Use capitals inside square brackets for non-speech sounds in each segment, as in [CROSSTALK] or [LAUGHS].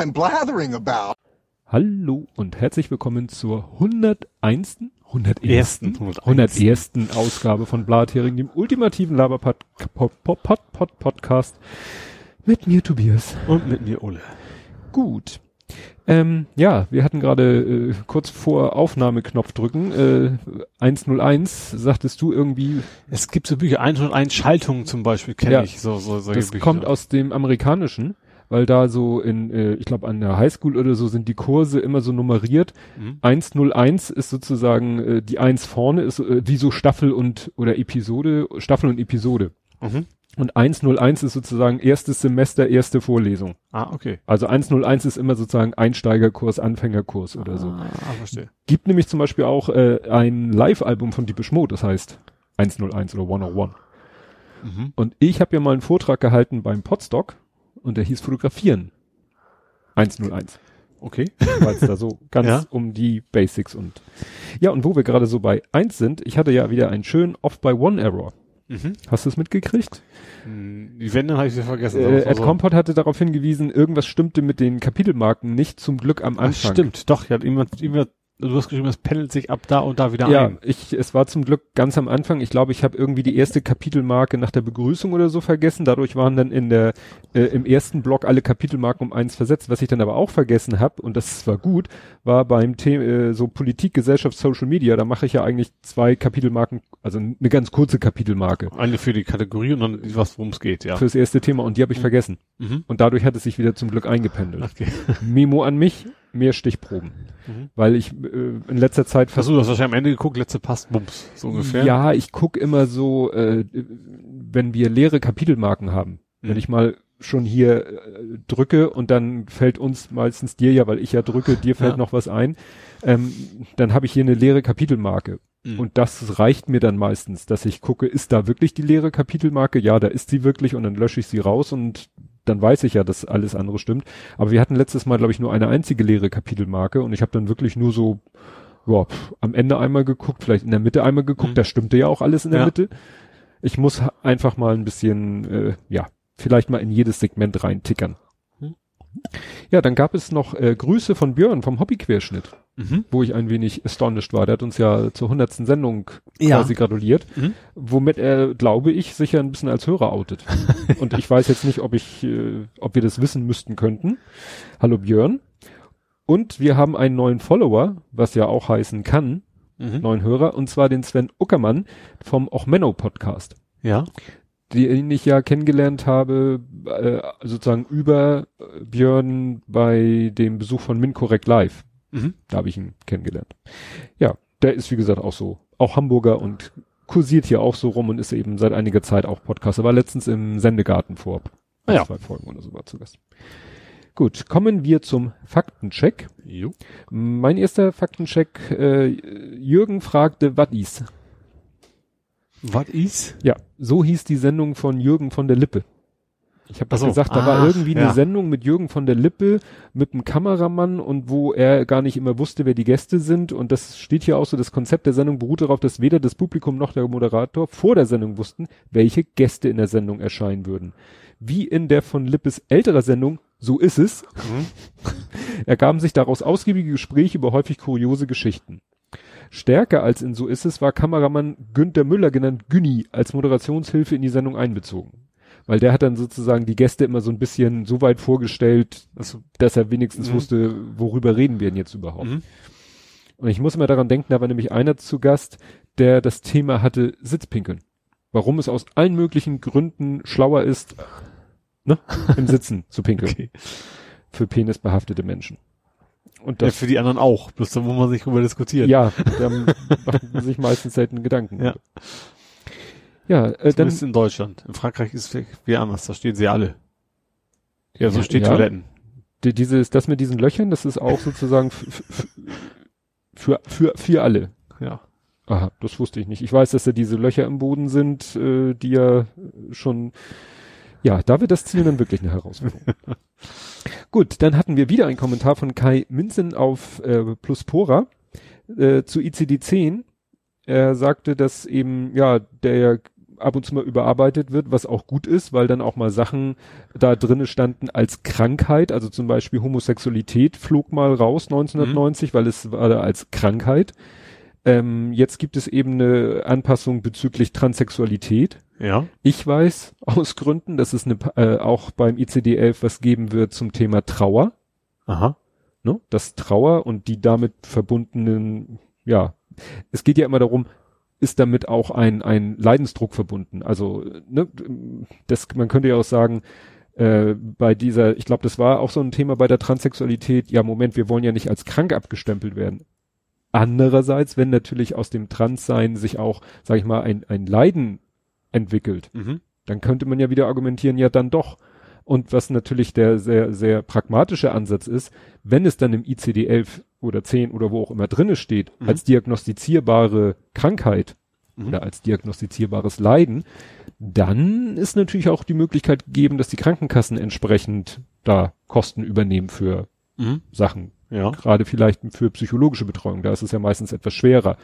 I'm blathering about. Hallo und herzlich willkommen zur 101. 101. 101. 101. Ausgabe von Blathering, dem ultimativen Laber-Podcast mit mir Tobias. Und mit mir Ole. Gut. Ähm, ja, wir hatten gerade äh, kurz vor Aufnahmeknopf drücken, äh, 101, sagtest du irgendwie, Es gibt so Bücher, 101 Schaltungen zum Beispiel, kenne Ja. ich. So, so, solche das Bücher. kommt aus dem Amerikanischen, weil da so in, äh, ich glaube an der Highschool oder so sind die Kurse immer so nummeriert. Mhm. 101 ist sozusagen äh, die 1 vorne, ist äh, wie so Staffel und oder Episode, Staffel und Episode. Mhm. Und 101 ist sozusagen erstes Semester, erste Vorlesung. Ah, okay. Also 101 ist immer sozusagen Einsteigerkurs, Anfängerkurs oder so. Ah, verstehe. Gibt nämlich zum Beispiel auch äh, ein Live-Album von Deepish Mode, das heißt 101 oder 101. Mhm. Und ich habe ja mal einen Vortrag gehalten beim Podstock und der hieß Fotografieren 101. Okay. [LAUGHS] Weil es da so ganz Ja. um die Basics und ja, und wo wir gerade so bei 1 sind, ich hatte ja wieder einen schönen Off-by-One-Error. Mhm. Hast du es mitgekriegt? Die Wände habe ich wieder vergessen. Äh, Ed Compot hatte darauf hingewiesen, irgendwas stimmte mit den Kapitelmarken nicht zum Glück am Ach, Anfang. stimmt, doch, ja, jemand, jemand, du hast geschrieben, es pendelt sich ab da und da wieder Ja, ein. ich, es war zum Glück ganz am Anfang. Ich glaube, ich habe irgendwie die erste Kapitelmarke nach der Begrüßung oder so vergessen. Dadurch waren dann in der äh, im ersten Block alle Kapitelmarken um eins versetzt. Was ich dann aber auch vergessen habe und das war gut, war beim Thema äh, so Politik, Gesellschaft, Social Media. Da mache ich ja eigentlich zwei Kapitelmarken, also eine ganz kurze Kapitelmarke Eine für die Kategorie und dann was, worum es geht, ja. fürs erste Thema und die habe ich vergessen. Mhm. Und dadurch hat es sich wieder zum Glück eingependelt. Okay. Memo an mich, mehr Stichproben, Mhm. weil ich äh, in letzter Zeit Versuch, du hast wahrscheinlich am Ende geguckt, letzte passt, bums, so ungefähr. Ja, ich guck immer so, äh, wenn wir leere Kapitelmarken haben. Wenn Mhm. ich mal schon hier äh, drücke und dann fällt uns meistens dir ja, weil ich ja drücke, dir fällt Ja. noch was ein, ähm, dann habe ich hier eine leere Kapitelmarke. Mhm. Und das reicht mir dann meistens, dass ich gucke, ist da wirklich die leere Kapitelmarke? Ja, da ist sie wirklich und dann lösche ich sie raus und dann weiß ich ja, dass alles andere stimmt. Aber wir hatten letztes Mal, glaube ich, nur eine einzige leere Kapitelmarke und ich habe dann wirklich nur so ja, pf, am Ende einmal geguckt, vielleicht in der Mitte einmal geguckt, Mhm. da stimmte ja auch alles in der Ja. Mitte. Ich muss einfach mal ein bisschen, äh, ja, vielleicht mal in jedes Segment reintickern. Ja, dann gab es noch äh, Grüße von Björn vom Hobbyquerschnitt, Mhm. wo ich ein wenig astonished war. Der hat uns ja zur hundertsten Sendung Ja. quasi gratuliert, Mhm. womit er, glaube ich, sich ja ein bisschen als Hörer outet. [LAUGHS] Und ich weiß jetzt nicht, ob ich, äh, ob wir das wissen müssten könnten. Hallo Björn. Und wir haben einen neuen Follower, was ja auch heißen kann, Mhm. neuen Hörer, und zwar den Sven Uckermann vom Ochmenno Podcast, Ja. Den ich ja kennengelernt habe, äh, sozusagen über äh, Björn bei dem Besuch von MinCorrect Live. Mhm. Da habe ich ihn kennengelernt. Ja, der ist wie gesagt auch so, auch Hamburger und kursiert hier auch so rum und ist eben seit einiger Zeit auch Podcaster. War letztens im Sendegarten vor Ah ja. zwei Folgen oder so war zu Gast. Gut, kommen wir zum Faktencheck. Jo. Mein erster Faktencheck, äh, Jürgen fragte, was ist? Was ist? Ja, so hieß die Sendung von Jürgen von der Lippe. Ich habe Ach das so. gesagt, da war Ach, irgendwie eine ja. Sendung mit Jürgen von der Lippe, mit einem Kameramann und wo er gar nicht immer wusste, wer die Gäste sind. Und das steht hier auch so, das Konzept der Sendung beruht darauf, dass weder das Publikum noch der Moderator vor der Sendung wussten, welche Gäste in der Sendung erscheinen würden. Wie in der von Lippes älterer Sendung, so ist es, Mhm. [LAUGHS] ergaben sich daraus ausgiebige Gespräche über häufig kuriose Geschichten. Stärker als in So ist es war Kameramann Günther Müller genannt Günni als Moderationshilfe in die Sendung einbezogen. Weil der hat dann sozusagen die Gäste immer so ein bisschen so weit vorgestellt, Also, dass er wenigstens Mhm. wusste, worüber reden wir denn jetzt überhaupt. mhm. Und ich muss immer daran denken, da war nämlich einer zu Gast, der das Thema hatte Sitzpinkeln. Warum es aus allen möglichen Gründen schlauer ist, ne, im Sitzen zu pinkeln. [LAUGHS] Okay. Für penisbehaftete Menschen. Und Ja, das für die anderen auch. Bloß da, wo man sich drüber diskutiert. Ja, da macht man sich meistens selten Gedanken. Ja. Ja, äh, dann, in Deutschland. In Frankreich ist es wie anders. Da stehen sie alle. Ja, so Ja, steht ja. Toiletten. die, dieses, das mit diesen Löchern, das ist auch sozusagen für, für, für alle. Ja. Aha, das wusste ich nicht. Ich weiß, dass da diese Löcher im Boden sind, äh, die ja schon, ja, da wird das Ziel dann wirklich eine Herausforderung. [LAUGHS] Gut, dann hatten wir wieder einen Kommentar von Kai Minzen auf äh, Pluspora äh, zu ICD-10. Er sagte, dass eben, ja, der ja ab und zu mal überarbeitet wird, was auch gut ist, weil dann auch mal Sachen da drinne standen als Krankheit, also zum Beispiel Homosexualität flog mal raus 1990, mhm. weil es war da als Krankheit. Ähm, jetzt gibt es eben eine Anpassung bezüglich Transsexualität. Ja. Ich weiß aus Gründen, dass es eine, äh, auch beim ICD-11 was geben wird zum Thema Trauer. Aha. Ne? Das Trauer und die damit verbundenen, ja, es geht ja immer darum, ist damit auch ein, ein Leidensdruck verbunden. Also, ne, das, man könnte ja auch sagen, äh, bei dieser, ich glaube, das war auch so ein Thema bei der Transsexualität, ja, Moment, wir wollen ja nicht als krank abgestempelt werden. Andererseits, wenn natürlich aus dem Transsein sich auch, sag ich mal, ein, ein Leiden entwickelt, mhm. dann könnte man ja wieder argumentieren, ja, dann doch. Und was natürlich der sehr, sehr pragmatische Ansatz ist, wenn es dann im ICD-11 oder 10 oder wo auch immer drinne steht, mhm. als diagnostizierbare Krankheit mhm. oder als diagnostizierbares Leiden, dann ist natürlich auch die Möglichkeit gegeben, dass die Krankenkassen entsprechend da Kosten übernehmen für mhm. Sachen. Ja. Gerade vielleicht für psychologische Betreuung. Da ist es ja meistens etwas schwerer,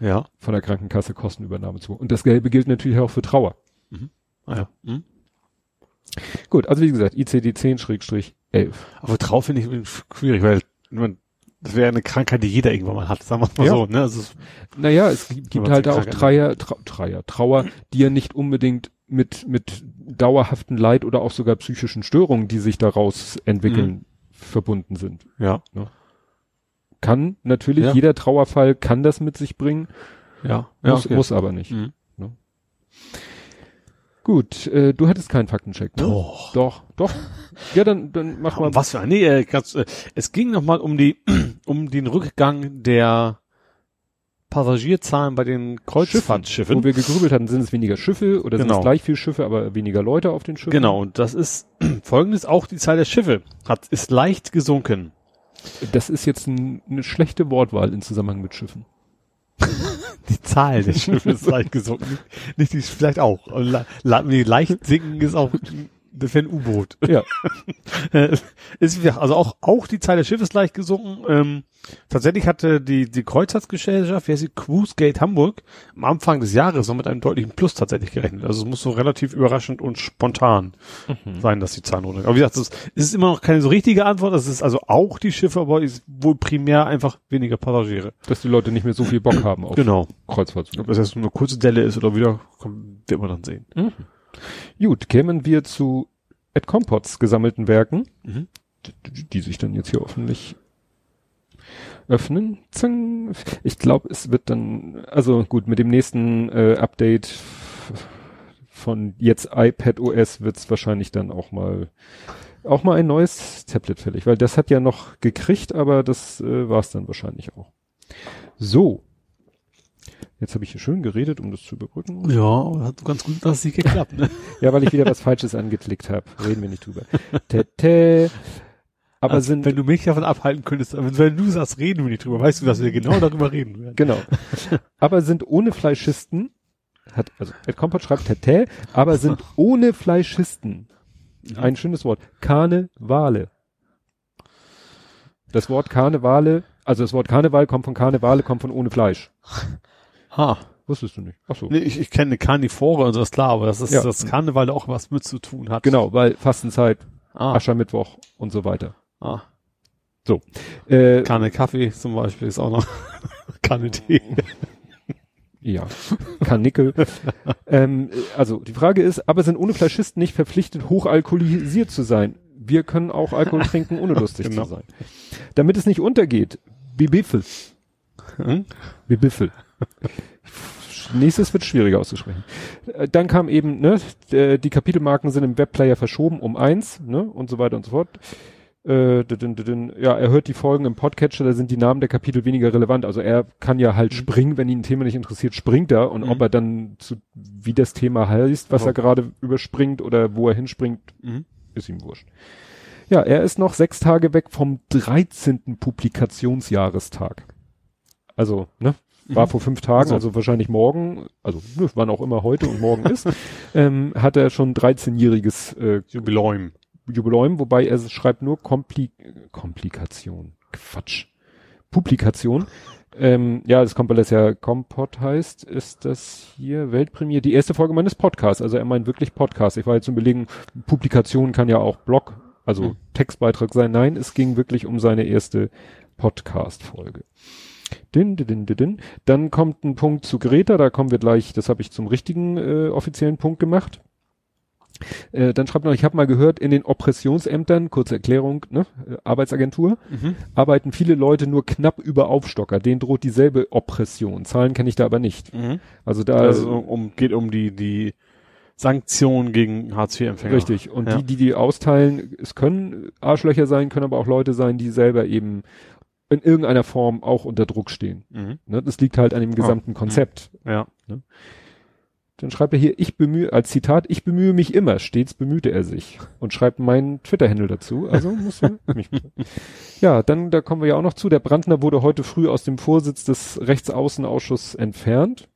ja. von der Krankenkasse Kostenübernahme zu. Und das Gelbe gilt natürlich auch für Trauer. Mhm. Ah, ja. Mhm. Gut, also wie gesagt, ICD 10-11. Aber Trauer finde ich schwierig, weil man, das wäre eine Krankheit, die jeder irgendwann mal hat, sagen wir mal ja. so. Ne? Also es, naja, es gibt halt auch Dreier, Trau, Dreier, Trauer, die ja nicht unbedingt mit, mit dauerhaften Leid oder auch sogar psychischen Störungen, die sich daraus entwickeln, mhm. verbunden sind. Ja. Ne? Kann natürlich, ja. jeder Trauerfall kann das mit sich bringen. Ja. Muss, ja, okay. muss aber nicht. Mhm. Ne? Gut, äh, du hattest keinen Faktencheck, ne? Doch. Doch, doch. Ja, dann, dann mach mal. Was für ein, nee, äh, ganz, äh, es ging nochmal um die, [CLEARS THROAT] um den Rückgang der Passagierzahlen bei den Kreuzfahrtschiffen. Wo wir gegrübelt hatten, sind es weniger Schiffe oder genau. sind es gleich viel Schiffe, aber weniger Leute auf den Schiffen? Genau, und das ist [CLEARS THROAT] folgendes, auch die Zahl der Schiffe hat, ist leicht gesunken. Das ist jetzt ein, eine schlechte Wortwahl in Zusammenhang mit Schiffen. [LAUGHS] die Zahl der Schiffe ist [LAUGHS] leicht gesunken. Nicht die, vielleicht auch. leicht sinken ist auch das wäre ein U-Boot. [LAUGHS] Ja. ist, also auch, auch die Zahl der Schiffe ist leicht gesunken. Ähm, tatsächlich hatte die, die Kreuzfahrtsgesellschaft, wie heißt sie, Cruise Gate Hamburg, am Anfang des Jahres noch mit einem deutlichen Plus tatsächlich gerechnet. Also es muss so relativ überraschend und spontan mhm. sein, dass die Zahlen runter. Aber wie gesagt, es ist immer noch keine so richtige Antwort. Es ist also auch die Schiffe, aber ist wohl primär einfach weniger Passagiere. Dass die Leute nicht mehr so viel Bock haben auf genau. Kreuzfahrt. Ob das jetzt nur eine kurze Delle ist oder wieder, wird man dann sehen. Mhm. Gut, kämen wir zu Ed Compots gesammelten Werken, mhm. die, die, sich dann jetzt hier hoffentlich öffnen. Zang. Ich glaube, es wird dann, also gut, mit dem nächsten äh, Update von jetzt iPad OS wird es wahrscheinlich dann auch mal auch mal ein neues Tablet fällig, weil das hat ja noch gekriegt, aber das äh, war es dann wahrscheinlich auch. So, Jetzt habe ich hier schön geredet, um das zu überbrücken. Ja, hat ganz gut das nicht geklappt. Ne? [LAUGHS] ja, weil ich wieder was Falsches angeklickt habe. Reden wir nicht drüber. Tete. Aber also, sind, wenn du mich davon abhalten könntest, wenn du sagst, reden wir nicht drüber, weißt du, dass wir genau darüber reden werden. Genau. Aber sind ohne Fleischisten, hat, also Ed Kompott schreibt Tete, aber sind [LAUGHS] ohne Fleischisten, ein schönes Wort, Karnevale. Das Wort Karnevale, also das Wort Karneval kommt von Karnevale, kommt von ohne Fleisch. Ha. Wusstest du nicht? Ach so. Nee, ich, ich kenne Karnivore und so ist klar, aber das ist ja. das Karneval auch was mit zu tun hat. Genau, weil Fastenzeit, ah. Aschermittwoch und so weiter. Ah. So. Äh, Kanne Kaffee zum Beispiel ist auch noch [LAUGHS] Kanne Tee. Ja, Karnickel. ähm, also die Frage ist, aber sind ohne Fleischisten nicht verpflichtet, hochalkoholisiert zu sein? Wir können auch Alkohol [LAUGHS] trinken, ohne lustig genau. zu sein. Damit es nicht untergeht, Bibiffel. Hm? Bibiffel. [LAUGHS] Nächstes wird schwieriger auszusprechen. Äh, dann kam eben, ne, die Kapitelmarken sind im Webplayer verschoben um eins, ne, und so weiter und so fort. Äh, ja, er hört die Folgen im Podcatcher, da sind die Namen der Kapitel weniger relevant. Also er kann ja halt mhm. springen, wenn ihn ein Thema nicht interessiert, springt er. Und mhm. ob er dann zu, wie das Thema heißt, was oh. er gerade überspringt oder wo er hinspringt, mhm. ist ihm wurscht. Ja, er ist noch sechs Tage weg vom 13. Publikationsjahrestag. Also, ne, war mhm. vor fünf Tagen, also, also wahrscheinlich morgen, also ne, wann auch immer heute und morgen ist, [LAUGHS] ähm, hat er schon 13-jähriges äh, Jubiläum. Jubiläum, wobei er schreibt nur Kompli Komplikation. Quatsch. Publikation. Ähm, ja, das kommt, weil es ja Kompott heißt, ist das hier Weltpremiere, die erste Folge meines Podcasts. Also er meint wirklich Podcast. Ich war jetzt zum Belegen, Publikation kann ja auch Blog, also Hm. Textbeitrag sein. Nein, es ging wirklich um seine erste Podcast-Folge. Din, din, din, din. Dann kommt ein Punkt zu Greta, da kommen wir gleich, das habe ich zum richtigen äh, offiziellen Punkt gemacht. Äh, dann schreibt noch, ich habe mal gehört, in den Oppressionsämtern, kurze Erklärung, ne, äh, Arbeitsagentur, arbeiten viele Leute nur knapp über Aufstocker. Denen droht dieselbe Oppression. Zahlen kenne ich da aber nicht. Also da Also um, geht um die, die Sanktionen gegen Hartz-IV-Empfänger. richtig. Und Ja. die, die die austeilen, es können Arschlöcher sein, können aber auch Leute sein, die selber eben in irgendeiner Form auch unter Druck stehen. Mhm. Ne? Das liegt halt an dem gesamten Konzept. Ja. Dann schreibt er hier, ich bemühe, als Zitat, ich bemühe mich immer, stets bemühte er sich. Und schreibt meinen Twitter-Handle dazu. Also muss man [LAUGHS] mich. Ja, dann, da kommen wir ja auch noch zu. Der Brandner wurde heute früh aus dem Vorsitz des Rechtsaußenausschusses entfernt.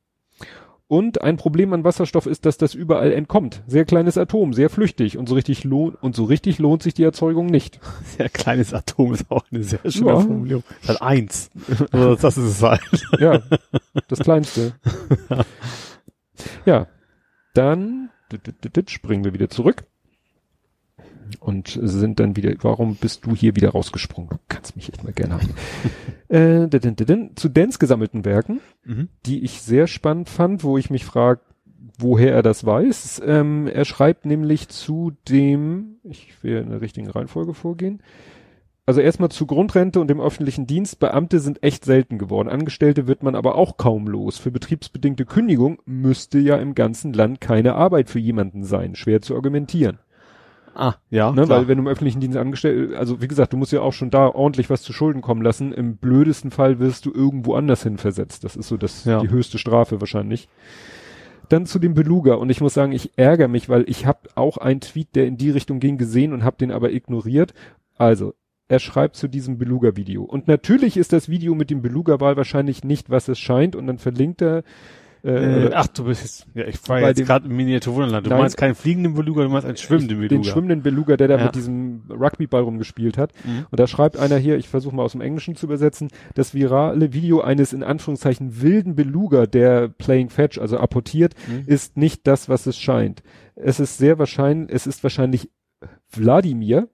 Und ein Problem an Wasserstoff ist, dass das überall entkommt. Sehr kleines Atom, sehr flüchtig und so richtig lohnt, und so richtig lohnt sich die Erzeugung nicht. [LAUGHS] Sehr kleines Atom ist auch eine sehr schöne Ja. Formulierung. Ist halt eins. Also das ist es halt. [LAUGHS] Ja, das kleinste. [LAUGHS] Ja, dann springen wir wieder zurück und sind dann wieder, warum bist du hier wieder rausgesprungen? Du kannst mich echt mal gerne haben. [LAUGHS] äh, dit, dit, dit, zu Dens gesammelten Werken, Mhm. die ich sehr spannend fand, wo ich mich frage, woher er das weiß. Ähm, er schreibt nämlich zu dem, ich will in der richtigen Reihenfolge vorgehen, also erstmal zu Grundrente und dem öffentlichen Dienst. Beamte sind echt selten geworden. Angestellte wird man aber auch kaum los. Für betriebsbedingte Kündigung müsste ja im ganzen Land keine Arbeit für jemanden sein. Schwer zu argumentieren. Ah, ja. Ne? Weil wenn du im öffentlichen Dienst angestellt, also wie gesagt, du musst ja auch schon da ordentlich was zu Schulden kommen lassen. Im blödesten Fall wirst du irgendwo anders hin versetzt. Das ist so das, Ja. die höchste Strafe wahrscheinlich. Dann zu dem Beluga und ich muss sagen, ich ärgere mich, weil ich habe auch einen Tweet, der in die Richtung ging, gesehen und habe den aber ignoriert. Also, er schreibt zu diesem Beluga-Video. Und natürlich ist das Video mit dem Beluga-Wal wahrscheinlich nicht, was es scheint. Und dann verlinkt er, äh, Äh, ach, du bist jetzt, ja, ich war jetzt gerade im Miniaturwunderland. Du Nein. meinst keinen fliegenden Beluga, du meinst einen schwimmenden Beluga. den schwimmenden Beluga, der da Ja. mit diesem Rugbyball rumgespielt hat. Mhm. Und da schreibt einer hier, ich versuche mal aus dem Englischen zu übersetzen, das virale Video eines in Anführungszeichen wilden Beluga, der Playing Fetch, also apportiert, Mhm. ist nicht das, was es scheint. Es ist sehr wahrscheinlich, es ist wahrscheinlich Wladimir,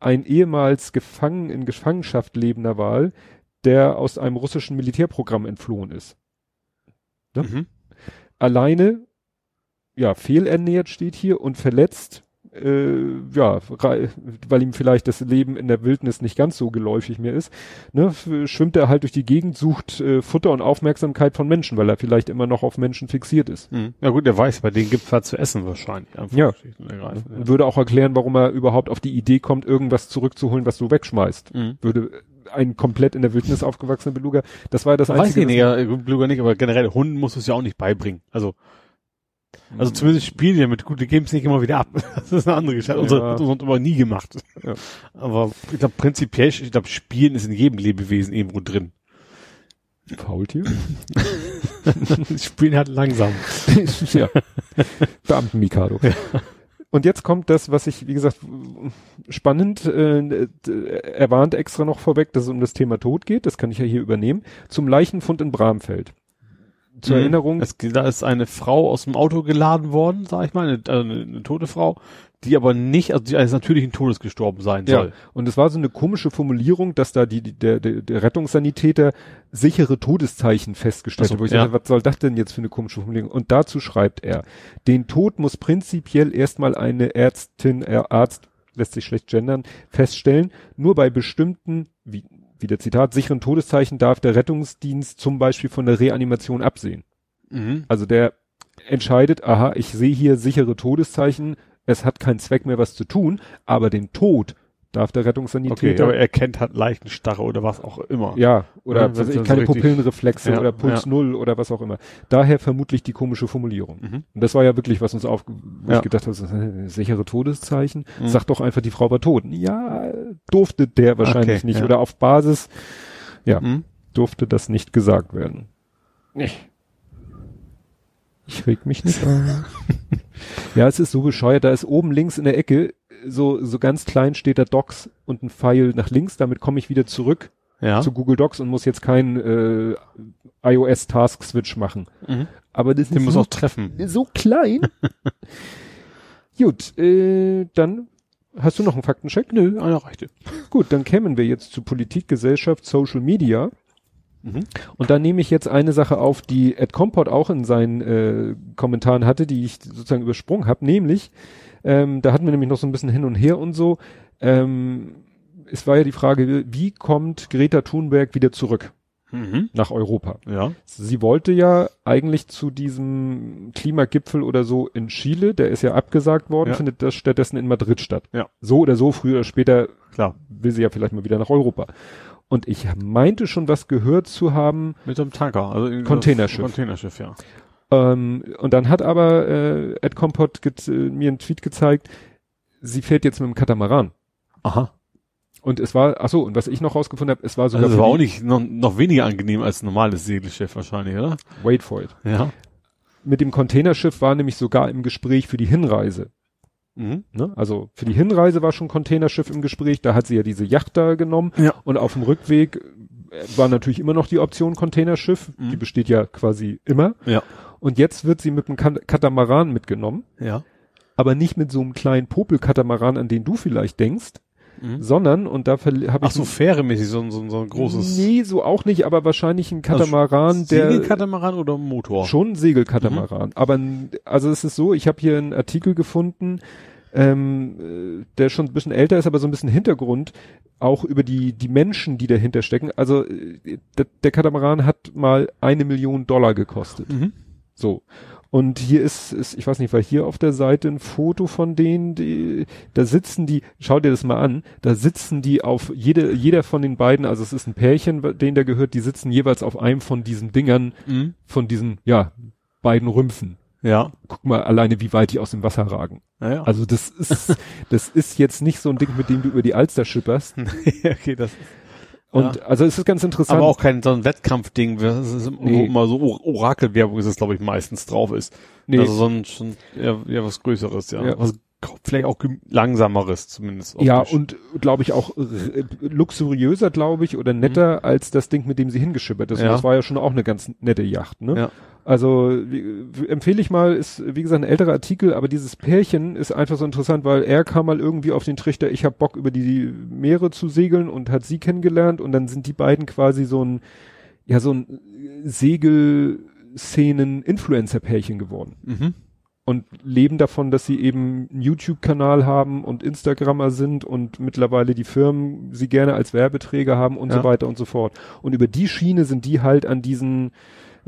ein ehemals gefangen in Gefangenschaft lebender Wal, der aus einem russischen Militärprogramm entflohen ist. Ne? Mhm. alleine, ja, fehlernährt steht hier und verletzt, äh, ja, weil ihm vielleicht das Leben in der Wildnis nicht ganz so geläufig mehr ist, ne, schwimmt er halt durch die Gegend, sucht äh, Futter und Aufmerksamkeit von Menschen, weil er vielleicht immer noch auf Menschen fixiert ist. Mhm. Ja gut, der weiß, bei denen gibt's was zu essen wahrscheinlich. Ja. ergreifend, ja. Würde auch erklären, warum er überhaupt auf die Idee kommt, irgendwas zurückzuholen, was du wegschmeißt. Mhm. Würde ein komplett in der Wildnis aufgewachsener Beluga, das war das Weiß einzige. ich nicht, ja, Beluga nicht, aber generell Hunden musst du es ja auch nicht beibringen. Also, also zumindest spielen die damit gut, die geben es nicht immer wieder ab. [LAUGHS] Das ist eine andere Geschichte. Ja. Unsere hat uns aber nie gemacht. Ja. Aber ich glaube prinzipiell, ich glaube Spielen ist in jedem Lebewesen irgendwo drin. Faultier? [LAUGHS] Spielen halt langsam. [LAUGHS] ja. Beamten-Mikado. Und jetzt kommt das, was ich, wie gesagt, spannend, äh, d- er warnt extra noch vorweg, dass es um das Thema Tod geht, das kann ich ja hier übernehmen, zum Leichenfund in Bramfeld. Zur Mhm. Erinnerung, Es, da ist eine Frau aus dem Auto geladen worden, sag ich mal, eine, also eine, eine tote Frau, die aber nicht, also die eines natürlichen Todes gestorben sein ja, soll. und es war so eine komische Formulierung, dass da die, die der, der, der Rettungssanitäter sichere Todeszeichen festgestellt Ach so, hat, wo ich ja. dachte, was soll das denn jetzt für eine komische Formulierung? Und dazu schreibt er, den Tod muss prinzipiell erstmal eine Ärztin, äh, Arzt, lässt sich schlecht gendern, feststellen. Nur bei bestimmten, wie, wie der Zitat, sicheren Todeszeichen darf der Rettungsdienst zum Beispiel von der Reanimation absehen. Mhm. Also der entscheidet, aha, ich sehe hier sichere Todeszeichen, es hat keinen Zweck mehr was zu tun, aber den Tod darf der Okay, Rettungssanitäter aber er kennt halt Leichenstarre oder was auch immer. ja, oder Ja, was ich, so keine richtig- Pupillenreflexe Ja, oder Puls ja. Null oder was auch immer. Daher vermutlich die komische Formulierung. Mhm. Und das war ja wirklich, was uns auf, wo Ja. ich gedacht habe, das ist ein sichere Todeszeichen. Mhm. Sag doch einfach, die Frau war tot. Ja, durfte der wahrscheinlich Okay, nicht. ja. Oder auf Basis Ja. Mhm. durfte das nicht gesagt werden. Nicht. Ich reg mich nicht an. [LAUGHS] ja, es ist so bescheuert. Da ist oben links in der Ecke, so, so ganz klein steht da Docs und ein Pfeil nach links. Damit komme ich wieder zurück Ja. zu Google Docs und muss jetzt keinen äh, iOS Task Switch machen. Mhm. Aber das Den ist muss so, auch treffen. [LAUGHS] so klein. [LAUGHS] Gut, äh, dann hast du noch einen Faktencheck? Nö, einer reichte. Gut, dann kämen wir jetzt zu Politik, Gesellschaft, Social Media. Mhm. Und da nehme ich jetzt eine Sache auf, die Ed Comport auch in seinen äh, Kommentaren hatte, die ich sozusagen übersprungen habe, nämlich, ähm, da hatten wir nämlich noch so ein bisschen hin und her und so. Ähm, es war ja die Frage, wie kommt Greta Thunberg wieder zurück Mhm. nach Europa? Ja. Sie wollte ja eigentlich zu diesem Klimagipfel oder so in Chile, der ist ja abgesagt worden, Ja. findet das stattdessen in Madrid statt. Ja. So oder so, früher oder später Klar. will sie ja vielleicht mal wieder nach Europa. Und ich meinte schon was gehört zu haben, Mit dem Tanker. Also Containerschiff. Containerschiff, ja. ähm, und dann hat aber äh, Ed Compot äh, mir einen Tweet gezeigt, sie fährt jetzt mit dem Katamaran. Aha. Und es war, ach so, und was ich noch rausgefunden habe, es war sogar Also das für war auch nicht noch, noch weniger angenehm als ein normales Segelschiff wahrscheinlich, oder? wait for it. Ja. Mit dem Containerschiff war nämlich sogar im Gespräch für die Hinreise. Mhm. Ne? Also für die Hinreise war schon Containerschiff im Gespräch, da hat sie ja diese Yacht da genommen Ja. und auf dem Rückweg äh, war natürlich immer noch die Option Containerschiff, Mhm. die besteht ja quasi immer. Ja. Und jetzt wird sie mit einem Katamaran mitgenommen, Ja. aber nicht mit so einem kleinen Popelkatamaran, an den du vielleicht denkst, Mhm. sondern, und da habe ich... Ach so, fähremäßig, so, ein- so, ein- so ein großes Nee, so auch nicht, aber wahrscheinlich ein Katamaran, der... Segelkatamaran oder Motor? Schon ein Segelkatamaran. Aber n- also es ist so, ich habe hier einen Artikel gefunden, ähm, äh, der schon ein bisschen älter ist, aber so ein bisschen Hintergrund, auch über die, die Menschen, die dahinter stecken. Also äh, der, der Katamaran hat mal eine Million Dollar gekostet. Mhm. So. Und hier ist, ist, ich weiß nicht, war hier auf der Seite ein Foto von denen, die, da sitzen die, schau dir das mal an, da sitzen die auf jede, jeder von den beiden, also es ist ein Pärchen, denen der gehört, die sitzen jeweils auf einem von diesen Dingern, Mhm. von diesen, ja, beiden Rümpfen. Ja. Guck mal alleine, wie weit die aus dem Wasser ragen. Naja. Also das ist, das ist jetzt nicht so ein Ding, mit dem du über die Alster schipperst. [LAUGHS] okay, das Und also es ist ganz interessant. aber auch kein so ein Wettkampfding, ist Nee. wo immer so Or- Orakelwerbung ist es, glaube ich, meistens drauf ist. nee, Also so ein, schon eher, eher was Größeres, ja. Ja. Was vielleicht auch langsameres zumindest. ja, optisch. und glaube ich auch äh, luxuriöser, glaube ich, oder netter als das Ding, mit dem sie hingeschippert ist. Und Mhm. Ja. das war ja schon auch eine ganz nette Yacht, ne? Ja. Also wie, empfehle ich mal, ist wie gesagt ein älterer Artikel, aber dieses Pärchen ist einfach so interessant, weil er kam mal irgendwie auf den Trichter, ich habe Bock über die Meere zu segeln und hat sie kennengelernt und dann sind die beiden quasi so ein ja so ein Segelszenen Influencer Pärchen geworden Mhm. und leben davon, dass sie eben einen YouTube-Kanal haben und Instagrammer sind und mittlerweile die Firmen sie gerne als Werbeträger haben und Ja. so weiter und so fort. Und über die Schiene sind die halt an diesen,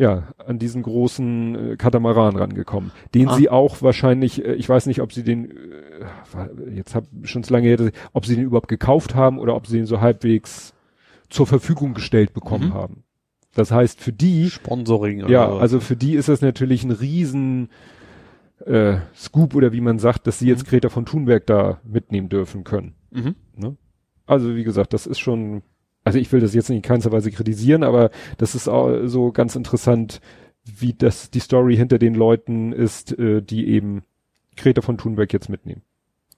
ja, an diesen großen äh, Katamaran rangekommen, den Ah. sie auch wahrscheinlich, äh, ich weiß nicht, ob sie den, äh, jetzt hab schon zu lange her, ob sie den überhaupt gekauft haben oder ob sie den so halbwegs zur Verfügung gestellt bekommen Mhm. haben. Das heißt, für die Sponsoring ja, oder also für die ist das natürlich ein riesen äh, Scoop oder wie man sagt, dass sie jetzt Greta von Thunberg da mitnehmen dürfen können. mhm. Also wie gesagt, das ist schon, also ich will das jetzt nicht in keinster Weise kritisieren, aber das ist auch so ganz interessant, wie das die Story hinter den Leuten ist, äh, die eben Greta von Thunberg jetzt mitnehmen.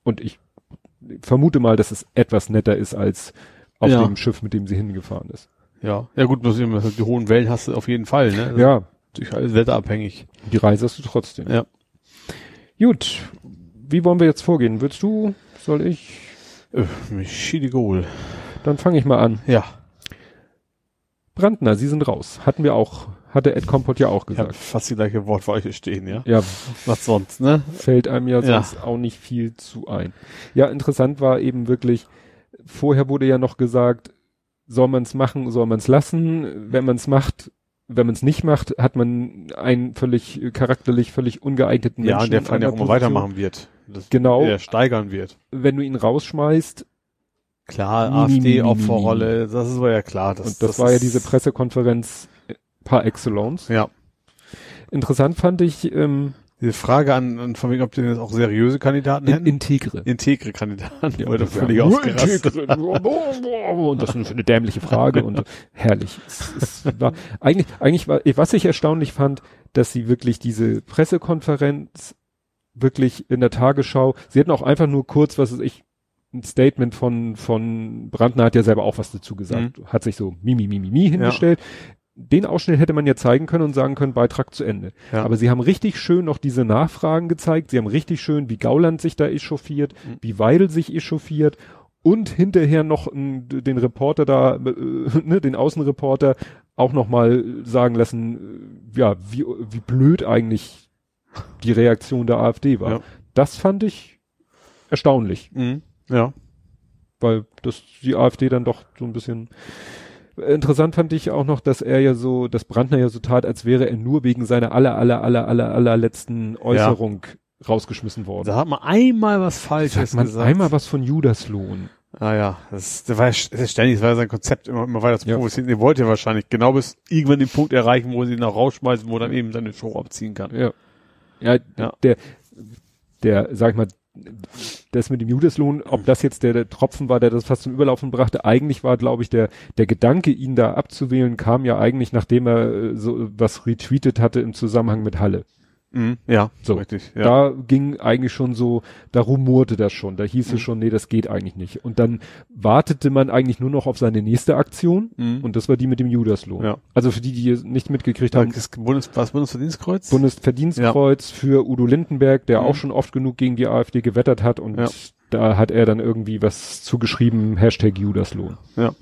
Und ich vermute mal, dass es etwas netter ist als auf Ja. dem Schiff, mit dem sie hingefahren ist. Ja. Ja gut, die hohen Wellen hast du auf jeden Fall, ne? Ja, Durch wetterabhängig. die Reise hast du trotzdem. Ja. Gut, wie wollen wir jetzt vorgehen? Willst du? Soll ich? Äh, Michidi Goal. Dann fange ich mal an. Ja. Brandner, Sie sind raus. Hatten wir auch, hatte Ed Kompott ja auch gesagt. fast die gleiche Wortwahl hier stehen, ja. Ja, Was sonst, ne? fällt einem ja Ja. sonst auch nicht viel zu ein. Ja, interessant war eben wirklich, vorher wurde ja noch gesagt, soll man es machen, soll man es lassen. Wenn man es macht, wenn man es nicht macht, hat man einen völlig charakterlich völlig ungeeigneten Ja, Menschen. und der vor allem ja auch immer weitermachen wird. Genau. Der steigern wird. Wenn du ihn rausschmeißt, Klar, AfD-Opferrolle, das ist ja klar. Das, und das, war ja diese Pressekonferenz äh, par excellence. Ja. Interessant fand ich ähm, Diese Frage an, an von wegen, ob die jetzt auch seriöse Kandidaten in, hätten. integre. Integre Kandidaten. Ja, [LAUGHS] Ja, das völlig war- ausgerastet. [LAUGHS] und das ist eine dämliche Frage und herrlich. Es, es war, eigentlich, eigentlich war, was ich erstaunlich fand, dass sie wirklich diese Pressekonferenz wirklich in der Tagesschau, sie hätten auch einfach nur kurz, was weiß ich, ein Statement von, von Brandner hat ja selber auch was dazu gesagt, Mhm. hat sich so mimi, mimi, mimi hingestellt. Den Ausschnitt hätte man ja zeigen können und sagen können, Beitrag zu Ende. Ja. Aber sie haben richtig schön noch diese Nachfragen gezeigt. Sie haben richtig schön, wie Gauland sich da echauffiert, Mhm. wie Weidel sich echauffiert und hinterher noch n, den Reporter da, äh, [LAUGHS] ne, den Außenreporter auch noch mal sagen lassen, äh, ja, wie, wie blöd eigentlich die Reaktion der AfD war. Ja. Das fand ich erstaunlich, Mhm. Ja. weil das die AfD dann doch so ein bisschen Interessant fand ich auch noch, dass er ja so, dass Brandner ja so tat, als wäre er nur wegen seiner aller, aller, aller, aller, allerletzten Äußerung rausgeschmissen worden. Da hat man einmal was Falsches Sagt man gesagt. einmal was von Judaslohn. Ah ja, das, das war ja ständig, das war ja sein Konzept, immer, immer weiter zu Ja. provozieren. Er wollte ja wahrscheinlich genau bis irgendwann den Punkt erreichen, wo sie ihn auch rausschmeißen, wo er dann eben seine Show abziehen kann. Ja. Ja, Ja. der, der, sag ich mal, das mit dem Judaslohn, ob das jetzt der, der Tropfen war, der das fast zum Überlaufen brachte, eigentlich war, glaube ich, der, der Gedanke, ihn da abzuwählen, kam ja eigentlich, nachdem er äh, so was retweetet hatte im Zusammenhang mit Halle. Mhm. Ja, So. richtig. Ja. Da ging eigentlich schon so, da rumorte das schon, da hieß Mhm. es schon, nee, das geht eigentlich nicht. Und dann wartete man eigentlich nur noch auf seine nächste Aktion Mhm. und das war die mit dem Judaslohn. Ja. Also für die, die es nicht mitgekriegt haben, das Bundes, was Bundesverdienstkreuz? Bundesverdienstkreuz für Udo Lindenberg, der Mhm. auch schon oft genug gegen die AfD gewettert hat und Ja. da hat er dann irgendwie was zugeschrieben, Hashtag Judaslohn. Ja.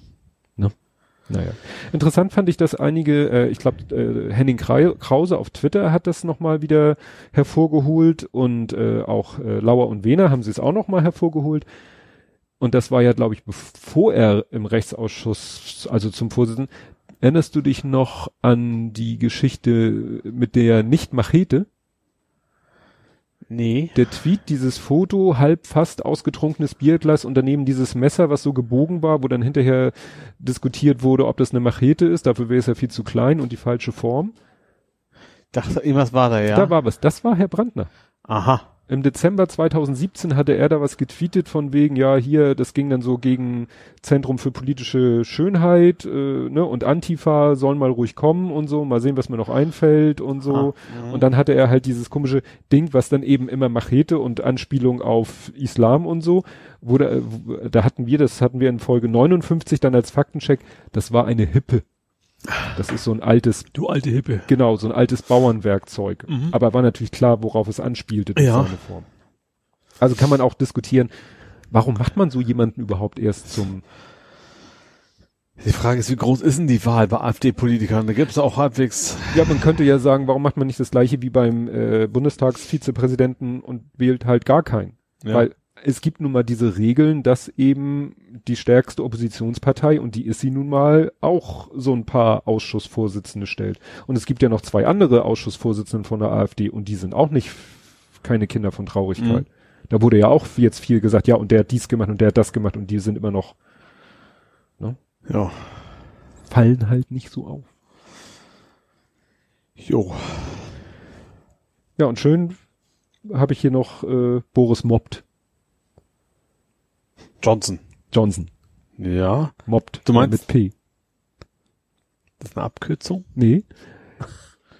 Naja. Interessant fand ich, dass einige, äh, ich glaube, äh, Henning Krause auf Twitter hat das nochmal wieder hervorgeholt und äh, auch äh, Lauer und Wehner haben sie es auch nochmal hervorgeholt. Und das war ja, glaube ich, bevor er im Rechtsausschuss, also zum Vorsitzenden, erinnerst du dich noch an die Geschichte mit der Nicht-Machete? Nee. Der Tweet, dieses Foto, halb fast ausgetrunkenes Bierglas und daneben dieses Messer, was so gebogen war, wo dann hinterher diskutiert wurde, ob das eine Machete ist, dafür wäre es ja viel zu klein und die falsche Form. Dachte, irgendwas war da, ja. Da war was. Das war Herr Brandner. Aha. Im Dezember 2017 hatte er da was getweetet von wegen, ja, hier, das ging dann so gegen Zentrum für politische Schönheit, äh, ne, und Antifa sollen mal ruhig kommen und so, mal sehen, was mir noch einfällt und so. Ah, Und dann hatte er halt dieses komische Ding, was dann eben immer Machete und Anspielung auf Islam und so, wurde, äh, da hatten wir, das hatten wir in Folge 59 dann als Faktencheck, das war eine Hippe. Das ist so ein altes Du alte Hippe. Genau, so ein altes Bauernwerkzeug. Mhm. Aber war natürlich klar, worauf es anspielte, durch Ja. seine Form. Also kann man auch diskutieren, warum macht man so jemanden überhaupt erst zum, Die Frage ist, wie groß ist denn die Wahl bei AfD-Politikern? Da gibt es auch halbwegs. ja, man könnte ja sagen, warum macht man nicht das gleiche wie beim äh, Bundestagsvizepräsidenten und wählt halt gar keinen? Ja. Weil es gibt nun mal diese Regeln, dass eben die stärkste Oppositionspartei, und die ist sie nun mal, auch so ein paar Ausschussvorsitzende stellt. Und es gibt ja noch zwei andere Ausschussvorsitzende von der AfD und die sind auch nicht keine Kinder von Traurigkeit. Mhm. Da wurde ja auch jetzt viel gesagt, ja, und der hat dies gemacht und der hat das gemacht und die sind immer noch, Ja. fallen halt nicht so auf. Jo. Ja, und schön habe ich hier noch äh, Boris mobbt. Johnson. Johnson. Ja. Mobbt. Du meinst- Mit P. Das ist eine Abkürzung? Nee.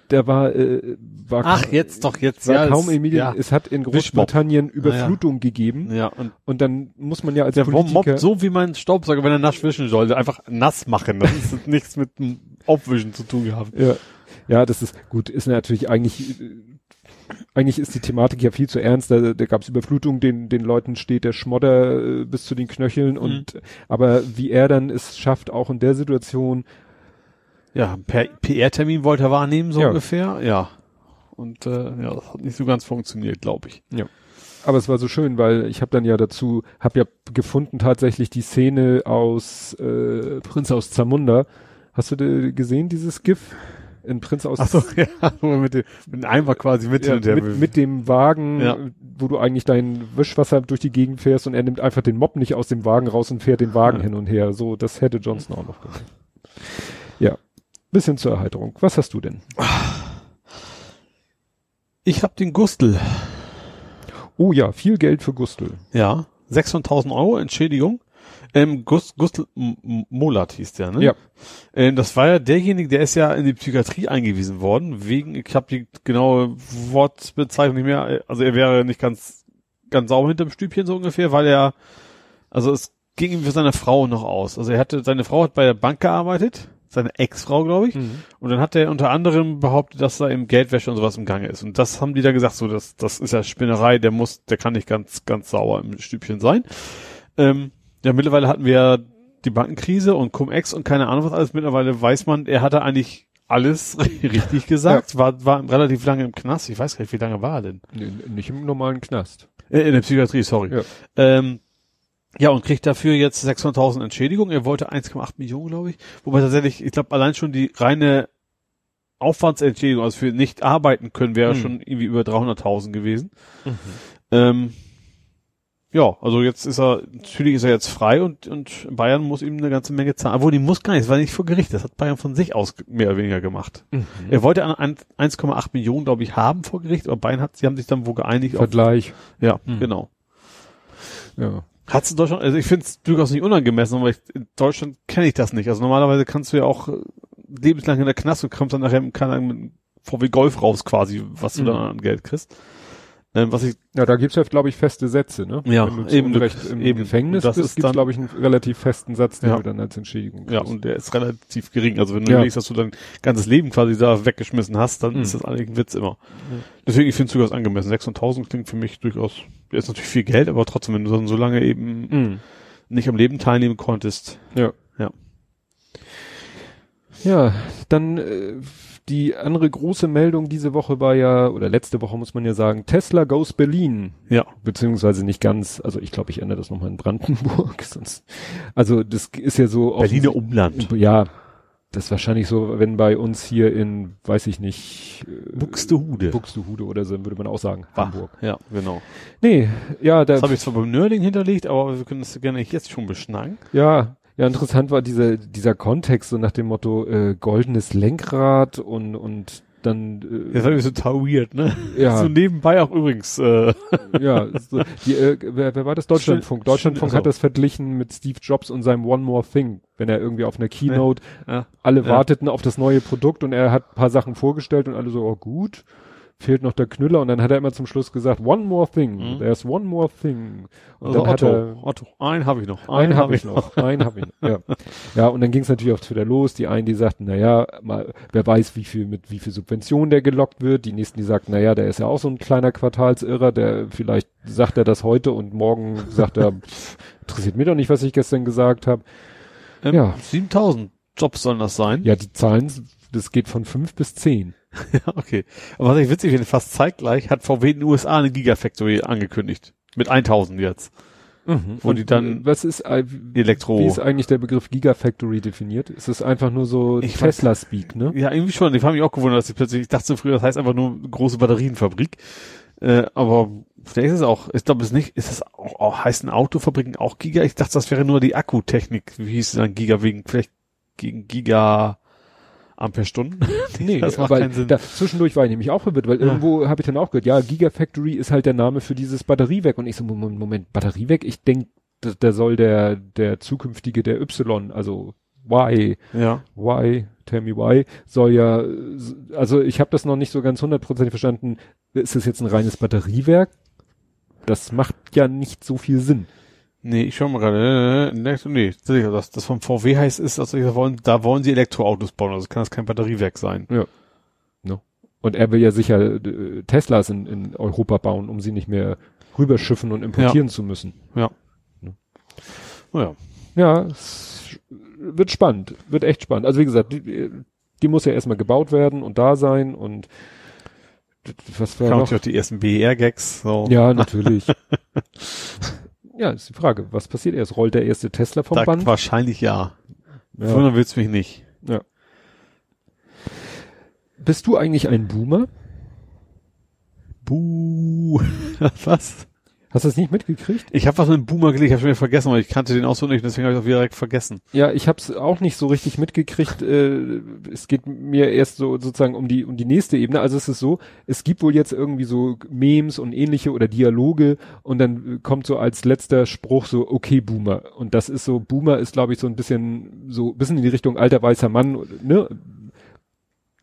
Der war, äh, war, Ach, jetzt doch, jetzt. war ja, kaum es-. Ja. Es hat in Großbritannien Ah, ja. Überflutung gegeben. ja, und Und dann muss man ja als der Politiker, mobbt so wie mein Staubsauger, wenn er nass wischen sollte. Einfach nass machen. Das ist [LAUGHS] nichts mit dem Aufwischen zu tun gehabt. ja, ja, das ist gut, ist natürlich eigentlich, äh, eigentlich ist die Thematik ja viel zu ernst. Da, da gab es Überflutung, den, den Leuten steht der Schmodder äh, bis zu den Knöcheln und, Mhm. aber wie er dann es schafft, auch in der Situation, Ja, per PR-Termin wollte er wahrnehmen, so Ja. ungefähr. Ja. Und äh, ja, das hat nicht so ganz funktioniert, glaube ich. Aber es war so schön, weil ich habe dann ja dazu, habe ja gefunden tatsächlich die Szene aus äh, Prinz aus Zamunda. Hast du gesehen, dieses GIF? In Prinz aus Ach so, [LAUGHS] ja, mit dem, mit dem Eimer quasi mit, ja, mit, mit dem Wagen, Ja. wo du eigentlich dein Wischwasser durch die Gegend fährst und er nimmt einfach den Mob nicht aus dem Wagen raus und fährt den Wagen Ja. hin und her. So, das hätte Johnson auch noch gemacht. Ja. Bisschen zur Erheiterung. Was hast du denn? Ich habe den Gustl. Oh ja, viel Geld für Gustl. Ja. 600.000 Euro Entschädigung. Ähm, Gust, Gustl Molat hieß der, ne? Ja. Ähm, das war ja derjenige, der ist ja in die Psychiatrie eingewiesen worden, wegen, ich habe die genaue Wortbezeichnung nicht mehr, also er wäre nicht ganz, ganz sauber hinterm Stübchen so ungefähr, weil er Also es ging ihm für seine Frau noch aus. Also er hatte, seine Frau hat bei der Bank gearbeitet, seine Ex-Frau, glaube ich. Mhm. Und dann hat er unter anderem behauptet, dass da im Geldwäsche und sowas im Gange ist. Und das haben die da gesagt, so, das, das ist ja Spinnerei, der muss, der kann nicht ganz, ganz sauer im Stübchen sein. Ähm, ja, mittlerweile hatten wir ja die Bankenkrise und Cum-Ex und keine Ahnung was alles. Mittlerweile weiß man, er hatte eigentlich alles [LAUGHS] richtig gesagt, war, war relativ lange im Knast. Ich weiß gar nicht, wie lange war er denn? Nee, nicht im normalen Knast. Äh, in der Psychiatrie, sorry. Ja. Ähm, ja, und kriegt dafür jetzt 600.000 Entschädigung. Er wollte 1,8 Millionen, glaube ich. Wobei tatsächlich, ich glaube, allein schon die reine Aufwandsentschädigung, also für nicht arbeiten können, wäre Mhm. schon irgendwie über 300.000 gewesen. Ähm, ja, also jetzt ist er, natürlich ist er jetzt frei und, und Bayern muss ihm eine ganze Menge zahlen. Obwohl, die muss gar nicht, das war nicht vor Gericht, das hat Bayern von sich aus mehr oder weniger gemacht. Mhm. Er wollte an ein- 1,8 Millionen, glaube ich, haben vor Gericht, aber Bayern hat, sie haben sich dann wohl geeinigt auf, Vergleich. ja, Mhm. genau. Ja. Hat's in Deutschland, also ich finde es durchaus nicht unangemessen, aber ich, in Deutschland kenne ich das nicht. Also normalerweise kannst du ja auch äh, lebenslang in der Knast und kommst dann nachher keine Ahnung, mit einem VW Golf raus quasi, was du Mhm. dann an Geld kriegst. Ähm, was ich, Ja, da gibt's ja, glaube ich, feste Sätze, ne? Ja, eben, Unrecht im eben. Gefängnis das bist, dann- glaube ich, einen relativ festen Satz, den Ja. du dann als Entschädigung ja, kriegst. und der ist relativ gering. Also wenn du Ja. überlegst, dass du dein ganzes Leben quasi da weggeschmissen hast, dann Mhm. ist das eigentlich ein Witz immer. Deswegen, ich finde es durchaus angemessen. 600.000 klingt für mich durchaus, ist natürlich viel Geld, aber trotzdem, wenn du dann so lange eben Mhm. nicht am Leben teilnehmen konntest. Ja. Ja. Ja, dann äh, die andere große Meldung diese Woche war ja, oder letzte Woche muss man ja sagen, Tesla goes Berlin. Ja. Beziehungsweise nicht ganz, also ich glaube, ich ändere das nochmal in Brandenburg. [LAUGHS] Sonst, also das ist ja so Berliner Umland. Ja, das ist wahrscheinlich so, wenn bei uns hier in, weiß ich nicht, äh, Buxtehude. Buxtehude oder so, würde man auch sagen, War. Hamburg. Ja, genau. Nee, ja, da, Das habe ich zwar beim Nerding hinterlegt, aber wir können das gerne jetzt schon beschnacken. ja, ja, interessant war dieser, dieser Kontext, so nach dem Motto, äh, goldenes Lenkrad und, und dann, äh, Das ist total weird, ne? ja, So nebenbei auch übrigens. Äh, ja, so, die, äh, wer, wer war das? Deutschlandfunk. Deutschlandfunk hat das verglichen mit Steve Jobs und seinem One More Thing. Wenn er irgendwie auf einer Keynote, ja. alle Ja. warteten auf das neue Produkt und er hat ein paar Sachen vorgestellt und alle so, oh gut, fehlt noch der Knüller und dann hat er immer zum Schluss gesagt, One More Thing, Mhm. there's one more thing. Und Also dann hat Otto, er, Otto, einen habe ich noch. einen habe ich noch, einen habe ich noch, ja. Ja, und dann ging es natürlich auf Twitter los. Die einen, die sagten, na ja, mal, wer weiß, wie viel, mit wie viel Subvention der gelockt wird. Die nächsten, die sagten, na ja, der ist ja auch so ein kleiner Quartalsirrer, der vielleicht sagt er das heute und morgen sagt er, pff, [LAUGHS] interessiert mich doch nicht, was ich gestern gesagt habe. Ähm, Ja. 7000 Jobs sollen das sein. Ja, die Zahlen, das geht von fünf bis zehn. [LAUGHS] Ja, okay. Aber was ich witzig finde, fast zeitgleich hat VW in den USA eine Gigafactory angekündigt. Mit 1000 jetzt. Wo Und die dann was ist, äh, wie Elektro. ist eigentlich der Begriff Gigafactory definiert? Ist es einfach nur so Tesla-Speak, ne? Ja, irgendwie schon. Ich habe mich auch gewundert, dass ich plötzlich, ich dachte so früher, das heißt einfach nur große Batterienfabrik. Äh, aber vielleicht ist es auch, ich glaube es nicht, ist es auch, auch heißen Autofabriken auch Giga? Ich dachte, das wäre nur die Akkutechnik. Wie hieß es dann Giga wegen, vielleicht gegen Giga Amperestunden? [LAUGHS] Nee, das macht keinen Sinn. Da, zwischendurch war ich nämlich auch verwirrt, weil Ja. irgendwo habe ich dann auch gehört, ja, Gigafactory ist halt der Name für dieses Batteriewerk. Und ich so, Moment, Moment Batteriewerk? Ich denk, da, da soll der, der zukünftige, der Y, also Y, ja. Y, tell me why, soll ja, also ich habe das noch nicht so ganz hundertprozentig verstanden. Ist das jetzt ein reines Batteriewerk? Das macht ja nicht so viel Sinn. Nee, ich schau mal gerade. äh, Nee, nee, sicher, das, das vom VW heißt ist, also da wollen, da wollen sie Elektroautos bauen, also kann das kein Batteriewerk sein. Und er will ja sicher äh, Teslas in, in Europa bauen, um sie nicht mehr rüberschiffen und importieren zu müssen. Naja. Ja, es wird spannend, wird echt spannend. Also wie gesagt, die, die muss ja erstmal gebaut werden und da sein und was war Kam noch? auch die ersten BER-Gags, so. Ja, natürlich. [LAUGHS] ja, ist die Frage, was passiert erst? Rollt der erste Tesla vom da, Band? wahrscheinlich ja. Ja. Wundern wird's mich nicht. Bist du eigentlich ein Boomer? Buh. [LAUGHS] Was? Hast du das nicht mitgekriegt? Ich habe was mit dem Boomer gelegt, ich habe schon wieder vergessen, weil ich kannte den auswendig, deswegen habe ich auch wieder direkt vergessen. Ja, ich habe es auch nicht so richtig mitgekriegt. Äh, es geht mir erst so sozusagen um die um die nächste Ebene. Also es ist so, es gibt wohl jetzt irgendwie so Memes und ähnliche oder Dialoge und dann äh, kommt so als letzter Spruch so okay Boomer und das ist so Boomer ist glaube ich so ein bisschen so bisschen in die Richtung alter weißer Mann, ne?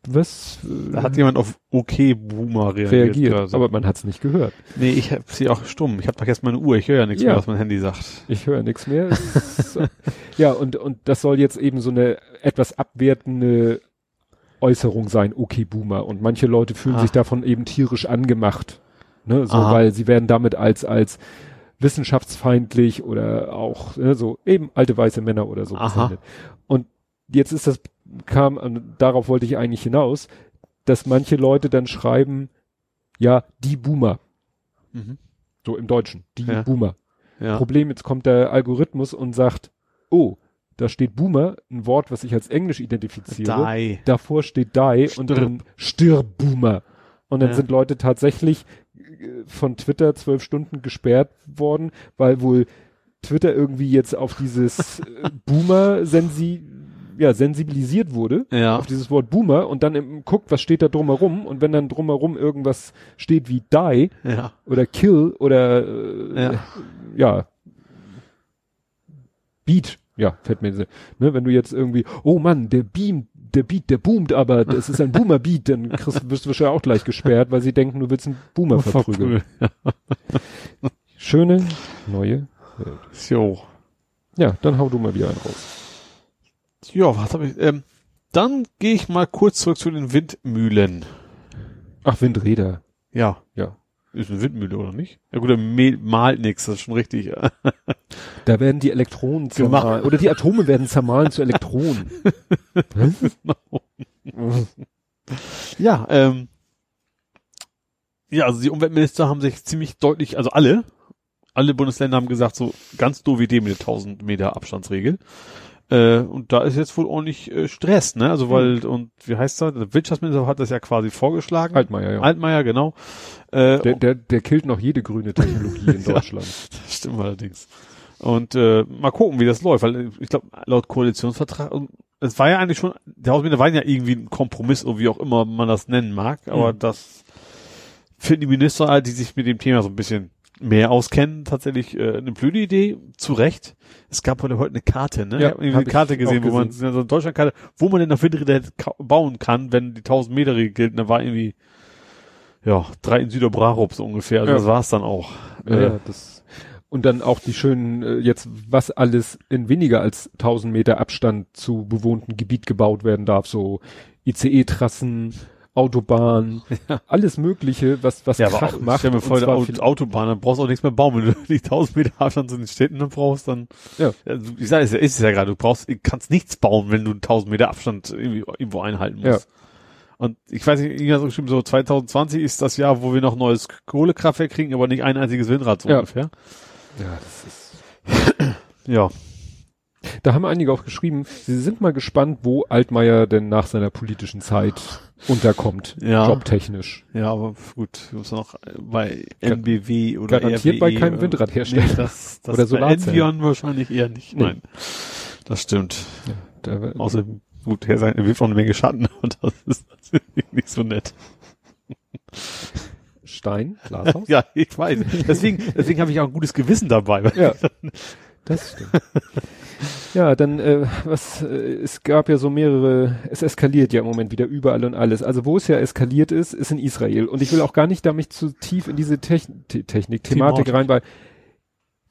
Was Da hat jemand auf okay Boomer reagiert. reagiert, aber man hat's nicht gehört. nee, ich hab sie auch stumm. Ich habe doch jetzt meine Uhr. Ich höre ja nichts Ja. mehr, was mein Handy sagt. Ich höre nichts mehr. Es [LAUGHS] ja, und, und das soll jetzt eben so eine etwas abwertende Äußerung sein, okay, Boomer. Und manche Leute fühlen Ah. sich davon eben tierisch angemacht. Ne, so, Aha. weil sie werden damit als, als wissenschaftsfeindlich oder auch ne, so eben alte weiße Männer oder so bezeichnet. Und jetzt ist das, kam, und darauf wollte ich eigentlich hinaus, dass manche Leute dann schreiben, ja, die Boomer, Mhm. so im Deutschen, die Ja. Boomer. Ja. Problem, jetzt kommt der Algorithmus und sagt, oh, da steht Boomer, ein Wort, was ich als Englisch identifiziere. Die. Davor steht die und dann stirb Boomer. Und dann Ja. sind Leute tatsächlich äh, von Twitter zwölf Stunden gesperrt worden, weil wohl Twitter irgendwie jetzt auf dieses äh, [LAUGHS] Boomer sensi ja, sensibilisiert wurde Ja. auf dieses Wort Boomer und dann im, guckt, was steht da drumherum und wenn dann drumherum irgendwas steht wie die Ja. oder Kill oder äh, Ja. ja. Beat, ja, fällt mir. Ne, wenn du jetzt irgendwie, oh Mann, der Beam, der Beat, der boomt, aber das ist ein Boomer Beat, dann kriegst, wirst du wahrscheinlich auch gleich gesperrt, weil sie denken, du willst einen Boomer verprügeln. Schöne neue Welt. Jo. Ja, dann hau du mal wieder einen raus. Ja, was habe ich? Ähm, dann gehe ich mal kurz zurück zu den Windmühlen. Ach, Windräder. Ja. Ja. Ist eine Windmühle, oder nicht? Ja gut, er malt nix, das ist schon richtig. [LAUGHS] Da werden die Elektronen zermahlen. Oder die Atome werden zermahlen zu Elektronen. [LAUGHS] ja, ähm, ja, also die Umweltminister haben sich ziemlich deutlich, also alle, alle Bundesländer haben gesagt, so ganz doof Idee mit der 1000 Meter Abstandsregel. Äh, und da ist jetzt wohl ordentlich äh, Stress, ne? Also weil, und wie heißt das? Der Wirtschaftsminister hat das ja quasi vorgeschlagen. Altmaier, ja. Altmaier, genau. Äh, Der, der, der killt noch jede grüne Technologie in [LAUGHS] Ja. Deutschland. Das stimmt allerdings. Und äh, mal gucken, wie das läuft, weil ich glaube, laut Koalitionsvertrag, und es war ja eigentlich schon, der Hausmieter waren ja irgendwie ein Kompromiss, oder wie auch immer man das nennen mag, aber Mhm. das finden die Minister, halt, die sich mit dem Thema so ein bisschen mehr auskennen, tatsächlich äh, eine blöde Idee, zu Recht. Es gab heute heute eine Karte, ne? Ja, ich habe hab eine Karte gesehen, auch wo man, gesehen. so eine Deutschlandkarte, wo man denn auf Windräder bauen kann, wenn die 1000 Meter Regel gilt, und da war irgendwie, ja, drei in Süderbrarup so ungefähr, also Ja. das war's dann auch. Ja, Äh, ja, das, und dann auch die schönen, äh, jetzt, was alles in weniger als 1000 Meter Abstand zu bewohnten Gebiet gebaut werden darf, so ICE-Trassen, Autobahn, alles Mögliche, was, was Ja, Krach aber macht. stell mir vor, zwar Au- viel- Autobahn, dann brauchst du auch nichts mehr bauen. Wenn du die 1000 Meter Abstand zu den Städten dann brauchst, dann, Ja. Also, ich sage, es ist es ja gerade, du brauchst, kannst nichts bauen, wenn du 1000 Meter Abstand irgendwie, irgendwo einhalten musst. Ja. Und ich weiß nicht, so geschrieben, so 2020 ist das Jahr, wo wir noch neues Kohlekraftwerk kriegen, aber nicht ein einziges Windrad so Ja. ungefähr. ja, das ist, Ja. Da haben einige auch geschrieben, sie sind mal gespannt, wo Altmaier denn nach seiner politischen Zeit unterkommt, Ja. jobtechnisch. Ja, aber gut, du musst noch bei NBW oder Garantiert bei RWE keinem oder- Windradhersteller. Nee, das, das Oder bei Solarzellen. Envion wahrscheinlich eher nicht. Nee. Nein. Das stimmt. Da, Außer, gut, er er wirft auch eine Menge Schatten [LAUGHS] und das ist natürlich nicht so nett. Stein, Glashaus? [LAUGHS] Ja, ich weiß. Deswegen, deswegen habe ich auch ein gutes Gewissen dabei. Ja, das stimmt. [LAUGHS] Ja, dann, äh, was, äh, es gab ja so mehrere, es eskaliert ja im Moment wieder überall und alles. Also wo es ja eskaliert ist, ist in Israel. Und ich will auch gar nicht damit zu tief in diese Techn Te- Technik, Thematik rein, weil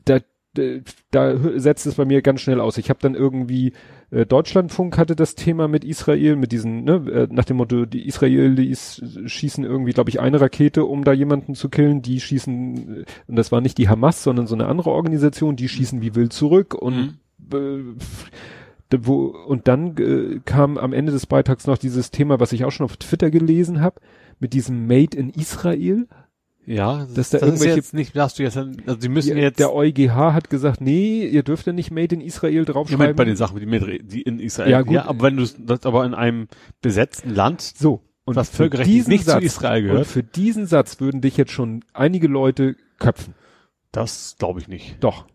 da, da, da setzt es bei mir ganz schnell aus. Ich habe dann irgendwie, äh, Deutschlandfunk hatte das Thema mit Israel, mit diesen, ne, äh, nach dem Motto, die Israelis schießen irgendwie, glaube ich, eine Rakete, um da jemanden zu killen, die schießen, äh, und das war nicht die Hamas, sondern so eine andere Organisation, die schießen wie wild zurück und d- wo, und dann äh, kam am Ende des Beitrags noch dieses Thema, was ich auch schon auf Twitter gelesen habe, mit diesem Made in Israel. Ja, Dass das, da das ist irgendwelche- jetzt nicht, darfst du jetzt, also die müssen Die, jetzt, der EuGH hat gesagt, nee, ihr dürft ja nicht Made in Israel ich draufschreiben. meine, bei den Sachen, die, mit, die in Israel, Ja, gut. aber wenn du das aber in einem besetzten Land, so. Und was völkerrechtlich nicht zu Satz, Israel Und gehört, für diesen Satz würden dich jetzt schon einige Leute köpfen. das glaube ich nicht. Doch.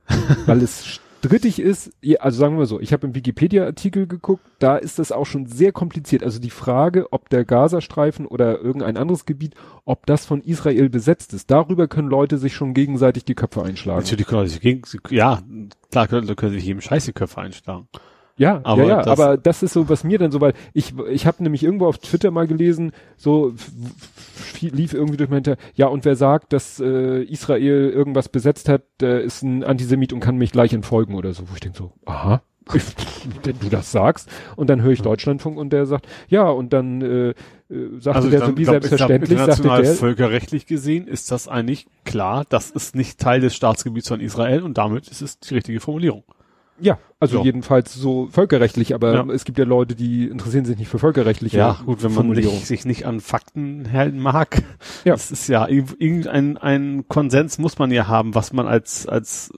Weil es strittig ist, also sagen wir mal so, ich habe im Wikipedia-Artikel geguckt, da ist das auch schon sehr kompliziert. Also die Frage, ob der Gazastreifen oder irgendein anderes Gebiet, ob das von Israel besetzt ist, darüber können Leute sich schon gegenseitig die Köpfe einschlagen. Natürlich können sie gegen, ja, klar können, können sie sich jedem Scheiß die Köpfe einschlagen. Ja, Aber ja, ja, das- aber das ist so, was mir dann so, weil ich, ich habe nämlich irgendwo auf Twitter mal gelesen, so lief irgendwie durch mein Hinter, ja, und wer sagt, dass äh, Israel irgendwas besetzt hat, der ist ein Antisemit und kann mich gleich entfolgen oder so, wo ich denke so, aha, [LAUGHS] ich, wenn du das sagst, und dann höre ich Deutschlandfunk und der sagt, ja, und dann äh, äh, sagte der so wie glaub, ich glaub, selbstverständlich, sagte international der, völkerrechtlich gesehen ist das eigentlich klar, das ist nicht Teil des Staatsgebiets von Israel und damit ist es die richtige Formulierung. Ja, also So. jedenfalls so völkerrechtlich, aber Ja. es gibt ja Leute, die interessieren sich nicht für völkerrechtliche gut, wenn man nicht, sich nicht an Fakten halten mag. Ja. Das ist ja irg- irgendein ein Konsens muss man ja haben, was man als als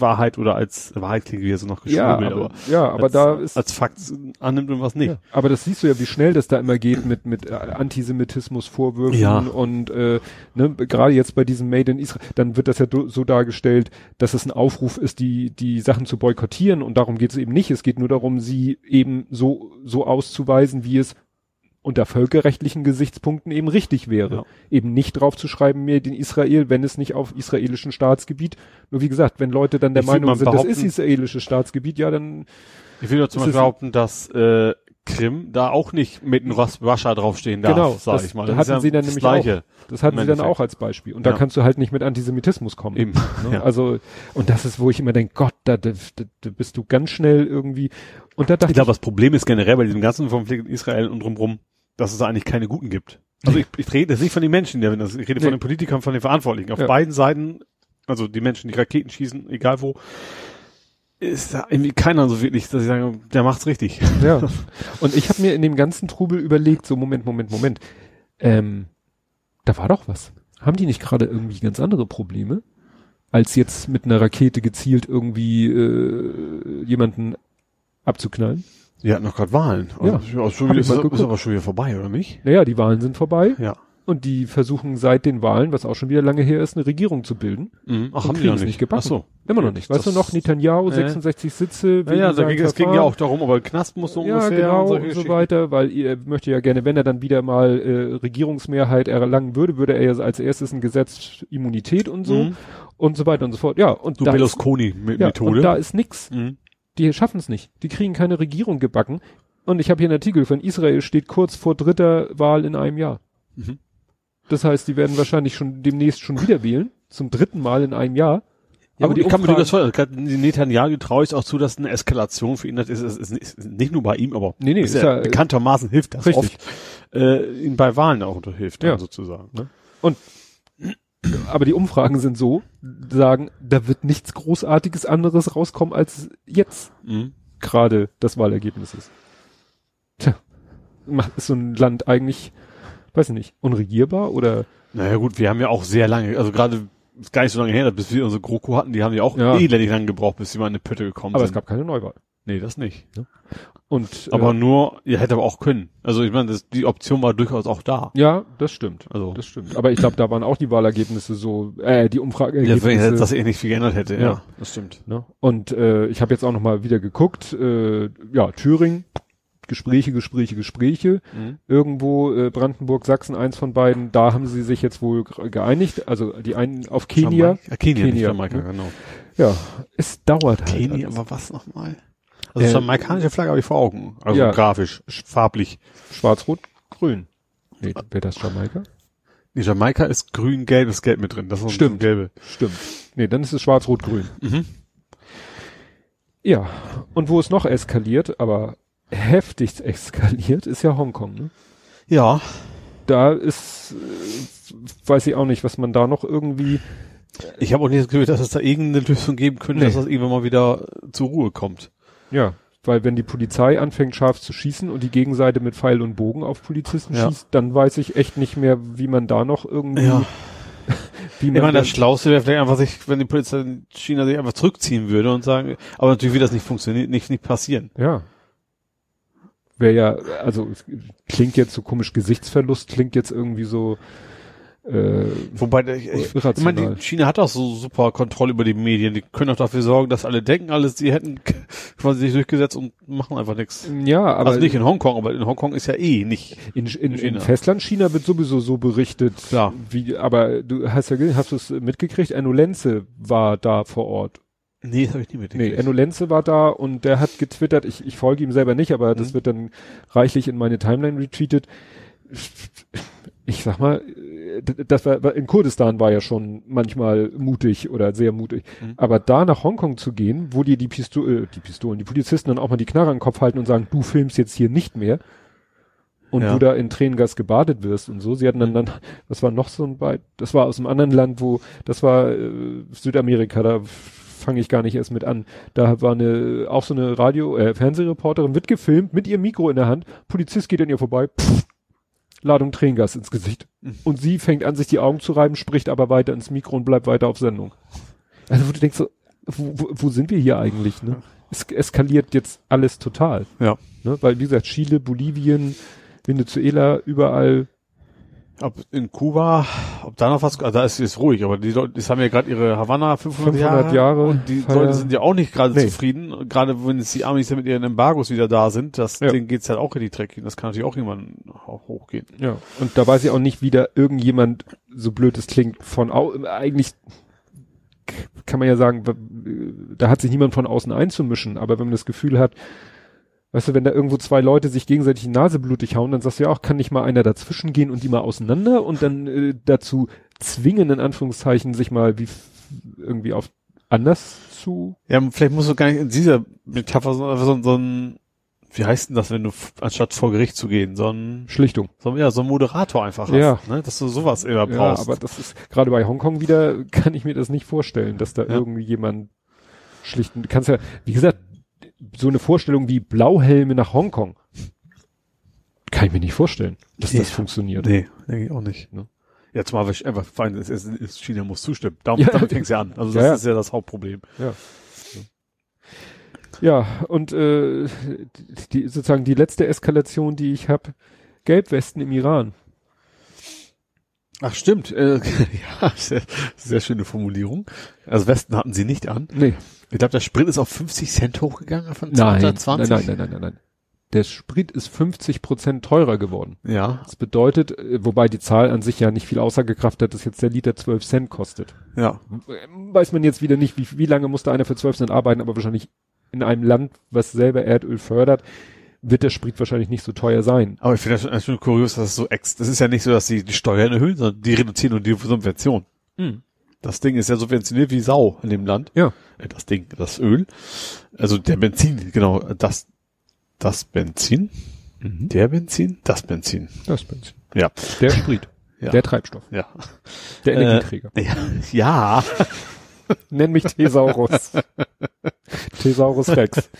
Wahrheit oder als Wahrheit klingt wieder so noch Ja, geschwurbelt, aber, ja, aber als, da ist als Fakt annimmt und was nicht. Ja, aber das siehst du ja, wie schnell das da immer geht mit mit äh, Antisemitismus Vorwürfen Ja. und äh, ne, gerade jetzt bei diesem Made in Israel, dann wird das ja so dargestellt, dass es ein Aufruf ist, die die Sachen zu boykottieren und darum geht es eben nicht. Es geht nur darum, sie eben so so auszuweisen, wie es unter völkerrechtlichen Gesichtspunkten eben richtig wäre. Ja. Eben nicht drauf zu schreiben, mir den Israel, wenn es nicht auf israelischem Staatsgebiet. Nur wie gesagt, wenn Leute dann der Ich Meinung sind, das ist israelisches Staatsgebiet, ja, dann Ich will doch zum Beispiel behaupten, dass äh, Krim da auch nicht mit einem Ras- Russia draufstehen darf, Genau, sag das ich mal. hatten ist ja sie dann das nämlich Gleiche. Das hatten sie dann auch als Beispiel. Und da Ja. kannst du halt nicht mit Antisemitismus kommen. Eben. Ne? Also, und das ist, wo ich immer denke, Gott, da, da, da, da bist du ganz schnell irgendwie. Und da dachte Ich glaube, das Problem ist generell bei diesem ganzen Konflikt in Israel und drumherum, dass es da eigentlich keine Guten gibt. Also ich, ich rede jetzt nicht von den Menschen, ich rede Nee. von den Politikern, von den Verantwortlichen. Auf Ja. beiden Seiten, also die Menschen, die Raketen schießen, egal wo, ist da irgendwie keiner so wirklich, dass ich sage, der macht's richtig. ich, ja. [LAUGHS] Und ich habe mir in dem ganzen Trubel überlegt, so Moment, Moment, Moment. Ähm, da war doch was. Haben die nicht gerade irgendwie ganz andere Probleme, als jetzt mit einer Rakete gezielt irgendwie äh, jemanden abzuknallen? Die hatten noch gerade Wahlen. Ja. Also, ist, schon wieder, ist, ist aber schon wieder vorbei, oder nicht? Naja, die Wahlen sind vorbei Ja. und die versuchen seit den Wahlen, was auch schon wieder lange her ist, eine Regierung zu bilden. Mhm. Ach, haben die noch nicht. nicht gebacken. Ach so. Immer noch nicht. Weißt Das- du noch, Netanyahu, Äh. 66 Sitze. Ja, ja, ging, es ging ja auch darum, aber Knast muss so Ja, ungefähr genau und so weiter, weil er möchte ja gerne, wenn er dann wieder mal äh, Regierungsmehrheit erlangen würde, würde er ja als erstes ein Gesetz Immunität und so Mhm. und so weiter und so fort. Ja, und So da ist, Berlusconi-Methode. ja, und da ist nix. mhm. Die schaffen es nicht. Die kriegen keine Regierung gebacken. Und ich habe hier einen Artikel von Israel, steht kurz vor dritter Wahl in einem Jahr. Mhm. Das heißt, die werden wahrscheinlich schon demnächst schon wieder wählen, zum dritten Mal in einem Jahr. Ja, aber die ich kann mir Umfragen- das vorstellen. Netanyahu traue ich auch zu, dass eine Eskalation für ihn das ist, ist, ist, ist nicht nur bei ihm, aber Nee, nee, ist ja, ja- bekanntermaßen hilft das Richtig. oft, äh, ihn bei Wahlen auch hilft, Ja. sozusagen. Ne? Aber die Umfragen sind so, sagen, da wird nichts Großartiges anderes rauskommen, als jetzt Mhm. gerade das Wahlergebnis ist. Tja, macht- ist so ein Land eigentlich, weiß ich nicht, unregierbar oder? Naja gut, wir haben ja auch sehr lange, also gerade ist gar nicht so lange her, bis wir unsere GroKo hatten, die haben ja auch Ja. elendig lange gebraucht, bis sie mal in eine Pötte gekommen Aber es sind. gab keine Neuwahl. nee, das nicht. Und Aber äh, nur, ihr hätte aber auch können. Also ich meine, das, die Option war durchaus auch da. ja, das stimmt. Also Das stimmt. Aber ich glaube, da waren auch die Wahlergebnisse so, äh, die ja, wenn Umfrageergebnisse. das eh nicht viel geändert hätte, ja. Ja. Das stimmt. ne? Und äh, ich habe jetzt auch noch mal wieder geguckt, äh, ja, Thüringen, Gespräche, Gespräche, Gespräche. Mhm. Irgendwo äh, Brandenburg, Sachsen, eins von beiden, da haben sie sich jetzt wohl ge- geeinigt. Also die einen auf Kenia. Jamaika, Kenia, nicht Kenia, Jamaika, ne? genau. Ja, es dauert halt. Kenia, alles. aber was nochmal? Also Äh, jamaikanische Flagge habe ich vor Augen. Also ja. grafisch, farblich. Schwarz, Rot, Grün. Nee, wäre das Jamaika? Die Jamaika ist grün, gelbes Gelb mit drin. Das ist Stimmt. gelbe. Stimmt. Nee, dann ist es Schwarz, Rot, Grün. Mhm. Ja, und wo es noch eskaliert, aber heftigst [LAUGHS] eskaliert, ist ja Hongkong. Ne? Ja. Da ist, äh, weiß ich auch nicht, was man da noch irgendwie, Ich habe auch nicht das Gefühl, dass es da irgendeine Lösung geben könnte, Nee. dass das irgendwann mal wieder zur Ruhe kommt. Ja, weil wenn die Polizei anfängt scharf zu schießen und die Gegenseite mit Pfeil und Bogen auf Polizisten Ja. schießt, dann weiß ich echt nicht mehr, wie man da noch irgendwie, [LAUGHS] wie Ich man meine, da- das Schlauste wäre vielleicht einfach sich, wenn die Polizei in China sich einfach zurückziehen würde und sagen, aber natürlich wird das nicht funktionieren, nicht, nicht passieren. Ja. Wäre ja, also klingt jetzt so komisch, Gesichtsverlust klingt jetzt irgendwie so äh, Wobei, ich, ich, ich irrational. meine, die China hat auch so super Kontrolle über die Medien. Die können auch dafür sorgen, dass alle denken, alles, sie hätten [LAUGHS] quasi sich durchgesetzt und machen einfach nichts. ja, aber Also nicht in Hongkong, aber in Hongkong ist ja eh nicht. in, in, in China. Festland China wird sowieso so berichtet. Klar. Wie, aber du hast ja, hast du es mitgekriegt? Enno Lenze war da vor Ort. Nee, das habe ich nie Nee, mitgekriegt. Enno Lenze war da und der hat getwittert, ich, ich folge ihm selber nicht, aber das Mhm. wird dann reichlich in meine Timeline retweetet. Ich sag mal, das war, in Kurdistan war ja schon manchmal mutig oder sehr mutig. Mhm. Aber da nach Hongkong zu gehen, wo dir die Pistolen, die Pistolen, die Polizisten dann auch mal die Knarre an den Kopf halten und sagen, du filmst jetzt hier nicht mehr. Und Ja. du da in Tränengas gebadet wirst und so. Sie hatten dann dann, das war noch so ein Be das war aus einem anderen Land, wo, das war äh, Südamerika, da fange ich gar nicht erst mit an. Da war eine, auch so eine Radio, äh, Fernsehreporterin, wird gefilmt mit ihrem Mikro in der Hand, Polizist geht an ihr vorbei, pff, Ladung Tränengas ins Gesicht. Mhm. Und sie fängt an, sich die Augen zu reiben, spricht aber weiter ins Mikro und bleibt weiter auf Sendung. Also wo du denkst so, wo, wo, wo sind wir hier eigentlich, ne? Es eskaliert jetzt alles total. Ja. Ne? Weil, wie gesagt, Chile, Bolivien, Venezuela, überall, Ob in Kuba, ob da noch was, also da ist es ruhig, aber die Leute, das haben ja gerade ihre Havanna 500, 500 Jahre und die. Leute sind ja auch nicht gerade Nee. zufrieden, gerade wenn jetzt die Amis ja mit ihren Embargos wieder da sind, das, Ja. denen geht's halt auch in die Dreck das kann natürlich auch irgendwann auch hochgehen. Ja. Und da weiß ich auch nicht, wie da irgendjemand, so blöd es klingt, von eigentlich kann man ja sagen, da hat sich niemand von außen einzumischen, aber wenn man das Gefühl hat, weißt du, wenn da irgendwo zwei Leute sich gegenseitig die Nase blutig hauen, dann sagst du ja auch, kann nicht mal einer dazwischen gehen und die mal auseinander und dann äh, dazu zwingen, in Anführungszeichen, sich mal wie irgendwie auf anders zu. Ja, vielleicht musst du gar nicht in dieser Metapher so, so, so ein, wie heißt denn das, wenn du anstatt vor Gericht zu gehen, so ein, Schlichtung. so, ein- ja, so ein Moderator einfach hast, Ja. ne, dass du sowas immer Ja, brauchst. aber das ist, gerade bei Hongkong wieder, [LAUGHS] kann ich mir das nicht vorstellen, dass da Ja. irgendwie jemand schlichten, du kannst ja, wie gesagt, so eine Vorstellung wie Blauhelme nach Hongkong, kann ich mir nicht vorstellen, dass Nee. das funktioniert. Nee, denke ich auch nicht. Ne? Ja, zumal wir einfach, vor allem, es ist, ist, China muss zustimmen. Darum, Ja. damit fängt's ja an. Also das Ja, ja. ist ja das Hauptproblem. Ja, und äh, die, sozusagen die letzte Eskalation, die ich habe, Gelbwesten im Iran. Ach stimmt, äh, [LAUGHS] ja, sehr, sehr schöne Formulierung. Also Westen hatten sie nicht an. Nee, Ich glaube, der Sprit ist auf 50 Cent hochgegangen von nein, 20. nein, nein, nein, nein, nein, nein. Der Sprit ist 50 Prozent teurer geworden. Ja, Das bedeutet, äh, wobei die Zahl an sich ja nicht viel Aussagekraft hat, dass jetzt der Liter 12 Cent kostet. ja. Ähm, Weiß man jetzt wieder nicht, wie, wie lange musste einer für 12 Cent arbeiten, aber wahrscheinlich in einem Land, was selber Erdöl fördert, wird der Sprit wahrscheinlich nicht so teuer sein. Aber ich finde das schon, kurios, dass es so ex, das ist ja nicht so, dass sie die Steuern erhöhen, sondern die reduzieren nur die Subvention. Das Ding ist ja subventioniert wie Sau in dem Land. Ja. Äh, Das Ding, das Öl. Also der Benzin, genau, das, das Benzin, der Benzin, das Benzin. Das Benzin. Ja. Der Sprit. Ja. Der Treibstoff. Ja. Der Äh, Energieträger. Ja. ja. [LAUGHS] Nenn mich Thesaurus. [LAUGHS] Thesaurus Rex.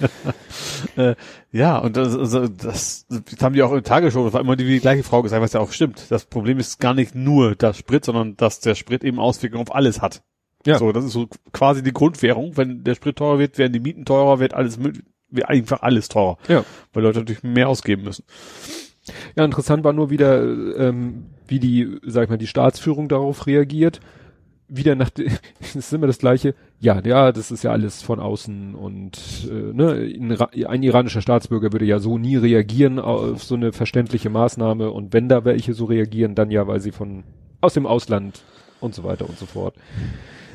Ja, und das, also das, das haben die auch in der Tagesschau, das war immer die, die gleiche Frau gesagt, was ja auch stimmt. Das Problem ist gar nicht nur das Sprit, sondern dass der Sprit eben Auswirkungen auf alles hat. Ja. So, das ist so quasi die Grundwährung. Wenn der Sprit teurer wird, werden die Mieten teurer, wird alles, wird einfach alles teurer. Ja. Weil Leute natürlich mehr ausgeben müssen. Ja, interessant war nur wieder, ähm, wie die, sag ich mal, die Staatsführung darauf reagiert. Wieder nach, [LAUGHS] das ist immer das Gleiche. Ja, ja, das ist ja alles von außen und äh, ne, ein, Ra- ein iranischer Staatsbürger würde ja so nie reagieren auf so eine verständliche Maßnahme und wenn da welche so reagieren, dann ja, weil sie von aus dem Ausland und so weiter und so fort.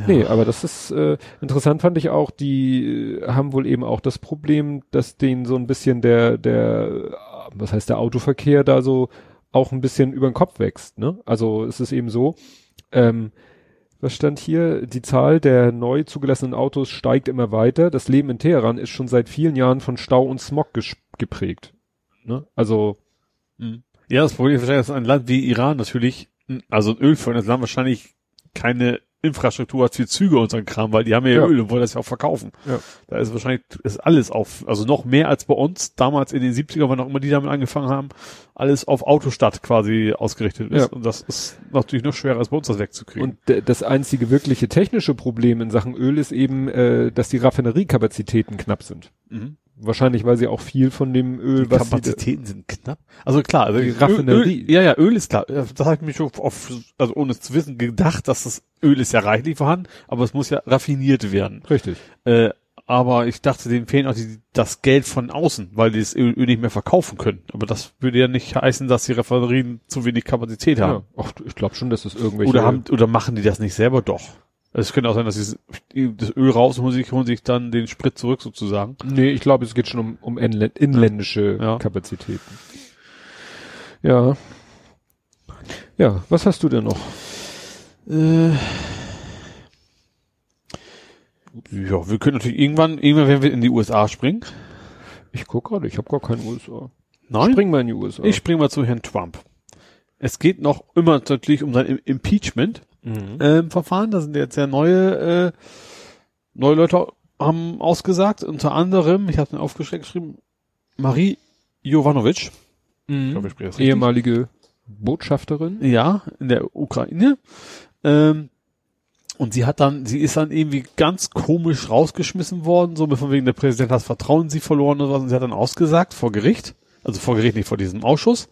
Nee, aber das ist äh, interessant fand ich auch, die äh, haben wohl eben auch das Problem, dass denen so ein bisschen der, der, was heißt der Autoverkehr da so auch ein bisschen über den Kopf wächst, ne? Also es ist eben so, ähm, was stand hier? Die Zahl der neu zugelassenen Autos steigt immer weiter. Das Leben in Teheran ist schon seit vielen Jahren von Stau und Smog geprägt. Ne? Also, Ja, das Problem ist wahrscheinlich, dass ein Land wie Iran natürlich, also ein ölfördertes Land wahrscheinlich keine Infrastruktur hat für Züge und so ein Kram, weil die haben ja, Ja. Öl und wollen das ja auch verkaufen. Ja. Da ist wahrscheinlich ist alles auf, also noch mehr als bei uns, damals in den 70er, wann auch immer die damit angefangen haben, alles auf Autostadt quasi ausgerichtet ist. Ja. Und das ist natürlich noch schwerer als bei uns das wegzukriegen. und das einzige wirkliche technische Problem in Sachen Öl ist eben, äh, dass die Raffineriekapazitäten knapp sind. mhm. Wahrscheinlich, weil sie auch viel von dem Öl, Die was sie, Kapazitäten sind knapp. Also klar, also Die Öl- Raffinerie. Öl, ja, ja, Öl ist klar. Das habe ich mir schon auf, also ohne es zu wissen, gedacht, dass das Öl ist ja reichlich vorhanden, aber es muss ja raffiniert werden. richtig. Äh, aber ich dachte, denen fehlen auch die, das Geld von außen, weil die das Öl, Öl nicht mehr verkaufen können. Aber das würde ja nicht heißen, dass die Raffinerien zu wenig Kapazität haben. Ja. Ach, ich glaube schon, dass es irgendwelche Oder haben, oder machen die das nicht selber doch? Also es könnte auch sein, dass sie das Öl raus holen sich, holen sich dann den Sprit zurück sozusagen. Nee, ich glaube, es geht schon um, um inlä- inländische Ja. Kapazitäten. Ja. Ja, was hast du denn noch? Äh, ja, wir können natürlich irgendwann, irgendwann werden wir in die USA springen. Ich guck gerade, ich habe gar keinen USA. Nein. Spring mal in die USA. Ich springe mal zu Herrn Trump. Es geht noch immer natürlich um sein Im- Impeachment. Mhm. ähm, Verfahren. Da sind jetzt ja neue, äh, neue Leute haben ausgesagt. Unter anderem, ich habe mir aufgeschrieben, Marie Jovanovic. Ich glaube, ich spreche das richtig. Ehemalige Botschafterin. Ja, in der Ukraine. Ähm, und sie hat dann, sie ist dann irgendwie ganz komisch rausgeschmissen worden, so von wegen der Präsident hat das Vertrauen in sie verloren oder was. Und sie hat dann ausgesagt vor Gericht, also vor Gericht, nicht vor diesem Ausschuss.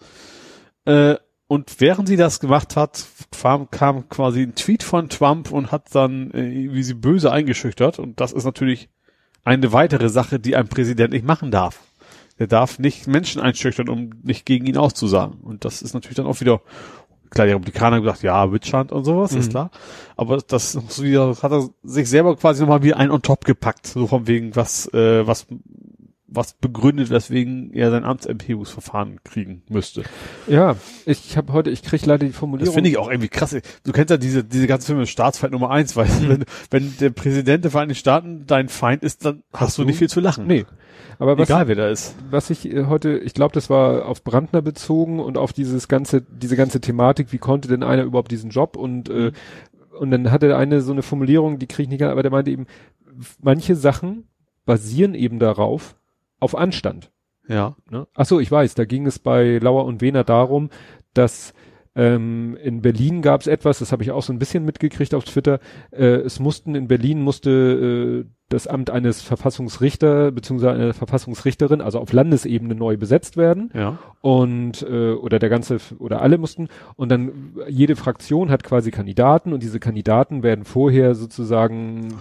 Äh, und während sie das gemacht hat, kam, kam quasi ein Tweet von Trump und hat dann äh, wie sie böse eingeschüchtert. Und das ist natürlich eine weitere Sache, die ein Präsident nicht machen darf. Der darf nicht Menschen einschüchtern, um nicht gegen ihn auszusagen. Und das ist natürlich dann auch wieder, klar, die Republikaner haben gesagt, ja, Witchhunt und sowas, ist Mhm. klar. Aber das ist wieder, hat er sich selber quasi nochmal wie ein on top gepackt. So von wegen, was, äh, was, was begründet, weswegen er sein Amtsenthebungsverfahren kriegen müsste. Ja, ich habe heute, ich krieg leider die Formulierung. Das finde ich auch irgendwie krass. Du kennst ja diese, diese ganzen Filme Staatsfeind Nummer eins, weil wenn, wenn der Präsident der Vereinigten Staaten dein Feind ist, dann hast, du du- nicht viel zu lachen. Nee. Aber was, Egal wer da ist. was ich äh, heute, ich glaube, das war auf Brandner bezogen und auf dieses ganze, diese ganze Thematik, wie konnte denn einer überhaupt diesen Job und äh, und dann hatte der eine so eine Formulierung, die kriege ich nicht, aber der meinte eben, manche Sachen basieren eben darauf, auf Anstand. Ja. Ne? Ach so, ich weiß, da ging es bei Lauer und Wehner darum, dass ähm, in Berlin gab es etwas, das habe ich auch so ein bisschen mitgekriegt auf Twitter, äh, es mussten in Berlin musste äh, das Amt eines Verfassungsrichter beziehungsweise einer Verfassungsrichterin, also auf Landesebene neu besetzt werden Ja. und äh, oder der ganze oder alle mussten und dann jede Fraktion hat quasi Kandidaten und diese Kandidaten werden vorher sozusagen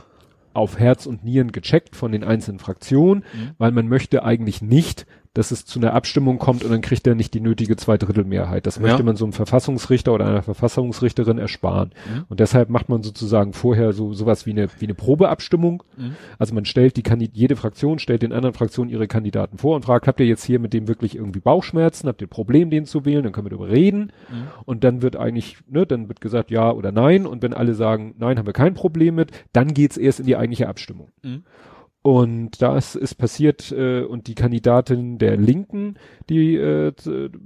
auf Herz und Nieren gecheckt von den einzelnen Fraktionen, Mhm. weil man möchte eigentlich nicht, dass es zu einer Abstimmung kommt und dann kriegt er nicht die nötige Zweidrittelmehrheit. Das Ja. möchte man so einem Verfassungsrichter oder einer Verfassungsrichterin ersparen. Mhm. Und deshalb macht man sozusagen vorher so sowas wie eine wie eine Probeabstimmung. Mhm. Also man stellt die Kandid jede Fraktion stellt den anderen Fraktionen ihre Kandidaten vor und fragt, habt ihr jetzt hier mit dem wirklich irgendwie Bauchschmerzen, habt ihr Problem, den zu wählen, dann können wir darüber reden. Mhm. Und dann wird eigentlich, ne, dann wird gesagt ja oder nein. Und wenn alle sagen, nein, haben wir kein Problem mit, dann geht's erst in die eigentliche Abstimmung. Und das ist passiert äh, und die Kandidatin der Linken, die äh,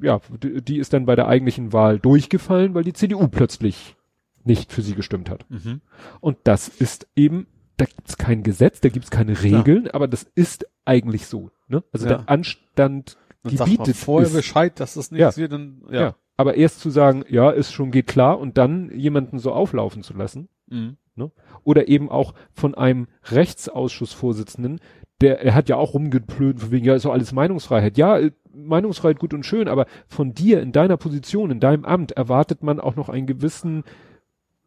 ja, die, die ist dann bei der eigentlichen Wahl durchgefallen, weil die CDU plötzlich nicht für sie gestimmt hat. Mhm. Und das ist eben, da gibt's kein Gesetz, da gibt's keine Regeln, aber das ist eigentlich so. Ne? Also Ja. der Anstand man gebietet vorher es. Bescheid, dass das Ja. nichts wird, dann, Ja. ja. Aber erst zu sagen, ja, ist schon geht klar und dann jemanden so auflaufen zu lassen. Mhm. Oder eben auch von einem Rechtsausschussvorsitzenden, der, er hat ja auch rumgeplönt, von wegen, ja, ist doch alles Meinungsfreiheit. Ja, äh, Meinungsfreiheit gut und schön, aber von dir in deiner Position, in deinem Amt erwartet man auch noch einen gewissen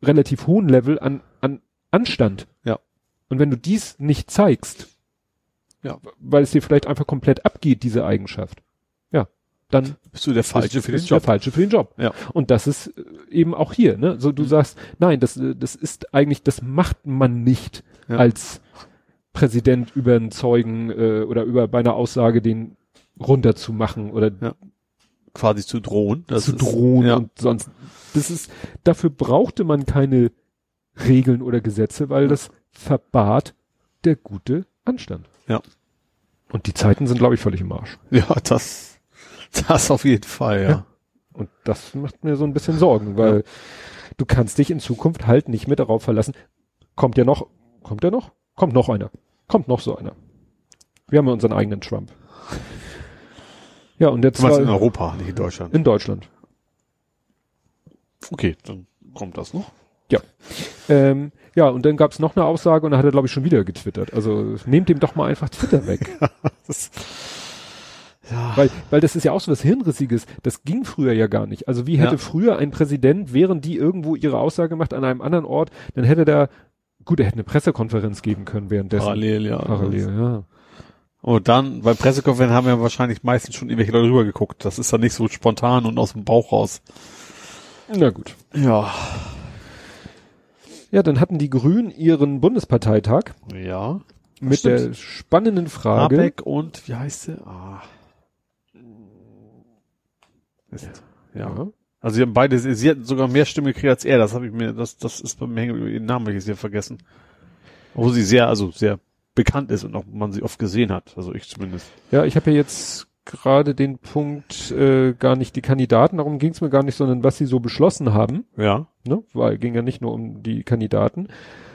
relativ hohen Level an, an Anstand. Ja. Und wenn du dies nicht zeigst, Ja. weil es dir vielleicht einfach komplett abgeht, diese Eigenschaft, dann Bist du der Falsche ist, für den ist der Job? falsche für den Job. Ja. Und das ist äh, eben auch hier, ne? So du sagst, nein, das, äh, das ist eigentlich, das macht man nicht Ja. als Präsident über einen Zeugen äh, oder über bei einer Aussage den runterzumachen oder Ja. Quasi zu drohen. Das zu ist- drohen Ja. und sonst. Das ist, dafür brauchte man keine Regeln oder Gesetze, weil das verbat der gute Anstand. Ja. Und die Zeiten sind, glaube ich, völlig im Arsch. Ja, das, [LAUGHS] das auf jeden Fall, ja. Ja. Und das macht mir so ein bisschen Sorgen, weil du kannst dich in Zukunft halt nicht mehr darauf verlassen. Kommt ja noch, kommt ja noch? Kommt noch einer. Kommt noch so einer. Wir haben ja unseren eigenen Trump. Ja, und jetzt war in Europa, nicht in Deutschland. in Deutschland. Okay, dann kommt das noch. Ähm, ja, und dann gab's noch eine Aussage und da hat er, glaube ich, schon wieder getwittert. Also nehmt dem doch mal einfach Twitter weg. [LAUGHS] Ja. Weil, weil das ist ja auch so was Hirnrissiges. Das ging früher ja gar nicht. Also wie hätte Ja. früher ein Präsident, während die irgendwo ihre Aussage macht an einem anderen Ort, dann hätte da, gut, er hätte eine Pressekonferenz geben können währenddessen. Parallel, ja. Parallel, ja. Und dann, bei Pressekonferenzen haben ja wahrscheinlich meistens schon irgendwelche Leute rübergeguckt. Das ist dann nicht so spontan und aus dem Bauch raus. Na gut. Ja. Ja, dann hatten die Grünen ihren Bundesparteitag Ja. mit stimmt. der spannenden Frage. Habeck und, wie heißt sie? Ah. Ist, ja. Ja. Also sie haben beide, sie, hatten sogar mehr Stimmen gekriegt als er, das habe ich mir, das, das ist bei mir hängen geblieben. den Namen habe ich jetzt hier vergessen. Wo sie sehr, also sehr bekannt ist und auch man sie oft gesehen hat, also ich zumindest. Ja, ich habe ja jetzt gerade den Punkt äh, gar nicht die Kandidaten, darum ging es mir gar nicht, sondern was sie so beschlossen haben, Ja. ne? weil ging ja nicht nur um die Kandidaten,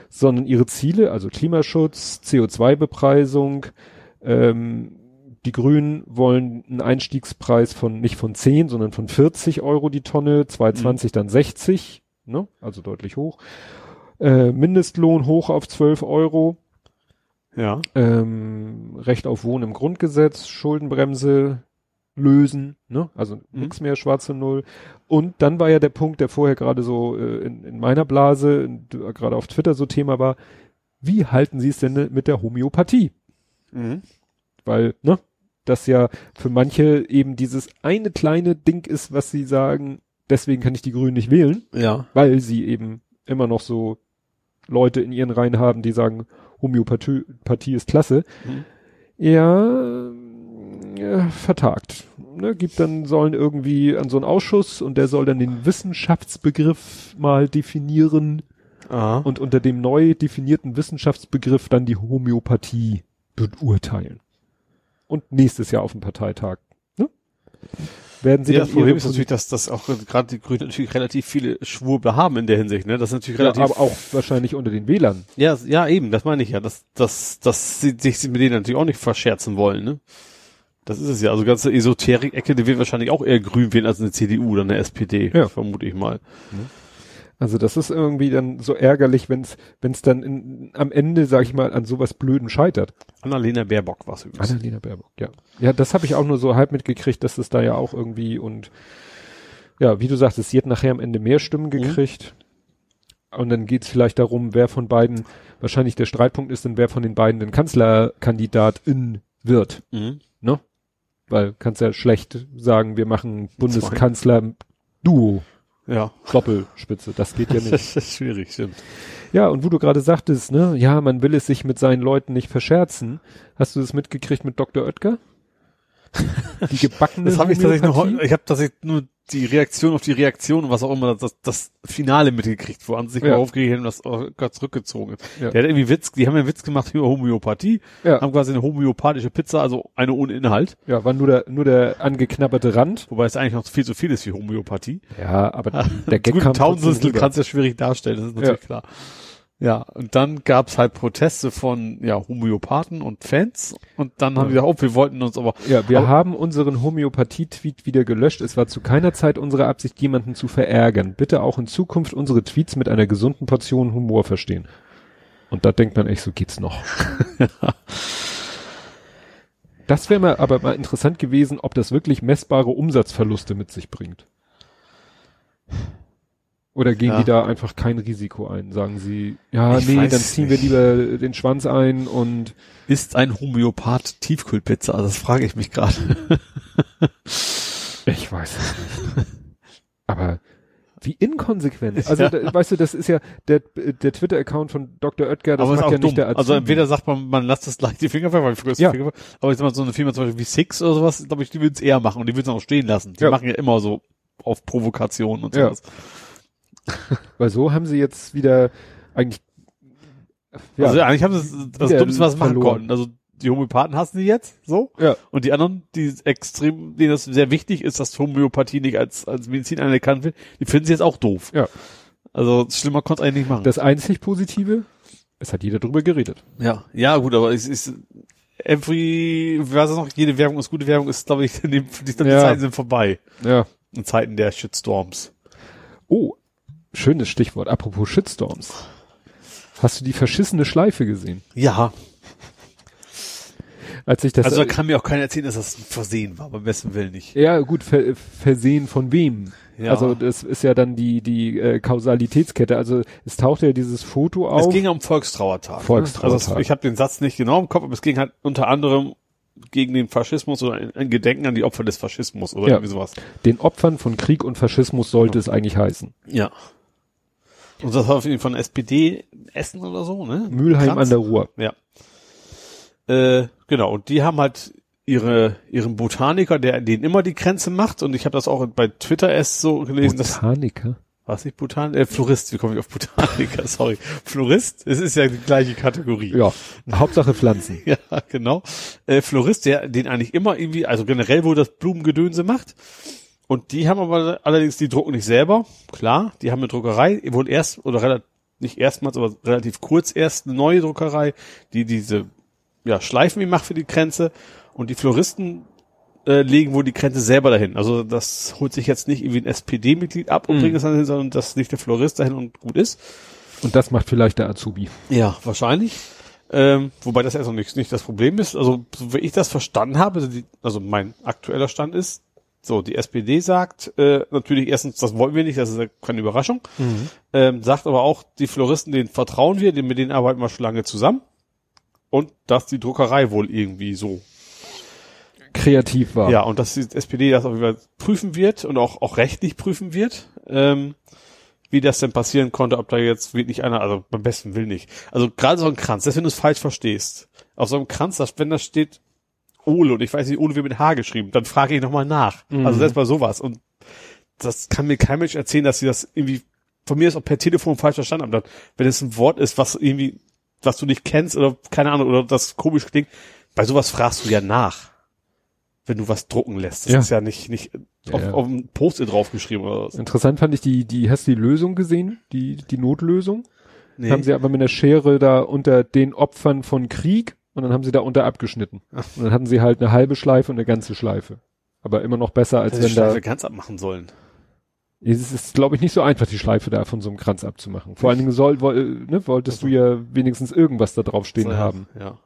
sondern ihre Ziele, also Klimaschutz, CO2-Bepreisung. Ähm, die Grünen wollen einen Einstiegspreis von nicht von 10, sondern von 40 Euro die Tonne, 2020 dann 60, ne? also deutlich hoch. Äh, Mindestlohn hoch auf 12 Euro. Ja. ähm, Recht auf Wohnen im Grundgesetz, Schuldenbremse lösen, ne? Also Mhm. nix mehr schwarze Null. Und dann war ja der Punkt, der vorher gerade so äh, in, in meiner Blase, gerade auf Twitter so Thema war, wie halten Sie es denn mit der Homöopathie? Mhm. Weil, ne, das ja für manche eben dieses eine kleine Ding ist, was sie sagen, deswegen kann ich die Grünen nicht wählen, Ja. weil sie eben immer noch so Leute in ihren Reihen haben, die sagen, Homöopathie Pathie ist klasse. Mhm. Ja, ja, vertagt. Ne, gibt dann, sollen irgendwie an so einen Ausschuss und der soll dann den Wissenschaftsbegriff mal definieren Aha. und unter dem neu definierten Wissenschaftsbegriff dann die Homöopathie beurteilen. Und nächstes Jahr auf dem Parteitag. Ne? Werden sie ja, das Problem ist natürlich, dass, dass auch gerade die Grünen natürlich relativ viele Schwurbler haben in der Hinsicht, ne? Das ist natürlich ja, relativ. aber auch wahrscheinlich unter den Wählern. Ja, ja, eben, das meine ich ja, dass, dass, dass sie sich mit denen natürlich auch nicht verscherzen wollen, ne? Das ist es ja. Also ganze Esoterik-Ecke, die wird wahrscheinlich auch eher grün wählen als eine CDU oder eine SPD, Ja. vermute ich mal. Also das ist irgendwie dann so ärgerlich, wenn es wenn es dann in, am Ende, sag ich mal, an sowas Blöden scheitert. Annalena Baerbock war es übrigens. Annalena Baerbock, ja. Ja, das habe ich auch nur so halb mitgekriegt, dass es da ja auch irgendwie und ja, wie du sagtest, sie hat nachher am Ende mehr Stimmen gekriegt. Und dann geht's vielleicht darum, wer von beiden, wahrscheinlich der Streitpunkt ist dann, wer von den beiden den Kanzlerkandidatin wird. Mhm. Ne? Weil kannst ja schlecht sagen, wir machen Bundeskanzler-Duo, Ja. Doppelspitze. Das geht ja [LAUGHS] nicht. Das ist schwierig, stimmt. Ja, und wo du gerade sagtest, ne, ja, man will es sich mit seinen Leuten nicht verscherzen. Hast du das mitgekriegt mit Dr. Oetker? Die gebackene Das habe ich tatsächlich Homöopathie? ich habe tatsächlich nur die Reaktion auf die Reaktion und was auch immer, das, das Finale mitgekriegt, wo andere sich Ja. mal aufgeregt haben, dass auch Gott zurückgezogen ist. Ja. Der hat irgendwie Witz, die haben ja einen Witz gemacht über Homöopathie, Ja. haben quasi eine homöopathische Pizza, also eine ohne Inhalt, Ja, war nur der, nur der angeknabberte Rand. wobei es eigentlich noch viel zu viel ist wie Homöopathie. Ja, aber [LAUGHS] der Gag kam Tausendstel kannst du ja schwierig darstellen, das ist natürlich klar. Ja, und dann gab's halt Proteste von ja, Homöopathen und Fans und dann haben die gesagt, oh, wir wollten uns aber Ja, wir haben unseren Homöopathie-Tweet wieder gelöscht. Es war zu keiner Zeit unsere Absicht, jemanden zu verärgern. Bitte auch in Zukunft unsere Tweets mit einer gesunden Portion Humor verstehen. Und da denkt man echt, so geht's noch. [LAUGHS] das wäre mal aber mal interessant gewesen, ob das wirklich messbare Umsatzverluste mit sich bringt. Oder gehen Ja. die da einfach kein Risiko ein? Sagen sie, ja, Ich nee, dann ziehen nicht. wir lieber den Schwanz ein und ist ein Homöopath Tiefkühlpizza, also das frage ich mich gerade. Ich weiß es nicht. Aber wie inkonsequent. [LAUGHS] Also, Ja. da, weißt du, das ist ja der, der Twitter-Account von Dr. Oetker, das aber macht ja dumm. nicht der Azubi. Also entweder sagt man, man lasst das gleich die Finger weg, weil ich früher Ja. die Finger weg. Aber ich sag mal, so eine Firma zum Beispiel wie Six oder sowas, glaube ich, die würden es eher machen und die würden es auch stehen lassen. Die Ja. machen ja immer so auf Provokation und Ja. [LAUGHS] Weil so haben sie jetzt wieder eigentlich ja, Also eigentlich haben sie das, das Dummste, was sie machen verloren. konnten. Also die Homöopathen hassen sie jetzt, so. ja, Und die anderen, die extrem, denen das sehr wichtig ist, dass Homöopathie nicht als, als Medizin anerkannt wird, die finden sie jetzt auch doof. Ja. Also schlimmer konnte es eigentlich nicht machen. das einzig Positive, es hat jeder drüber geredet. Ja, ja, gut, aber es ist every, was ist noch, jede Werbung ist gute Werbung, ist, glaube ich, [LAUGHS] dem, die, die Ja. Zeiten sind vorbei. Ja. In Zeiten der Shitstorms. Oh, schönes Stichwort. Apropos Shitstorms. Hast du die verschissene Schleife gesehen? Ja, Als ich das also da kann mir auch keiner erzählen, dass das ein Versehen war, beim besten Willen nicht. Ja, gut, ver versehen von wem? Ja. Also das ist ja dann die die äh, Kausalitätskette. Also es tauchte ja dieses Foto auf. Es ging ja um Volkstrauertag. Volkstrauertag. Ne? Also es, ich habe den Satz nicht genau im Kopf, aber es ging halt unter anderem gegen den Faschismus oder ein, Gedenken an die Opfer des Faschismus oder Ja. irgendwie sowas. Den Opfern von Krieg und Faschismus sollte es eigentlich heißen. Ja. Und das war von SPD Essen oder so, ne? Mülheim Kranz? an der Ruhr. Ja. Äh, genau, und die haben halt ihre, ihren Botaniker, der denen immer die Grenze macht, und ich habe das auch bei Twitter erst so gelesen, Botaniker. was nicht Botan, äh, Florist, wie komme ich auf Botaniker, [LAUGHS] sorry. Florist, es ist ja die gleiche Kategorie. Ja, Hauptsache Pflanzen. [LAUGHS] Ja, genau. Äh, Florist, der den eigentlich immer irgendwie, also generell wohl das Blumengedönse macht. Und die haben aber allerdings, die drucken nicht selber, klar, die haben eine Druckerei, wohl erst, oder relativ, nicht erstmals, aber relativ kurz erst eine neue Druckerei, die diese, ja, Schleifen wie macht für die Grenze. Und die Floristen äh, legen wohl die Grenze selber dahin. Also das holt sich jetzt nicht irgendwie ein SPD-Mitglied ab und Mhm. bringt es dann hin, sondern das legt der Florist dahin und gut ist. Und das macht vielleicht der Azubi. Ja, wahrscheinlich. Ähm, wobei das erstmal nicht, nicht das Problem ist. Also, so wie ich das verstanden habe, also, die, also mein aktueller Stand ist, so, die SPD sagt, äh, natürlich erstens, das wollen wir nicht, das ist keine Überraschung. Ähm, sagt aber auch, die Floristen, denen vertrauen wir, mit denen arbeiten wir schon lange zusammen. Und dass die Druckerei wohl irgendwie so. Kreativ war. Ja, und dass die SPD das auf jeden Fall prüfen wird und auch, auch rechtlich prüfen wird. Ähm, wie das denn passieren konnte, ob da jetzt wirklich einer, also beim besten Will nicht. Also gerade so ein Kranz, das wenn du es falsch verstehst. Auf so einem Kranz, das, wenn da steht Ole und ich weiß nicht, Ole wird mit H geschrieben, dann frage ich nochmal nach. Also selbst bei sowas. Und das kann mir kein Mensch erzählen, dass sie das irgendwie von mir ist auch per Telefon falsch verstanden haben. Dann, wenn es ein Wort ist, was irgendwie, was du nicht kennst oder keine Ahnung, oder das komisch klingt, bei sowas fragst du ja nach. Wenn du was drucken lässt. Das Ja. ist ja nicht, nicht auf, Ja. auf ein Post-it draufgeschrieben oder was. Interessant fand ich die, die, hast du die Lösung gesehen? Die, die Notlösung? Nee. Haben sie aber mit einer Schere da unter den Opfern von Krieg und dann haben sie da unter abgeschnitten. Und dann hatten sie halt eine halbe Schleife und eine ganze Schleife. Aber immer noch besser, als die wenn da, Schleife ganz abmachen sollen. es ist, glaube ich, nicht so einfach, die Schleife da von so einem Kranz abzumachen. Vor allen Dingen soll, woll, ne, wolltest du ja wenigstens irgendwas da draufstehen So, ja. haben. Ja.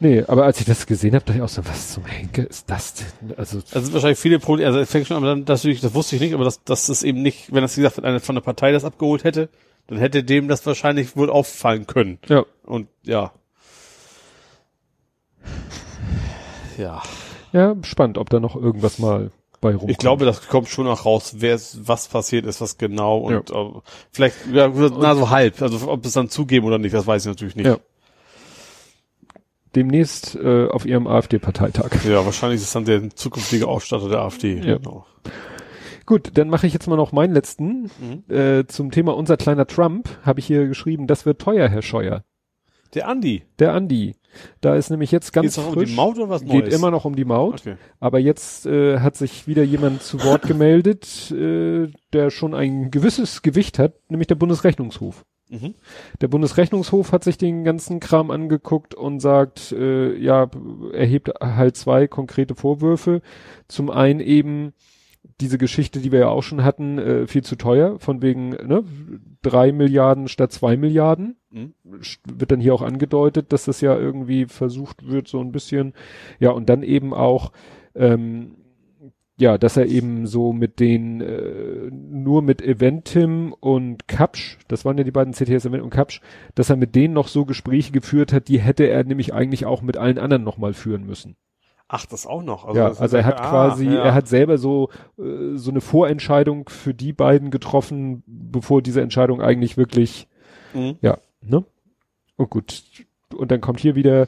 Nee, aber als ich das gesehen habe, dachte ich auch so, was zum Henker ist das denn? Also, Also es sind wahrscheinlich viele Probleme, also es fängt schon an, aber dann, das, das wusste ich nicht, aber das, das ist eben nicht, wenn das, wie gesagt, eine von der Partei das abgeholt hätte, dann hätte dem das wahrscheinlich wohl auffallen können. ja, Und ja. Ja. ja, spannend, ob da noch irgendwas mal bei rumkommt. Ich glaube, das kommt schon noch raus, wer was passiert ist, was genau und äh, vielleicht, ja, na so halb, also ob es dann zugeben oder nicht, das weiß ich natürlich nicht. Ja. demnächst äh, auf ihrem AfD-Parteitag. Ja, wahrscheinlich ist es dann der zukünftige Ausstatter der AfD. Ja. Genau. Gut, dann mache ich jetzt mal noch meinen letzten. Äh, zum Thema unser kleiner Trump habe ich hier geschrieben, das wird teuer, Herr Scheuer. Der Andi. Der Andi. Da ist nämlich jetzt ganz Geht's noch um frisch. die Maut oder was Neues? Geht immer noch um die Maut. Okay. Aber jetzt äh, hat sich wieder jemand zu Wort [LAUGHS] gemeldet, äh, der schon ein gewisses Gewicht hat, nämlich der Bundesrechnungshof. Mhm. Der Bundesrechnungshof hat sich den ganzen Kram angeguckt und sagt, äh, ja, erhebt halt zwei konkrete Vorwürfe. Zum einen eben diese Geschichte, die wir ja auch schon hatten, äh, viel zu teuer, von wegen ne, drei Milliarden statt zwei Milliarden. Mhm. Wird dann hier auch angedeutet, dass das ja irgendwie versucht wird, so ein bisschen. Ja, und dann eben auch, ähm, ja, dass er eben so mit den, äh, nur mit Eventim und Kapsch, das waren ja die beiden CTS Event und Kapsch, dass er mit denen noch so Gespräche geführt hat, die hätte er nämlich eigentlich auch mit allen anderen nochmal führen müssen. Ach, das auch noch. ja, das ist also er hat ah, quasi, ja. er hat selber so, äh, so eine Vorentscheidung für die beiden getroffen, bevor diese Entscheidung eigentlich wirklich, Mhm. ja, ne? Und gut. Und dann kommt hier wieder,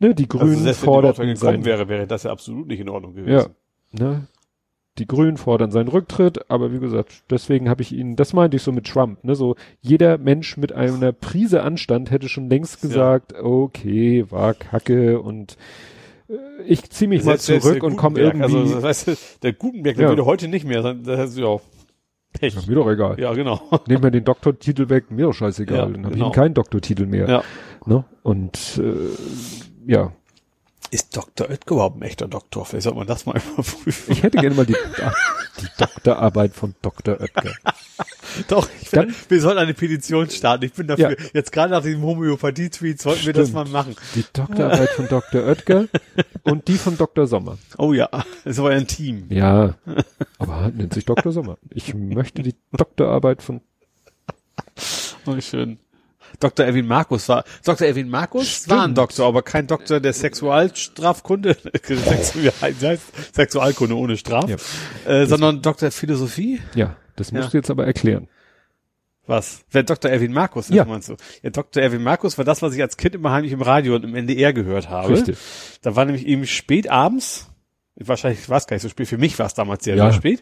ne, die Grünen also selbst wenn die sein, wäre, wäre das ja absolut nicht in Ordnung ja, gewesen. ne? Die Grünen fordern seinen Rücktritt, aber wie gesagt, deswegen habe ich ihn, das meinte ich so mit Trump, ne, so jeder Mensch mit einer Prise Anstand hätte schon längst Ja. gesagt, okay, war Kacke und ich ziehe mich mal zurück und komme Gutenberg, irgendwie, Also, das heißt, der Gutenberg, der Ja. würde heute nicht mehr, sein, das heißt, ja, Pech. ja, mir doch egal. Ja, genau. [LAUGHS] Nehmen wir den Doktortitel weg, mir doch scheißegal, Ja, dann habe genau. ich ihm keinen Doktortitel mehr. Ja. Ne? Und äh, ja, Ist Dr. Oetker überhaupt ein echter Doktor? Vielleicht sollte man das mal [LAUGHS] überprüfen. ich hätte gerne mal die, die Doktorarbeit von Dr. Oetker. [LAUGHS] Doch, ich Dann- finde, wir sollten eine Petition starten. Ich bin dafür. Ja. Jetzt gerade nach dem Homöopathie-Tweet sollten wir das Stimmt. mal machen. Die Doktorarbeit von Dr. Oetker und die von Dr. Sommer. Oh ja, das aber ein Team. Ja, aber nennt sich Dr. Sommer. Ich möchte die Doktorarbeit von Oh, schön. Dr. Erwin Markus war, Dr. Erwin Markus war ein Stimmt. Doktor, aber kein Doktor der Sexualstrafkunde, [LAUGHS] Sexualkunde ohne Straf, Ja. äh, sondern Doktor Philosophie. Ja, das musst Ja. du jetzt aber erklären. Was? Wer Dr. Erwin Markus ist, Ja. meinst du? Ja, Dr. Erwin Markus war das, was ich als Kind immer heimlich im Radio und im NDR gehört habe. Richtig. Da war nämlich eben spät abends, wahrscheinlich war es gar nicht so spät, für mich war es damals sehr, Ja. sehr spät,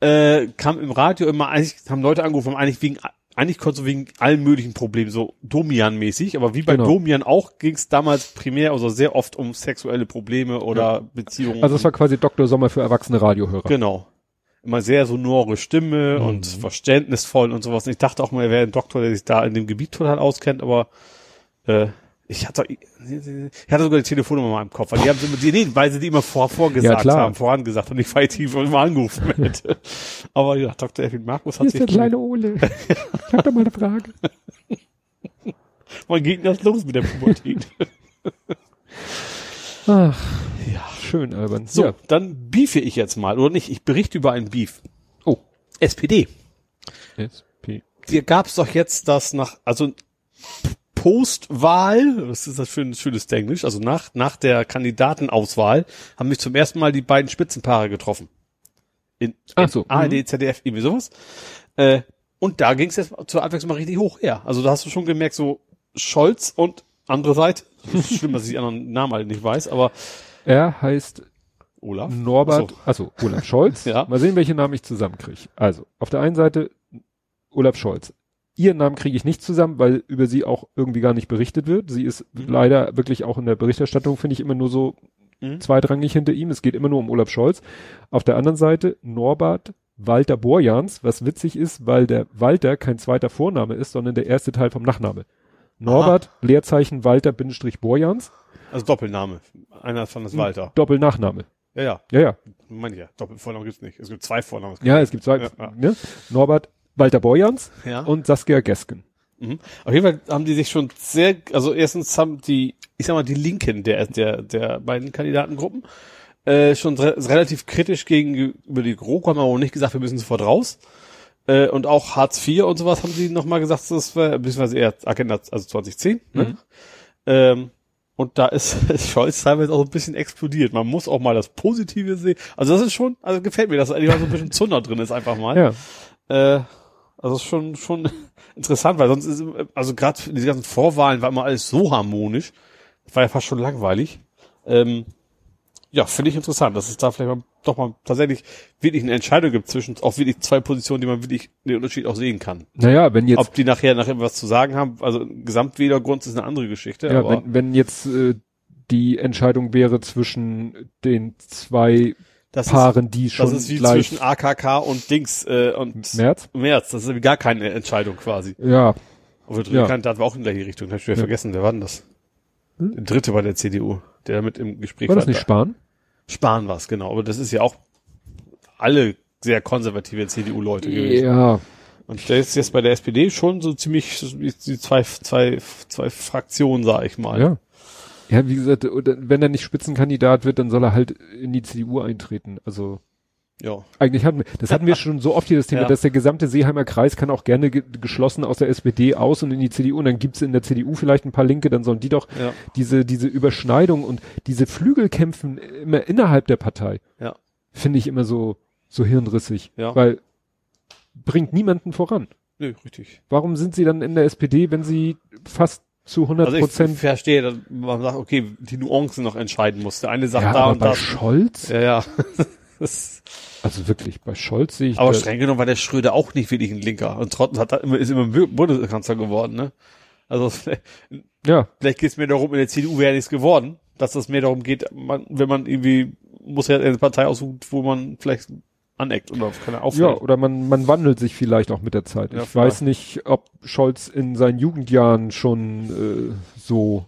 äh, kam im Radio immer, eigentlich haben Leute angerufen, haben eigentlich wegen, eigentlich konntest du wegen allen möglichen Problemen, so Domian-mäßig, aber wie bei Genau. Domian auch, ging es damals primär, also sehr oft um sexuelle Probleme oder Beziehungen. Also es war quasi Dr. Sommer für erwachsene Radiohörer. Genau. Immer sehr sonore Stimme Mhm. und verständnisvoll und sowas. Und ich dachte auch mal, er wäre ein Doktor, der sich da in dem Gebiet total auskennt, aber äh, ich hatte, ich hatte sogar die Telefonnummer mal im Kopf, weil die haben sie die, nee, weil sie die immer vor, vorgesagt Ja, klar. haben, vorangesagt und ich war tief immer angerufen hätte. [LAUGHS] aber ja, Dr. Erwin Markus hat Hier ist sich, der kleine Ole. [LAUGHS] Ich hab da mal eine Frage. wann geht denn das los mit der Pubertät? Ach, ja. schön, Alban. So, Ja. dann beefe ich jetzt mal, oder nicht? Ich berichte über einen Beef. Oh. SPD. SP. dir gab's doch jetzt das nach, also Postwahl, was ist das für ein schönes Englisch, also nach, nach der Kandidatenauswahl haben mich zum ersten Mal die beiden Spitzenpaare getroffen. In, Ach in so, ARD, mhm. ZDF, irgendwie sowas. Äh, und da ging's jetzt zur Abwechslung mal richtig hoch her. Also da hast du schon gemerkt, so Scholz und andere Seite. Es ist schlimm, dass ich die anderen Namen alle nicht weiß, aber Er heißt Olaf. Norbert, So. also Olaf Scholz. [LAUGHS] Ja. Mal sehen, welche Namen ich zusammenkriege. Also, auf der einen Seite Olaf Scholz. Ihren Namen kriege ich nicht zusammen, weil über sie auch irgendwie gar nicht berichtet wird. Sie ist Mhm. leider wirklich auch in der Berichterstattung, finde ich, immer nur so Mhm. zweitrangig hinter ihm. Es geht immer nur um Olaf Scholz. Auf der anderen Seite Norbert Walter Borjans, was witzig ist, weil der Walter kein zweiter Vorname ist, sondern der erste Teil vom Nachname. Norbert, Leerzeichen Walter, Bindestrich Borjans, Also Doppelname. Einer von das Walter. Doppelnachname. Ja, ja. Ja, ja. Meine ich ja. Doppelvorname gibt's nicht. Es gibt zwei Vornamen. Ja, es gibt zwei, Ja, ja. Ne? Norbert Walter Borjans Ja. und Saskia Gesken. Mhm. Auf jeden Fall haben die sich schon sehr, also erstens haben die, ich sag mal, die Linken der, der, der beiden Kandidatengruppen äh, schon re relativ kritisch gegenüber die GroKo, haben aber auch nicht gesagt, wir müssen sofort raus. Äh, und auch Hartz IV und sowas haben sie nochmal gesagt, das wäre, beziehungsweise eher Agenda, also 2010. Ne? Mhm. Ähm, und da ist [LAUGHS] Scholz teilweise auch ein bisschen explodiert. Man muss auch mal das Positive sehen. Also das ist schon, also gefällt mir, dass eigentlich mal so ein bisschen Zunder drin ist einfach mal. Ja. Äh, also ist schon schon [LAUGHS] interessant, weil sonst ist also gerade diese ganzen Vorwahlen war immer alles so harmonisch, das war ja fast schon langweilig. Ähm, ja, finde ich interessant, dass es da vielleicht mal, doch mal tatsächlich wirklich eine Entscheidung gibt zwischen auch wirklich zwei Positionen, die man wirklich den Unterschied auch sehen kann. Naja, wenn jetzt, Ob die nachher nachher was zu sagen haben, also Gesamtwählergrund ist eine andere Geschichte. ja, wenn, wenn jetzt äh, die Entscheidung wäre zwischen den zwei das Paaren, die ist, schon das ist wie gleich zwischen AKK und Dings äh, und März. März. Das ist gar keine Entscheidung quasi. Ja, Aber der Ja. dritte Kandidat war auch in der Richtung. Hab ich wieder Ja. vergessen, wer war denn das? Hm? Der dritte war der CDU, der mit im Gespräch war das nicht Da- Spahn? Spahn war es, genau. Aber das ist ja auch alle sehr konservative CDU-Leute gewesen. Ja, Und der ist jetzt bei der SPD schon so ziemlich die zwei, zwei, zwei Fraktionen, sag ich mal. ja. Ja, wie gesagt, wenn er nicht Spitzenkandidat wird, dann soll er halt in die CDU eintreten. Also ja. eigentlich hatten wir, das hatten wir schon so oft hier das Thema, Ja. dass der gesamte Seeheimer Kreis kann auch gerne ge geschlossen aus der SPD aus und in die CDU und dann gibt's in der CDU vielleicht ein paar Linke, dann sollen die doch Ja. diese, diese Überschneidung und diese Flügelkämpfen immer innerhalb der Partei, Ja. finde ich immer so, so hirnrissig, Ja. weil bringt niemanden voran. Nö, richtig. Warum sind sie dann in der SPD, wenn sie fast zu 100 Also ich Prozent, verstehe, dass man sagt, okay, die Nuancen noch entscheiden muss. Der eine sagt ja, da aber und bei das. Scholz, Ja, ja. [LAUGHS] also wirklich, bei Scholz sehe ich, aber streng genommen war der Schröder auch nicht wirklich ein Linker. Und trotzdem hat er immer, ist immer Bundeskanzler geworden, ne? Also [LAUGHS] ja, vielleicht geht es mir darum, in der CDU wäre nichts geworden, dass das mehr darum geht, man, wenn man irgendwie, muss ja eine Partei aussuchen, wo man vielleicht aneckt oder keine Ja, auffällt. oder man, man wandelt sich vielleicht auch mit der Zeit. Ja, ich vielleicht. weiß nicht, ob Scholz in seinen Jugendjahren schon äh, so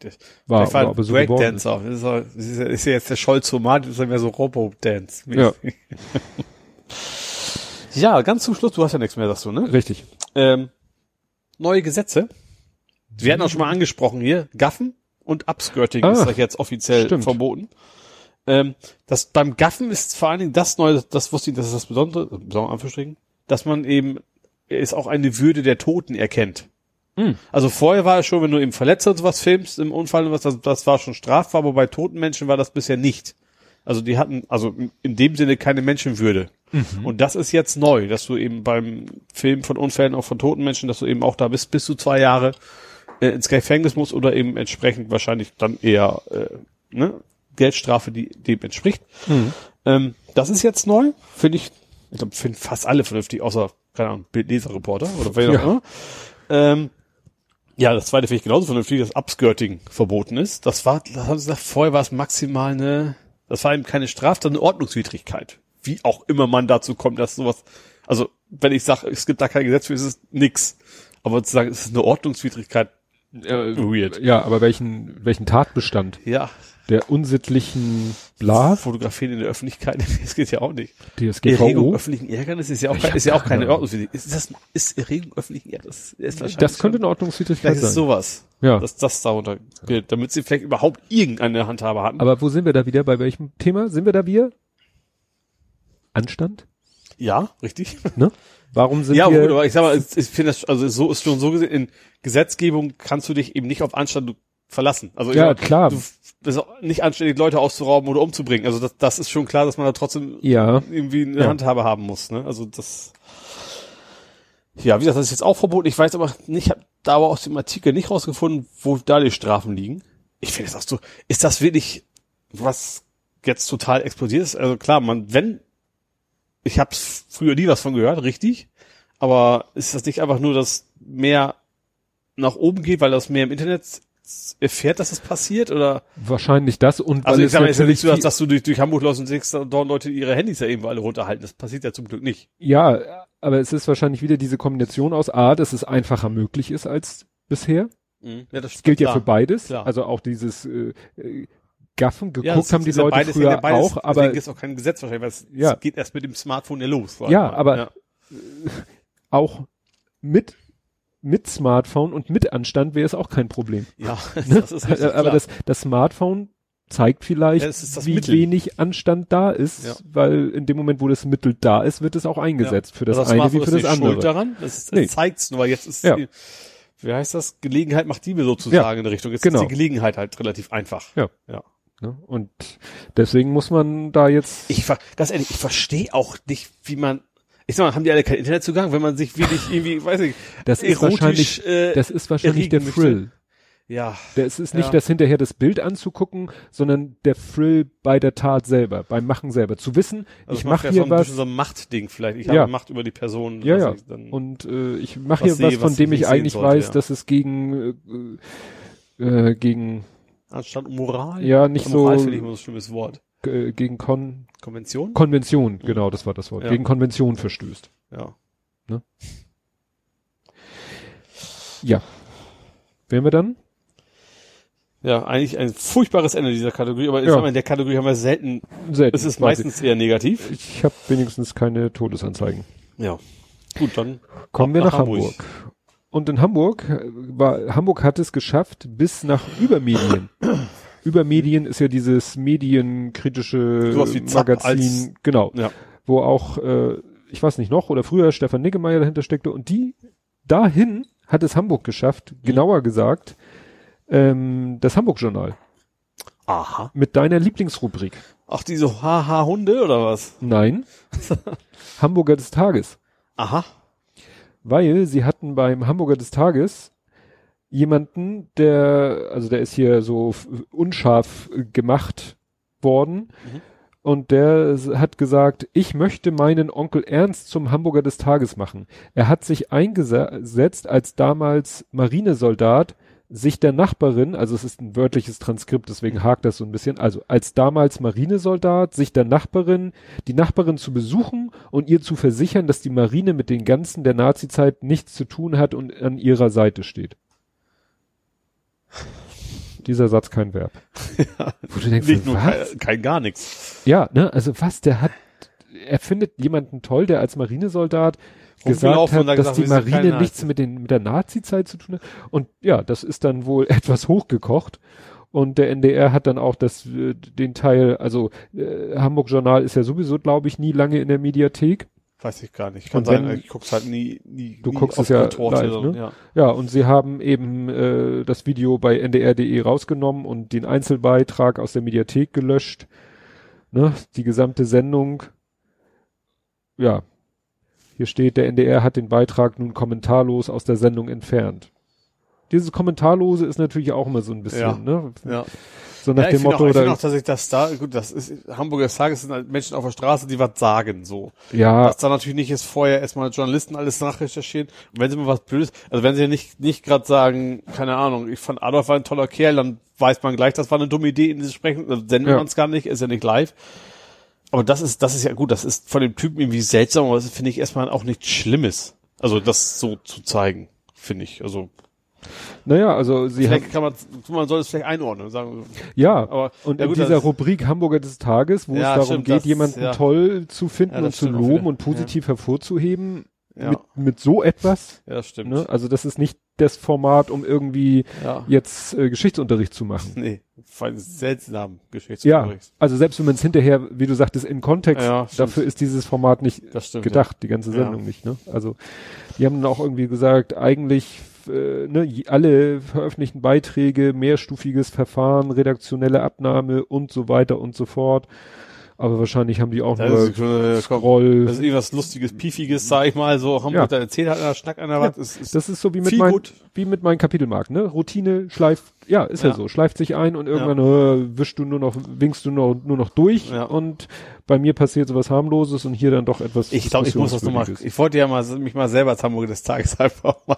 Das- war, Vielleicht war oder ob er so. Breakdancer. Das ist, ja- das ist, ja- ist ja jetzt der Scholz-Format, das ist ja mehr so Robo-Dance. Ja. [LAUGHS] ja, ganz zum Schluss, du hast ja nichts mehr, sagst du, ne? Richtig. Ähm, neue Gesetze. Wir hatten auch schon mal angesprochen hier, Gaffen und Upskirting Ah, ist doch jetzt offiziell stimmt. verboten. Ähm, das beim Gaffen ist vor allen Dingen das Neue, das wusste ich, das ist das Besondere, besondere Anführungsstrichen, dass man eben ist auch eine Würde der Toten erkennt. Hm. Also vorher war es schon, wenn du eben Verletzer und sowas filmst im Unfall und was, das, das war schon strafbar, aber bei toten Menschen war das bisher nicht. Also die hatten, also in- dem Sinne keine Menschenwürde. Und das ist jetzt neu, dass du eben beim Film von Unfällen auch von toten Menschen, dass du eben auch da bist, bis zu zwei Jahre äh, ins Gefängnis musst oder eben entsprechend wahrscheinlich dann eher äh, ne, Geldstrafe, die dem entspricht. Ähm, das ist jetzt neu, finde ich, ich glaube, finden fast alle vernünftig, außer, keine Ahnung, Bildleserreporter oder wer Ja. auch immer. Ähm, ja, das zweite finde ich genauso vernünftig, dass Upskirting verboten ist. Das war, das haben sie gesagt, vorher war es maximal eine, das war eben keine Straftat, eine Ordnungswidrigkeit. Wie auch immer man dazu kommt, dass sowas, also wenn ich sage, es gibt da kein Gesetz für, ist es nix. Aber zu sagen, es ist eine Ordnungswidrigkeit, Äh, Weird. Ja, aber welchen, welchen Tatbestand? ja, Der unsittlichen Bla, Fotografieren in der Öffentlichkeit, [LAUGHS] das geht ja auch nicht. Erregung DSGVO. öffentlichen Ärgernis ist ja auch, kein, ist ja auch keine. Ordnungswidrigkeit. Ist das, ist Erregung öffentlichen Ärgernis? Ist wahrscheinlich Das könnte eine Ordnungswidrigkeit ist sein. es sowas. Ja. Dass das darunter gilt, damit sie vielleicht überhaupt irgendeine Handhabe hatten. Aber wo sind wir da wieder? Bei welchem Thema? Sind wir da wieder? Anstand? ja, richtig. [LAUGHS] Ne? Warum sind ja, wir? gut, aber ich sag mal, ich finde das, also so ist schon so gesehen, in Gesetzgebung kannst du dich eben nicht auf Anstand verlassen. Also Ja, sag klar. Du nicht anständig, Leute auszurauben oder umzubringen. Also das, das ist schon klar, dass man da trotzdem ja. irgendwie eine Ja. Handhabe haben muss. Ne? Also das. Ja, wie gesagt, das ist jetzt auch verboten. Ich weiß aber nicht, hab da aber aus dem Artikel nicht rausgefunden, wo da die Strafen liegen. Ich finde es auch so. Ist das wirklich was jetzt total explodiert ist? Also klar, man, wenn ich habe früher nie was von gehört, richtig. Aber ist das nicht einfach nur, dass mehr nach oben geht, weil das mehr im Internet erfährt, dass es passiert? Oder Wahrscheinlich das und also ich es sag mal, natürlich nicht so, dass, dass du durch, durch Hamburg läufst und siehst, da dort Leute ihre Handys ja irgendwo alle runterhalten. Das passiert ja zum Glück nicht. ja, aber es ist wahrscheinlich wieder diese Kombination aus A, dass es einfacher möglich ist als bisher. Ja, das Das gilt ja für beides. klar. Also auch dieses äh, äh, Gaffen geguckt Ja, das haben die Leute beides, früher ja beides, auch, aber ist auch kein Gesetz wahrscheinlich, weil es, Ja. geht erst mit dem Smartphone ja los. Ja, aber- [LAUGHS] auch mit mit Smartphone und mit Anstand wäre es auch kein Problem. ja, [LAUGHS] Ne? das ist richtig aber klar. das, das Smartphone zeigt vielleicht, Ja, das wie Mittel. wenig Anstand da ist, Ja. weil in dem Moment, wo das Mittel da ist, wird es auch eingesetzt für das Also eine wie Smartphone für ist das andere. Schuld daran. Das, Nee. das zeigt's nur, weil jetzt ist, Ja. die, wie heißt das? Gelegenheit macht Diebe sozusagen in der Richtung. Jetzt genau. ist die Gelegenheit halt relativ einfach. Ja. ja. Ne? Und deswegen muss man da jetzt Ich, ganz ehrlich, ich verstehe auch nicht, wie man, ich sag mal, haben die alle keinen Internetzugang, wenn man sich wirklich irgendwie, weiß ich, das ist erotisch, wahrscheinlich äh, das ist wahrscheinlich der Thrill. ja, Das ist nicht Ja. das hinterher das Bild anzugucken, sondern der Thrill bei der Tat selber, beim Machen selber. Zu wissen, also ich mache ja hier so ein was, bisschen so ein Machtding vielleicht. Ich Ja. habe Macht über die Person. ja, was ja, und äh, ich mache was hier was, sehe, von was dem ich eigentlich sollte, weiß, ja. dass es gegen äh, äh, gegen Anstand und Moral. ja nicht so Moral finde ich immer so ein schlimmes Wort. Äh, gegen Kon Konvention? Konvention, genau, das war das Wort, Ja. gegen Konvention verstößt. Ja. Ja. Wären wir dann? Ja, eigentlich ein furchtbares Ende dieser Kategorie, aber Ja. in der Kategorie haben wir selten, Selten. es ist meistens eher negativ. Ich habe wenigstens keine Todesanzeigen. Ja. Gut, dann Kommen wir nach, nach Hamburg. Hamburg. Und in Hamburg äh, war Hamburg hat es geschafft bis nach Übermedien. [CLEARS THROAT] Übermedien ist ja dieses medienkritische Sowas wie Zapp Magazin, als- genau, Ja. wo auch äh, ich weiß nicht noch oder früher Stefan Niggemeier dahinter steckte und die dahin hat es Hamburg geschafft, Mhm. genauer gesagt ähm, das Hamburg Journal Aha. mit deiner Lieblingsrubrik. Ach, diese Haha-Hunde oder was? Nein, [LAUGHS] Hamburger des Tages. Aha. weil sie hatten beim Hamburger des Tages jemanden, der, also der ist hier so unscharf gemacht worden Mhm. und der hat gesagt, ich möchte meinen Onkel Ernst zum Hamburger des Tages machen. Er hat sich eingesetzt als damals Marinesoldat sich der Nachbarin, also es ist ein wörtliches Transkript, deswegen hakt das so ein bisschen, also als damals Marinesoldat, sich der Nachbarin, die Nachbarin zu besuchen und ihr zu versichern, dass die Marine mit den ganzen der Nazizeit nichts zu tun hat und an ihrer Seite steht. Dieser Satz kein Verb. [LAUGHS] Wo du denkst, Nicht nur was? kein, kein gar nichts. Ja, ne, also was, der hat, er findet jemanden toll, der als Marinesoldat gesagt hat, dass gesagt, die Marine nichts mit den, mit der Nazi-Zeit zu tun hat. Und ja, das ist dann wohl [LAUGHS] etwas hochgekocht. Und der NDR hat dann auch das, äh, den Teil, also äh, Hamburg Journal ist ja sowieso, glaube ich, nie lange in der Mediathek. Weiß ich gar nicht. Kann Und sein, wenn- ich guck's halt nie, nie. Du nie guckst es ja live, ne? Ja. Ja, und sie haben eben äh, das Video bei ndr.de rausgenommen und den Einzelbeitrag aus der Mediathek gelöscht. Ne, die gesamte Sendung. ja, hier steht, der NDR hat den Beitrag nun kommentarlos aus der Sendung entfernt. Dieses Kommentarlose ist natürlich auch immer so ein bisschen, Ja. ne? Ja. So nach ja, dem ich finde Motto, auch, ich find da, auch, dass ich das da, gut, das ist, Hamburger Tages sind halt Menschen auf der Straße, die was sagen, so. ja, Dass da natürlich nicht ist vorher erstmal Journalisten alles nachrecherchieren. Und wenn sie mal was Blödes, also wenn sie nicht, nicht gerade sagen, keine Ahnung, ich fand Adolf war ein toller Kerl, dann weiß man gleich, das war eine dumme Idee in dieses Sprechen, dann sendet Ja. man es gar nicht, ist ja nicht live. Aber das ist, das ist ja gut, das ist von dem Typen irgendwie seltsam, aber das finde ich erstmal auch nichts Schlimmes. Also das so zu zeigen, finde ich. Also naja, also sie vielleicht kann man, man soll es vielleicht einordnen, sagen. ja, Aber und ja in gut, dieser das- Rubrik Hamburger des Tages, wo Ja, es darum stimmt, geht, das- jemanden ja. toll zu finden Ja, und zu loben und positiv hervorzuheben, Ja, mit, mit so etwas, ja stimmt. ne? Also das ist nicht das Format, um irgendwie Ja. jetzt äh, Geschichtsunterricht zu machen. Nee, vor allem seltsamen Ja, Geschichtsunterricht. also selbst wenn man es hinterher, wie du sagtest, in Kontext, Ja, dafür ist dieses Format nicht stimmt. gedacht, die ganze Ja. Sendung nicht, ne? Also die haben dann auch irgendwie gesagt, eigentlich äh, ne, alle veröffentlichten Beiträge, mehrstufiges Verfahren, redaktionelle Abnahme und so weiter und so fort. Aber wahrscheinlich haben die auch Ja. nur Das ist, äh, Scroll. das ist irgendwas Lustiges, Piefiges, sag ich mal, so Hamburg, Ja. da erzählt hat einer, schnackt einer was. Ist, Das ist so wie mit meinen, gut. wie mit meinen Kapitelmarken, ne? Routine schleift, ja, ist ja, Ja. so, schleift sich ein und irgendwann äh, wischst du nur noch, winkst du nur, nur noch durch Ja. und bei mir passiert sowas harmloses und hier dann doch etwas. ich glaube, ich muss das nochmal, ich wollte ja mal, mich mal selber als Hamburger des Tages [LAUGHS] einfach mal,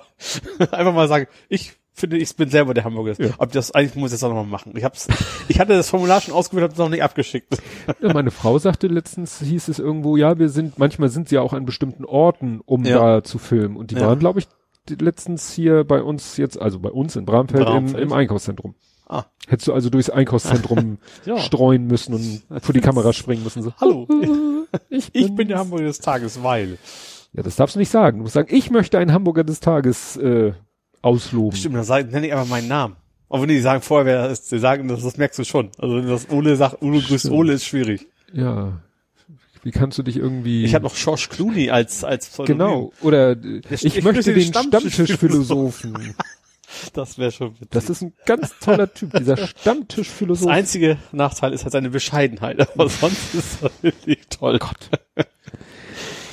einfach mal sagen, ich finde, ich bin selber der Hamburger Ja. Ob das, eigentlich muss ich das auch nochmal machen. Ich hab's, ich hatte das Formular schon ausgewählt, hab's noch nicht abgeschickt. Ja, meine Frau sagte letztens, hieß es irgendwo, ja, wir sind, manchmal sind sie ja auch an bestimmten Orten, um Ja. da zu filmen. Und die Ja. waren, glaube ich, letztens hier bei uns jetzt, also bei uns in Bramfeld, Bramfeld. Im, im Einkaufszentrum. Ah. Hättest du also durchs Einkaufszentrum [LAUGHS] streuen müssen und [LAUGHS] vor die Kamera springen müssen. So, Hallo, [LAUGHS] ich, ich bin der Hamburger des Tages, weil. Ja, das darfst du nicht sagen. Du musst sagen, ich möchte einen Hamburger des Tages äh, ausloben. Stimmt, dann sag, nenne ich einfach meinen Namen. Aber wenn die sagen vorher, wer das ist, die sagen, das, das merkst du schon. Also wenn das Ole sagt, Ole grüßt Stimmt. Ole, ist schwierig. Ja. Wie kannst du dich irgendwie... Ich habe noch George Clooney als, als Pseudonym. Genau. Oder äh, ich, ich möchte den Stammtischphilosophen. [LAUGHS] Das wäre schon witzig. das ist ein ganz toller Typ, dieser Das Stammtischphilosoph. einzige Nachteil ist halt seine Bescheidenheit, [LAUGHS] aber sonst ist das wirklich toll.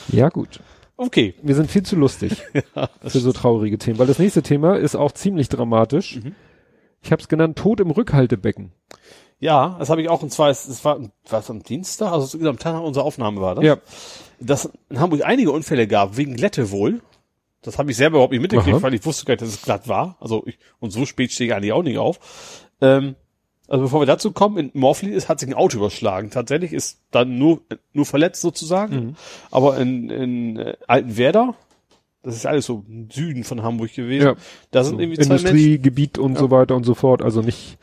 Ja, gut. Okay. Wir sind viel zu lustig [LAUGHS] für so traurige Themen, weil das nächste Thema ist auch ziemlich dramatisch. Mhm. Ich habe es genannt, Tod im Rückhaltebecken. Ja, das habe ich auch, und zwar, es, es war, war es am Dienstag, also am Tag nach unserer Aufnahme war das. Ja. Dass in Hamburg einige Unfälle gab, wegen Glätte wohl. Das habe ich selber überhaupt nicht mitgekriegt, Aha. weil ich wusste gar nicht, dass es glatt war. Also ich, und so spät stehe ich eigentlich auch nicht auf. Ähm, also bevor wir dazu kommen, in Morphlin ist, hat sich ein Auto überschlagen. Tatsächlich ist dann nur, nur verletzt sozusagen. Mhm. Aber in, in äh, Altenwerder, das ist alles so im Süden von Hamburg gewesen, Ja. da sind So, irgendwie zwei Menschen, Industriegebiet und so weiter und so fort. Also nicht.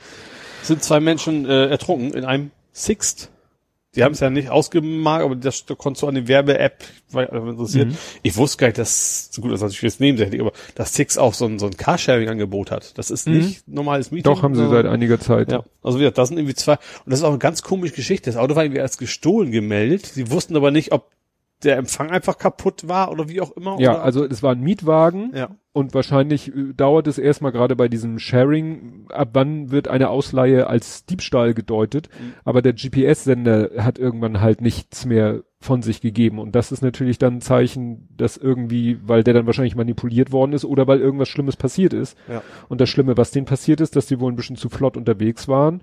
sind zwei Menschen äh, ertrunken in einem Sixt. Die haben es ja nicht ausgemalt, aber das da konntest du an die Werbe-App, interessiert. Mhm. Ich wusste gar nicht, dass, so gut, das ist natürlich jetzt nebensächlich, aber dass Sixt auch so ein, so ein Carsharing-Angebot hat. Das ist nicht normales Meeting. Mhm. Doch, haben sie seit einiger Zeit. Ja, also wie gesagt, da sind irgendwie zwei, und das ist auch eine ganz komische Geschichte. Das Auto war irgendwie als gestohlen gemeldet. Sie wussten aber nicht, ob der Empfang einfach kaputt war oder wie auch immer. Ja, oder? also es war ein Mietwagen ja. und wahrscheinlich äh, dauert es erstmal gerade bei diesem Sharing, ab wann wird eine Ausleihe als Diebstahl gedeutet, Mhm. aber der GPS-Sender hat irgendwann halt nichts mehr von sich gegeben und das ist natürlich dann ein Zeichen, dass irgendwie, weil der dann wahrscheinlich manipuliert worden ist oder weil irgendwas Schlimmes passiert ist. Ja. Und das Schlimme, was denen passiert ist, dass die wohl ein bisschen zu flott unterwegs waren,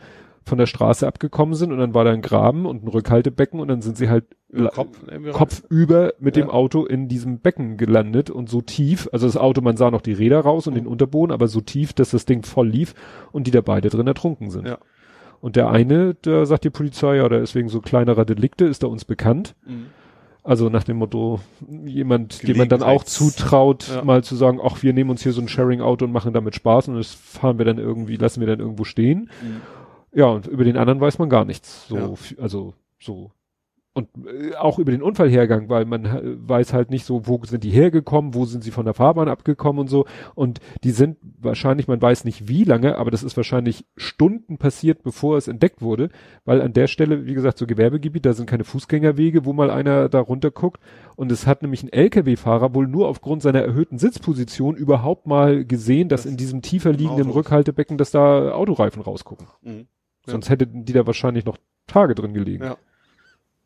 von der Straße abgekommen sind und dann war da ein Graben und ein Rückhaltebecken und dann sind sie halt Kopf, kopfüber mit Ja. dem Auto in diesem Becken gelandet und so tief, also das Auto, man sah noch die Räder raus und den Unterboden, aber so tief, dass das Ding voll lief und die da beide drin ertrunken sind. Ja. Und der eine, da sagt die Polizei, ja, der ist wegen so kleinerer Delikte, ist er uns bekannt. Mhm. Also nach dem Motto, jemand, dem man dann auch zutraut, Ja. mal zu sagen, ach, wir nehmen uns hier so ein Sharing-Auto und machen damit Spaß und das fahren wir dann irgendwie, lassen wir dann irgendwo stehen. Mhm. Ja, und über den anderen weiß man gar nichts. So, Ja. also so. Und äh, auch über den Unfallhergang, weil man äh, weiß halt nicht so, wo sind die hergekommen, wo sind sie von der Fahrbahn abgekommen und so. Und die sind wahrscheinlich, man weiß nicht wie lange, aber das ist wahrscheinlich Stunden passiert, bevor es entdeckt wurde, weil an der Stelle, wie gesagt, so Gewerbegebiet, da sind keine Fußgängerwege, wo mal einer da runter guckt. Und es hat nämlich ein LKW-Fahrer wohl nur aufgrund seiner erhöhten Sitzposition überhaupt mal gesehen, dass Das in diesem tiefer liegenden. Rückhaltebecken, dass da Autoreifen rausgucken. Mhm. Ja. Sonst hätten die da wahrscheinlich noch Tage drin gelegen. Ja.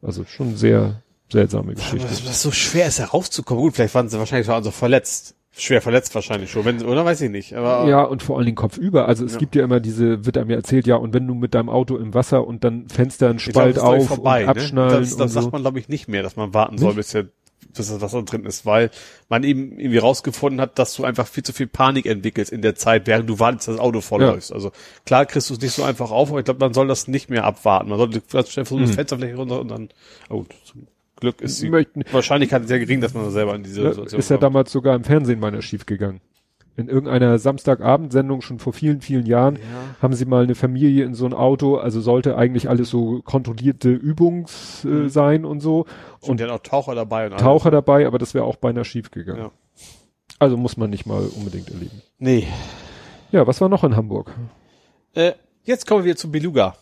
Also schon sehr seltsame Aber Geschichte. das, das so schwer ist, herauszukommen. Gut, vielleicht waren sie wahrscheinlich waren sie verletzt. Schwer verletzt wahrscheinlich schon, wenn, oder weiß ich nicht. Aber Ja, und vor allen Dingen kopfüber. Also es Ja. gibt ja immer diese, wird einem ja erzählt, ja, und wenn du mit deinem Auto im Wasser und dann Fenster einen glaub, Spalt das gleich auf vorbei, und ne? abschnallen Das, und das so. sagt man, glaube ich, nicht mehr, dass man warten soll, bis, der, das Wasser drin ist, weil man eben irgendwie rausgefunden hat, dass du einfach viel zu viel Panik entwickelst in der Zeit, während du wartest, dass das Auto vollläufst. Also klar kriegst du es nicht so einfach auf, aber ich glaube, man soll das nicht mehr abwarten. Man sollte ganz schnell versuchen, das Fensterfläche runter und dann, oh, gut, zum Glück ist die Möchten- Wahrscheinlichkeit sehr gering, dass man selber in diese Ja, Situation ist ja kommt. damals sogar im Fernsehen meiner schief gegangen. In irgendeiner Samstagabendsendung schon vor vielen, vielen Jahren haben sie mal eine Familie in so ein Auto, also sollte eigentlich alles so kontrollierte Übungs äh, Mhm. sein und so. Und Und hat auch Taucher dabei und alles. Taucher dabei, aber das wäre auch beinahe schief gegangen. Ja. Also muss man nicht mal unbedingt erleben. Nee. Ja, was war noch in Hamburg? Äh, jetzt kommen wir zu Beluga.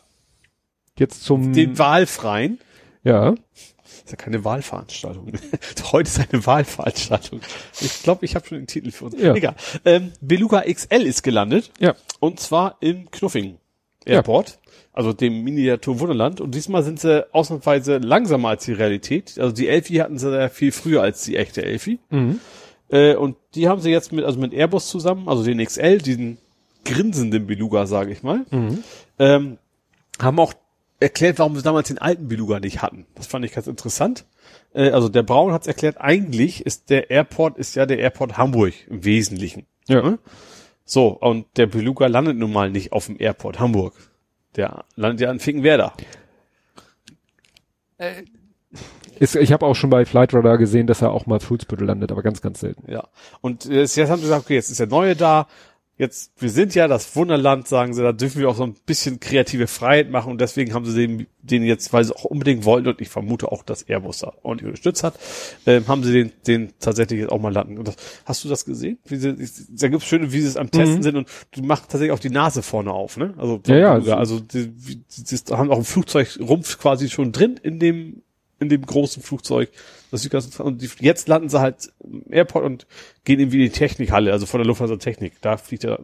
Jetzt zum, Den wahlfreien. ja, ist ja keine Wahlveranstaltung. [LAUGHS] Heute ist eine Wahlveranstaltung. Ich glaube, ich habe schon den Titel für uns. Ja. Egal. Ähm, Beluga XL ist gelandet. ja, Und zwar in Knuffing Airport. Also dem Miniatur Wunderland. Und diesmal sind sie ausnahmsweise langsamer als die Realität. Also die Elfi hatten sie ja viel früher als die echte Elfi. mhm. Äh, und die haben sie jetzt mit, also mit Airbus zusammen, also den XL, diesen grinsenden Beluga, sage ich mal, Mhm. ähm, haben auch erklärt, warum sie damals den alten Beluga nicht hatten. Das fand ich ganz interessant. Äh, also der Braun hat es erklärt, eigentlich ist der Airport, ist ja der Airport Hamburg im Wesentlichen. ja. Ne? So, und der Beluga landet nun mal nicht auf dem Airport Hamburg. Der landet ja in Finkenwerder. Ist, ich habe auch schon bei Flightradar gesehen, dass er auch mal Fuhlsbüttel landet, aber ganz, ganz selten. Ja. Und äh, jetzt haben sie gesagt, okay, jetzt ist der Neue da. Jetzt, wir sind ja das Wunderland, sagen sie, da dürfen wir auch so ein bisschen kreative Freiheit machen und deswegen haben sie den, den jetzt, weil sie auch unbedingt wollten und ich vermute auch, dass Airbus da ordentlich unterstützt hat, ähm, haben sie den, den tatsächlich jetzt auch mal landen. Und das, hast du das gesehen? Wie sie, da gibt's schöne, wie sie es am Testen sind und du machst tatsächlich auch die Nase vorne auf, ne? Also, Ja, ja, sogar, also die, die, die, die haben auch einen Flugzeugrumpf quasi schon drin in dem in dem großen Flugzeug. Das ist ganz. Und die, jetzt landen sie halt im Airport und gehen irgendwie in die Technikhalle, also von der Lufthansa Technik. Da fliegt er.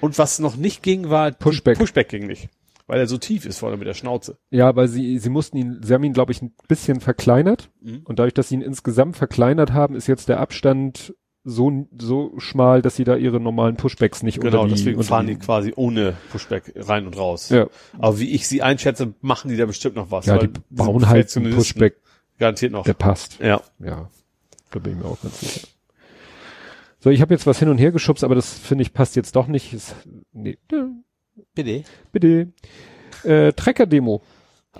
Und was noch nicht ging, war Pushback. Pushback ging nicht. Weil er so tief ist vorne mit der Schnauze. Ja, weil sie, sie mussten ihn, sie haben ihn, glaube ich, ein bisschen verkleinert. Mhm. Und dadurch, dass sie ihn insgesamt verkleinert haben, ist jetzt der Abstand so, so schmal, dass sie da ihre normalen Pushbacks nicht Genau, unter die, deswegen unter fahren die quasi ohne Pushback rein und raus. Ja, Aber wie ich sie einschätze, machen die da bestimmt noch was. ja weil die bauen halt einen Pushback, Garantiert noch. der passt. Ja. Ja, da bin ich mir auch ganz sicher. So, ich habe jetzt was hin und her geschubst, aber das finde ich passt jetzt doch nicht. Ist, nee, Bitte. bitte. Äh, Trecker-Demo.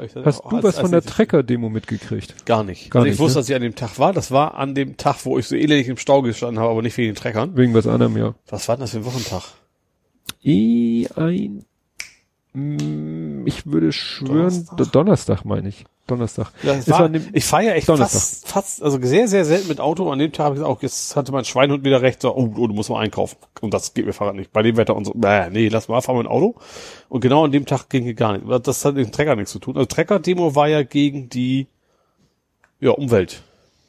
Ich das Hast auch du was von der Trecker-Demo mitgekriegt? Gar nicht. Gar also ich nicht, wusste, ne? dass ich an dem Tag war. Das war an dem Tag, wo ich so elendig im Stau gestanden habe, aber nicht wegen den Treckern. Wegen was anderem, ja. Was war denn das für ein Wochentag? Eh ein, mm, ich würde schwören? Donnerstag, Donnerstag meine ich. Donnerstag. Ja, war, war dem- ich fahre ja echt Donnerstag. fast, fast, also sehr, sehr selten mit Auto. An dem Tag habe ich gesagt, auch jetzt hatte mein Schweinhund wieder recht, so, oh, oh, du musst mal einkaufen. Und das geht mir Fahrrad nicht. Bei dem Wetter und so, äh, nee, lass mal, fahren wir ein Auto. Und genau an dem Tag ging hier gar nicht. Das hat mit dem Trecker nichts zu tun. Also Trecker-Demo war ja gegen die, ja, Umwelt.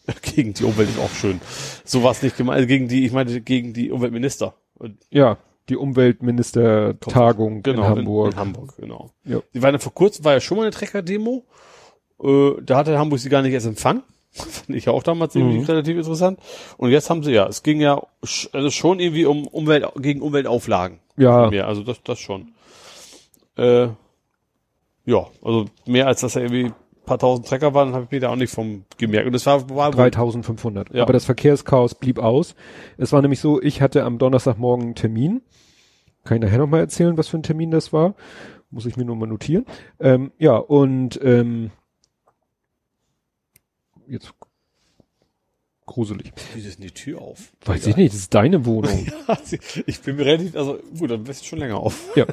[LAUGHS] gegen die Umwelt ist auch schön. So war es nicht gemeint, also gegen die, ich meine, gegen die Umweltminister. Und Ja, die Umweltminister-Tagung Genau, in Hamburg. In, Hamburg, genau. Ja. Die waren ja vor kurzem, war ja schon mal eine Trecker-Demo. Äh, da hatte Hamburg sie gar nicht erst empfangen. [LAUGHS] Fand ich auch damals irgendwie Mhm. relativ interessant. Und jetzt haben sie ja, es ging ja sch- also schon irgendwie um Umwelt, gegen Umweltauflagen. Ja, Mehr, also das, das schon. Äh, ja, also mehr als dass da irgendwie ein paar tausend Trecker waren, habe ich mir da auch nicht vom gemerkt. Und es war, war 3500. Ja. Aber das Verkehrschaos blieb aus. Es war nämlich so, ich hatte am Donnerstagmorgen einen Termin. Kann ich nachher nochmal erzählen, was für ein Termin das war. Muss ich mir nur mal notieren. Ähm, ja, und ähm, jetzt gruselig. Wie ist denn die Tür auf? Weiß ich nicht, das ist deine Wohnung. [LAUGHS] ich bin mir relativ, also gut, dann bist du schon länger auf. ja.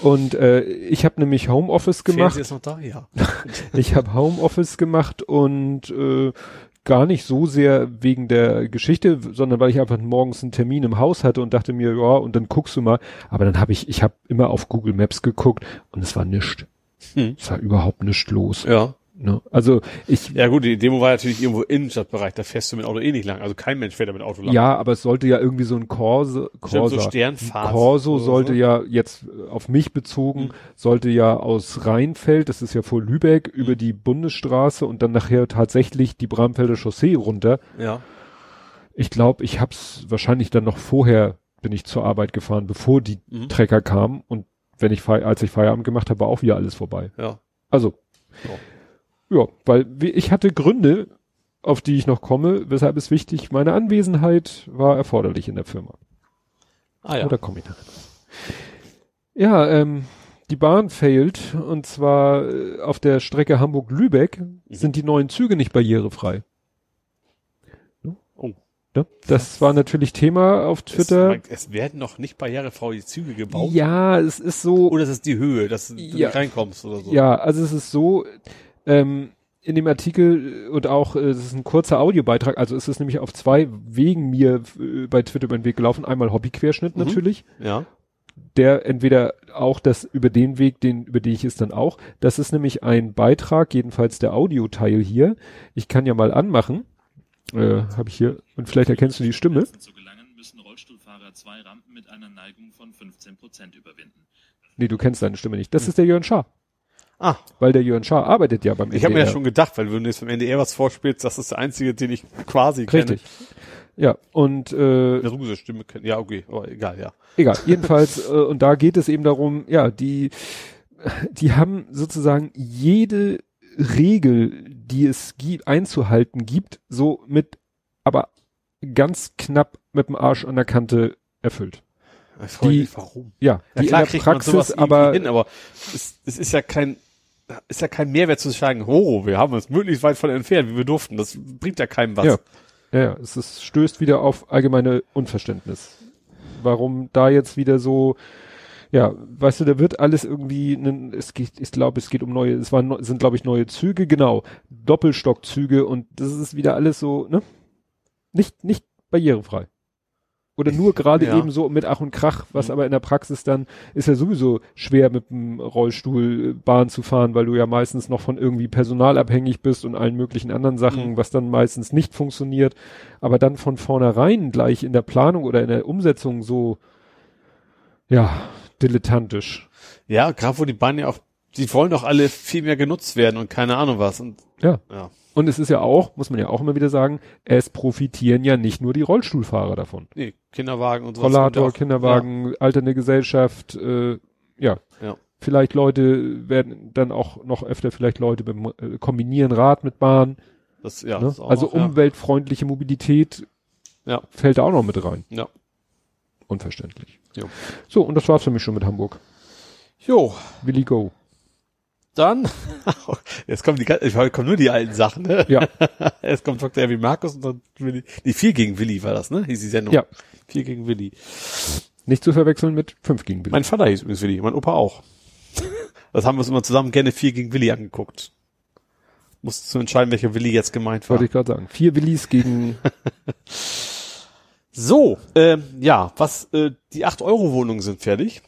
Und äh, ich habe nämlich Homeoffice gemacht. Fernseher ist noch da, ja. [LAUGHS] Ich habe Homeoffice gemacht und äh, gar nicht so sehr wegen der Geschichte, sondern weil ich einfach morgens einen Termin im Haus hatte und dachte mir, ja, und dann guckst du mal. Aber dann habe ich, ich habe immer auf Google Maps geguckt und es war nichts. Hm. Es war überhaupt nichts los. Ja. Ne? Also ich Ja gut, die Demo war natürlich irgendwo Innenstadtbereich, da fährst du mit Auto eh nicht lang. Also kein Mensch fährt da mit Auto lang. ja, aber es sollte ja irgendwie so ein Corso, Stimmt, so Corsa, Sternfahrt Corso sollte so. ja jetzt äh, auf mich bezogen, Mhm. sollte ja aus Rheinfeld, das ist ja vor Lübeck, Mhm. über die Bundesstraße und dann nachher tatsächlich die Bramfelder Chaussee runter. Ja. Ich glaube, ich hab's wahrscheinlich dann noch vorher bin ich zur Arbeit gefahren, bevor die Mhm. Trecker kamen und wenn ich als ich Feierabend gemacht habe, war auch wieder alles vorbei. Ja. Also ja, weil wie- ich hatte Gründe, auf die ich noch komme, weshalb es wichtig, meine Anwesenheit war erforderlich in der Firma. Ah ja. Oder komme ich nachher. Ja, ähm, die Bahn failt und zwar äh, auf der Strecke Hamburg-Lübeck Mhm. sind die neuen Züge nicht barrierefrei. Oh. Ne? Das war natürlich Thema auf Twitter. Es, es werden noch nicht barrierefreie Züge gebaut. Ja, es ist so, Oder ist es die Höhe, dass du Ja. nicht reinkommst oder so? Ja, also es ist so, ähm, in dem Artikel äh, und auch, äh, es ist ein kurzer Audiobeitrag, also es ist nämlich auf zwei Wegen mir äh, bei Twitter über den Weg gelaufen. Einmal Hobbyquerschnitt Mhm. natürlich, Ja. der entweder auch das über den Weg, den, über den ich es dann auch. Das ist nämlich ein Beitrag, jedenfalls der Audioteil hier. Ich kann ja mal anmachen. Äh, habe ich hier, und vielleicht erkennst du die Stimme. Zu gelangen, müssen Rollstuhlfahrer zwei Rampen mit einer Neigung von 15 Prozent überwinden. Nee, du kennst seine Stimme nicht. Das ist der Jörn Schaar. Ah, Weil der Jörn Schaar arbeitet ja beim ich habe mir ja NDR. schon gedacht, weil wenn du jetzt beim NDR was vorspielst, das ist der einzige, den ich quasi kenne. Richtig. Ja, und äh, Eine russische Stimme kennen. Ja, okay, aber egal, ja. Egal, jedenfalls, äh, und da geht es eben darum, ja, die, die haben sozusagen jede Regel, die es gibt, einzuhalten gibt, so mit, aber ganz knapp mit dem Arsch an der Kante erfüllt. Ich frage Die- mich, warum? Ja, Ja, die klar in der kriegt man Praxis, aber hin, aber es, es ist ja kein, ist ja kein Mehrwert zu sagen, oh, wir haben uns möglichst weit von entfernt, wie wir durften. Das bringt ja keinem was. Ja. ja, es ist, stößt wieder auf allgemeine Unverständnis. Warum da jetzt wieder so, ja, weißt du, da wird alles irgendwie, nen- es geht, ich glaube, es geht um neue, es waren, sind glaube ich neue Züge, genau, Doppelstockzüge und das ist wieder alles so, ne, nicht, nicht barrierefrei. Oder nur gerade Ja. eben so mit Ach und Krach, was Mhm. aber in der Praxis dann ist ja sowieso schwer mit dem Rollstuhl äh, Bahn zu fahren, weil du ja meistens noch von irgendwie Personal abhängig bist und allen möglichen anderen Sachen, Mhm. was dann meistens nicht funktioniert. Aber dann von vornherein gleich in der Planung oder in der Umsetzung so, ja, dilettantisch. Ja, gerade wo die Bahnen ja auch, die wollen doch alle viel mehr genutzt werden und keine Ahnung was. Und Ja. ja, Und es ist ja auch, muss man ja auch immer wieder sagen, es profitieren ja nicht nur die Rollstuhlfahrer davon. nee, Kinderwagen und sowas. Rollator, Kinderwagen, alternde Gesellschaft, äh, ja. Ja. Vielleicht Leute werden dann auch noch öfter vielleicht Leute beim äh, kombinieren Rad mit Bahn. Ja, das, ja, ne? das Also noch, ja. umweltfreundliche Mobilität Ja. fällt da auch noch mit rein. Ja. Unverständlich. Jo. So, und das war's für mich schon mit Hamburg. Jo, Willi go. Dann, [LAUGHS] jetzt kommen die, heute kommen nur die alten Sachen, ne? Ja. [LAUGHS] Jetzt kommt Dr. Erwin Markus und dann Willi. Die vier gegen Willi war das, ne? Hieß die Sendung. Ja. Vier gegen Willi. Nicht zu verwechseln mit fünf gegen Willi. Mein Vater hieß übrigens Willi, mein Opa auch. Das haben wir uns immer zusammen gerne vier gegen Willi angeguckt. Mussten zu entscheiden, welcher Willi jetzt gemeint war. Wollte ich gerade sagen. Vier Willis gegen, [LAUGHS] So, ähm, ja, was, äh, die 8-Euro-Wohnungen sind fertig.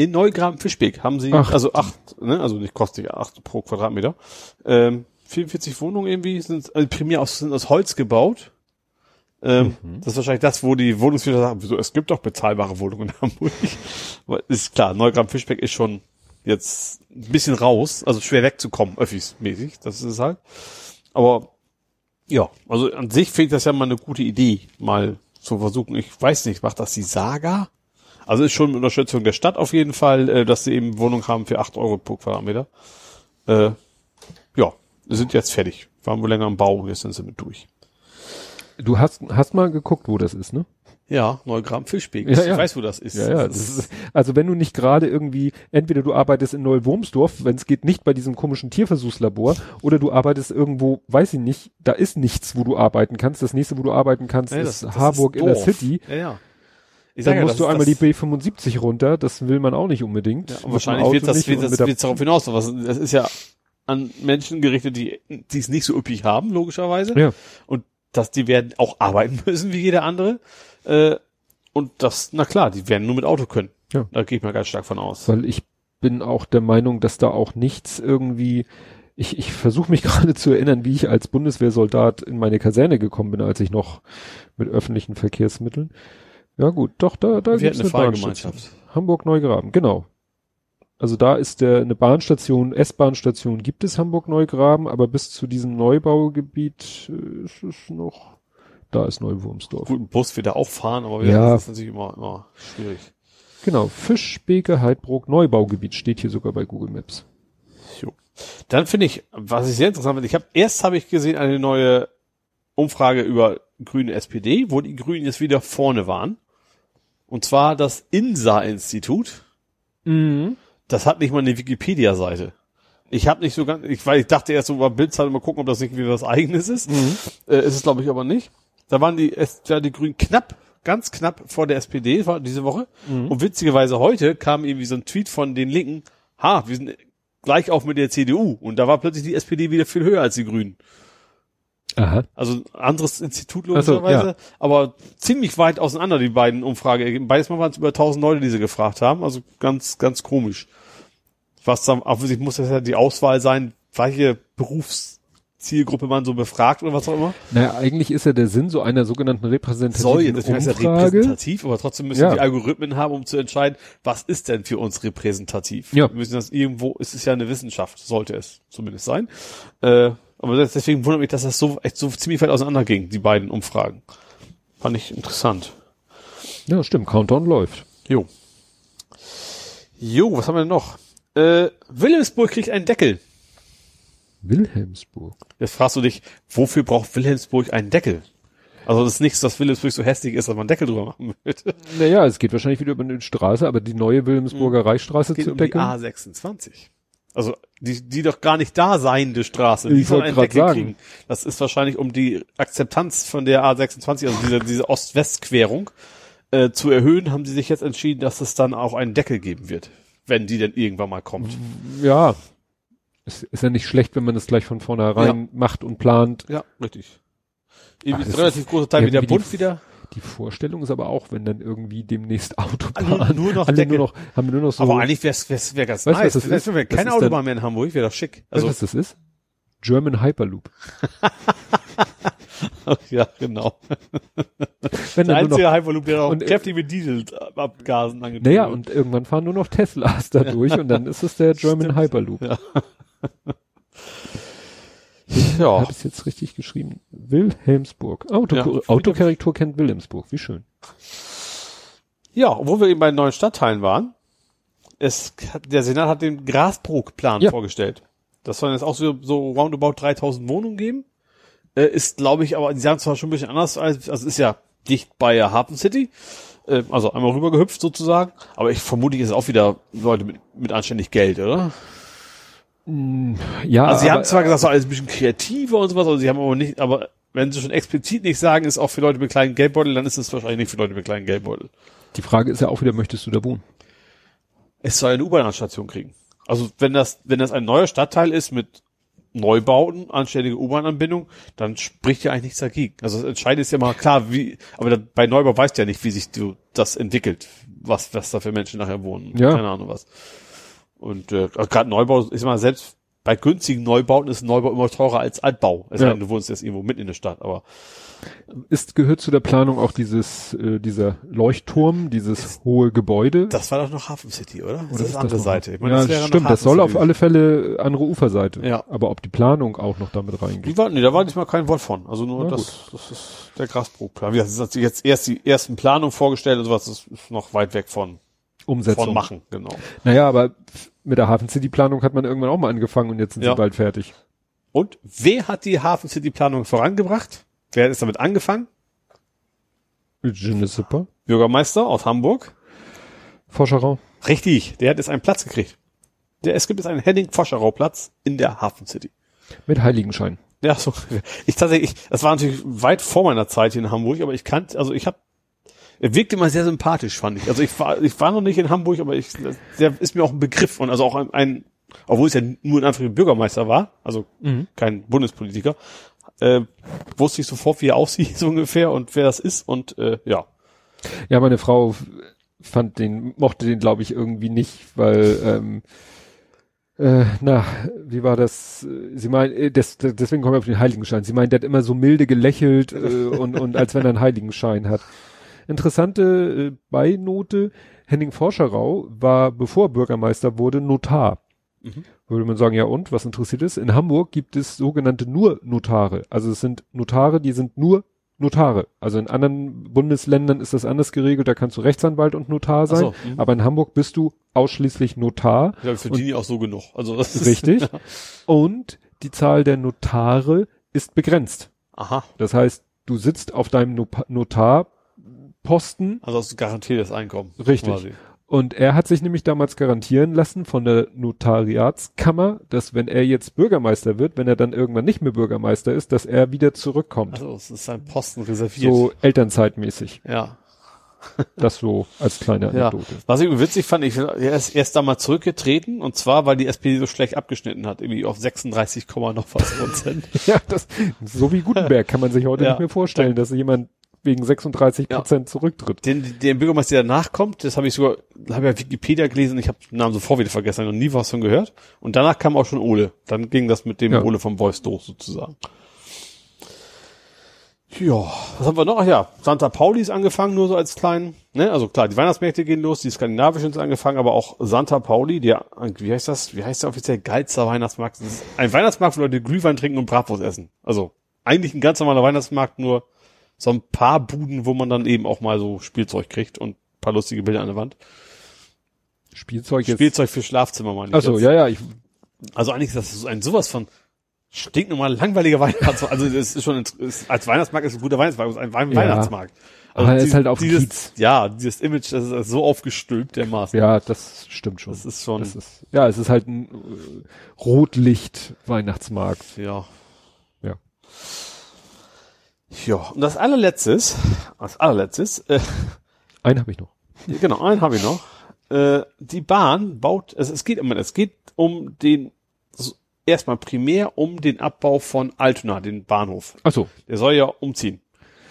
In Neugraben Fischbeck haben sie, Acht. also acht, ne, also nicht kostet 8 pro Quadratmeter. Ähm, 44 Wohnungen irgendwie sind also primär aus, sind aus Holz gebaut. Ähm, Das ist wahrscheinlich das, wo die Wohnungswirte sagen, wieso, es gibt doch bezahlbare Wohnungen in Hamburg. [LAUGHS] Aber ist klar, Neugraben Fischbeck ist schon jetzt ein bisschen raus, also schwer wegzukommen, öffis-mäßig, das ist es halt. Aber ja, also an sich finde ich das ja mal eine gute Idee, mal zu versuchen. Ich weiß nicht, macht das die Saga? Also ist schon mit Unterstützung der Stadt auf jeden Fall, äh, dass sie eben Wohnung haben für 8 Euro pro Quadratmeter. Äh, ja, wir sind jetzt fertig. Waren wohl länger am Bau, jetzt sind sie mit durch. du hast, hast mal geguckt, wo das ist, ne? Ja, Neugraben Fischbeck. Ja, ja. Ich weiß, wo das ist. Ja, ja. Das ist, also wenn du nicht gerade irgendwie, entweder du arbeitest in Neu-Wurmsdorf, wenn es geht nicht bei diesem komischen Tierversuchslabor, oder du arbeitest irgendwo, weiß ich nicht, da ist nichts, wo du arbeiten kannst. Das nächste, wo du arbeiten kannst, Ja, ist das- das Harburg ist in der. City. Ja, ja. Ich Dann ja, musst du einmal die B75 runter, das will man auch nicht unbedingt. Ja, und wahrscheinlich wird das, wird das, wird's darauf hinaus. Was, das ist ja an Menschen gerichtet, die, die es nicht so üppig haben, logischerweise. Ja. Und dass die werden auch arbeiten [LAUGHS] müssen, wie jeder andere. Äh, und das, na klar, die werden nur mit Auto können. Ja. Da gehe ich mal ganz stark von aus. Weil ich bin auch der Meinung, dass da auch nichts irgendwie, Ich, ich versuche mich [LAUGHS] gerade zu erinnern, wie ich als Bundeswehrsoldat in meine Kaserne gekommen bin, als ich noch mit öffentlichen Verkehrsmitteln. Ja gut, doch, da, da gibt's hatten eine Bahnstation. Fahrgemeinschaft. Hamburg-Neugraben, genau. Also da ist der eine Bahnstation, S-Bahn-Station gibt es Hamburg-Neugraben, aber bis zu diesem Neubaugebiet äh, ist es noch, da ist Neuwurmsdorf. Gut, ein Bus wird da auch fahren, aber Ja. das ist natürlich immer, immer schwierig. Genau, Fischbeke, Heidbruck, Neubaugebiet steht hier sogar bei Google Maps. Jo. Dann finde ich, was ich sehr interessant finde, ich habe erst habe ich gesehen eine neue Umfrage über grüne SPD, wo die Grünen jetzt wieder vorne waren. Und zwar das INSA-Institut. Mhm. Das hat nicht mal eine Wikipedia-Seite. Ich habe nicht so ganz, ich, weil ich dachte erst so mal Bildzeitung mal gucken, ob das nicht wieder was eigenes ist. Äh, ist es glaube ich aber nicht. Da waren die, ja, die Grünen knapp, ganz knapp vor der SPD war diese Woche. Und witzigerweise heute kam irgendwie so ein Tweet von den Linken, ha, wir sind gleich auf mit der CDU. Und da war plötzlich die SPD wieder viel höher als die Grünen. Aha. Also ein anderes Institut Ach so, logischerweise, ja. aber ziemlich weit auseinander die beiden Umfrage. Beides Mal waren es über 1000 Leute, die sie gefragt haben. Also ganz, ganz komisch. Was dann, sich muss das ja die Auswahl sein, welche Berufszielgruppe man so befragt oder was auch immer. Naja, eigentlich ist ja der Sinn so einer sogenannten repräsentativen Soll, deswegen heißt ja Umfrage. repräsentativ, aber trotzdem müssen Ja. die Algorithmen haben, um zu entscheiden, was ist denn für uns repräsentativ. Ja. Wir müssen das irgendwo, es ist ja eine Wissenschaft, sollte es zumindest sein. Äh, aber das- deswegen wundert mich, dass das so echt so ziemlich weit auseinander ging, die beiden Umfragen. Fand ich interessant. Ja, stimmt, Countdown läuft. Jo. Jo, was haben wir denn noch? Äh, Wilhelmsburg kriegt einen Deckel. Wilhelmsburg. Jetzt fragst du dich, wofür braucht Wilhelmsburg einen Deckel? Also das ist nichts, dass Wilhelmsburg so hässlich ist, dass man einen Deckel drüber machen würde. Naja, es geht wahrscheinlich wieder über eine Straße, aber die neue Wilhelmsburger Reichsstraße Es geht zu um die deckeln. A26. Also die, die doch gar nicht da seiende Straße, Ich die soll einen grad Deckel sagen. kriegen. Das ist wahrscheinlich um die Akzeptanz von der A26, also diese, diese Ost-West-Querung, äh, zu erhöhen, haben sie sich jetzt entschieden, dass es dann auch einen Deckel geben wird, wenn die denn irgendwann mal kommt. Ja. Es ist ja nicht schlecht, wenn man das gleich von vornherein macht und plant. Ja, richtig. Irgendwie Ach, ist relativ großer Teil wie der Bund wieder. Die Vorstellung ist aber auch, wenn dann irgendwie demnächst Autobahnen, nur noch alle nur noch, haben wir nur noch so, Aber eigentlich wäre es wär ganz Weißt nice. was das ist? Das keine Autobahn mehr in Hamburg, wäre doch schick. weißt Also, was das ist? German Hyperloop. [LAUGHS] ja, genau. Wenn Der einzige noch, Hyperloop, der auch und- kräftig mit Dieselabgasen angetrieben naja, und irgendwann fahren nur noch Teslas da durch und dann ist es der [LAUGHS] German Stimmt. Hyperloop. Ja. Ich Ja. habe es jetzt richtig geschrieben. Wilhelmsburg. Auto Ja. Autokorrektur kennt Wilhelmsburg. Wie schön. Ja, obwohl wir eben bei den neuen Stadtteilen waren, es, der Senat hat den Grasbrook-Plan Ja. vorgestellt. Das sollen jetzt auch so, so roundabout 3000 Wohnungen geben. Äh, ist, glaube ich, aber die sagen zwar schon ein bisschen anders, als, also ist ja dicht bei der Hafen City. Äh, also einmal rüber gehüpft sozusagen. Aber ich vermute, ist es auch wieder Leute mit, mit anständig Geld, oder? Ja, Also sie aber, haben zwar gesagt, so alles ein bisschen kreativer und sowas, aber sie haben aber nicht, aber wenn sie schon explizit nicht sagen, ist auch für Leute mit kleinen Geldbeutel, dann ist es wahrscheinlich nicht für Leute mit kleinen Geldbeutel. die Frage ist ja auch wieder, möchtest du da wohnen? Es soll eine U-Bahn-Station kriegen. Also wenn das, wenn das ein neuer Stadtteil ist mit Neubauten, anständige U-Bahn-Anbindung, dann spricht ja eigentlich nichts dagegen. Also das Entscheidende ist ja mal klar, wie, aber bei Neubau weißt du ja nicht, wie sich du, das entwickelt, was, was da für Menschen nachher wohnen. Ja. Keine Ahnung was. Und äh, gerade Neubau, ist mal selbst bei günstigen Neubauten ist Neubau immer teurer als Altbau. Es Ja. du wohnst jetzt irgendwo mitten in der Stadt, aber Ist, gehört zu der Planung auch dieses, äh, dieser Leuchtturm, dieses hohe Gebäude? das war doch noch Hafen City, oder? Oder das ist die andere noch- Seite. Ich meine, ja, das stimmt, das soll auf alle Fälle andere Uferseite. Ja. Aber ob die Planung auch noch damit reingeht. Die war, nee, da war nicht mal kein Wort von. Also nur Na das, das ist der Grasbrook-Plan. Das ist jetzt erst die ersten Planungen vorgestellt und sowas, das ist noch weit weg von, Umsetzung. von machen, genau. Naja, aber mit der Hafen City Planung hat man irgendwann auch mal angefangen und jetzt sind Ja. sie bald fertig. Und wer hat die Hafen City Planung vorangebracht? Wer ist damit angefangen? Pas. Bürgermeister aus Hamburg. Forscherraum. Richtig, der hat jetzt einen Platz gekriegt. Der, es gibt jetzt einen Henning-Foscherau-Platz in der Hafen City. Mit Heiligenschein. Ja, so. Ich tatsächlich, das war natürlich weit vor meiner Zeit hier in Hamburg, aber ich kannte, also ich habe, er wirkte immer sehr sympathisch, fand ich. Also ich war, ich war noch nicht in Hamburg, aber ich, der ist mir auch ein Begriff und also auch ein, ein obwohl es ja nur in Anführungszeichen Bürgermeister war, also kein Bundespolitiker, äh, wusste ich sofort, wie er aussieht [LAUGHS] so ungefähr und wer das ist und äh, ja. Ja, meine Frau fand den, mochte den glaube ich irgendwie nicht, weil ähm, Äh, na, wie war das? Sie meinen, äh, des, des- deswegen kommen wir auf den Heiligenschein. Sie meinen, der hat immer so milde gelächelt äh, und, und als wenn er einen Heiligenschein hat. Interessante äh, Beinote, Henning Forscherau war, bevor er Bürgermeister wurde, Notar. Mhm. Würde man sagen, ja und, was interessiert ist? In Hamburg gibt es sogenannte nur Notare. Also es sind Notare, die sind nur Notare. Also in anderen Bundesländern ist das anders geregelt, da kannst du Rechtsanwalt und Notar sein. So, mhm. Aber in Hamburg bist du ausschließlich Notar. Für die auch so genug. Also das ist Richtig. [LAUGHS] Und die Zahl der Notare ist begrenzt. Aha. Das heißt, du sitzt auf deinem Nopa- Notarposten Also hast du garantiertes Einkommen. Richtig. Quasi. und er hat sich nämlich damals garantieren lassen von der Notariatskammer, dass wenn er jetzt Bürgermeister wird, wenn er dann irgendwann nicht mehr Bürgermeister ist, dass er wieder zurückkommt. Also es ist ein Posten reserviert. so Elternzeitmäßig. Ja. Das so als kleine Ja. Anekdote. Was ich witzig fand, ich er ist erst damals zurückgetreten und zwar, weil die SPD so schlecht abgeschnitten hat, irgendwie auf 36, Komma noch was Prozent. [LAUGHS] Ja, das, so wie Gutenberg kann man sich heute Ja. nicht mehr vorstellen, dass jemand wegen 36 Ja. Prozent zurücktritt. Den, den Bürgermeister, der danach kommt, das habe ich sogar, habe ja Wikipedia gelesen, ich habe den Namen sofort wieder vergessen, noch nie was von gehört. Und danach kam auch schon Ole. Dann ging das mit dem Ja. Ole vom Voice durch sozusagen. Ja, was haben wir noch? Ach ja, Santa Pauli ist angefangen, nur so als kleinen, ne? Also klar, die Weihnachtsmärkte gehen los, die skandinavischen sind angefangen, aber auch Santa Pauli, der, wie heißt das? Wie heißt der offiziell? Geilster Weihnachtsmarkt. Das ist ein Weihnachtsmarkt, wo Leute Glühwein trinken und Bratwurst essen. Also eigentlich ein ganz normaler Weihnachtsmarkt, nur so ein paar Buden, wo man dann eben auch mal so Spielzeug kriegt und ein paar lustige Bilder an der Wand. Spielzeug jetzt. Spielzeug für Schlafzimmer, meine ich. Achso, ja, ja, ich, Also eigentlich ist das so ein sowas von stinknormal langweiliger Weihnachtsmarkt. Also das ist schon ist, als Weihnachtsmarkt ist ein guter Weihnachtsmarkt, ist ein Wein- Ja. Weihnachtsmarkt. Also Aber er ist halt auf dieses, Kiez. Ja, dieses Image, das ist so aufgestülpt dermaßen. ja, das stimmt schon. Das ist schon, Das ist, ja, es ist halt ein äh, Rotlicht-Weihnachtsmarkt. ja. Ja. Ja, und das allerletztes, das allerletztes, äh, Einen habe ich noch. genau, einen habe ich noch. Äh, die Bahn baut, es, es geht immer, es geht um den, so, erstmal primär um den Abbau von Altona, den Bahnhof. Achso, Der soll ja umziehen.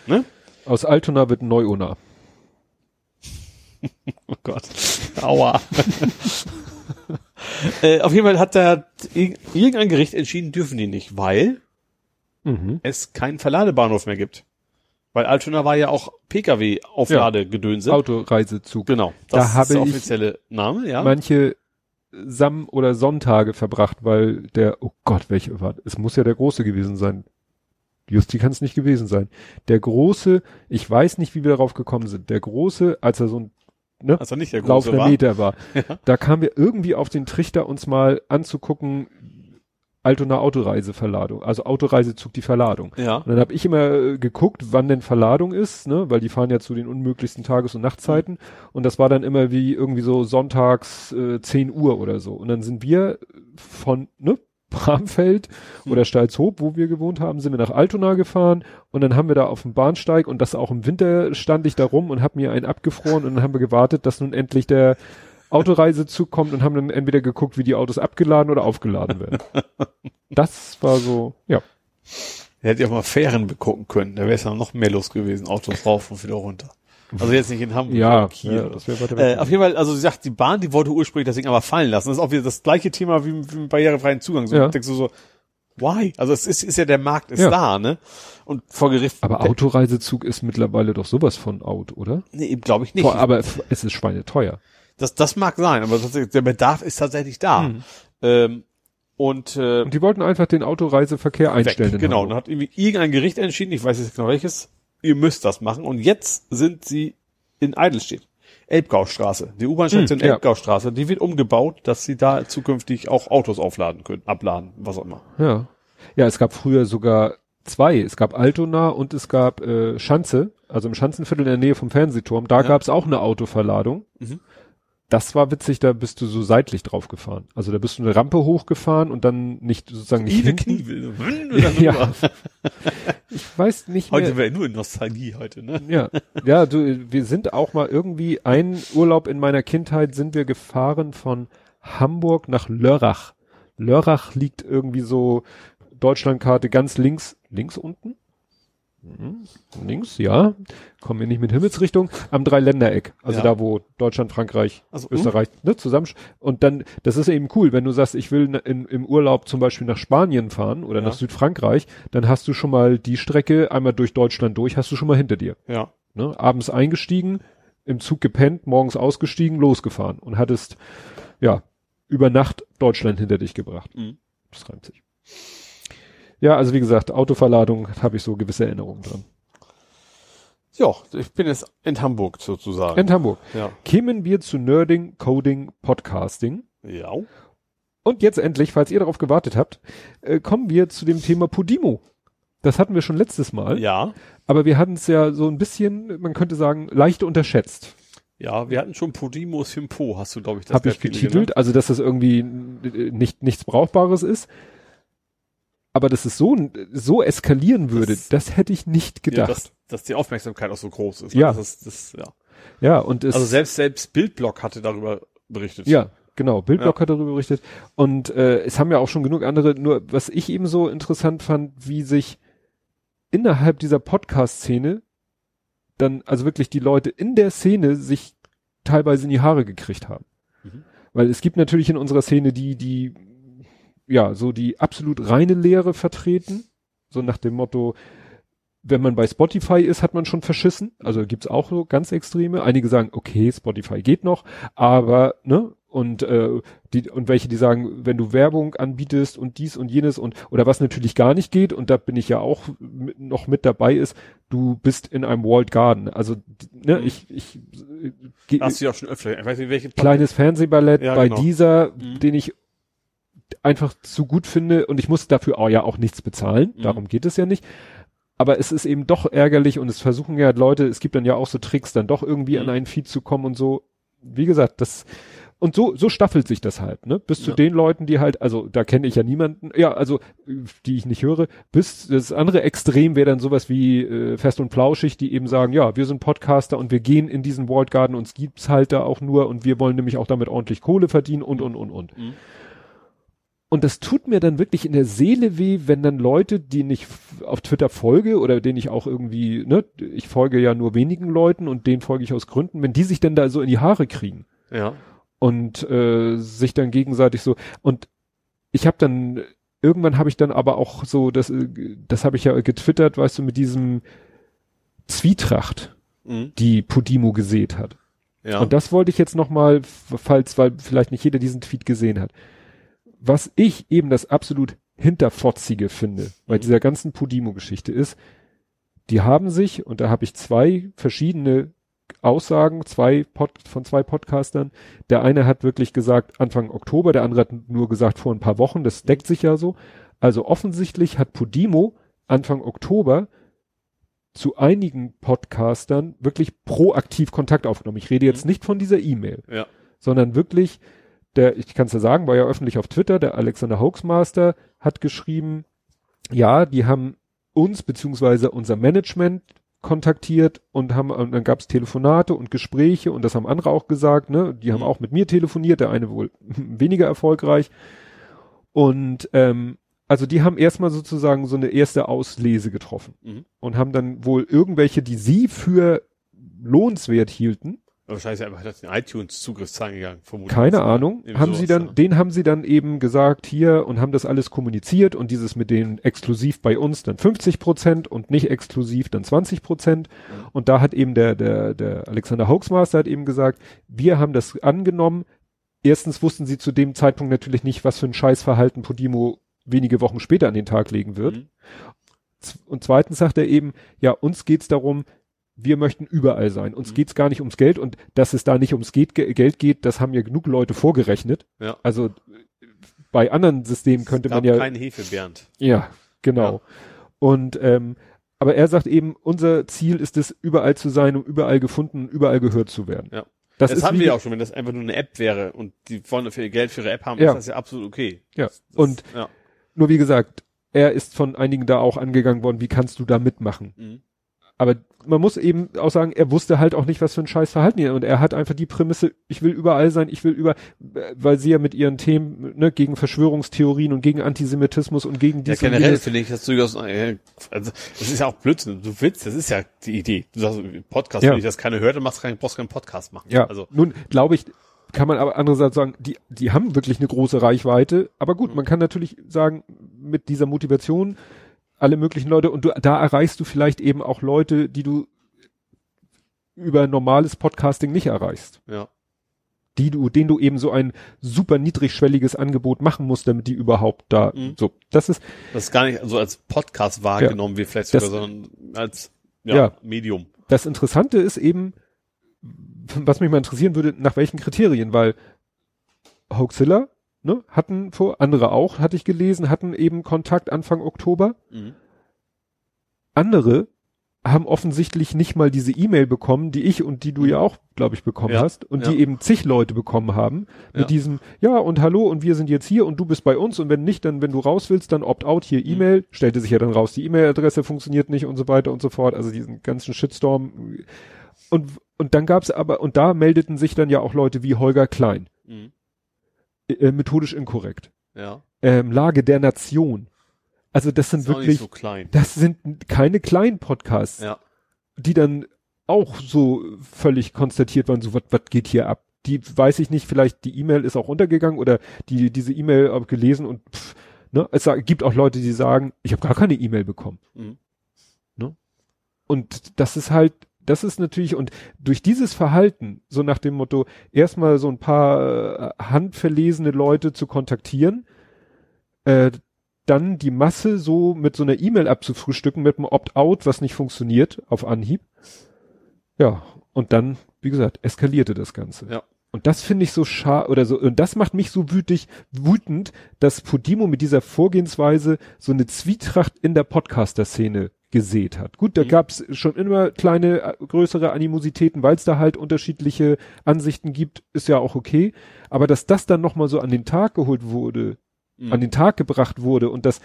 Ne? aus Altona wird Neu-Unna. [LAUGHS] Oh Gott. Aua. [LAUGHS] äh, auf jeden Fall hat da irg- irgendein Gericht entschieden, dürfen die nicht, weil Mhm. es keinen Verladebahnhof mehr gibt. Weil Altona war ja auch Pkw-Aufladegedönse. Autoreisezug. Genau. Da Das habe ist der ich offizielle Name, ja. Manche Sam- oder Sonntage verbracht, weil der, oh Gott, welche war, es muss ja der Große gewesen sein. Justi kann es nicht gewesen sein. Der Große, ich weiß nicht, wie wir darauf gekommen sind. Der Große, als er so ein ne, Also nicht der große laufender war. Meter war, [LAUGHS] da kamen wir irgendwie auf den Trichter, uns mal anzugucken, Altona Autoreiseverladung, also Autoreisezug die Verladung. Ja. Und dann habe ich immer äh, geguckt, wann denn Verladung ist, ne, weil die fahren ja zu den unmöglichsten Tages- und Nachtzeiten. Und das war dann immer wie irgendwie so sonntags äh, 10 Uhr oder so. Und dann sind wir von ne, Bramfeld oder Stalzhoop, wo wir gewohnt haben, sind wir nach Altona gefahren und dann haben wir da auf dem Bahnsteig und das auch im Winter stand ich da rum und habe mir einen abgefroren und dann haben wir gewartet, dass nun endlich der Autoreisezug kommt und haben dann entweder geguckt, wie die Autos abgeladen oder aufgeladen werden. [LAUGHS] Das war so, ja. Er hätte ja auch mal Fähren begucken können. Da wäre es ja noch mehr los gewesen. Autos rauf und wieder runter. Also jetzt nicht in Hamburg Ja, Kiel. ja das wäre weiter Äh, auf jeden Fall, also sie sagt, die Bahn, die wollte ursprünglich das Ding aber fallen lassen. Das ist auch wieder das gleiche Thema wie, wie mit barrierefreien Zugang. So Ja. denkst du so, why? Also es ist, ist ja der Markt ist Ja. da, ne? Und vor Gericht. Aber Autoreisezug ist mittlerweile doch sowas von out, oder? Nee, eben glaube ich nicht. Vor, aber es ist schweineteuer. Das, das mag sein, aber der Bedarf ist tatsächlich da. Mhm. Ähm, und, äh, Und die wollten einfach den Autoreiseverkehr einstellen. weg. Genau, dann hat irgendwie irgendein Gericht entschieden, ich weiß jetzt genau welches, ihr müsst das machen. Und jetzt sind sie in Eidelstedt. Elbgaustraße, die U-Bahn-Station Hm, ja. Elbgaustraße, die wird umgebaut, dass sie da zukünftig auch Autos aufladen können, abladen, was auch immer. Ja. Ja, es gab früher sogar zwei. Es gab Altona und es gab äh, Schanze, also im Schanzenviertel in der Nähe vom Fernsehturm. Da Ja. gab es auch eine Autoverladung. Mhm. Das war witzig, da bist du so seitlich drauf gefahren. Also da bist du eine Rampe hochgefahren und dann nicht sozusagen nicht Ile hinten. Knie. Ja. [LAUGHS] Ich weiß nicht mehr. Heute wäre nur Nostalgie heute, ne? Ja, ja, du, wir sind auch mal irgendwie einen Urlaub in meiner Kindheit sind wir gefahren von Hamburg nach Lörrach. Lörrach liegt irgendwie so Deutschlandkarte ganz links, links unten? Links, ja. Kommen wir nicht mit Himmelsrichtung. Am Dreiländereck. Also Ja. da, wo Deutschland, Frankreich, Also, Österreich, ne, zusammen. Und dann, das ist eben cool, wenn du sagst, ich will in, im Urlaub zum Beispiel nach Spanien fahren oder Ja. nach Südfrankreich, dann hast du schon mal die Strecke einmal durch Deutschland durch, hast du schon mal hinter dir. Ja. Ne? Abends eingestiegen, im Zug gepennt, morgens ausgestiegen, losgefahren und hattest, ja, über Nacht Deutschland hinter dich gebracht. Mhm. Das reimt sich. Ja, also wie gesagt, Autoverladung habe ich so gewisse Erinnerungen dran. Ja, ich bin jetzt in Hamburg sozusagen. In Hamburg. ja. Kämen wir zu Nerding, Coding, Podcasting. Ja. Und jetzt endlich, falls ihr darauf gewartet habt, äh, kommen wir zu dem Thema Podimo. Das hatten wir schon letztes Mal, Ja. aber wir hatten es ja so ein bisschen, man könnte sagen, leicht unterschätzt. Ja, wir hatten schon Podimo Simpo, hast du, glaube ich, Habe ich sehr viele getitelt, genannt. also dass das irgendwie nicht nichts Brauchbares ist. Aber dass es so, so eskalieren würde, das, Das- hätte ich nicht Ja, gedacht. dass, dass die Aufmerksamkeit auch so groß ist. Ja. Das das, ja. ja, und es, Also selbst, selbst Bildblock hatte darüber berichtet. Ja, genau. Bildblock hat darüber berichtet. Und äh, es haben ja auch schon genug andere, nur was ich eben so interessant fand, wie sich innerhalb dieser Podcast-Szene dann, also wirklich die Leute in der Szene sich teilweise in die Haare gekriegt haben. Mhm. Weil es gibt natürlich in unserer Szene die, die, ja, so die absolut reine Lehre vertreten. So nach dem Motto, wenn man bei Spotify ist, hat man schon verschissen. Also gibt's auch so ganz extreme. Einige sagen, okay, Spotify geht noch, aber, ne, und, äh, die, und welche, die sagen, wenn du Werbung anbietest und dies und jenes und, oder was natürlich gar nicht geht, und da bin ich ja auch mit, noch mit dabei ist, du bist in einem Walled Garden. Also, ne, Mhm. ich, ich, äh, ge- Hast du ja auch schon öfter, ich weiß nicht, welche kleines Fernsehballett Ja, bei genau. dieser, Mhm. den ich einfach zu gut finde und ich muss dafür auch ja auch nichts bezahlen, Mhm. darum geht es ja nicht. Aber es ist eben doch ärgerlich und es versuchen ja Leute, es gibt dann ja auch so Tricks, dann doch irgendwie Mhm. an einen Feed zu kommen und so. Wie gesagt, das und so so staffelt sich das halt, ne? Bis zu Ja. den Leuten, die halt, also da kenne ich ja niemanden, ja, also die ich nicht höre, bis das andere Extrem wäre dann sowas wie äh, Fest und Flauschig, die eben sagen, ja, wir sind Podcaster und wir gehen in diesen Walled Garden, uns gibt's halt da auch nur und wir wollen nämlich auch damit ordentlich Kohle verdienen und und und und. Mhm. Und das tut mir dann wirklich in der Seele weh, wenn dann Leute, denen ich f- auf Twitter folge oder denen ich auch irgendwie, ne, ich folge ja nur wenigen Leuten und denen folge ich aus Gründen, wenn die sich dann da so in die Haare kriegen Ja. und äh, sich dann gegenseitig so und ich habe dann irgendwann habe ich dann aber auch so das äh, das habe ich ja getwittert, weißt du, mit diesem Zwietracht, Mhm. die Podimo gesät hat. Ja. Und das wollte ich jetzt noch mal, falls, weil vielleicht nicht jeder diesen Tweet gesehen hat. Was ich eben das absolut hinterfotzige finde bei Mhm. dieser ganzen Podimo-Geschichte ist, die haben sich, und da habe ich zwei verschiedene Aussagen, zwei Pod, von zwei Podcastern. Der eine hat wirklich gesagt Anfang Oktober, der andere hat nur gesagt vor ein paar Wochen, das deckt sich ja so. Also offensichtlich hat Podimo Anfang Oktober zu einigen Podcastern wirklich proaktiv Kontakt aufgenommen. Ich rede jetzt Mhm. nicht von dieser E-Mail, ja. sondern wirklich, der, ich kann es ja sagen, war ja öffentlich auf Twitter, der Alexander Hoaxmaster hat geschrieben, ja, die haben uns beziehungsweise unser Management kontaktiert und haben, und dann gab es Telefonate und Gespräche und das haben andere auch gesagt, ne? Die haben Mhm. auch mit mir telefoniert, der eine wohl [LAUGHS] weniger erfolgreich. Und ähm, also die haben erstmal sozusagen so eine erste Auslese getroffen Mhm. und haben dann wohl irgendwelche, die sie für lohnenswert hielten, Wahrscheinlich einfach das den iTunes-Zugriffszahlen gegangen, vermutlich. keine Ahnung, haben sie dann, ja. den haben sie dann eben gesagt hier und haben das alles kommuniziert und dieses mit den exklusiv bei uns dann 50 Prozent und nicht exklusiv dann 20 Prozent. Mhm. Und da hat eben der, der, der Alexander Hoaxmaster hat eben gesagt, wir haben das angenommen. Erstens wussten sie zu dem Zeitpunkt natürlich nicht, was für ein Scheißverhalten Podimo wenige Wochen später an den Tag legen wird. Mhm. Und zweitens sagt er eben, ja, uns geht's darum, wir möchten überall sein. Uns Mhm. geht's gar nicht ums Geld und dass es da nicht ums geht, Ge- Geld geht, das haben ja genug Leute vorgerechnet. Ja. Also bei anderen Systemen könnte Gab man ja, keine Hefe, Bernd. ja, genau. Ja. Und ähm, aber er sagt eben, unser Ziel ist es, überall zu sein, um überall gefunden, und überall gehört zu werden. Ja. Das, Das, haben wir ja auch schon, wenn das einfach nur eine App wäre und die wollen für ihr Geld für ihre App haben, Ja. ist das ja absolut okay. Ja. Das, Und- ja. Nur wie gesagt, er ist von einigen da auch angegangen worden, wie kannst du da mitmachen? Mhm. Aber man muss eben auch sagen, er wusste halt auch nicht, was für ein scheiß Verhalten hier. Und er hat einfach die Prämisse, ich will überall sein, ich will über, weil sie ja mit ihren Themen, ne, gegen Verschwörungstheorien und gegen Antisemitismus und gegen Ja, dies und generell finde ich das durchaus, äh, also, das ist ja auch Blödsinn. Du willst, das ist ja die Idee. Du sagst, Podcast, Ja. wenn ich das keiner hört, dann machst du keinen, brauchst keinen Podcast machen. Ja, Also, nun glaube ich, kann man aber andererseits sagen, die, die haben wirklich eine große Reichweite. Aber gut, man kann natürlich sagen, mit dieser Motivation alle möglichen Leute und du, da erreichst du vielleicht eben auch Leute, die du über normales Podcasting nicht erreichst. ja. Die du, denen du eben so ein super niedrigschwelliges Angebot machen musst, damit die überhaupt da, Mhm. so. Das ist, Das ist gar nicht so als Podcast wahrgenommen wird vielleicht Das- sogar, sondern als, ja, Ja. Medium. das Interessante ist eben, was mich mal interessieren würde, nach welchen Kriterien, weil Hoaxilla, ne, hatten vor, andere auch, hatte ich gelesen, hatten eben Kontakt Anfang Oktober. Mhm. Andere haben offensichtlich nicht mal diese E-Mail bekommen, die ich und die du ja auch, glaube ich, bekommen Ja, hast und ja. die eben zig Leute bekommen haben mit Ja. diesem, ja und hallo und wir sind jetzt hier und du bist bei uns und wenn nicht, dann wenn du raus willst, dann opt-out hier Mhm. E-Mail, stellte sich ja dann raus, die E-Mail-Adresse funktioniert nicht und so weiter und so fort, also diesen ganzen Shitstorm und und dann gab's aber und da meldeten sich dann ja auch Leute wie Holger Klein, Mhm. Äh, methodisch inkorrekt, Ja. ähm, Lage der Nation, also das sind Ist wirklich so klein. das sind keine kleinen Podcasts, Ja. die dann auch so völlig konstatiert waren, so was geht hier ab. Die weiß ich nicht, vielleicht die E-Mail ist auch untergegangen oder die diese E-Mail gelesen und pff, ne, es gibt auch Leute, die sagen, ich habe gar keine E-Mail bekommen. Mhm. Ne? Und das ist halt, das ist natürlich und durch dieses Verhalten, so nach dem Motto, erstmal so ein paar äh, handverlesene Leute zu kontaktieren, äh, dann die Masse so mit so einer E-Mail abzufrühstücken mit einem Opt-out, was nicht funktioniert auf Anhieb. Ja, und dann, wie gesagt, eskalierte das Ganze. Ja. Und das finde ich so schade oder so, und das macht mich so wütig, wütend, dass Podimo mit dieser Vorgehensweise so eine Zwietracht in der Podcaster-Szene gesät hat. Gut, da Mhm. gab's schon immer kleine, äh, größere Animositäten, weil es da halt unterschiedliche Ansichten gibt, ist ja auch okay. Aber dass das dann nochmal so an den Tag geholt wurde, Mhm. an den Tag gebracht wurde und dass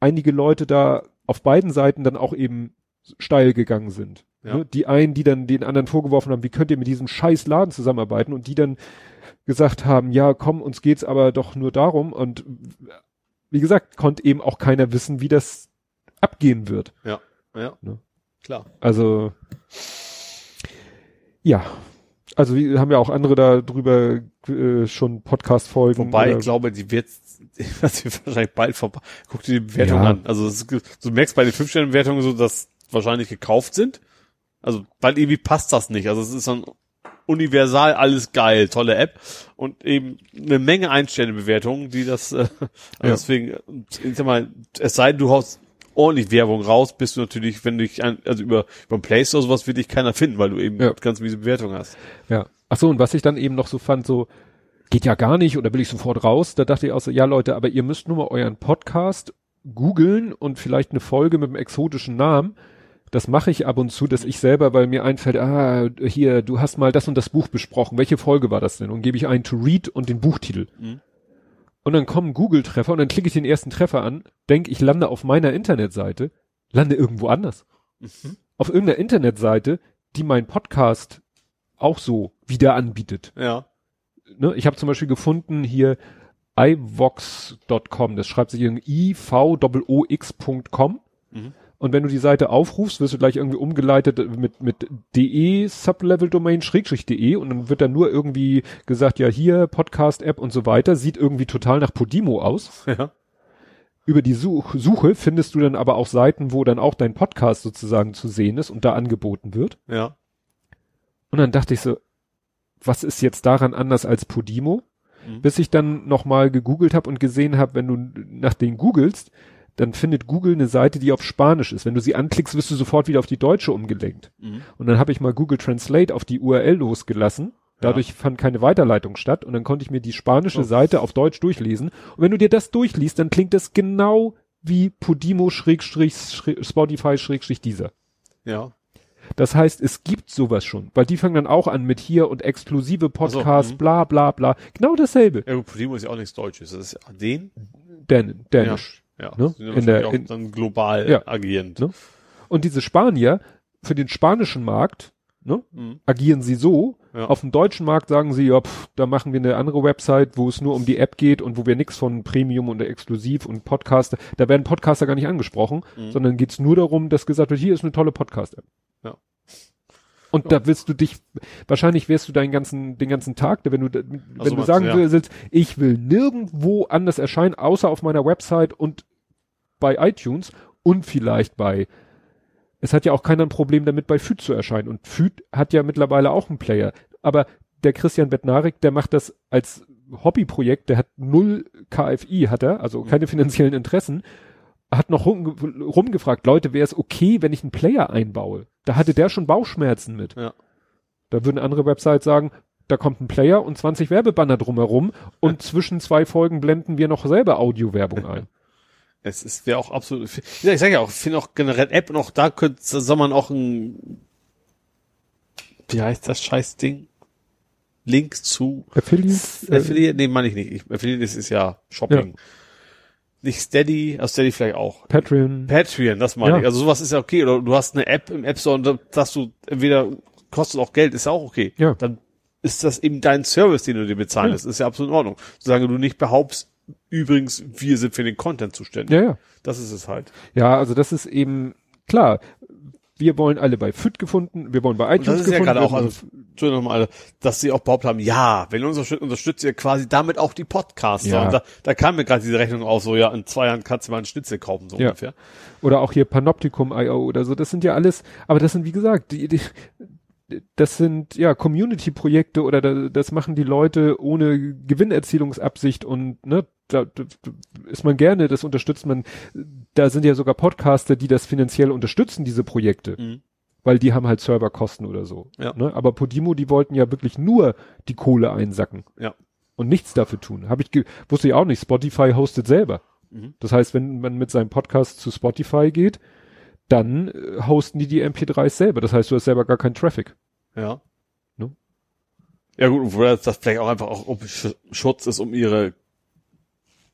einige Leute da auf beiden Seiten dann auch eben steil gegangen sind. Ja. Ne? Die einen, die dann den anderen vorgeworfen haben, wie könnt ihr mit diesem scheiß Laden zusammenarbeiten und die dann gesagt haben, ja komm, uns geht's aber doch nur darum und wie gesagt, konnte eben auch keiner wissen, wie das abgehen wird. Ja. Ja. Ne? Klar. Also ja, also wir haben ja auch andere da drüber äh, schon Podcast-Folgen. Wobei, ich glaube, die wird, [LAUGHS] das wird wahrscheinlich bald vorbei. Guck dir die Bewertung Ja. an. Also, es, du merkst bei den 5-Sterne-Bewertungen so, dass wahrscheinlich gekauft sind. Also, weil irgendwie passt das nicht. Also, es ist dann universal alles geil, tolle App und eben eine Menge Ein-Sterne-Bewertungen, die das, äh, [LAUGHS] also Ja. deswegen, ich sag mal, es sei denn, du haust ordentlich Werbung raus, bist du natürlich, wenn du dich, an, also über, über Play Store sowas wird dich keiner finden, weil du eben Ja. ganz miese Bewertungen hast. Ja. Ach so, und was ich dann eben noch so fand, so geht ja gar nicht oder will ich sofort raus, da dachte ich auch so, ja Leute, aber ihr müsst nur mal euren Podcast googeln und vielleicht eine Folge mit einem exotischen Namen. Das mache ich ab und zu, dass ich selber, weil mir einfällt, ah, hier, du hast mal das und das Buch besprochen. Welche Folge war das denn? Und gebe ich ein to read und den Buchtitel. Mhm. Und dann kommen Google-Treffer und dann klicke ich den ersten Treffer an, denk, ich lande auf meiner Internetseite, lande irgendwo anders. Mhm. Auf irgendeiner Internetseite, die mein Podcast auch so wieder anbietet. Ja. Ne? Ich habe zum Beispiel gefunden hier ivox.com, das schreibt sich irgendwie ivoox.com. Mhm. Und wenn du die Seite aufrufst, wirst du gleich irgendwie umgeleitet mit, mit de Sublevel Domain schrägstrich de und dann wird dann nur irgendwie gesagt, ja hier Podcast App und so weiter, sieht irgendwie total nach Podimo aus. [LAUGHS] Ja. Über die Such Suche findest du dann aber auch Seiten, wo dann auch dein Podcast sozusagen zu sehen ist und da angeboten wird. Ja. Und dann dachte ich so, was ist jetzt daran anders als Podimo? Mhm. Bis ich dann nochmal gegoogelt habe und gesehen habe, wenn du nach denen googelst, dann findet Google eine Seite, die auf Spanisch ist. Wenn du sie anklickst, wirst du sofort wieder auf die deutsche umgelenkt. Mhm. Und dann habe ich mal Google Translate auf die URL losgelassen. Dadurch fand keine Weiterleitung statt und dann konnte ich mir die spanische Oh. Seite auf Deutsch durchlesen. Und wenn du dir das durchliest, dann klingt das genau wie Podimo Schrägstrich Schräg- Spotify Schrägstrich dieser. Ja. Das heißt, es gibt sowas schon, weil die fangen dann auch an mit hier und exklusive Podcasts, mhm. bla bla bla. Genau dasselbe. Ja, Podimo ist ja auch nichts Deutsches. Das ist ja den. Dän Dänisch. Ja. Ne? Sind In der- auch in- dann global Ja. agierend. Ne? Und diese Spanier für den spanischen Markt, ne, Mhm. agieren sie so. Ja. Auf dem deutschen Markt sagen sie, ja, pff, da machen wir eine andere Website, wo es nur um die App geht und wo wir nichts von Premium und Exklusiv und Podcaster, da werden Podcaster gar nicht angesprochen, Mhm. sondern geht's nur darum, dass gesagt wird, hier ist eine tolle Podcast-App. Ja. Und da willst du dich, wahrscheinlich wärst du deinen ganzen, den ganzen Tag, wenn du, wenn so du sagen ja. willst, ich will nirgendwo anders erscheinen, außer auf meiner Website und bei iTunes und vielleicht bei, es hat ja auch keiner ein Problem damit, bei FÜD zu erscheinen. Und FÜD hat ja mittlerweile auch einen Player. Aber der Christian Bednarik, der macht das als Hobbyprojekt, der hat null KFI, hat er, also keine finanziellen Interessen, hat noch rum, rumgefragt, Leute, wäre es okay, wenn ich einen Player einbaue? Da hatte der schon Bauchschmerzen mit. Ja. Da würden andere Websites sagen, da kommt ein Player und 20 Werbebanner drumherum und zwischen zwei Folgen blenden wir noch selber Audiowerbung [LAUGHS] ein. Es ist wäre auch absolut. Ja, ich sage ja auch, ich finde auch generell App auch da könnte soll man auch ein wie heißt das Scheißding? Link zu Affiliate? Affiliate, nee, meine ich nicht. Ich, Affiliate ist, ist ja Shopping. Nicht Steady, also Steady vielleicht auch. Patreon. Patreon, das meine Ja. ich. Also sowas ist ja okay. Oder du hast eine App im App Store und da sagst du, entweder kostet auch Geld, ist ja auch okay. Ja. Dann ist das eben dein Service, den du dir bezahlen Ja. lässt. Ist ja absolut in Ordnung. Solange du nicht behauptst, übrigens, wir sind für den Content zuständig. Ja, ja. Das ist es halt. Ja, also das ist eben, klar, wir wollen alle bei FIT gefunden, wir wollen bei iTunes das ist ja gefunden gerade auch, also, Entschuldigung nochmal, dass sie auch behauptet haben, ja, wenn ihr uns unterstützt, unterstützt ihr quasi damit auch die Podcaster. Ja. Und da, da kam mir gerade diese Rechnung aus, so, ja, in zwei Jahren kannst du mal einen Schnitzel kaufen, so Ja. ungefähr. oder auch hier Panoptikum.io oder so, das sind ja alles, aber das sind wie gesagt, die, die, das sind ja Community-Projekte oder da, das machen die Leute ohne Gewinnerzielungsabsicht und ne, da, da ist man gerne, das unterstützt man. Da sind ja sogar Podcaster, die das finanziell unterstützen, diese Projekte. Mhm. Weil die haben halt Serverkosten oder so. Ja. Ne? Aber Podimo, die wollten ja wirklich nur die Kohle einsacken. Ja. Und nichts dafür tun. Hab ich wusste ich auch nicht. Spotify hostet selber. Mhm. Das heißt, wenn man mit seinem Podcast zu Spotify geht, dann äh, hosten die die MP3s selber. Das heißt, du hast selber gar keinen Traffic. Ja. Ne? Ja gut, wo das vielleicht auch einfach auch Sch- Schutz ist, um ihre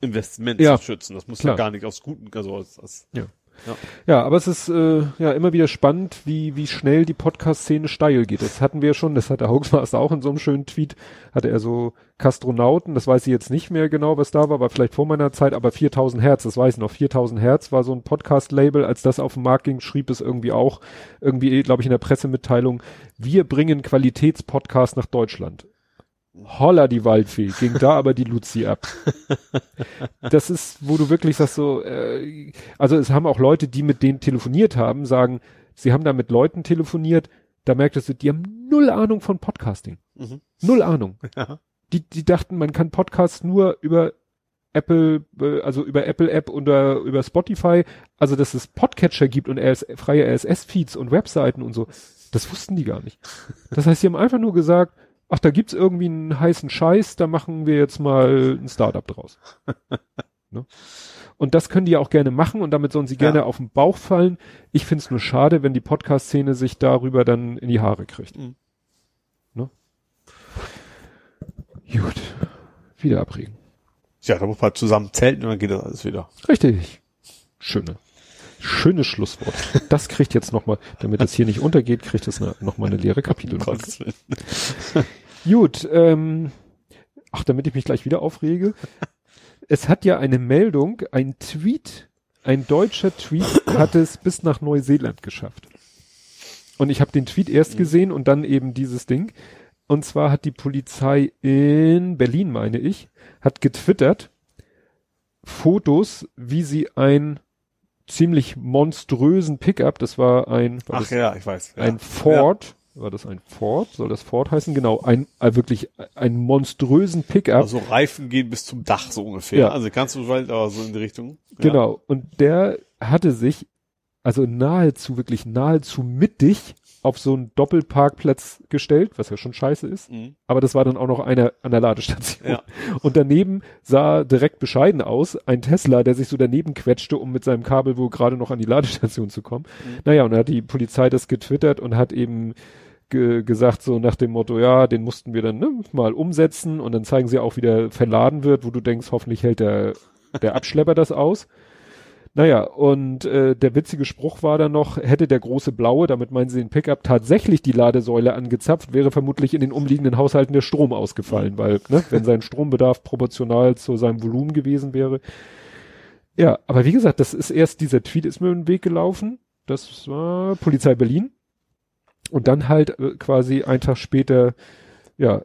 Investments Ja. zu schützen. Das muss Klar. ja gar nicht aus guten, also aus, aus Ja, aber es ist äh, ja immer wieder spannend, wie wie schnell die Podcast-Szene steil geht. Das hatten wir schon, das hat der Hoaxmaster [LAUGHS] auch in so einem schönen Tweet, hatte er so Kastronauten, das weiß ich jetzt nicht mehr genau, was da war, war vielleicht vor meiner Zeit, aber 4000 Hertz, das weiß ich noch, 4000 Hertz war so ein Podcast-Label, als das auf den Markt ging, schrieb es irgendwie auch, irgendwie, glaube ich, in der Pressemitteilung, wir bringen Qualitätspodcast nach Deutschland. Holla die Waldfee, ging da aber die Luzi ab. Das ist, wo du wirklich sagst so, äh, also es haben auch Leute, die mit denen telefoniert haben, sagen, sie haben da mit Leuten telefoniert, da merktest du, die haben null Ahnung von Podcasting. Mhm. Null Ahnung. Ja. Die, die dachten, man kann Podcast nur über Apple, äh, also über Apple App oder über Spotify, also dass es Podcatcher gibt und RS, freie RSS-Feeds und Webseiten und so. Das wussten die gar nicht. Das heißt, sie haben einfach nur gesagt, ach, da gibt's irgendwie einen heißen Scheiß, da machen wir jetzt mal ein Startup draus. [LAUGHS] ne? Und das können die ja auch gerne machen und damit sollen sie gerne Ja. auf den Bauch fallen. Ich find's nur schade, wenn die Podcast-Szene sich darüber dann in die Haare kriegt. Mhm. Ne? Gut. Wieder abregen. Ja, da muss man zusammen zelten und dann geht das alles wieder. Richtig. Schöne. Schönes Schlusswort. Das kriegt jetzt nochmal, damit es hier nicht untergeht, kriegt es nochmal eine leere Kapitelmarke. [LAUGHS] Gut, ähm, ach, damit ich mich gleich wieder aufrege. [LAUGHS] Es hat ja eine Meldung, ein Tweet, ein deutscher Tweet hat es bis nach Neuseeland geschafft. Und ich habe den Tweet erst gesehen und dann eben dieses Ding. Und zwar hat die Polizei in Berlin, meine ich, hat getwittert Fotos, wie sie ein ziemlich monströsen Pickup, das war ein, war Ach das ja, ich weiß. Ja. ein Ford, war das ein Ford? Soll das Ford heißen? Genau, ein äh, wirklich einen monströsen Pickup. Also Reifen gehen bis zum Dach so ungefähr. Ja. Also ganz so weit, aber so in die Richtung. Ja. Genau. Und der hatte sich also nahezu, wirklich nahezu mittig auf so einen Doppelparkplatz gestellt, was ja schon scheiße ist. Mhm. Aber das war dann auch noch einer an der Ladestation. Ja. [LAUGHS] Und daneben sah direkt bescheiden aus, ein Tesla, der sich so daneben quetschte, um mit seinem Kabel wohl gerade noch an die Ladestation zu kommen. Mhm. Naja, und dann hat die Polizei das getwittert und hat eben ge gesagt, so nach dem Motto, ja, den mussten wir dann ne, mal umsetzen und dann zeigen sie auch, wie der verladen wird, wo du denkst, hoffentlich hält der, der Abschlepper das aus. Naja, und äh, der witzige Spruch war dann noch, hätte der große Blaue, damit meinen sie den Pickup, tatsächlich die Ladesäule angezapft, wäre vermutlich in den umliegenden Haushalten der Strom ausgefallen, weil, ne, wenn sein Strombedarf proportional zu seinem Volumen gewesen wäre. Ja, aber wie gesagt, das ist erst, dieser Tweet ist mir den Weg gelaufen. Das war Polizei Berlin. Und dann halt äh, quasi ein Tag später, ja,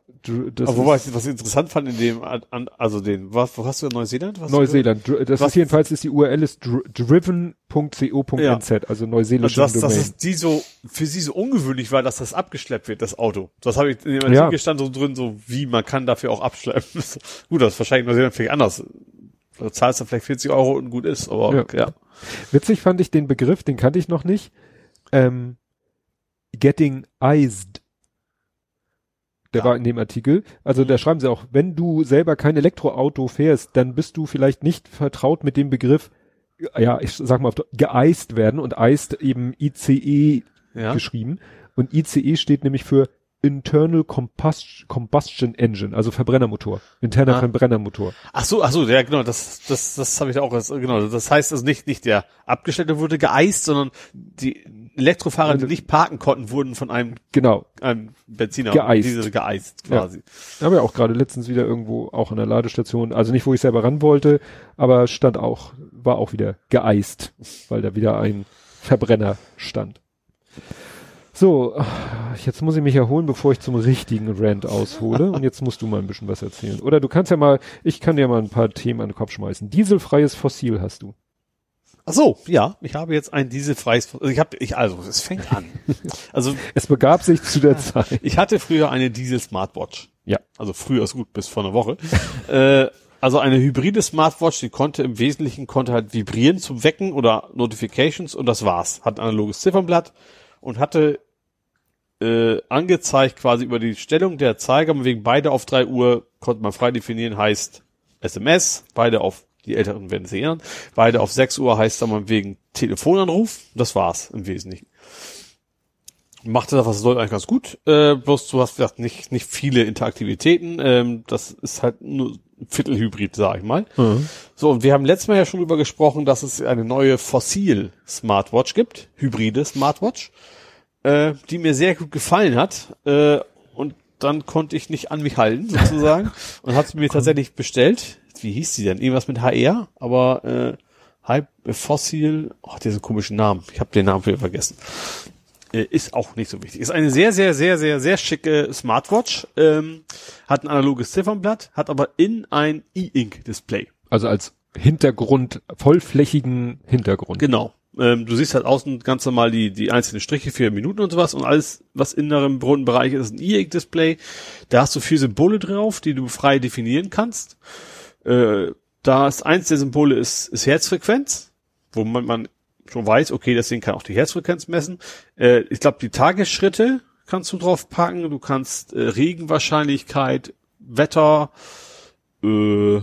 das Aber wobei ist ich was ich interessant fand in dem, an, also den, was, wo hast du Neuseeland? Was Neuseeland. Das Was- ist jedenfalls ist die URL ist dr- driven.co.nz, also Und neuseelische dass, dass Domain. es die so, für sie so ungewöhnlich war, dass das abgeschleppt wird, das Auto. Das habe ich in dem Ja. Artikel stand so drin, so wie, man kann dafür auch abschleppen. [LAUGHS] gut, das ist wahrscheinlich in Neuseeland vielleicht anders. Da zahlst du vielleicht 40 Euro und gut ist, aber Ja. ja. Witzig fand ich den Begriff, den kannte ich noch nicht. Ähm, getting iced. Der Ja. war in dem Artikel. Also da schreiben sie auch, wenn du selber kein Elektroauto fährst, dann bist du vielleicht nicht vertraut mit dem Begriff, ja, ich sag mal, geeist werden und iced eben ICE Ja. geschrieben. Und ICE steht nämlich für Internal Combustion, Combustion Engine, also Verbrennermotor, interner Ah. Verbrennermotor. Ach so, ach so, ja genau, das das das habe ich auch genau, das heißt also nicht nicht der Abgestellte wurde geeist, sondern die Elektrofahrer, die nicht parken konnten, wurden von einem Genau. einem Benziner Geeist. diese geeist Ja. quasi. Ja auch gerade letztens wieder irgendwo auch an der Ladestation, also nicht, wo ich selber ran wollte, aber stand auch, war auch wieder geeist, weil da wieder ein Verbrenner stand. So, jetzt muss ich mich erholen, bevor ich zum richtigen Rant aushole. Und jetzt musst du mal ein bisschen was erzählen. Oder du kannst ja mal, ich kann dir mal ein paar Themen an den Kopf schmeißen. Dieselfreies Fossil hast du. Ach so, ja, ich habe jetzt ein dieselfreies also ich habe ich also es fängt an. [LAUGHS] Also Es begab sich zu der [LAUGHS] Zeit. Ich hatte früher eine Diesel Smartwatch. Ja. Also früher ist gut, bis vor einer Woche. [LAUGHS] äh, also eine hybride Smartwatch, die konnte im Wesentlichen konnte halt vibrieren zum Wecken oder Notifications und das war's. Hat ein analoges Ziffernblatt und hatte äh, angezeigt quasi über die Stellung der Zeiger, wegen beide auf drei Uhr konnte man frei definieren, heißt SMS, beide auf, die Älteren werden es erinnern, beide auf 6 Uhr heißt dann mal wegen Telefonanruf, das war's im Wesentlichen machte das, was es soll, eigentlich ganz gut. Äh, bloß du hast gesagt, nicht, nicht viele Interaktivitäten. Ähm, das ist halt nur Viertelhybrid, sag ich mal. So, und wir haben letztes Mal ja schon drüber gesprochen, dass es eine neue Fossil-Smartwatch gibt, hybride Smartwatch, äh, die mir sehr gut gefallen hat. Äh, und dann konnte ich nicht an mich halten, sozusagen. [LAUGHS] und hat sie mir tatsächlich bestellt. Wie hieß sie denn? Irgendwas mit HR, aber äh, Hype, äh, Fossil, oh, diesen komischen Namen. Ich habe den Namen wieder vergessen äh, ist auch nicht so wichtig. Ist eine sehr, sehr, sehr, sehr, sehr schicke Smartwatch. Ähm, hat ein analoges Ziffernblatt, hat aber in ein E-Ink-Display. Also als Hintergrund, vollflächigen Hintergrund. Genau. Ähm, du siehst halt außen ganz normal die, die einzelnen Striche, vier Minuten und sowas und alles, was in dem braunen Bereich ist, ist ein E-Ink-Display. Da hast du vier Symbole drauf, die du frei definieren kannst. Äh, da ist eins der Symbole ist, ist Herzfrequenz, wo man, man schon weiß, okay, deswegen kann auch die Herzfrequenz messen. Äh, ich glaube, die Tagesschritte kannst du drauf packen. Du kannst äh, Regenwahrscheinlichkeit, Wetter äh,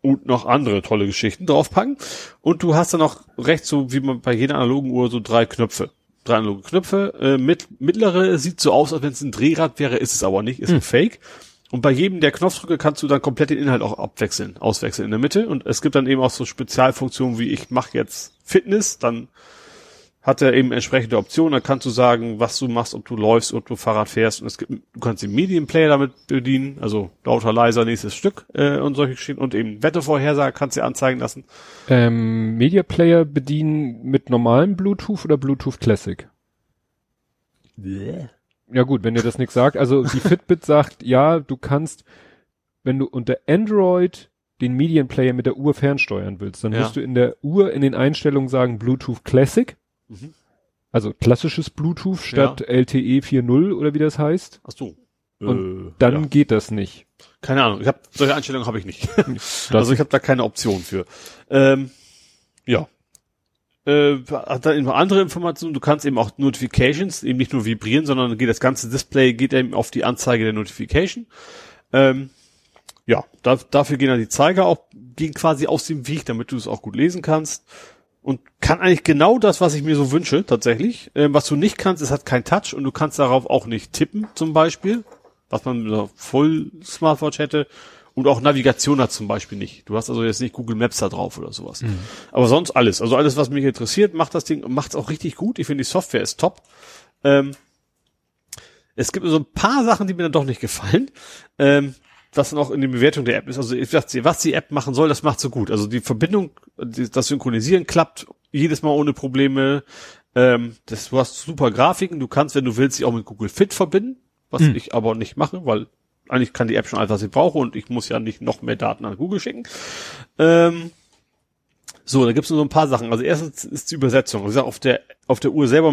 und noch andere tolle Geschichten draufpacken. Und du hast dann auch rechts, so wie man bei jeder analogen Uhr, so drei Knöpfe. Drei analoge Knöpfe. Äh, mit, mittlere sieht so aus, als wenn es ein Drehrad wäre, ist es aber nicht, ist ein Fake. Und bei jedem der Knopfdrücke kannst du dann komplett den Inhalt auch abwechseln, auswechseln in der Mitte. Und es gibt dann eben auch so Spezialfunktionen wie ich mache jetzt Fitness, dann hat er eben entsprechende Optionen. Da kannst du sagen, was du machst, ob du läufst, ob du Fahrrad fährst. Und es gibt, du kannst den Medienplayer damit bedienen, also lauter, leiser, nächstes Stück äh, und solche Geschichten. Und eben Wettervorhersage kannst du dir anzeigen lassen. Ähm, Media Player bedienen mit normalem Bluetooth oder Bluetooth Classic? Ja gut, wenn dir das nichts sagt. Also die Fitbit sagt, ja, du kannst, wenn du unter Android den Medienplayer mit der Uhr fernsteuern willst, dann Ja. musst du in der Uhr in den Einstellungen sagen Bluetooth Classic. Mhm. Also klassisches Bluetooth statt LTE 4.0 oder wie das heißt. Ach so. Und Äh, Dann ja. geht das nicht. keine Ahnung. Ich habe solche Einstellungen habe ich nicht. [LAUGHS] Also ich habe da keine Option für. Ähm, ja. Äh, hat dann andere Informationen. Du kannst eben auch Notifications eben nicht nur vibrieren, sondern geht das ganze Display geht eben auf die Anzeige der Notification. Ähm, ja, da, dafür gehen dann die Zeiger auch gehen quasi aus dem Weg, damit du es auch gut lesen kannst. Und kann eigentlich genau das, was ich mir so wünsche, tatsächlich. Ähm, was du nicht kannst, es hat kein Touch und du kannst darauf auch nicht tippen, zum Beispiel, was man mit einer Full Smartwatch hätte. Und auch Navigation hat zum Beispiel nicht. Du hast also jetzt nicht Google Maps da drauf oder sowas. Mhm. Aber sonst alles. Also alles, was mich interessiert, macht das Ding, macht es auch richtig gut. Ich finde, die Software ist top. Ähm, es gibt so ein paar Sachen, die mir dann doch nicht gefallen. Ähm, was dann auch in der Bewertung der App ist. Also ich dachte, was die App machen soll, das macht so gut. Also die Verbindung, das Synchronisieren klappt jedes Mal ohne Probleme. Ähm, das, du hast super Grafiken. Du kannst, wenn du willst, sie auch mit Google Fit verbinden, was Hm. ich aber nicht mache, weil eigentlich kann die App schon alles, was ich brauche und ich muss ja nicht noch mehr Daten an Google schicken. Ähm, so, da gibt's nur so ein paar Sachen. Also erstens ist die Übersetzung. Also auf der auf der Uhr selber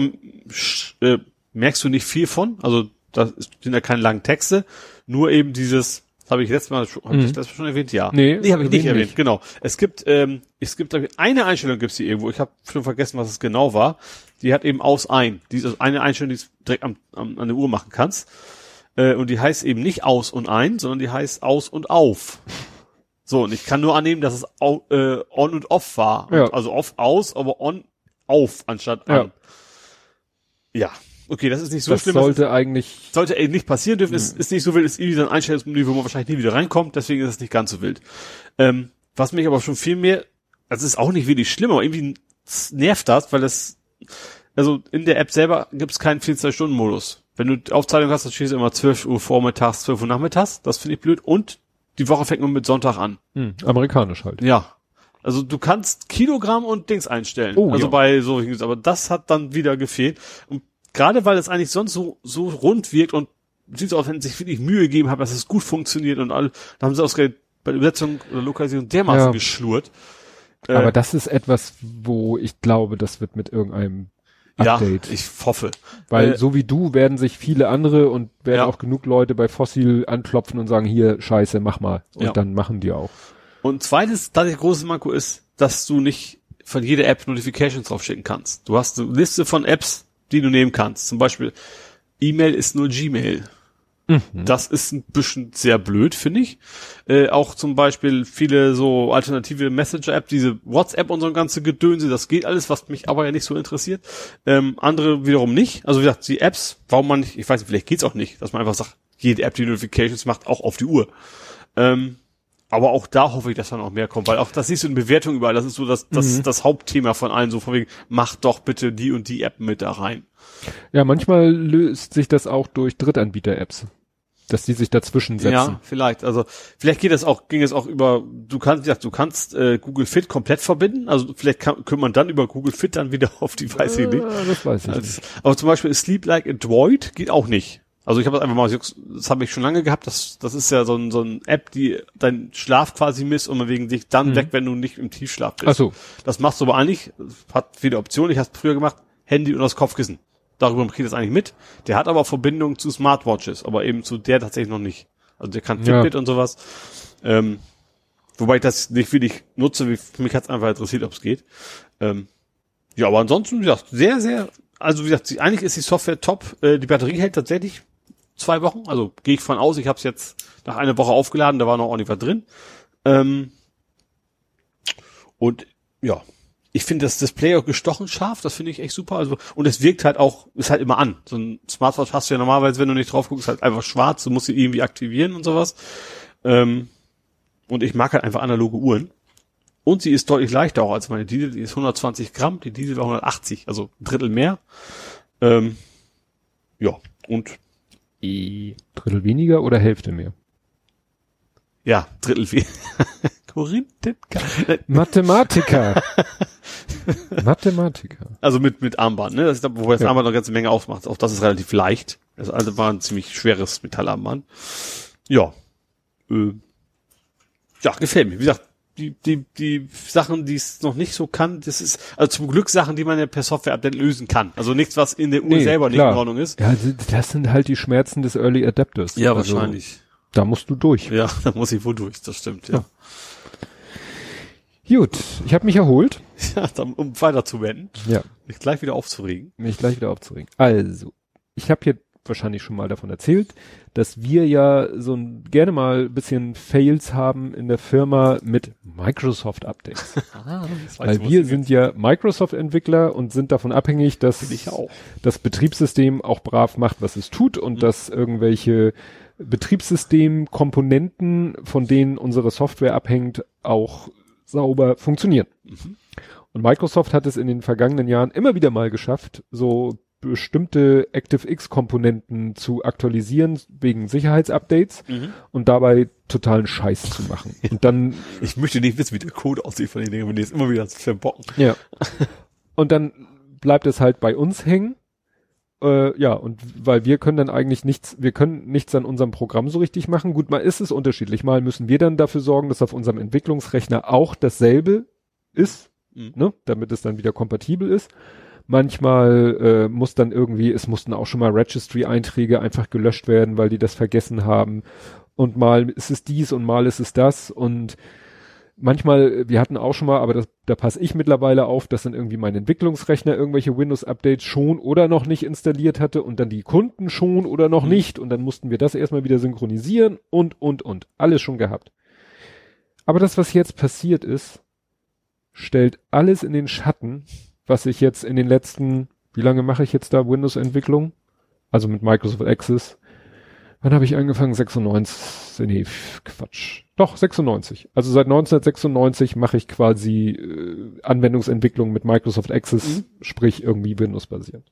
äh, merkst du nicht viel von. Also da sind ja keine langen Texte, nur eben dieses. Das habe ich letztes Mal schon, hab ich das schon erwähnt, ja. Nee, nee habe ich nicht erwähnt nicht. Genau. Es gibt ähm, es gibt ich, eine Einstellung gibt's hier irgendwo. Ich habe schon vergessen, was es genau war. Die hat eben aus ein. Die ist also eine Einstellung, die du direkt am, am, an der Uhr machen kannst. Äh, und die heißt eben nicht aus und ein, sondern die heißt aus und auf. So, und ich kann nur annehmen, dass es au, äh, on und off war. Ja. Also off aus, aber on auf anstatt an. Ja. Okay, das ist nicht so das schlimm. sollte eigentlich, sollte eben nicht passieren dürfen. Ist, ist nicht so wild, ist irgendwie so ein Einstellungsmenü, wo man wahrscheinlich nie wieder reinkommt, deswegen ist es nicht ganz so wild. Ähm, was mich aber schon viel mehr, also es ist auch nicht wirklich schlimm, aber irgendwie nervt das, weil das, also in der App selber gibt es keinen 24-Stunden-Modus. Wenn du Aufzeichnung hast, dann stehst du immer 12 Uhr vormittags, 12 Uhr nachmittags, das finde ich blöd. Und die Woche fängt nur mit Sonntag an. hm, amerikanisch halt. Ja. Also du kannst Kilogramm und Dings einstellen. Oh, also ja. bei so, aber das hat dann wieder gefehlt. Und gerade weil es eigentlich sonst so, so rund wirkt und sieht so aus, wenn sie sich wirklich Mühe gegeben haben, dass es gut funktioniert und all, da haben sie ausgerechnet bei der Übersetzung oder Lokalisierung dermaßen Ja. geschlurt. Äh, Aber das ist etwas, wo ich glaube, das wird mit irgendeinem ja, Update. ich hoffe. Weil äh, so wie du werden sich viele andere und werden Ja. auch genug Leute bei Fossil anklopfen und sagen, hier, scheiße, mach mal. Und Ja. dann machen die auch. Und zweites, da der große Manko ist, dass du nicht von jeder App Notifications draufschicken kannst. Du hast eine Liste von Apps, die du nehmen kannst. Zum Beispiel E-Mail ist nur Gmail. Das ist ein bisschen sehr blöd, finde ich. Äh, auch zum Beispiel viele so alternative Messenger-App, diese WhatsApp und so ein ganze Gedönse, das geht alles, was mich aber ja nicht so interessiert. Ähm, andere wiederum nicht. Also wie gesagt, die Apps, warum man nicht, ich weiß nicht, vielleicht geht's auch nicht, dass man einfach sagt, jede App, die Notifications macht, auch auf die Uhr. Ähm, aber auch da hoffe ich, dass dann auch mehr kommt, weil auch das siehst du in Bewertungen überall, das ist so das, das, das Hauptthema von allen, so von wegen, mach doch bitte die und die App mit da rein. Ja, manchmal löst sich das auch durch Drittanbieter-Apps. Dass die sich dazwischen setzen. Ja, vielleicht. Also vielleicht geht das auch, ging es auch über, du kannst, ja, du kannst äh, Google Fit komplett verbinden. Also vielleicht kann, könnte man dann über Google Fit dann wieder auf die, weiß ich nicht. Das weiß ich nicht. Also, aber zum Beispiel Sleep Like a Droid geht auch nicht. Also ich habe das einfach mal, das habe ich schon lange gehabt. Das, das ist ja so ein, so ein App, die deinen Schlaf quasi misst und man wegen dich dann weg, wenn du nicht im Tiefschlaf bist. Ach so. Das machst du aber eigentlich, hat viele Optionen. Ich habe früher gemacht, Handy und das Kopfkissen. Darüber kriegt das eigentlich mit. Der hat aber Verbindung zu Smartwatches, aber eben zu der tatsächlich noch nicht. Also der kann Ja. Fitbit und sowas. Ähm, wobei ich das nicht wirklich nutze, mich hat's einfach interessiert, ob es geht. Ähm, ja, aber ansonsten, wie gesagt, sehr, sehr, also wie gesagt, eigentlich ist die Software top. Äh, die Batterie hält tatsächlich zwei Wochen. Also gehe ich von aus, ich habe es jetzt nach einer Woche aufgeladen, da war noch ordentlich was drin. Ähm, und ja, ich finde das Display auch gestochen scharf, das finde ich echt super. Also, und es wirkt halt auch, ist halt immer an. So ein Smartwatch hast du ja normalerweise, wenn du nicht drauf guckst, halt einfach schwarz, du musst sie irgendwie aktivieren und sowas. Ähm, und ich mag halt einfach analoge Uhren. Und sie ist deutlich leichter auch als meine Diesel, die ist 120 Gramm, die Diesel war 180, also ein Drittel mehr. Ähm, ja, und Drittel weniger oder Hälfte mehr? ja, Drittel viel. [LAUGHS] Korinthenka. Mathematiker. [LAUGHS] Mathematiker. Also mit, mit Armband, ne? Das ist, wobei das Ja. Armband noch eine ganze Menge ausmacht. Auch das ist relativ leicht. Das also war ein ziemlich schweres Metallarmband. Ja. Äh, ja, gefällt mir. Wie gesagt, die, die, die Sachen, die es noch nicht so kann, das ist, also zum Glück Sachen, die man ja per Software-Update lösen kann. Also nichts, was in der Uhr Nee, selber nicht klar. in Ordnung ist. Ja, das sind halt die Schmerzen des Early Adapters. Ja, Also, wahrscheinlich. Da musst du durch. Ja, [LAUGHS] da muss ich wohl durch, das stimmt, ja. Gut, ich habe mich erholt. [LAUGHS] Ja, dann, um weiter zu wenden, Ja, mich gleich wieder aufzuregen. mich gleich wieder aufzuregen. Also, ich habe hier wahrscheinlich schon mal davon erzählt, dass wir ja so ein, gerne mal ein bisschen Fails haben in der Firma mit Microsoft Updates. [LAUGHS] Ah, das Weil wir sind ja Microsoft-Entwickler und sind davon abhängig, dass das Betriebssystem auch brav macht, was es tut Mhm. und dass irgendwelche Betriebssystemkomponenten, von denen unsere Software abhängt, auch sauber funktionieren. Und Microsoft hat es in den vergangenen Jahren immer wieder mal geschafft, so bestimmte ActiveX-Komponenten zu aktualisieren wegen Sicherheitsupdates und dabei totalen Scheiß zu machen. [LAUGHS] Und dann Ich möchte nicht wissen, wie der Code aussieht von den Dingen, wenn die es immer wieder verbocken. Ja. [LAUGHS] Und dann bleibt es halt bei uns hängen. Äh, ja, und weil wir können dann eigentlich nichts, wir können nichts an unserem Programm so richtig machen. Gut, mal ist es unterschiedlich. Mal müssen wir dann dafür sorgen, dass auf unserem Entwicklungsrechner auch dasselbe ist, Mhm. ne, damit es dann wieder kompatibel ist. Manchmal äh, muss dann irgendwie, es mussten auch schon mal Registry-Einträge einfach gelöscht werden, weil die das vergessen haben. Und mal ist es dies und mal ist es das. Und manchmal, wir hatten auch schon mal, aber das, da passe ich mittlerweile auf, dass dann irgendwie mein Entwicklungsrechner irgendwelche Windows-Updates schon oder noch nicht installiert hatte und dann die Kunden schon oder noch nicht und dann mussten wir das erstmal wieder synchronisieren und, und, und. Alles schon gehabt. Aber das, was jetzt passiert ist, stellt alles in den Schatten, was ich jetzt in den letzten, wie lange mache ich jetzt da Windows-Entwicklung? Also mit Microsoft Access. Wann habe ich angefangen? 96, nee, Quatsch. Doch, 96. Also seit 1996 mache ich quasi äh, Anwendungsentwicklung mit Microsoft Access, sprich irgendwie Windows-basiert.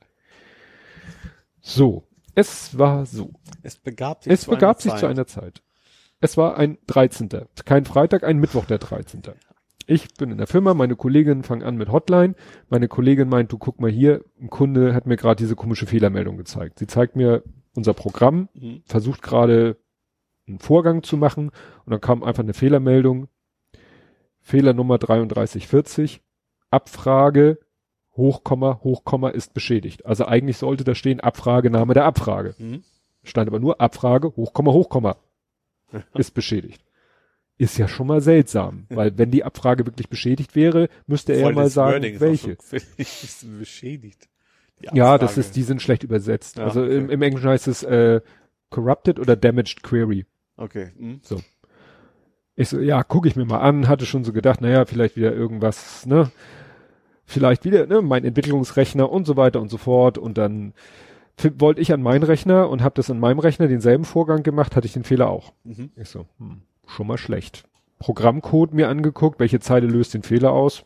So, es war so. Es begab sich Es zu begab einer sich Zeit. zu einer Zeit. Es war ein 13. Kein Freitag, ein Mittwoch der 13. Ich bin in der Firma, meine Kolleginnen fangen an mit Hotline. Meine Kollegin meint, du guck mal hier, ein Kunde hat mir gerade diese komische Fehlermeldung gezeigt. Sie zeigt mir unser Programm, Mhm. versucht gerade einen Vorgang zu machen und dann kam einfach eine Fehlermeldung. Fehler-Nummer 3340, Abfrage, Hochkomma, Hochkomma ist beschädigt. Also eigentlich sollte da stehen Abfrage, Name der Abfrage. Mhm. Stand aber nur Abfrage, Hochkomma, Hochkomma [LAUGHS] ist beschädigt. Ist ja schon mal seltsam, weil wenn die Abfrage wirklich beschädigt wäre, müsste er ja mal sagen, Wording welche. so [LAUGHS] beschädigt. Ja, das ist, die sind schlecht übersetzt. Ja, also okay. im, im Englischen heißt es äh, corrupted oder damaged query. Okay. Mhm. Ich so, ja, gucke ich mir mal an, hatte schon so gedacht, naja, vielleicht wieder irgendwas, ne? Vielleicht wieder, ne, mein Entwicklungsrechner und so weiter und so fort. Und dann wollte ich an meinen Rechner und habe das an meinem Rechner denselben Vorgang gemacht, hatte ich den Fehler auch. Mhm. Ich so, hm, schon mal schlecht. Programmcode mir angeguckt, welche Zeile löst den Fehler aus?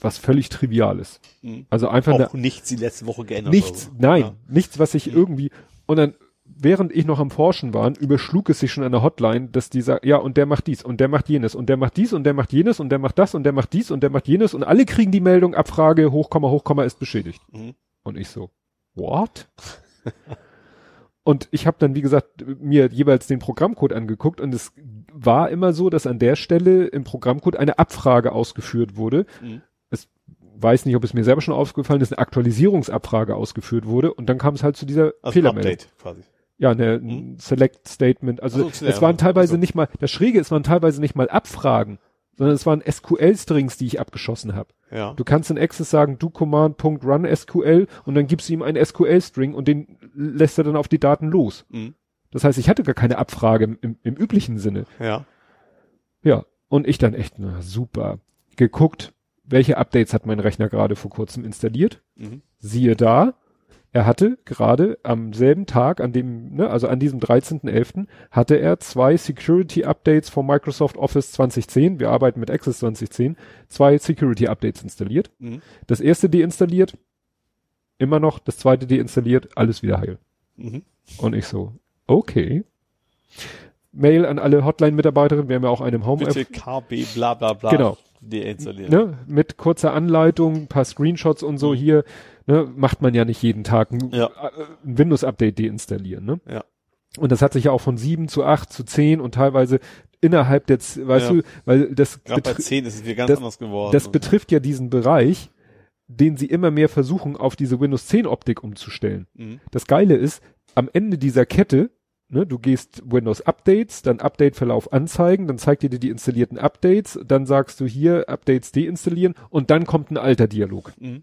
Was völlig trivial ist. Mhm. Also einfach Auch nichts die letzte Woche geändert. Nichts, oder so. nein, Ja. nichts, was ich irgendwie, und dann, während ich noch am Forschen war, überschlug es sich schon an der Hotline, dass dieser, ja, und der macht dies, und der macht jenes, und der macht dies, und der macht jenes, und der macht das, und der macht dies, und der macht jenes, und alle kriegen die Meldung, Abfrage, Hochkomma, Hochkomma ist beschädigt. Mhm. Und ich so, what? [LAUGHS] und ich habe dann, wie gesagt, mir jeweils den Programmcode angeguckt, und es war immer so, dass an der Stelle im Programmcode eine Abfrage ausgeführt wurde, Mhm. weiß nicht, ob es mir selber schon aufgefallen ist, eine Aktualisierungsabfrage ausgeführt wurde und dann kam es halt zu dieser Also Fehlermeldung. Update quasi. Ja, eine, Mhm. ein Select Statement. Also Ach so, ja, es waren teilweise also- nicht mal, das Schräge, es waren teilweise nicht mal Abfragen, sondern es waren SQL-Strings, die ich abgeschossen habe. Ja. Du kannst in Access sagen, du command.run SQL und dann gibst du ihm einen SQL-String und den lässt er dann auf die Daten los. Mhm. Das heißt, ich hatte gar keine Abfrage im, im, üblichen Sinne. Ja. Ja, und ich dann echt, na super, geguckt, welche Updates hat mein Rechner gerade vor kurzem installiert. Mhm. Siehe da, er hatte gerade am selben Tag, an dem, ne, also an diesem 13.11., hatte er zwei Security Updates von Microsoft Office 2010, wir arbeiten mit Access 2010, zwei Security Updates installiert. Mhm. Das erste deinstalliert, immer noch, das zweite deinstalliert, alles wieder heil. Mhm. Und ich so, okay. Mail an alle Hotline-Mitarbeiterinnen, wir haben ja auch einen im Home Bitte KB bla bla bla. Genau. Deinstallieren. ne, mit kurzer Anleitung, paar Screenshots und so hier, ne, macht man ja nicht jeden Tag ein, Ja. äh, ein Windows-Update deinstallieren, ne? Ja. Und das hat sich ja auch von sieben zu acht zu zehn und teilweise innerhalb der, weißt Ja. du, weil das, Gerade bei betri- 10 ist es wieder ganz das- anders geworden. das betrifft ja diesen Bereich, den sie immer mehr versuchen, auf diese Windows 10 Optik umzustellen. mhm. Das Geile ist, am Ende dieser Kette, ne, du gehst Windows Updates, dann Update-Verlauf anzeigen, dann zeigt dir die installierten Updates, dann sagst du hier Updates deinstallieren und dann kommt ein alter Dialog. Mhm.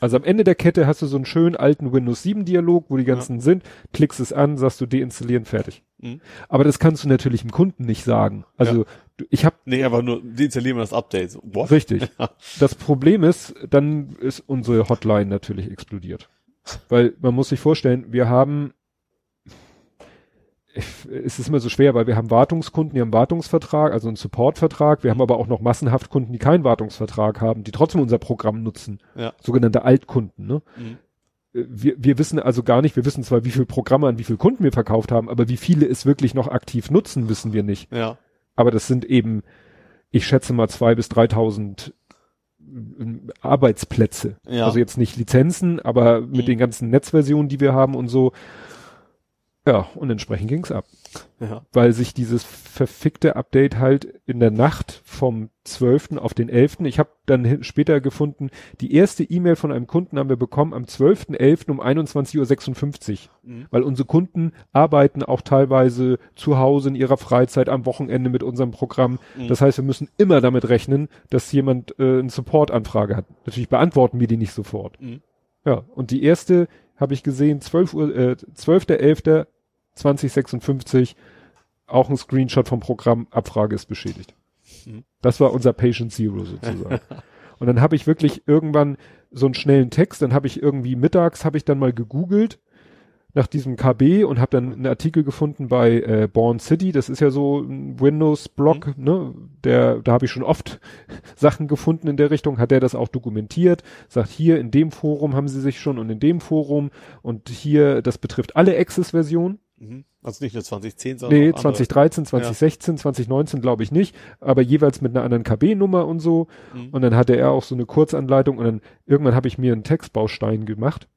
Also am Ende der Kette hast du so einen schönen alten Windows 7 Dialog, wo die ganzen sind, klickst es an, sagst du deinstallieren, fertig. Mhm. Aber das kannst du natürlich dem Kunden nicht sagen. Also du, ich habe Nee, einfach nur deinstallieren wir das Update. What? Richtig. [LAUGHS] Das Problem ist, dann ist unsere Hotline natürlich explodiert. Weil man muss sich vorstellen, wir haben es ist immer so schwer, weil wir haben Wartungskunden, die haben Wartungsvertrag, also einen Supportvertrag. Wir haben aber auch noch massenhaft Kunden, die keinen Wartungsvertrag haben, die trotzdem unser Programm nutzen. Ja. Sogenannte Altkunden. Ne? Mhm. Äh, Wir, wir wissen also gar nicht, wir wissen zwar, wie viele Programme an wie viele Kunden wir verkauft haben, aber wie viele es wirklich noch aktiv nutzen, wissen wir nicht. Ja. Aber das sind eben, ich schätze mal zwei bis 3.000 äh, Arbeitsplätze. Ja. Also jetzt nicht Lizenzen, aber mit Mhm. den ganzen Netzversionen, die wir haben und so. Ja, und entsprechend ging's ab. Ja. Weil sich dieses verfickte Update halt in der Nacht vom 12. auf den 11. Ich habe dann später gefunden, die erste E-Mail von einem Kunden haben wir bekommen am 12.11. um 21.56 Uhr. Mhm. Weil unsere Kunden arbeiten auch teilweise zu Hause in ihrer Freizeit am Wochenende mit unserem Programm. Mhm. Das heißt, wir müssen immer damit rechnen, dass jemand äh, eine Support-Anfrage hat. Natürlich beantworten wir die nicht sofort. Mhm. Ja, und die erste habe ich gesehen, 12 Uhr, äh, 12.11.2056, auch ein Screenshot vom Programm, Abfrage ist beschädigt. Mhm. Das war unser Patient Zero sozusagen. [LAUGHS] und dann habe ich wirklich irgendwann so einen schnellen Text, dann habe ich irgendwie mittags, habe ich dann mal gegoogelt nach diesem KB und habe dann einen Artikel gefunden bei äh, Born City, das ist ja so ein Windows-Blog, ne, der, da habe ich schon oft [LAUGHS] Sachen gefunden in der Richtung, hat der das auch dokumentiert, sagt hier in dem Forum haben sie sich schon und in dem Forum und hier, das betrifft alle Access-Versionen, Mhm. Also nicht nur 2010, sondern nee, auch andere. 2013, 2016, 2019 glaube ich nicht, aber jeweils mit einer anderen KB-Nummer und so Mhm. und dann hatte er auch so eine Kurzanleitung und dann irgendwann habe ich mir einen Textbaustein gemacht.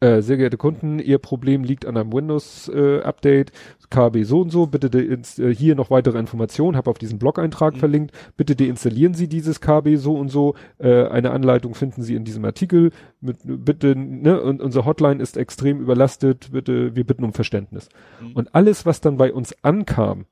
Äh, sehr geehrte Kunden, Ihr Problem liegt an einem Windows-Update, KB so und so, bitte äh, hier noch weitere Informationen, habe auf diesen Blog-Eintrag Mhm. verlinkt, bitte deinstallieren Sie dieses KB so und so, äh, eine Anleitung finden Sie in diesem Artikel, mit, bitte, ne, und unsere Hotline ist extrem überlastet, bitte, wir bitten um Verständnis. Mhm. Und alles, was dann bei uns ankam,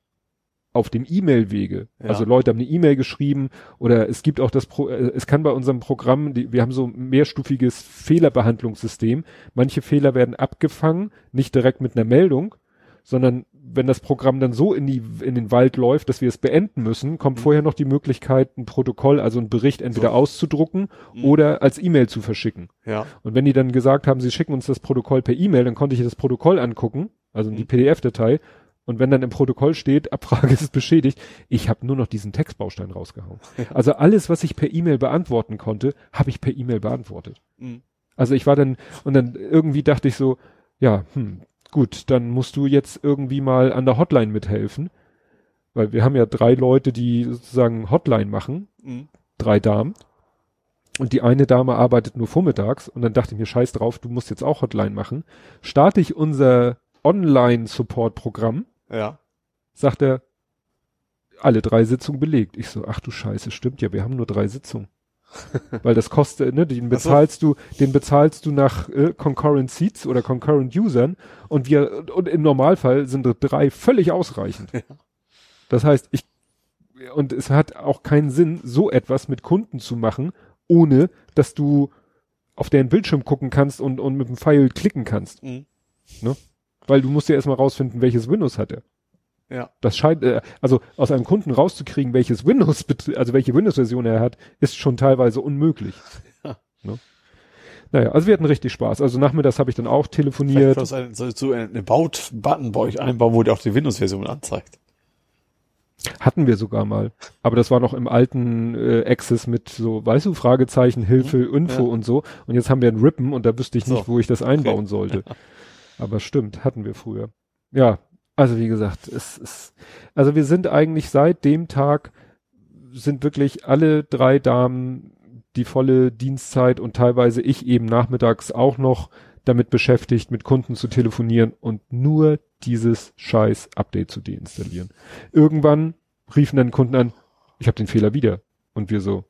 auf dem E-Mail-Wege. Ja. Also Leute haben eine E-Mail geschrieben oder es gibt auch das, Pro äh, es kann bei unserem Programm, die, wir haben so ein mehrstufiges Fehlerbehandlungssystem. Manche Fehler werden abgefangen, nicht direkt mit einer Meldung, sondern wenn das Programm dann so in die, in den Wald läuft, dass wir es beenden müssen, kommt Mhm. vorher noch die Möglichkeit, ein Protokoll, also einen Bericht entweder So. auszudrucken Mhm. oder als E-Mail zu verschicken. Ja. Und wenn die dann gesagt haben, sie schicken uns das Protokoll per E-Mail, dann konnte ich das Protokoll angucken, also die Mhm. PDF-Datei. Und wenn dann im Protokoll steht, Abfrage ist beschädigt, ich habe nur noch diesen Textbaustein rausgehauen. Also alles, was ich per E-Mail beantworten konnte, habe ich per E-Mail beantwortet. Mhm. Also ich war dann, und dann irgendwie dachte ich so, ja, hm, gut, dann musst du jetzt irgendwie mal an der Hotline mithelfen. Weil wir haben ja drei Leute, die sozusagen Hotline machen Mhm. drei Damen. Und die eine Dame arbeitet nur vormittags. Und dann dachte ich mir, scheiß drauf, du musst jetzt auch Hotline machen. Starte ich unser Online-Support-Programm, Ja. sagt er, alle drei Sitzungen belegt. Ich so, ach du Scheiße, stimmt ja, wir haben nur drei Sitzungen. [LAUGHS] Weil das kostet, ne, den Ach so. bezahlst du, den bezahlst du nach äh, Concurrent Seats oder Concurrent Usern und wir, und im Normalfall sind drei völlig ausreichend. Das heißt, ich, und es hat auch keinen Sinn, so etwas mit Kunden zu machen, ohne dass du auf deren Bildschirm gucken kannst und, und mit dem Pfeil klicken kannst. Mhm. Weil du musst ja erstmal rausfinden, welches Windows hat er. Ja. Das scheint, äh, also aus einem Kunden rauszukriegen, welches Windows, [LAUGHS] also welche Windows-Version er hat, ist schon teilweise unmöglich. Ja. Ne? Naja, also wir hatten richtig Spaß. Also nachmittags habe ich dann auch telefoniert. ein, so, so ein About-Button bei euch einbauen, wo der auch die Windows-Version anzeigt. Hatten wir sogar mal. Aber das war noch im alten äh, Access mit so, weißt du, Fragezeichen, Hilfe, Info Mhm. Ja. und so. Und jetzt haben wir einen Rippen und da wüsste ich nicht, So. wo ich das einbauen sollte. [LAUGHS] Aber stimmt, hatten wir früher. Ja, also wie gesagt, es ist, also wir sind eigentlich seit dem Tag sind wirklich alle drei Damen die volle Dienstzeit und teilweise ich eben nachmittags auch noch damit beschäftigt, mit Kunden zu telefonieren und nur dieses scheiß Update zu deinstallieren. Irgendwann riefen dann Kunden an, ich habe den Fehler wieder. Und wir so,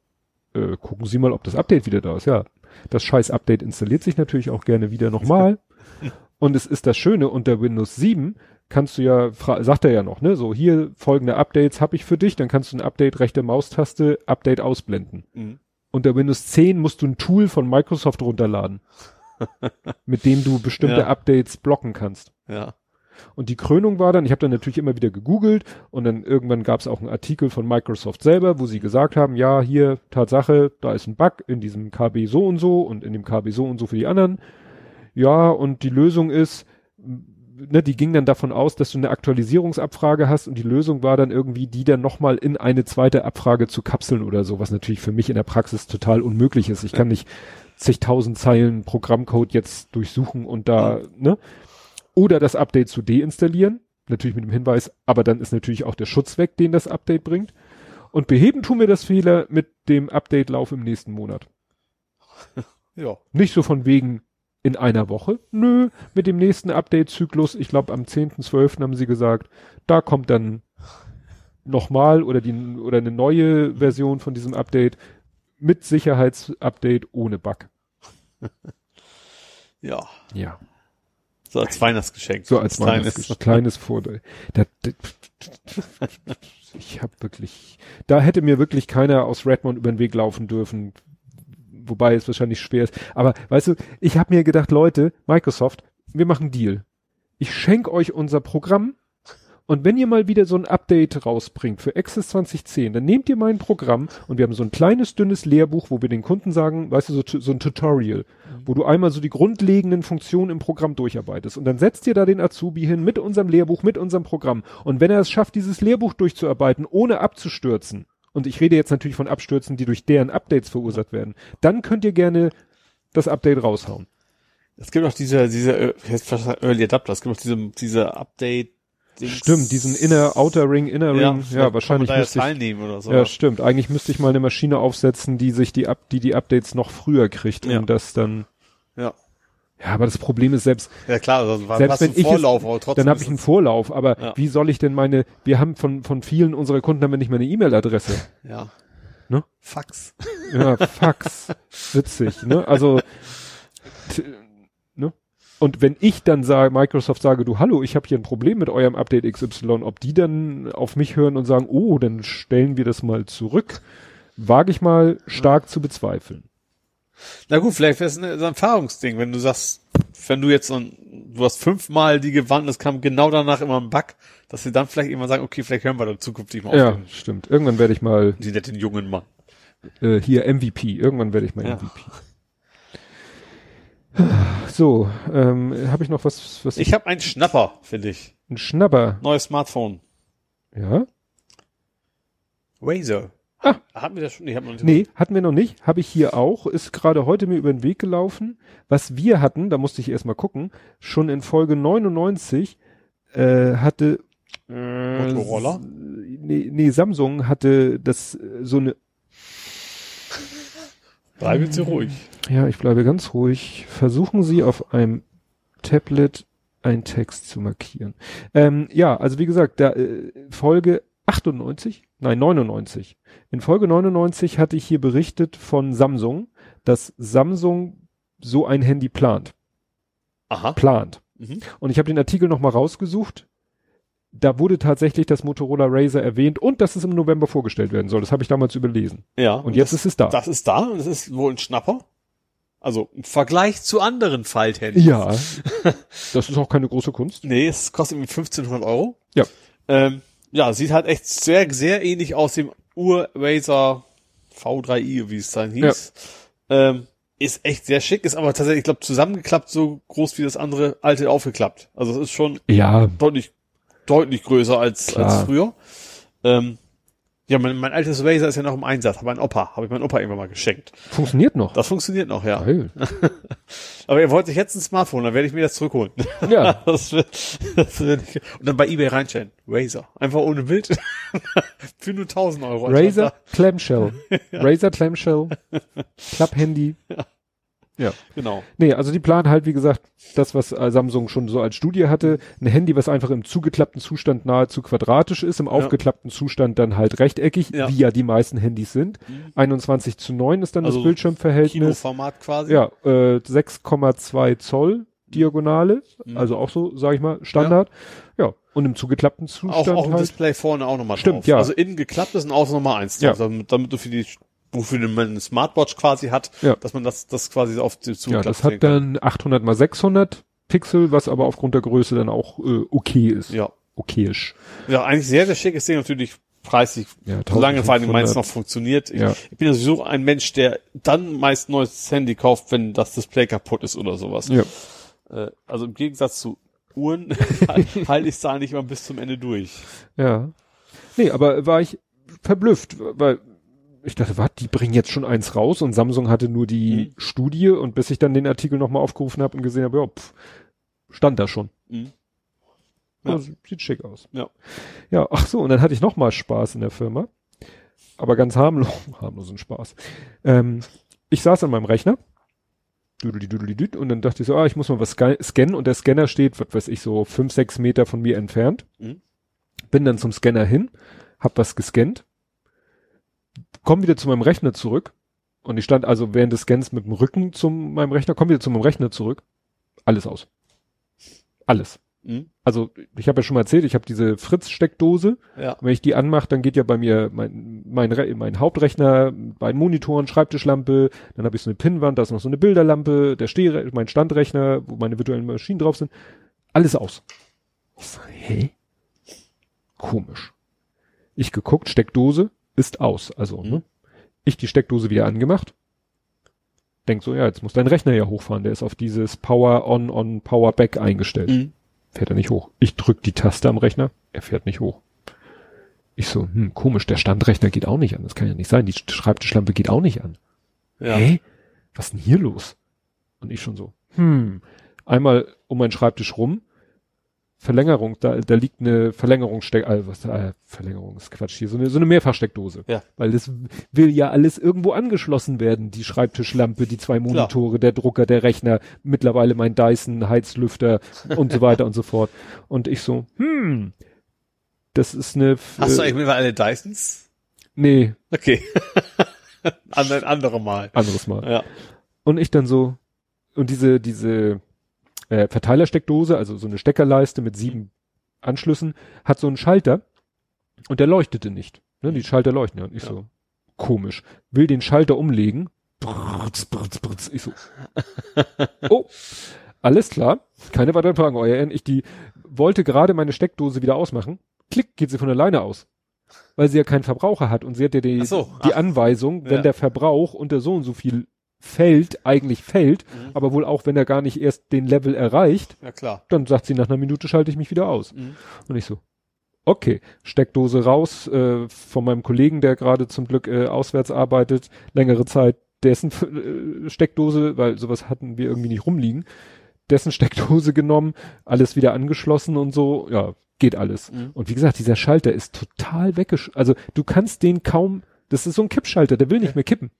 äh, gucken Sie mal, ob das Update wieder da ist. Ja, das scheiß Update installiert sich natürlich auch gerne wieder nochmal. [LAUGHS] Und es ist das Schöne, unter Windows 7 kannst du ja, sagt er ja noch, ne, so hier folgende Updates habe ich für dich, dann kannst du ein Update rechte Maustaste, Update ausblenden. Mhm. Unter Windows 10 musst du ein Tool von Microsoft runterladen, [LAUGHS] mit dem du bestimmte Ja. Updates blocken kannst. Ja. Und die Krönung war dann, ich habe dann natürlich immer wieder gegoogelt und dann irgendwann gab es auch einen Artikel von Microsoft selber, wo sie gesagt haben, ja, hier, Tatsache, da ist ein Bug in diesem KB so und so und in dem KB so und so für die anderen. Ja, und die Lösung ist, ne, die ging dann davon aus, dass du eine Aktualisierungsabfrage hast und die Lösung war dann irgendwie, die dann nochmal in eine zweite Abfrage zu kapseln oder so, was natürlich für mich in der Praxis total unmöglich ist. Ich kann nicht zigtausend Zeilen Programmcode jetzt durchsuchen und da, ne? Oder das Update zu deinstallieren, natürlich mit dem Hinweis, aber dann ist natürlich auch der Schutz weg, den das Update bringt. Und beheben tun wir das Fehler mit dem Update-Lauf im nächsten Monat. [LAUGHS] Ja. Nicht so von wegen in einer Woche. Nö, mit dem nächsten Update-Zyklus, ich glaube am 10.12. haben sie gesagt, da kommt dann nochmal oder die oder eine neue Version von diesem Update mit Sicherheitsupdate ohne Bug. [LAUGHS] Ja. Ja. So als Weihnachtsgeschenk. So als kleines. kleines, kleines Vorteil. [LAUGHS] Ich habe wirklich, da hätte mir wirklich keiner aus Redmond über den Weg laufen dürfen, wobei es wahrscheinlich schwer ist. Aber weißt du, ich habe mir gedacht, Leute, Microsoft, wir machen einen Deal. Ich schenk euch unser Programm und wenn ihr mal wieder so ein Update rausbringt für Access 2010, dann nehmt ihr mein Programm und wir haben so ein kleines, dünnes Lehrbuch, wo wir den Kunden sagen, weißt du, so, so ein Tutorial, wo du einmal so die grundlegenden Funktionen im Programm durcharbeitest. Und dann setzt ihr da den Azubi hin mit unserem Lehrbuch, mit unserem Programm. Und wenn er es schafft, dieses Lehrbuch durchzuarbeiten, ohne abzustürzen, und ich rede jetzt natürlich von Abstürzen, die durch deren Updates verursacht werden, dann könnt ihr gerne das Update raushauen. Es gibt auch diese, diese, äh, Early Adapter, es gibt auch diese, diese Update, Dings. Stimmt, diesen Inner, Outer Ring, Inner ja, Ring, ja, wahrscheinlich kann man da müsste ich, teilnehmen oder so. ja, stimmt. Eigentlich müsste ich mal eine Maschine aufsetzen, die sich die, Up, die die Updates noch früher kriegt, um Ja. das dann. Ja, aber das Problem ist selbst, Ja klar, also war Selbst wenn ich es- Vorlauf, aber trotzdem dann habe ich einen es- Vorlauf, aber Ja. wie soll ich denn meine, wir haben von, von vielen unserer Kunden haben wir nicht mehr eine E-Mail-Adresse. ja. Ne? Fax. Ja, Fax. [LAUGHS] Witzig, ne? Also, ne? Und wenn ich dann sage, Microsoft sage, du, hallo, ich habe hier ein Problem mit eurem Update XY, ob die dann auf mich hören und sagen, oh, dann stellen wir das mal zurück, wage ich mal stark zu bezweifeln. Na gut, vielleicht wäre es ein Erfahrungsding, wenn du sagst, wenn du jetzt so ein, du hast fünfmal die gewandt, es kam genau danach immer ein Bug, dass sie dann vielleicht irgendwann sagen, okay, vielleicht hören wir dann zukünftig mal Ja, auf den, stimmt. Irgendwann werde ich mal die netten jungen Mann. äh, hier MVP. Irgendwann werde ich mal Ja. MVP. So, ähm, habe ich noch was, was Ich habe einen Schnapper, finde ich. ein Schnapper. Neues Smartphone. Ja? Razer. Ah. Hatten wir das schon? Nee, haben wir noch nicht. Nee, hatten wir noch nicht. Habe ich hier auch. Ist gerade heute mir über den Weg gelaufen. Was wir hatten, da musste ich erst mal gucken, schon in Folge 99 äh, hatte äh, Motorola? s- Nee, nee, Samsung hatte das äh, so eine Bleiben Sie ruhig. Ja, ich bleibe ganz ruhig. Versuchen Sie auf einem Tablet einen Text zu markieren. Ähm, ja, also wie gesagt, da äh, Folge 98, nein 99. In Folge 99 hatte ich hier berichtet von Samsung, dass Samsung so ein Handy plant. Aha. Plant. Mhm. Und ich habe den Artikel nochmal rausgesucht. Da wurde tatsächlich das Motorola Razer erwähnt und dass es im November vorgestellt werden soll. Das habe ich damals überlesen. Ja. Und jetzt das, ist es da. das ist da und es ist wohl ein Schnapper. Also im Vergleich zu anderen Falthandys. ja. [LAUGHS] das ist auch keine große Kunst. Nee, es kostet irgendwie 1500 Euro. Ja. Ähm, ja, sieht halt echt sehr, sehr ähnlich aus dem Ur-Razer V3i, wie es dann hieß. Ähm, ist echt sehr schick, ist aber tatsächlich, ich glaube, zusammengeklappt so groß wie das andere alte aufgeklappt. Also es ist schon Ja, deutlich, deutlich größer als, Klar. als früher. Ähm, ja, mein, mein altes Razer ist ja noch im Einsatz, aber ein Opa, habe ich meinem Opa irgendwann mal geschenkt. funktioniert noch. Das funktioniert noch, ja. Geil. [LAUGHS] Aber er wollte sich jetzt ein Smartphone, dann werde ich mir das zurückholen. Ja. [LAUGHS] Das wird, das wird ich, und dann bei eBay reinstellen. Razer. Einfach ohne Bild. [LAUGHS] Für nur 1000 Euro. Razer Clamshell. Razer Clamshell. Klapp-Handy. Ja. Genau. Nee, also die planen halt, wie gesagt, das, was äh, Samsung schon so als Studie hatte, ein Handy, was einfach im zugeklappten Zustand nahezu quadratisch ist, im aufgeklappten Zustand dann halt rechteckig, Ja. wie ja die meisten Handys sind. 21 zu 9 ist dann Also das Bildschirmverhältnis. Kinoformat quasi. Ja, äh, 6,2 Zoll Diagonale, Mhm. also auch so, sag ich mal, Standard. Ja, und im zugeklappten Auch, Zustand auch im halt. Display vorne auch nochmal Stimmt, drauf. ja. Also innen geklappt ist und außen nochmal eins Ja. drauf, damit, damit du für die, wofür man eine Smartwatch quasi hat, Ja. dass man das, das quasi auf die Ja, zugeklappt das hat dann 800 mal 600 Pixel, was aber aufgrund der Größe dann auch äh, okay ist. Ja. Okayisch. Ja, eigentlich sehr, sehr schickes Ding, natürlich preislich, Ja, solange vor allem 1500. meins noch funktioniert. Ich, Ja. ich bin ja sowieso ein Mensch, der dann meist ein neues Handy kauft, wenn das Display kaputt ist oder sowas. Ja. Äh, also im Gegensatz zu Uhren [LAUGHS] halte ich da nicht mal bis zum Ende durch. Ja. Nee, aber war ich verblüfft, weil ich dachte, was, die bringen jetzt schon eins raus und Samsung hatte nur die Mhm. Studie und bis ich dann den Artikel nochmal aufgerufen habe und gesehen habe, ja, pff, stand da schon. Mhm. Ja. Ja. sieht schick aus. Ja. Ja, ach so, und dann hatte ich noch mal Spaß in der Firma. Aber ganz harmlos, [LAUGHS] harmlosen Spaß. Ähm, ich saß an meinem Rechner. Und dann dachte ich so, ah, ich muss mal was sca- scannen. Und der Scanner steht, was weiß ich, so fünf, sechs Meter von mir entfernt. Mhm. Bin dann zum Scanner hin, hab was gescannt, komm wieder zu meinem Rechner zurück. Und ich stand also während des Scans mit dem Rücken zu meinem Rechner, komm wieder zu meinem Rechner zurück. Alles aus. Alles. Mhm. Also ich habe ja schon mal erzählt, ich habe diese Fritz-Steckdose. Ja. Wenn ich die anmache, dann geht ja bei mir mein, mein, Re mein Hauptrechner, beiden Monitoren, Schreibtischlampe, dann habe ich so eine Pinnwand, da ist noch so eine Bilderlampe, der Steh mein Standrechner, wo meine virtuellen Maschinen drauf sind. Alles aus. Ich so, hä? Komisch. Ich geguckt, Steckdose ist aus. Also, Mhm. ne? Ich die Steckdose wieder angemacht. Denk so, ja, jetzt muss dein Rechner ja hochfahren. Der ist auf dieses Power On, On, Power Back eingestellt Mhm. fährt er nicht hoch. Ich drück die Taste am Rechner, er fährt nicht hoch. Ich so, hm, komisch, der Standrechner geht auch nicht an. Das kann ja nicht sein. Die Schreibtischlampe geht auch nicht an. Ja. Hä? Was ist denn hier los? Und ich schon so, hm, einmal um meinen Schreibtisch rum, Verlängerung, da, da liegt eine Verlängerungssteck, äh, was, äh, Verlängerung ist Quatsch hier, so eine, so eine Mehrfachsteckdose. Ja. Weil das will ja alles irgendwo angeschlossen werden. Die Schreibtischlampe, die zwei Monitore, der Drucker, der Rechner, mittlerweile mein Dyson, Heizlüfter und so weiter und so fort. Und ich so, hm, das ist eine, Hast du äh, eigentlich mittlerweile alle Dysons? nee, Okay. [LAUGHS] An ein andere Mal. anderes Mal. Ja. Und ich dann so, und diese, diese äh, Verteilersteckdose, also so eine Steckerleiste mit sieben Anschlüssen, hat so einen Schalter und der leuchtete nicht. Ne, die Schalter leuchten ja. Und ich Ja. so, komisch. Will den Schalter umlegen. Brrz, brrz, brrz. Ich so, [LAUGHS] oh, alles klar. Keine weiteren Fragen, euer Ehren. Ich die wollte gerade meine Steckdose wieder ausmachen. Klick, geht sie von alleine aus. Weil sie ja keinen Verbraucher hat und sie hat ja die, so, die. Anweisung, wenn Ja. der Verbrauch unter so und so viel fällt, eigentlich fällt, Mhm. aber wohl auch wenn er gar nicht erst den Level erreicht, Ja, klar. dann sagt sie nach einer Minute schalte ich mich wieder aus. Mhm. Und ich so, okay, Steckdose raus äh, von meinem Kollegen, der gerade zum Glück äh, auswärts arbeitet, längere Zeit, dessen äh, Steckdose, weil sowas hatten wir irgendwie nicht rumliegen, dessen Steckdose genommen, alles wieder angeschlossen und so, ja, geht alles. Mhm. Und wie gesagt, dieser Schalter ist total weggesch... Also du kannst den kaum... Das ist so ein Kippschalter, der will nicht mehr kippen.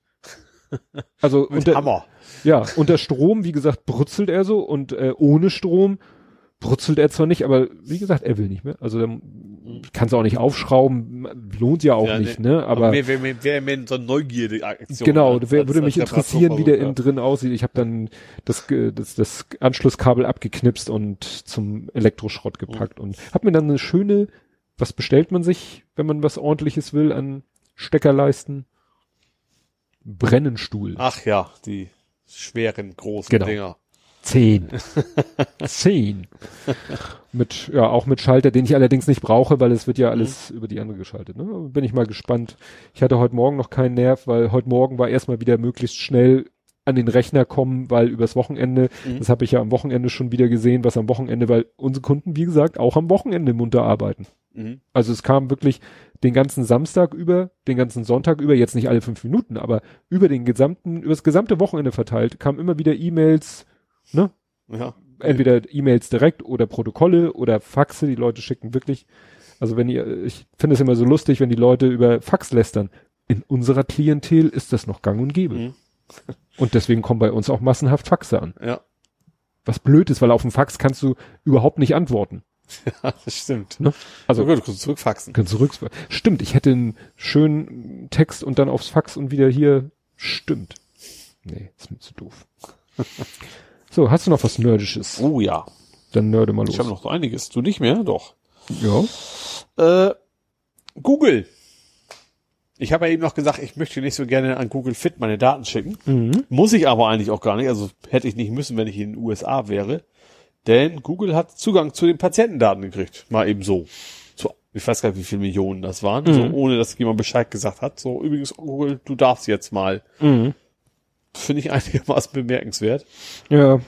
Also Mit unter, Hammer. ja, unter Strom, wie gesagt, brutzelt er so und äh, ohne Strom brutzelt er zwar nicht, aber wie gesagt, er will nicht mehr. Also dann kannst du auch nicht aufschrauben, lohnt ja auch Ja, nicht, ne? Aber Wer, wer, wer, wer mehr so eine Neugierde-Aktion. genau, als- wer, würde mich interessieren, wie der innen Reparaturversuch, drin aussieht. Ich habe dann das, das, das Anschlusskabel abgeknipst und zum Elektroschrott gepackt und habe mir dann eine schöne, was bestellt man sich, wenn man was ordentliches will an Steckerleisten? Brennenstuhl. Ach ja, die schweren, großen Genau. Dinger. Zehn. [LAUGHS] Zehn. Mit, ja, auch mit Schalter, den ich allerdings nicht brauche, weil es wird ja alles über die andere geschaltet. Ne? Bin ich mal gespannt. Ich hatte heute Morgen noch keinen Nerv, weil heute Morgen war erstmal wieder möglichst schnell an den Rechner kommen, weil übers Wochenende, Mhm. das habe ich ja am Wochenende schon wieder gesehen, was am Wochenende, weil unsere Kunden, wie gesagt, auch am Wochenende munter arbeiten. Mhm. Also es kam wirklich den ganzen Samstag über, den ganzen Sonntag über, jetzt nicht alle fünf Minuten, aber über den gesamten, über das gesamte Wochenende verteilt, kamen immer wieder E-Mails, ne? Ja. Entweder E-Mails direkt oder Protokolle oder Faxe, die Leute schicken wirklich. Also wenn ihr, ich finde es immer so lustig, wenn die Leute über Fax lästern. In unserer Klientel ist das noch gang und gäbe. Mhm. Und deswegen kommen bei uns auch massenhaft Faxe an. Ja. Was blöd ist, weil auf dem Fax kannst du überhaupt nicht antworten. [LAUGHS] ja, das stimmt. Ne? Also Also gut, du kannst zurückfaxen. Kannst zurück. Stimmt, ich hätte einen schönen Text und dann aufs Fax und wieder hier. Stimmt. Nee, ist mir zu doof. [LAUGHS] so, hast du noch was Nerdisches? Oh ja. Dann nerde mal los. Ich habe noch so einiges. Du nicht mehr? Doch. ja. Äh, Google. Ich habe ja eben noch gesagt, ich möchte nicht so gerne an Google Fit meine Daten schicken. Mhm. Muss ich aber eigentlich auch gar nicht. Also hätte ich nicht müssen, wenn ich in den USA wäre. Denn Google hat Zugang zu den Patientendaten gekriegt. Mal eben so. so ich weiß gar nicht, wie viele Millionen das waren. Mhm. So, ohne dass jemand Bescheid gesagt hat. So, übrigens, Google, du darfst jetzt mal. Mhm. Finde ich [LAUGHS] einigermaßen bemerkenswert. Ja.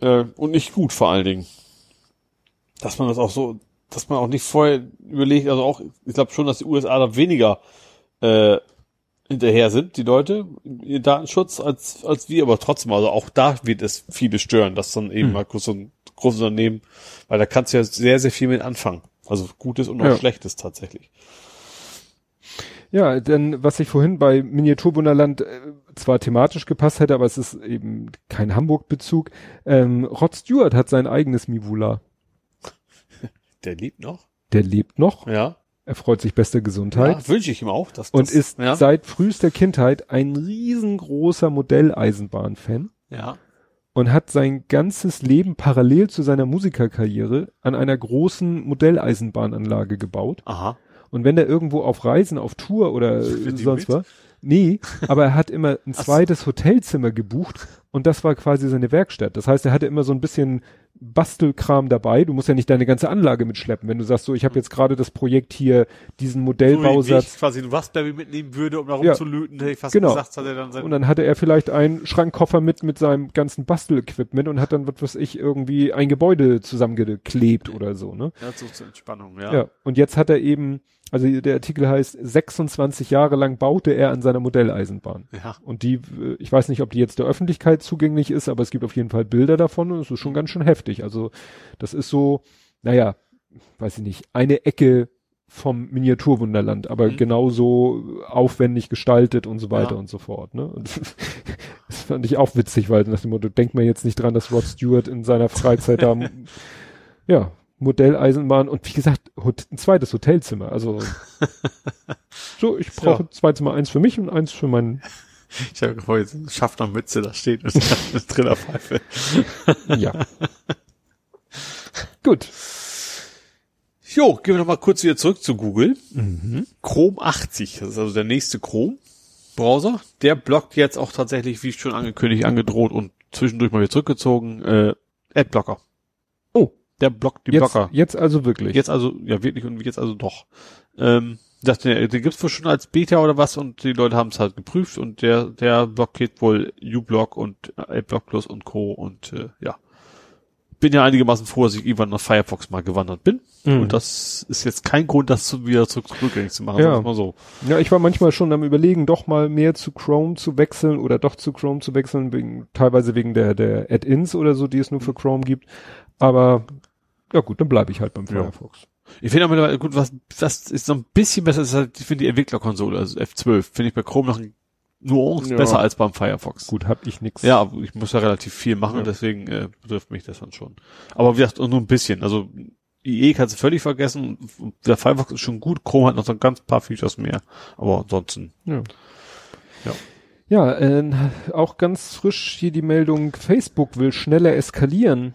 Äh, und nicht gut vor allen Dingen. dass man das auch so, dass man auch nicht vorher überlegt, also auch, ich glaube schon, dass die USA da weniger äh, hinterher sind, die Leute, ihr Datenschutz, als, als wir, aber trotzdem, also auch da wird es viele stören, dass dann eben Hm. mal so ein großes Unternehmen, weil da kannst du ja sehr, sehr viel mit anfangen. Also Gutes und auch Ja. Schlechtes tatsächlich. Ja, denn was ich vorhin bei Miniaturwunderland äh, zwar thematisch gepasst hätte, aber es ist eben kein Hamburg-Bezug. Ähm, Rod Stewart hat sein eigenes Mivula. [LAUGHS] Der lebt noch. Der lebt noch, Ja. Er freut sich bester Gesundheit ja Wünsche ich ihm auch. Dass und das, ist ja. seit frühester Kindheit ein riesengroßer Modelleisenbahn-Fan ja. und hat sein ganzes Leben parallel zu seiner Musikerkarriere an einer großen Modelleisenbahnanlage gebaut. Aha. Und wenn er irgendwo auf Reisen, auf Tour oder [LAUGHS] sonst mit? was, nee, aber er hat immer ein zweites Hotelzimmer gebucht und das war quasi seine Werkstatt. Das heißt, er hatte immer so ein bisschen Bastelkram dabei. Du musst ja nicht deine ganze Anlage mitschleppen. Wenn du sagst, so, ich habe jetzt gerade das Projekt hier, diesen So wie Modellbausatz ich quasi einen Raspberry mitnehmen würde, um da Ja. rumzulöten, hätte ich fast Genau. gesagt, hat er dann sein und dann hatte er vielleicht einen Schrankkoffer mit mit seinem ganzen Bastelequipment und hat dann was weiß ich irgendwie ein Gebäude zusammengeklebt oder so, ne? ja, so zur Entspannung, ja. Ja. Und jetzt hat er eben, also der Artikel heißt 26 Jahre lang baute er an seiner Modelleisenbahn. Ja. Und die, äh, ich weiß nicht, ob die jetzt der Öffentlichkeit zugänglich ist, aber es gibt auf jeden Fall Bilder davon und es ist schon ganz schön heftig. Also das ist so, naja, weiß ich nicht, eine Ecke vom Miniaturwunderland, aber Mhm. genauso aufwendig gestaltet und so weiter Ja. und so fort. Ne? Und [LAUGHS] das fand ich auch witzig, weil nach dem Motto, denkt man jetzt nicht dran, dass Rod Stewart in seiner Freizeit da, [LAUGHS] ja, Modelleisenbahn und wie gesagt, ein zweites Hotelzimmer. Also [LAUGHS] so, ich brauche Ja. zwei Zimmer, eins für mich und eins für meinen [LAUGHS] Ich habe vor jetzt eine Schaffnermütze da steht und eine Trillerpfeife. [LAUGHS] Ja. Gut. Jo, gehen wir noch mal kurz wieder zurück zu Google. Mhm. Chrome 80, das ist also der nächste Chrome-Browser. Der blockt jetzt auch tatsächlich, wie schon angekündigt, angedroht und zwischendurch mal wieder zurückgezogen, äh, Adblocker. Der blockt die Jetzt, Blocker. jetzt also wirklich. Jetzt also, ja wirklich und jetzt also doch. Ähm, das, den, den gibt's wohl schon als Beta oder was und die Leute haben es halt geprüft und der, der blockiert wohl uBlock und AdBlock Plus und Co. und äh, ja. Bin ja einigermaßen froh, dass ich irgendwann nach Firefox mal gewandert bin. Mhm. Und das ist jetzt kein Grund, das zu, wieder zurück, rückgängig zu machen. Ja. mal so. Ja, ich war manchmal schon am überlegen, doch mal mehr zu Chrome zu wechseln oder doch zu Chrome zu wechseln, wegen, teilweise wegen der, der Add-ins oder so, die es nur für Chrome gibt. Aber ja gut, dann bleibe ich halt beim Ja. Firefox. Ich finde aber mittlerweile, gut, was, das ist so ein bisschen besser, ist halt, ich finde die Entwicklerkonsole, also F12, finde ich bei Chrome noch ein Nuance Ja. besser als beim Firefox. Gut, hab ich nix. Ja, aber ich muss ja relativ viel machen, Ja. deswegen äh, betrifft mich das dann schon. Aber wie gesagt, nur ein bisschen. Also IE kannst du völlig vergessen. Der Firefox ist schon gut, Chrome hat noch so ein ganz paar Features mehr. Aber ansonsten. Ja. Ja. Ja, äh, auch ganz frisch hier die Meldung, Facebook will schneller eskalieren.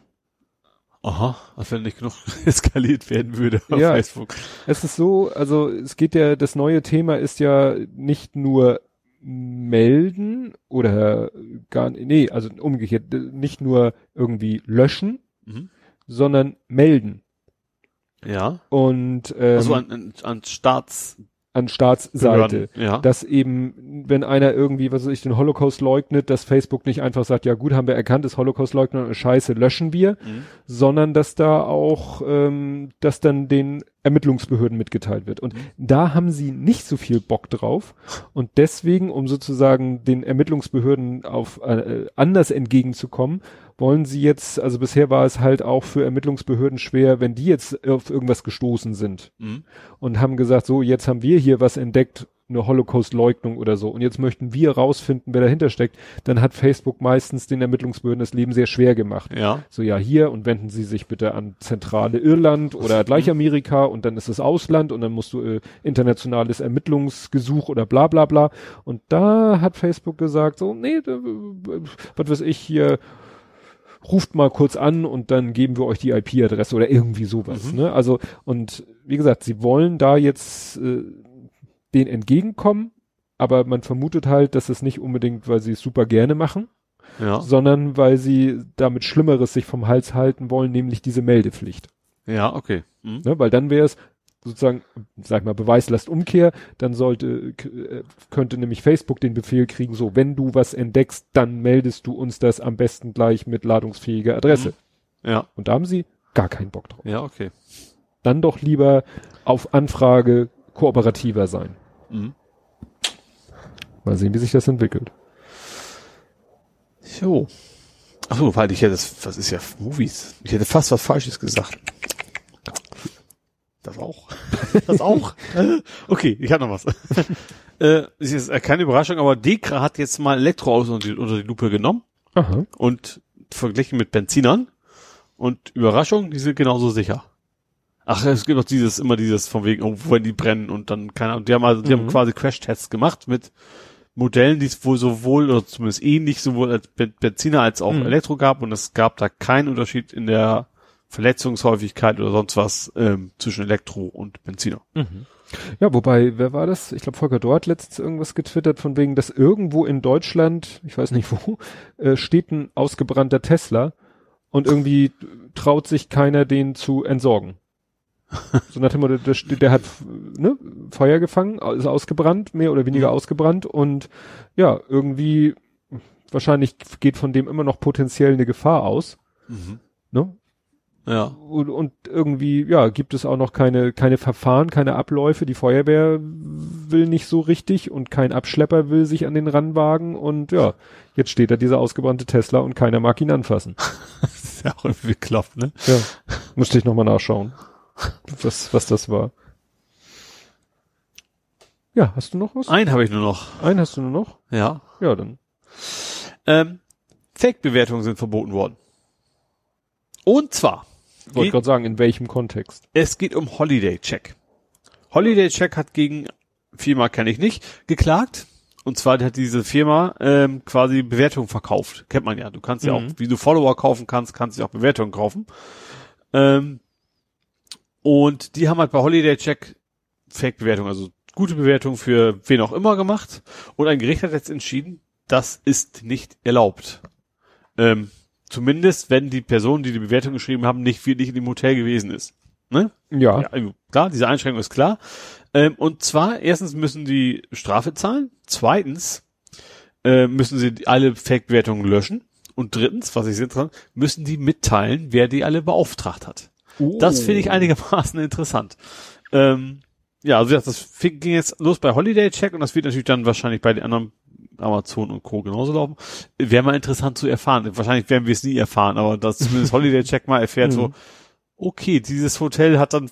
Aha, als wenn nicht genug [LAUGHS] eskaliert werden würde auf Ja. Facebook. Es ist so, also es geht ja, das neue Thema ist ja nicht nur melden oder gar nee, also umgekehrt, nicht nur irgendwie löschen, Mhm. sondern melden. Ja. Und ähm, Also an, an, an Staats an Staatsseite. Behörden, Ja. Dass eben, wenn einer irgendwie, was weiß ich, den Holocaust leugnet, dass Facebook nicht einfach sagt, ja gut, haben wir erkannt, ist Holocaust-Leugner und Scheiße, löschen wir, Mhm. sondern dass da auch, ähm, dass dann den Ermittlungsbehörden mitgeteilt wird. Und da haben sie nicht so viel Bock drauf. Und deswegen, um sozusagen den Ermittlungsbehörden auf äh, anders entgegenzukommen, wollen sie jetzt, also bisher war es halt auch für Ermittlungsbehörden schwer, wenn die jetzt auf irgendwas gestoßen sind Mhm. und haben gesagt, so, jetzt haben wir hier was entdeckt, eine Holocaust-Leugnung oder so, und jetzt möchten wir rausfinden, wer dahinter steckt, dann hat Facebook meistens den Ermittlungsbehörden das Leben sehr schwer gemacht. Ja. So, ja, hier und wenden Sie sich bitte an zentrale Irland oder gleich Amerika und dann ist es Ausland und dann musst du äh, internationales Ermittlungsgesuch oder bla bla bla. Und da hat Facebook gesagt, so, nee, da, was weiß ich hier, ruft mal kurz an und dann geben wir euch die IP-Adresse oder irgendwie sowas. Ne? Also, und wie gesagt, sie wollen da jetzt äh, den entgegenkommen, aber man vermutet halt, dass es nicht unbedingt, weil sie es super gerne machen, Ja. sondern weil sie damit Schlimmeres sich vom Hals halten wollen, nämlich diese Meldepflicht. Ja, okay. Mhm. Ne? Weil dann wäre es sozusagen, sag ich mal, Beweislastumkehr, dann sollte, äh, könnte nämlich Facebook den Befehl kriegen, so, wenn du was entdeckst, dann meldest du uns das am besten gleich mit ladungsfähiger Adresse. Ja. Und da haben sie gar keinen Bock drauf. Ja, okay. Dann doch lieber auf Anfrage kooperativer sein. Mhm. Mal sehen, wie sich das entwickelt. So. Achso, weil ich hätte das, was ist ja Movies? Ich hätte fast was Falsches gesagt. Das auch. [LAUGHS] Das auch. [LAUGHS] okay, ich habe noch was. [LAUGHS] äh, ist jetzt äh, keine Überraschung, aber Dekra hat jetzt mal Elektroautos unter die, unter die Lupe genommen Aha. und verglichen mit Benzinern. Und Überraschung, die sind genauso sicher. Ach, es gibt auch dieses, immer dieses von wegen, oh, wenn die brennen und dann, keine Ahnung, die haben also, die Mhm. haben quasi Crash-Tests gemacht mit Modellen, die es wohl sowohl, oder zumindest ähnlich, sowohl als Ben- Benziner als auch Mhm. Elektro gab und es gab da keinen Unterschied in der Verletzungshäufigkeit oder sonst was ähm, zwischen Elektro und Benziner. Ja, wobei, wer war das? Ich glaube, Volker Dort letztens irgendwas getwittert von wegen, dass irgendwo in Deutschland, ich weiß nicht [LAUGHS] wo, äh, steht ein ausgebrannter Tesla und irgendwie traut sich keiner, den zu entsorgen. So nach dem Motto, der, der hat ne, Feuer gefangen, ist ausgebrannt, mehr oder weniger ausgebrannt und ja, irgendwie wahrscheinlich geht von dem immer noch potenziell eine Gefahr aus. Ne? Ja. und, und irgendwie, ja, gibt es auch noch keine, keine Verfahren, keine Abläufe. Die Feuerwehr will nicht so richtig und kein Abschlepper will sich an den ranwagen und ja, jetzt steht da dieser ausgebrannte Tesla und keiner mag ihn anfassen. [LAUGHS] Das ist ja auch irgendwie bekloppt, ne? Ja, musste ich nochmal nachschauen, [LAUGHS] was, was das war. Ja, hast du noch was? Einen habe ich nur noch. Einen hast du nur noch? Ja. Ja, dann. Ähm, Fake-Bewertungen sind verboten worden. Und zwar, Wollte gerade sagen, in welchem Kontext? es geht um Holiday Check. Holiday Check hat gegen Firma kenne ich nicht geklagt. Und zwar hat diese Firma ähm, quasi Bewertungen verkauft. Kennt man ja. Du kannst ja auch, Mhm. wie du Follower kaufen kannst, kannst du auch Bewertungen kaufen. Ähm, und die haben halt bei Holiday Check Fake-Bewertungen, also gute Bewertungen für wen auch immer gemacht. Und ein Gericht hat jetzt entschieden, das ist nicht erlaubt. Ähm, zumindest, wenn die Person, die die Bewertung geschrieben haben, nicht wirklich in dem Hotel gewesen ist. Ne? Ja. Ja, also klar, diese Einschränkung ist klar. Ähm, und zwar, erstens müssen die Strafe zahlen. Zweitens äh, müssen sie alle Fake-Bewertungen löschen. Und drittens, was ich sehr interessant, müssen die mitteilen, wer die alle beauftragt hat. Das finde ich einigermaßen interessant. Ähm, ja, also das, fing- ging jetzt los bei Holiday Check und das wird natürlich dann wahrscheinlich bei den anderen Amazon und Co. genauso laufen. Wäre mal interessant zu erfahren. Wahrscheinlich werden wir es nie erfahren, aber dass zumindest Holiday Check mal erfährt [LAUGHS] so, okay, dieses Hotel hat dann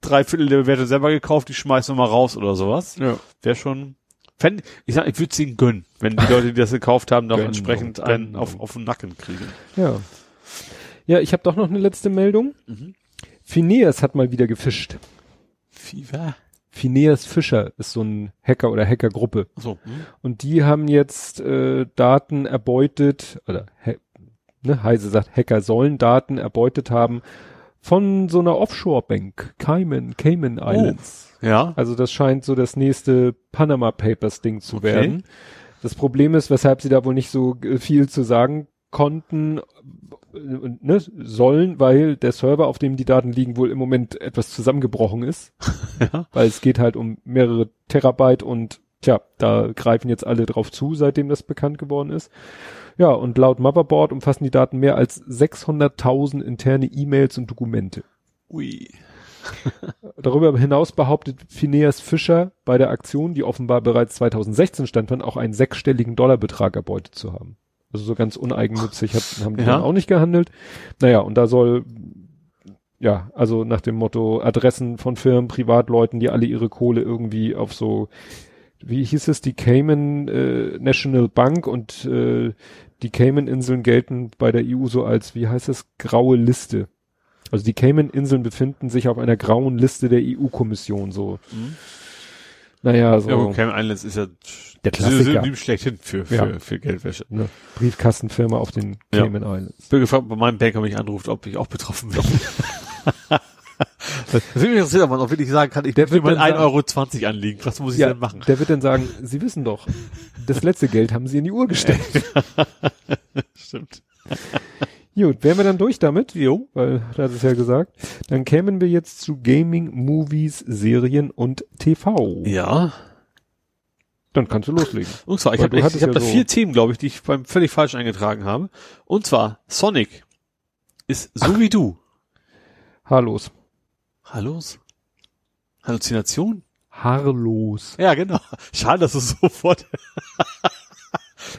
drei Viertel der Bewertung selber gekauft, die schmeißen wir mal raus oder sowas. Ja. Wäre schon, fänd, ich sag, ich würde es ihnen gönnen, wenn die Leute, die das gekauft haben, Gönnen, entsprechend einen auf, auf den Nacken kriegen. Ja. Ja, ich habe doch noch eine letzte Meldung. Mhm. Phineas hat mal wieder gefischt. Fever. Phineas Fischer ist so ein Hacker oder Hackergruppe. So. Hm. Und die haben jetzt äh, Daten erbeutet, oder ne, Heise sagt, Hacker sollen Daten erbeutet haben von so einer Offshore-Bank, Cayman, Cayman Islands. Ja. Also das scheint so das nächste Panama Papers Ding zu Okay. werden. Das Problem ist, weshalb sie da wohl nicht so äh, viel zu sagen konnten ne, sollen, weil der Server, auf dem die Daten liegen, wohl im Moment etwas zusammengebrochen ist. [LAUGHS] Ja. Weil es geht halt um mehrere Terabyte und tja, da greifen jetzt alle drauf zu, seitdem das bekannt geworden ist. Ja, und laut Motherboard umfassen die Daten mehr als 600.000 interne E-Mails und Dokumente. Ui. [LAUGHS] Darüber hinaus behauptet Phineas Fischer bei der Aktion, die offenbar bereits 2016 stattfand, auch einen sechsstelligen Dollarbetrag erbeutet zu haben. Also so ganz uneigennützig hat, haben die Ja. dann auch nicht gehandelt. Naja, und da soll, ja, also nach dem Motto Adressen von Firmen, Privatleuten, die alle ihre Kohle irgendwie auf so, wie hieß es, die Cayman äh, National Bank und äh, die Cayman-Inseln gelten bei der EU so als, wie heißt es, graue Liste. Also die Cayman-Inseln befinden sich auf einer grauen Liste der EU-Kommission so. Mhm. Naja, so Ja, Cayman Islands ist ja Der Klassiker. Synonym schlechthin für, für, Ja. für Geldwäsche. eine Briefkastenfirma auf den Ja. Cayman Islands. Ich bin gefragt, ob mein Banker mich anruft, ob ich auch betroffen bin. [LAUGHS] das würde mich interessieren, ob man auch wirklich sagen kann, ich Der will mal dann sagen- 1,20 Euro anliegen. Was muss ich denn machen? der wird dann sagen, Sie wissen doch, das letzte Geld haben Sie in die Uhr gestellt. [LAUGHS] [LAUGHS] Stimmt. Gut, wären wir dann durch damit? Jo. Weil, da hat es ja gesagt. Dann kämen wir jetzt zu Gaming, Movies, Serien und TV. Ja. Dann kannst du loslegen. [LAUGHS] Und zwar, ich habe hab ja da so- vier Themen, glaube ich, die ich beim völlig falsch eingetragen habe. Und zwar, Sonic ist so wie du. Haarlos. Hallos? Halluzination? Haarlos. Ja, genau. Schade, dass du sofort. [LAUGHS]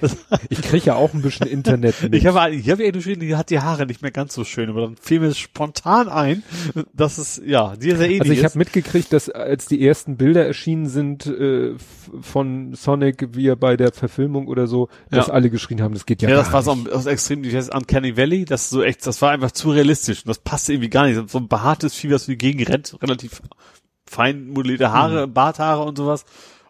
[LAUGHS] Ich krieg ja auch ein bisschen Internet. Ich habe ich habe ja geschrieben, die hat die Haare nicht mehr ganz so schön, aber dann fiel mir spontan ein, dass es ja dir sehr ähnlich also ich habe mitgekriegt, dass als die ersten Bilder erschienen sind äh, von Sonic, wie er bei der Verfilmung oder so, dass Ja. alle geschrien haben, das geht ja, Ja, das war so ein, das extrem, heißt Uncanny Valley, das so echt, das war einfach zu realistisch und das passte irgendwie gar nicht. So ein behaartes Vieh, was wie gegen rennt, relativ fein modellierte Haare, Barthaare und sowas.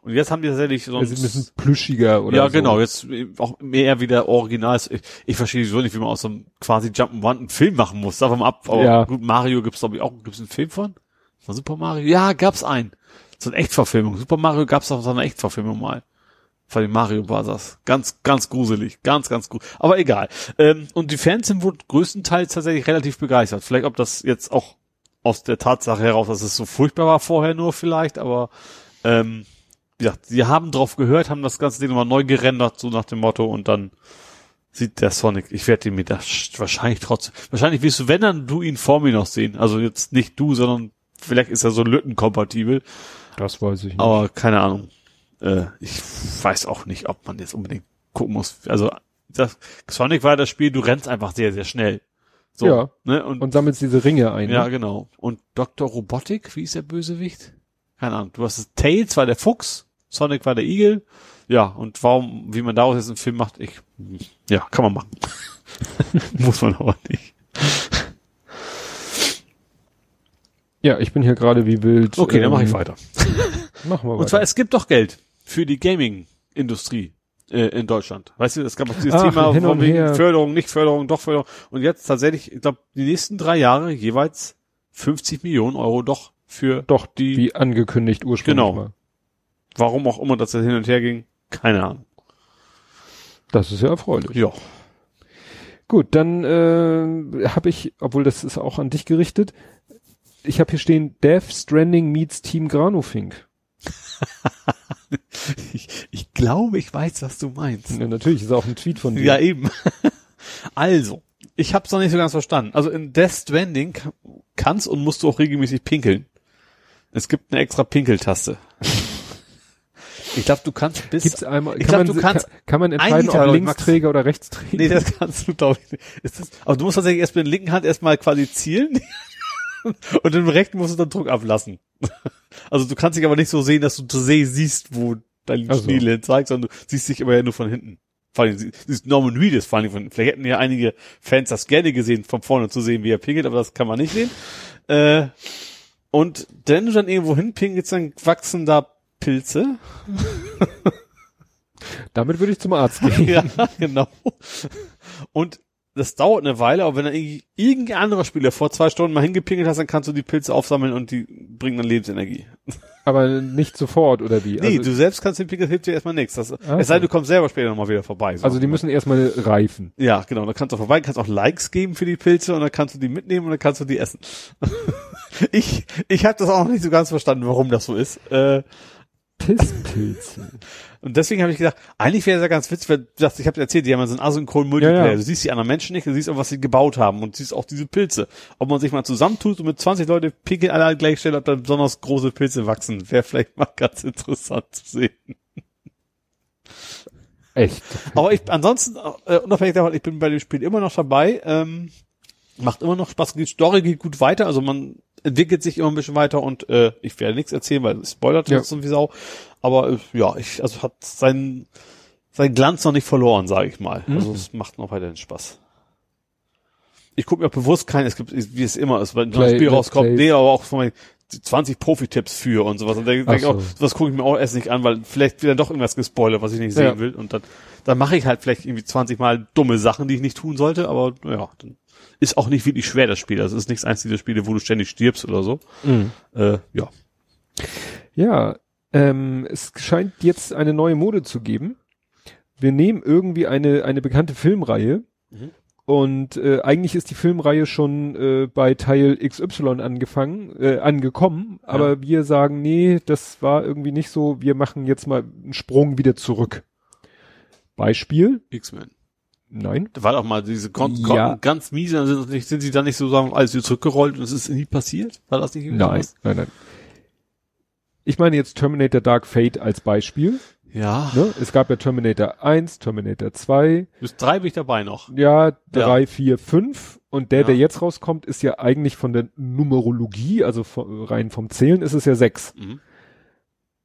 Und jetzt haben die tatsächlich so Also ein bisschen plüschiger oder ja, so. genau, jetzt auch mehr wieder original. Ich, ich verstehe so nicht, wie man aus so einem quasi Jump'n'Run einen Film machen muss. Davon ab, aber Ja. gut, Mario gibt's glaube ich auch, gibt's einen Film von? Von Super Mario? Ja, gab's einen. So eine Echtverfilmung. Super Mario gab's auch so eine Echtverfilmung mal. Von den Mario Brothers. Ganz, ganz gruselig. Ganz, ganz gruselig. Aber egal. Ähm, und die Fans sind wohl größtenteils tatsächlich relativ begeistert. Vielleicht ob das jetzt auch aus der Tatsache heraus, dass es so furchtbar war vorher nur vielleicht, aber ähm, wie gesagt, sie haben drauf gehört, haben das ganze Ding nochmal neu gerendert, so nach dem Motto, und dann sieht der Sonic, ich werde ihn mir das wahrscheinlich trotzdem, wahrscheinlich wirst du, wenn dann du ihn vor mir noch sehen. Also jetzt nicht du, sondern vielleicht ist er so lückenkompatibel, Das weiß ich nicht. aber keine Ahnung. Äh, ich weiß auch nicht, ob man jetzt unbedingt gucken muss. Also das, Sonic war das Spiel, du rennst einfach sehr, sehr schnell. So, Ja. Ne? Und, Und sammelst diese Ringe ein. ja, ne? genau. Und Dr. Robotik, wie ist der Bösewicht? Keine Ahnung. Du hast Tails war der Fuchs, Sonic war der Igel. Ja, und warum, wie man daraus jetzt einen Film macht, ich, ja, kann man machen. [LAUGHS] Muss man aber nicht. Ja, ich bin hier gerade wie wild. Okay, dann mache ich ähm, weiter. [LAUGHS] Machen wir weiter. Und zwar, es gibt doch Geld für die Gaming-Industrie äh, in Deutschland. Weißt du, es gab auch dieses Ach, Thema von wegen her. Förderung, nicht Förderung, doch Förderung. Und jetzt tatsächlich, ich glaube, die nächsten drei Jahre jeweils 50 Millionen Euro doch für Doch, die, wie angekündigt ursprünglich Genau. mal. Warum auch immer das jetzt hin und her ging, keine Ahnung. Das ist ja erfreulich. Ja. Gut, dann äh, habe ich, obwohl das ist auch an dich gerichtet, ich habe hier stehen, Death Stranding meets Team Granufink. [LAUGHS] Ich, ich glaube, ich weiß, was du meinst. Ja, natürlich, ist auch ein Tweet von dir. Ja, eben. [LAUGHS] Also, ich habe es noch nicht so ganz verstanden. Also in Death Stranding ka- kannst und musst du auch regelmäßig pinkeln. Es gibt eine extra Pinkeltaste. Ich glaube, du kannst bis Gibt's einmal, Ich kann, glaub, man, du kannst kann, kann man entscheiden, ob. Linksträger oder Rechtsträger? Nee, das kannst du, glaube ich, nicht. Ist das, aber du musst tatsächlich erst mit der linken Hand erstmal quasi zielen [LAUGHS] und dem rechten musst du dann Druck ablassen. [LAUGHS] Also du kannst dich aber nicht so sehen, dass du zu sehen siehst, wo dein Ach so. Schniedel zeigt, sondern du siehst dich immer ja nur von hinten. Vor allem, sie- siehst Norman Reedus vor allem von hinten. Vielleicht hätten ja einige Fans das gerne gesehen, von vorne zu sehen, wie er pingelt, aber das kann man nicht sehen. Äh, und wenn du dann irgendwo hinpingelst, dann wachsen da Pilze. [LAUGHS] Damit würde ich zum Arzt gehen. [LAUGHS] Ja, genau. Und das dauert eine Weile, aber wenn dann irgendwie irgendein anderer Spieler vor zwei Stunden mal hingepingelt hast, dann kannst du die Pilze aufsammeln und die bringen dann Lebensenergie. Aber nicht sofort, oder wie? Nee, also, du selbst kannst den Pinkeln, hilft dir erstmal nichts. Das, Ach es sei denn, du kommst selber später nochmal wieder vorbei. So. also die müssen erstmal reifen. ja, genau. Dann kannst du vorbei, kannst auch Likes geben für die Pilze und dann kannst du die mitnehmen und dann kannst du die essen. [LAUGHS] ich ich habe das auch noch nicht so ganz verstanden, warum das so ist. Äh, Pisspilze. Und deswegen habe ich gedacht, eigentlich wäre es ja ganz witzig, weil du sagst, ich habe erzählt, die haben so einen asynchronen Multiplayer. Ja, ja. Du siehst die anderen Menschen nicht, du siehst auch, was sie gebaut haben und siehst auch diese Pilze. Ob man sich mal zusammentut und mit 20 Leute pinkeln alle an der gleichen Stelle, ob da besonders große Pilze wachsen, wäre vielleicht mal ganz interessant zu sehen. Echt. Aber ich, ansonsten, äh, unabhängig davon, ich bin bei dem Spiel immer noch dabei, ähm, macht immer noch Spaß, die Story geht gut weiter, also man entwickelt sich immer ein bisschen weiter und äh, ich werde nichts erzählen, weil es spoilert Ja. so wie Sau. Aber äh, ja, ich, also hat seinen, seinen Glanz noch nicht verloren, sage ich mal. Also es macht noch weiterhin Spaß. Ich gucke mir auch bewusst kein, es gibt, wie es immer ist, wenn so ein Play- Spiel rauskommt, nee, aber auch von mir 20 Profi-Tipps für und sowas. Und da denke Ach ich auch, so. sowas gucke ich mir auch erst nicht an, weil vielleicht wird dann doch irgendwas gespoilert, was ich nicht sehen Ja. will. Und dann, dann mache ich halt vielleicht irgendwie 20 Mal dumme Sachen, die ich nicht tun sollte, aber ja, dann ist auch nicht wirklich schwer, das Spiel. Das ist nichts eins dieser Spiele, wo du ständig stirbst oder so. Mhm. Äh, ja. Ja, ähm, es scheint jetzt eine neue Mode zu geben. Wir nehmen irgendwie eine, eine bekannte Filmreihe Mhm. und äh, eigentlich ist die Filmreihe schon äh, bei Teil XY angefangen, äh, angekommen, aber wir sagen, nee, das war irgendwie nicht so, wir machen jetzt mal einen Sprung wieder zurück. Beispiel, X-Men. Nein. Da war doch mal diese Kon Ja. Kon ganz miese, sind, sind sie dann nicht so sagen, alles wieder zurückgerollt und es ist nie passiert? War das nicht irgendwie Nein, sowas? nein, nein. Ich meine jetzt Terminator Dark Fate als Beispiel. Ja. Ne? Es gab ja Terminator 1, Terminator 2, Bis drei bin ich dabei noch. ja, 3, 4, 5 und der, Ja. der jetzt rauskommt, ist ja eigentlich von der Numerologie, also von, rein vom Zählen ist es ja 6. Mhm.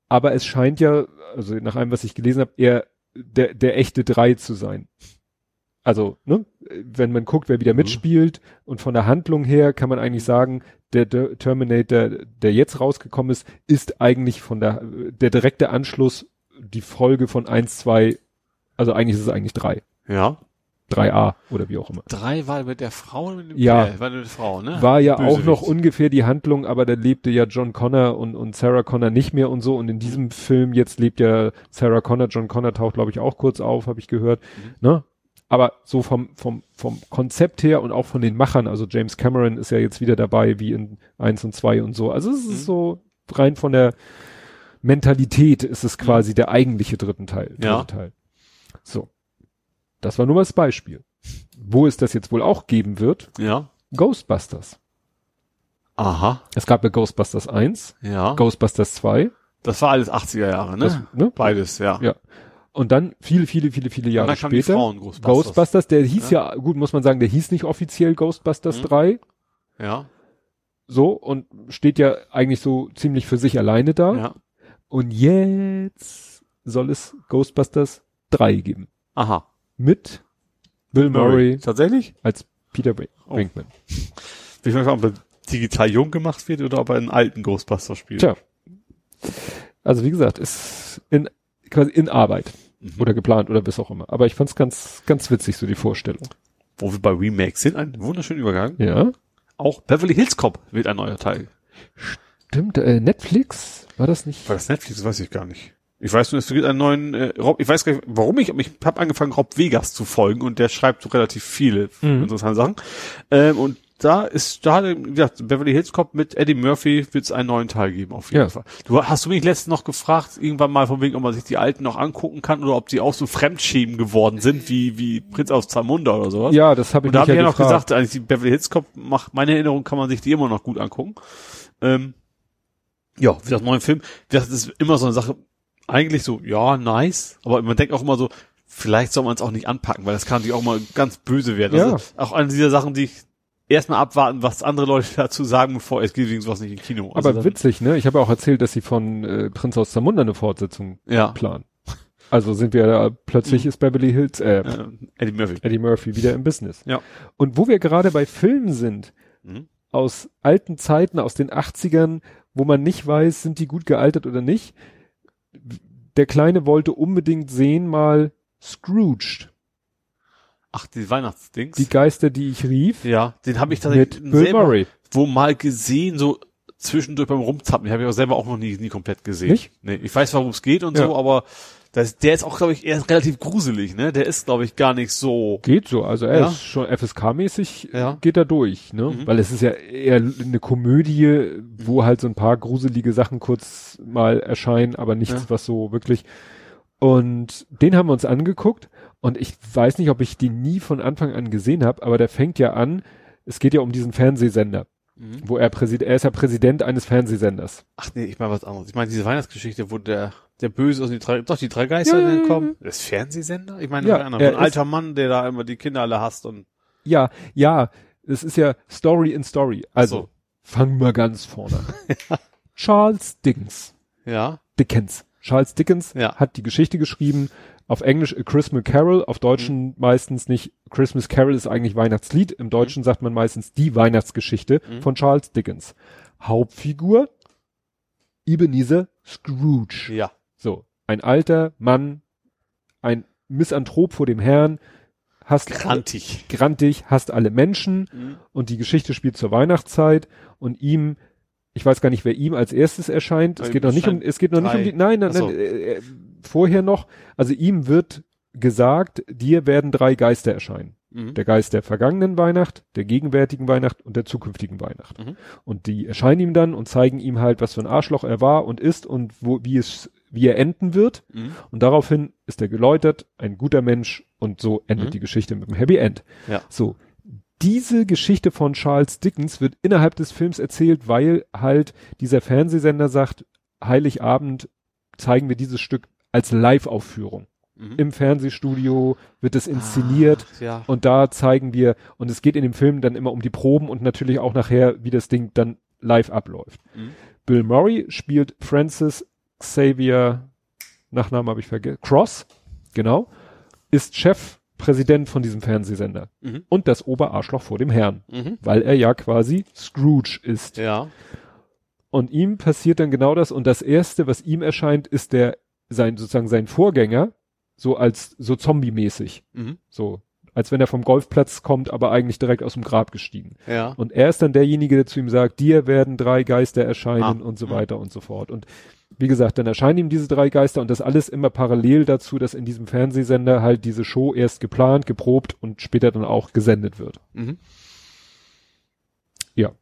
Aber es scheint ja, also nach allem, was ich gelesen habe, eher der, der echte 3 zu sein. Also, ne, wenn man guckt, wer wieder Mhm. mitspielt und von der Handlung her kann man eigentlich sagen, der, der Terminator, der jetzt rausgekommen ist, ist eigentlich von der, der direkte Anschluss die Folge von 1, 2, also eigentlich ist es eigentlich 3. Ja. 3a oder wie auch immer. Drei war mit der Frau und mit dem Ja. Kerl, war mit der Frau, ne? War ja auch Bösewicht. noch ungefähr die Handlung, aber da lebte ja John Connor und, und Sarah Connor nicht mehr und so. Und in diesem Film jetzt lebt ja Sarah Connor, John Connor taucht, glaube ich, auch kurz auf, habe ich gehört. Ne? Aber so vom, vom, vom Konzept her und auch von den Machern, also James Cameron ist ja jetzt wieder dabei, wie in eins und zwei und so. Also es ist so rein von der Mentalität ist es quasi der eigentliche dritten Teil. Dritte Ja. Teil. So. Das war nur mal das Beispiel. Wo es das jetzt wohl auch geben wird, Ja. Ghostbusters. Aha. Es gab ja Ghostbusters 1, Ja. Ghostbusters 2, das war alles 80er Jahre, ne? das, ne? Beides, ja. Ja. Und dann viele, viele, viele, viele Und Jahre dann kamen die später. Frauen Ghostbusters. Ghostbusters, der hieß ja. gut, muss man sagen, der hieß nicht offiziell Ghostbusters Mhm. 3, Ja. so, und steht ja eigentlich so ziemlich für sich alleine da. Ja. Und jetzt soll es Ghostbusters 3 geben. Aha. Mit Bill Murray Tatsächlich? als Peter Brin- Oh. Brinkman. Ich weiß nicht, ob er digital jung gemacht wird oder ob er einen alten Ghostbuster spielt. Tja. Also wie gesagt, ist in, quasi in Arbeit. Mhm. Oder geplant oder was auch immer. Aber ich fand's ganz, ganz witzig, so die Vorstellung. Wo wir bei Remakes sind, ein wunderschöner Übergang. Ja. Auch Beverly Hills Cop wird ein neuer Teil. Stimmt, äh, Netflix? War das nicht? War das Netflix? Weiß ich gar nicht. Ich weiß nur, es gibt einen neuen, äh, Rob, ich weiß gar nicht, warum ich, aber ich habe angefangen, Rob Vegas zu folgen und der schreibt so relativ viele Mhm. interessante Sachen. Ähm, und da ist, da hat, gesagt, Beverly Hills Cop mit Eddie Murphy wird es einen neuen Teil geben, auf jeden Ja. Fall. Du hast du mich letztens noch gefragt, irgendwann mal von wegen, ob man sich die alten noch angucken kann oder ob die auch so Fremdschämen geworden sind, wie, wie Prinz aus Zamunda oder sowas. Ja, das habe ich Und da habe ich ja noch gefragt. gesagt, eigentlich die Beverly Hills Cop macht, meine Erinnerung kann man sich die immer noch gut angucken. Ähm, ja, wie das neue Film, das ist immer so eine Sache, eigentlich so, ja, nice, aber man denkt auch immer so, vielleicht soll man es auch nicht anpacken, weil das kann natürlich auch mal ganz böse werden. Ja. Also auch eine dieser Sachen, die ich erstmal abwarten, was andere Leute [LAUGHS] dazu sagen, bevor es geht wegen sowas nicht im Kino. Also Aber witzig, ne? Ich habe ja auch erzählt, dass sie von äh, Prinz aus Zamunda eine Fortsetzung Ja, planen. Also sind wir da, plötzlich Mhm. ist Beverly Hills, äh, äh, Eddie Murphy. Eddie Murphy wieder im Business. Ja. Und wo wir gerade bei Filmen sind, Mhm. aus alten Zeiten, aus den 80ern, wo man nicht weiß, sind die gut gealtert oder nicht. Der Kleine wollte unbedingt sehen mal Scrooged, Ach, die Weihnachtsdings. die Geister, die ich rief, ja, den habe ich tatsächlich mit Bill selber Murray. wo mal gesehen, so zwischendurch beim Rumzappen. Die habe ich aber selber auch noch nie, nie komplett gesehen. Nicht? Nee, ich weiß, worum es geht und Ja. so, aber das, der ist auch, glaube ich, eher relativ gruselig, ne? Der ist, glaube ich, gar nicht so. Geht so, also er Ja. ist schon FSK-mäßig, Ja. geht er durch, ne? Mhm. Weil es ist ja eher eine Komödie, wo halt so ein paar gruselige Sachen kurz mal erscheinen, aber nichts, was so wirklich. Und den haben wir uns angeguckt und ich weiß nicht, ob ich den nie von Anfang an gesehen habe, aber der fängt ja an, es geht ja um diesen Fernsehsender, Mhm. wo er Präsident, er ist ja Präsident eines Fernsehsenders. Ach nee, ich meine was anderes. Ich meine diese Weihnachtsgeschichte, wo der der Böse aus den drei, doch die drei Geister Ja, kommen. Das Fernsehsender? Ich meine, Ja, ein er alter Mann, der da immer die Kinder alle hasst und Ja, ja, es ist ja Story in Story. Also, So. fangen wir ganz vorne an. [LAUGHS] Charles Dickens. ja, Dickens. Charles Dickens Ja. hat die Geschichte geschrieben, auf Englisch A Christmas Carol, auf Deutschen Mhm. meistens nicht. Christmas Carol ist eigentlich Weihnachtslied, im Deutschen sagt man meistens die Weihnachtsgeschichte Mhm. von Charles Dickens. Hauptfigur Ebenezer Scrooge. ja, So, ein alter Mann, ein Misanthrop vor dem Herrn, hasst grantig. grantig, hasst alle Menschen Mhm. und die Geschichte spielt zur Weihnachtszeit und ihm, ich weiß gar nicht, wer ihm als erstes erscheint. Es geht noch nicht um, es geht noch nicht um drei. die, nein, nein, Ach so. nein, äh, äh, vorher noch, also ihm wird gesagt, dir werden drei Geister erscheinen. Mhm. Der Geist der vergangenen Weihnacht, der gegenwärtigen Weihnacht und der zukünftigen Weihnacht. Mhm. Und die erscheinen ihm dann und zeigen ihm halt, was für ein Arschloch er war und ist und wo, wie es wie er enden wird. Mhm. Und daraufhin ist er geläutert, ein guter Mensch und so endet Mhm. die Geschichte mit einem Happy End. Ja. So. Diese Geschichte von Charles Dickens wird innerhalb des Films erzählt, weil halt dieser Fernsehsender sagt, Heiligabend zeigen wir dieses Stück als Live-Aufführung. Mhm. Im Fernsehstudio wird es inszeniert Ach, ja. und da zeigen wir, und es geht in dem Film dann immer um die Proben und natürlich auch nachher, wie das Ding dann live abläuft. Mhm. Bill Murray spielt Francis Xavier, Nachname habe ich vergessen, Cross, genau, ist Chefpräsident von diesem Fernsehsender Mhm. und das Oberarschloch vor dem Herrn, Mhm. weil er ja quasi Scrooge ist. Ja. Und ihm passiert dann genau das und das erste, was ihm erscheint, ist der, sein, sozusagen sein Vorgänger, so als, so zombie-mäßig. Mhm. So, als wenn er vom Golfplatz kommt, aber eigentlich direkt aus dem Grab gestiegen. Ja. Und er ist dann derjenige, der zu ihm sagt, dir werden drei Geister erscheinen Ah, und so mhm. weiter und so fort. Und wie gesagt, dann erscheinen ihm diese drei Geister und das alles immer parallel dazu, dass in diesem Fernsehsender halt diese Show erst geplant, geprobt und später dann auch gesendet wird. Mhm. Ja.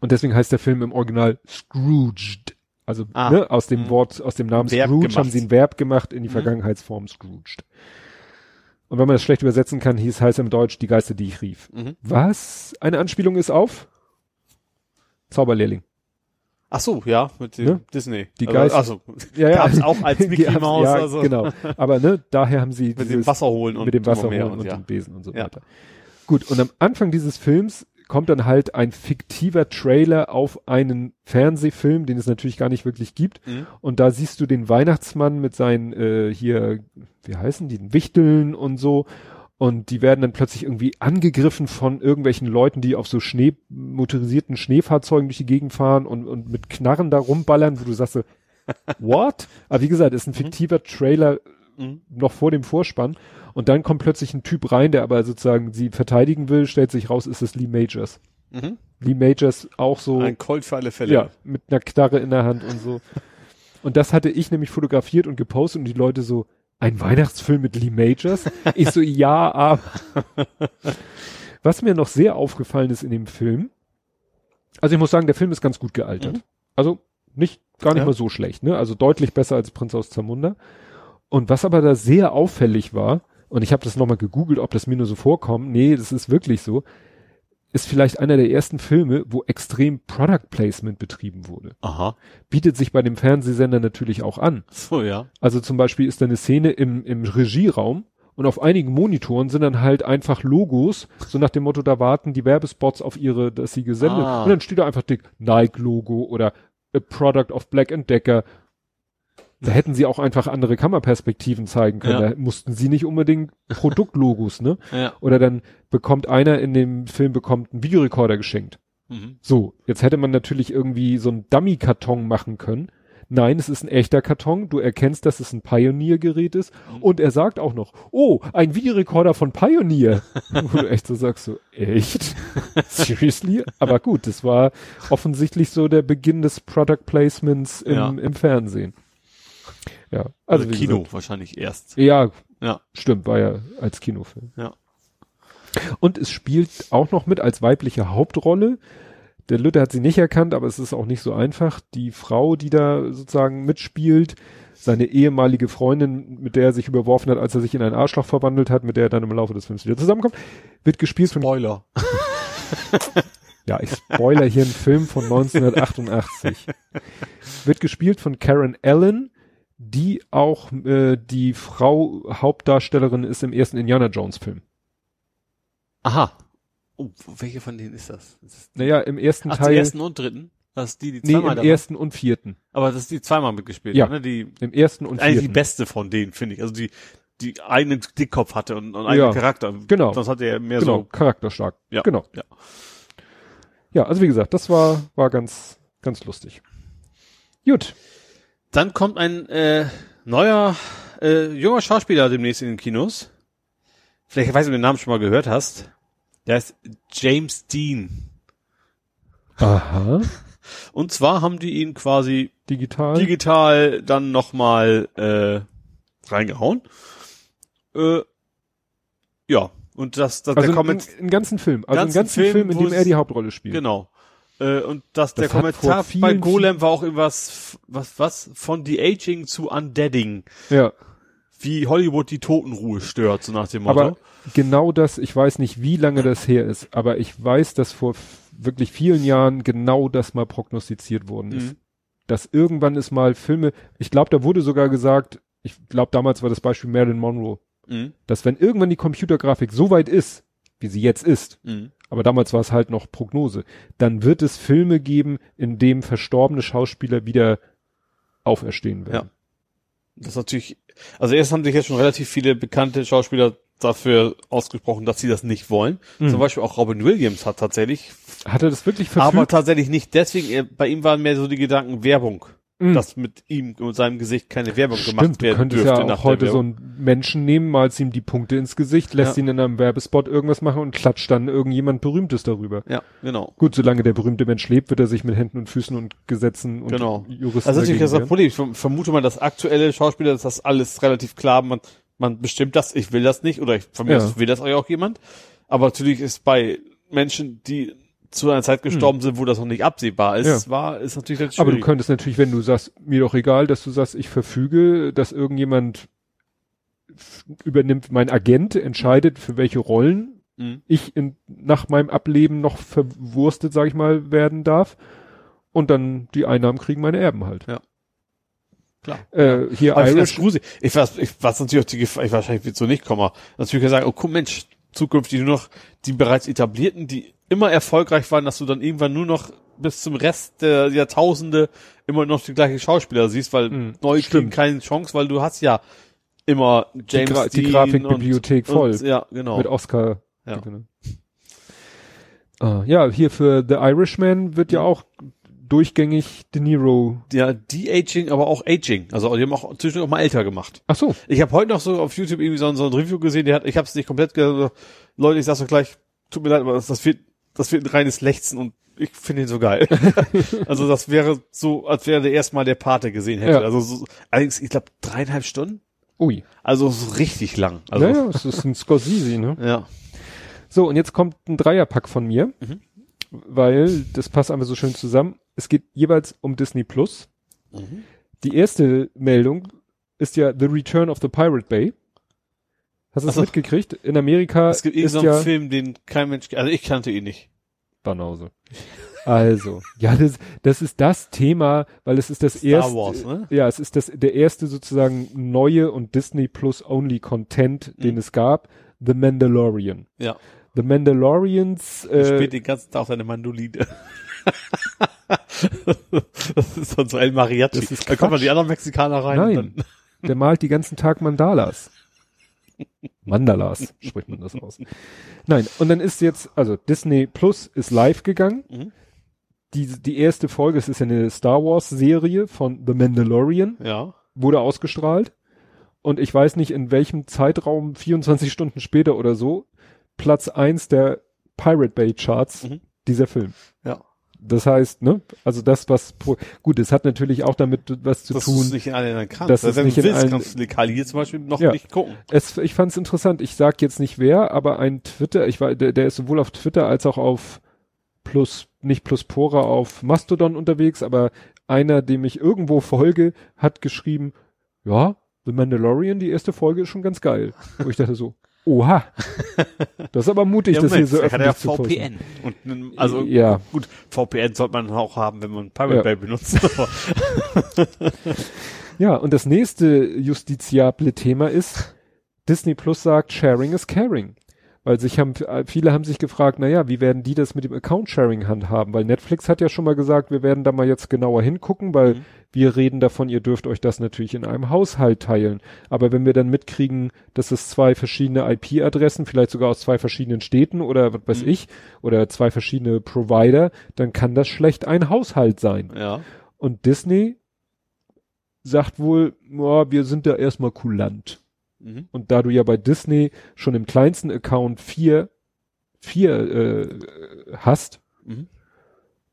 Und deswegen heißt der Film im Original Scrooged. Also Ah. ne, aus dem Mhm. Wort, aus dem Namen Verb Scrooge gemacht. haben sie ein Verb gemacht in die Mhm. Vergangenheitsform Scrooged. Und wenn man das schlecht übersetzen kann, hieß heißt im Deutsch die Geister, die ich rief. Mhm. Was eine Anspielung ist auf Zauberlehrling. Ach so, ja, mit dem Ne? Disney. Die Also, Geister- Ach so. Ja, Gab's auch als [LAUGHS] Mickey Mouse, ja, also. genau. Aber ne, daher haben sie Mit dem dieses- Wasser holen und mit dem Wasser holen und, ja. dem Besen und so Ja. weiter. Gut, und am Anfang dieses Films kommt dann halt ein fiktiver Trailer auf einen Fernsehfilm, den es natürlich gar nicht wirklich gibt. Mhm. Und da siehst du den Weihnachtsmann mit seinen äh, hier, wie heißen die, den Wichteln und so. Und die werden dann plötzlich irgendwie angegriffen von irgendwelchen Leuten, die auf so Schnee, motorisierten Schneefahrzeugen durch die Gegend fahren und, und mit Knarren da rumballern, wo du sagst so, [LAUGHS] what? Aber wie gesagt, ist ein fiktiver Trailer Mhm. noch vor dem Vorspann. Und dann kommt plötzlich ein Typ rein, der aber sozusagen sie verteidigen will, stellt sich raus, ist es Lee Majors. Mhm. Lee Majors auch so, Ein Colt für alle Fälle. ja, mit einer Knarre in der Hand und so. [LAUGHS] Und das hatte ich nämlich fotografiert und gepostet und die Leute so, ein Weihnachtsfilm mit Lee Majors? Ich so, [LAUGHS] ja, aber. [LAUGHS] Was mir noch sehr aufgefallen ist in dem Film, also ich muss sagen, der Film ist ganz gut gealtert. Mhm. Also nicht, gar nicht Ja. mal so schlecht, ne? Also deutlich besser als Prinz aus Zamunda. Und was aber da sehr auffällig war, und ich habe das nochmal gegoogelt, ob das mir nur so vorkommt, nee, das ist wirklich so, ist vielleicht einer der ersten Filme, wo extrem Product Placement betrieben wurde. Aha. Bietet sich bei dem Fernsehsender natürlich auch an. So, ja. Also zum Beispiel ist da eine Szene im, im Regieraum und auf einigen Monitoren sind dann halt einfach Logos, so nach dem Motto, da warten die Werbespots auf ihre, dass sie gesendet. Ah. Und dann steht da einfach dick Nike-Logo oder a product of Black Decker. Da hätten sie auch einfach andere Kammerperspektiven zeigen können. Ja. Da mussten sie nicht unbedingt Produktlogos, ne? [LAUGHS] Ja. Oder dann bekommt einer in dem Film bekommt einen Videorekorder geschenkt. Mhm. So, jetzt hätte man natürlich irgendwie so einen Dummy-Karton machen können. Nein, es ist ein echter Karton. Du erkennst, dass es ein Pioneer-Gerät ist. Und er sagt auch noch, oh, ein Videorekorder von Pioneer. [LAUGHS] Wo du echt so sagst, so, echt? Seriously? Aber gut, das war offensichtlich so der Beginn des Product Placements im, Ja. im Fernsehen. Ja, Also, wie Kino gesagt, wahrscheinlich erst. ja, Ja. stimmt, war ja als Kinofilm. Ja. Und es spielt auch noch mit als weibliche Hauptrolle. Der Lütte hat sie nicht erkannt, aber es ist auch nicht so einfach. Die Frau, die da sozusagen mitspielt, seine ehemalige Freundin, mit der er sich überworfen hat, als er sich in ein Arschloch verwandelt hat, mit der er dann im Laufe des Films wieder zusammenkommt, wird gespielt von, Spoiler. [LAUGHS] ja, ich spoiler hier einen Film von [LAUGHS] 1988. wird gespielt von Karen Allen, die auch äh, die Frau Hauptdarstellerin ist im ersten Indiana Jones Film. Aha. Oh, welche von denen ist das? das ist Naja, im ersten Ach, die Teil, ersten und dritten? Das ist die, die nee, zweimal im da war? ersten und vierten. Aber das ist die zweimal mitgespielt, Ja. hat, ne? Die, Im ersten und eigentlich die vierten. beste von denen, finde ich. Also die, die einen Dickkopf hatte und, und einen Ja. Charakter. Genau. Sonst hatte er mehr genau, so. charakterstark. Ja. Genau. Ja. Ja, also wie gesagt, das war, war ganz, ganz lustig. Gut. Dann kommt ein äh, neuer, äh, junger Schauspieler demnächst in den Kinos. Vielleicht, ich weiß nicht, ob du den Namen schon mal gehört hast. Der heißt James Dean. Aha. Und zwar haben die ihn quasi Digital. digital dann nochmal äh, reingehauen. Äh, ja, und das, das also der Comment, einen ganzen Film. Also einen Ganzen Film, Film, in dem er die Hauptrolle spielt. genau. Äh, und dass der Das hat Kommentar vor bei vielen, Golem war auch irgendwas, was, was, von De-Aging zu Undeading. Ja. Wie Hollywood die Totenruhe stört, so nach dem Motto. Aber genau das, ich weiß nicht, wie lange das her ist, aber ich weiß, dass vor wirklich vielen Jahren genau das mal prognostiziert worden ist. Mhm. Dass irgendwann ist mal Filme, ich glaube, da wurde sogar gesagt, ich glaube, damals war das Beispiel Marilyn Monroe, Mhm. dass wenn irgendwann die Computergrafik so weit ist, wie sie jetzt ist, Mhm. Aber damals war es halt noch Prognose, dann wird es Filme geben, in dem verstorbene Schauspieler wieder auferstehen werden. Das ist natürlich, also erst haben sich jetzt schon relativ viele bekannte Schauspieler dafür ausgesprochen, dass sie das nicht wollen. Mhm. Zum Beispiel auch Robin Williams hat tatsächlich, Hat er das wirklich aber verfügt? tatsächlich nicht deswegen, bei ihm waren mehr so die Gedanken Werbung, Mhm. dass mit ihm und seinem Gesicht keine Werbung gemacht Stimmt, du werden könntest dürfte ja nach auch der heute so einen Menschen nehmen, malst ihm die Punkte ins Gesicht, lässt Ja. ihn in einem Werbespot irgendwas machen und klatscht dann irgendjemand Berühmtes darüber. Ja, genau. Gut, solange der berühmte Mensch lebt, wird er sich mit Händen und Füßen und Gesetzen und Genau. Juristen Also natürlich das Problem. Ich verm- vermute mal, dass aktuelle Schauspieler, dass das alles relativ klar, man, man bestimmt das, ich will das nicht, oder ich, von mir Ja. will das auch jemand. Aber natürlich ist bei Menschen, die zu einer Zeit gestorben sind, wo das noch nicht absehbar ist, Hm. Ja. war, ist natürlich dann Aber du schwierig. könntest natürlich, wenn du sagst, mir doch egal, dass du sagst, ich verfüge, dass irgendjemand übernimmt, mein Agent entscheidet, für welche Rollen Mhm. ich in, nach meinem Ableben noch verwurstet, sag ich mal, werden darf. Und dann die Einnahmen kriegen meine Erben halt. Ja. Klar. Äh, hier Aber ich Irish. gruselig. Ich weiß, ich weiß natürlich auch die Gefahr, ich wahrscheinlich wird so nicht kommen. Natürlich kann sagen, oh guck Mensch, zukünftig nur noch die bereits etablierten, die immer erfolgreich waren, dass du dann irgendwann nur noch bis zum Rest der Jahrtausende immer noch die gleichen Schauspieler siehst, weil Mhm, neu kriegen keine Chance, weil du hast ja immer James Gra- die Dean Grafikbibliothek und, voll. Und, ja, genau. Mit Oscar. Ja. Ah, ja, hier für The Irishman wird ja auch durchgängig De Niro. ja, De-Aging, aber auch Aging. Also die haben auch zwischendurch auch mal älter gemacht. Ach so. Ich habe heute noch so auf YouTube irgendwie so, ein- so ein Review gesehen, der hat, ich habe es nicht komplett ge Leute, ich sag's doch gleich, tut mir leid, aber das, das wird, das wird ein reines Lechzen und ich finde ihn so geil. [LAUGHS] also das wäre so, als wäre der erstmal der Pate gesehen hätte. Ja. Also so, allerdings, ich glaube, dreieinhalb Stunden. Ui. Also so richtig lang. Also, naja, es ist ein Scorsese, ne? ja. So, und jetzt kommt ein Dreierpack von mir, Mhm. weil das passt einfach so schön zusammen. Es geht jeweils um Disney Plus. Mhm. Die erste Meldung ist ja The Return of the Pirate Bay. Hast du so. mitgekriegt? In Amerika Es gibt irgendeinen ja Film, den kein Mensch, also ich kannte ihn nicht. Banause. Also, ja, das, das ist das Thema, weil es ist das Star erste, Wars, ne? ja, es ist das, der erste sozusagen neue und Disney Plus Only Content, den Mhm. es gab, The Mandalorian. Ja. The Mandalorians, äh, spielt den ganzen Tag seine Mandoline. [LAUGHS] das ist dann so El Mariachi. Das ist da kommen die anderen Mexikaner rein. Nein. Der malt die ganzen Tag Mandalas. Mandalas spricht man das aus. Nein, und dann ist jetzt, also Disney Plus ist live gegangen. Mhm. Die, die erste Folge, es ist ja eine Star Wars Serie von The Mandalorian, ja. wurde ausgestrahlt. Und ich weiß nicht, in welchem Zeitraum, 24 Stunden später oder so, Platz eins der Pirate Bay Charts, Mhm. dieser Film. Ja. Das heißt, ne, also das, was, gut, es hat natürlich auch damit was zu dass tun. es nicht in allen Ländern kannst. Das Das ist wenn nicht du willst, kannst du Lekal hier zum Beispiel noch Ja. nicht gucken. Es, ich fand es interessant. Ich sag jetzt nicht wer, aber ein Twitter, ich war, der, der ist sowohl auf Twitter als auch auf Plus, nicht Plus Pora, auf Mastodon unterwegs, aber einer, dem ich irgendwo folge, hat geschrieben, ja, The Mandalorian, die erste Folge ist schon ganz geil. Wo ich dachte so, oha. [LAUGHS] Das ist aber mutig, das hier so hat öffentlich zu posten. VPN. Und, also, Ja. gut, VPN sollte man auch haben, wenn man Pirate Ja. Bay benutzt. [LAUGHS] Ja, und das nächste justiziable Thema ist, Disney Plus sagt, Sharing is Caring. Weil sich haben, viele haben sich gefragt, na ja, wie werden die das mit dem Account-Sharing handhaben? Weil Netflix hat ja schon mal gesagt, wir werden da mal jetzt genauer hingucken, weil Mhm. wir reden davon, ihr dürft euch das natürlich in einem Haushalt teilen. Aber wenn wir dann mitkriegen, dass es zwei verschiedene IP-Adressen, vielleicht sogar aus zwei verschiedenen Städten oder was weiß Mhm. ich, oder zwei verschiedene Provider, dann kann das schlecht ein Haushalt sein. ja. Und Disney sagt wohl, ja, wir sind da erstmal kulant. Mhm. Und da du ja bei Disney schon im kleinsten Account vier, vier äh, hast, Mhm.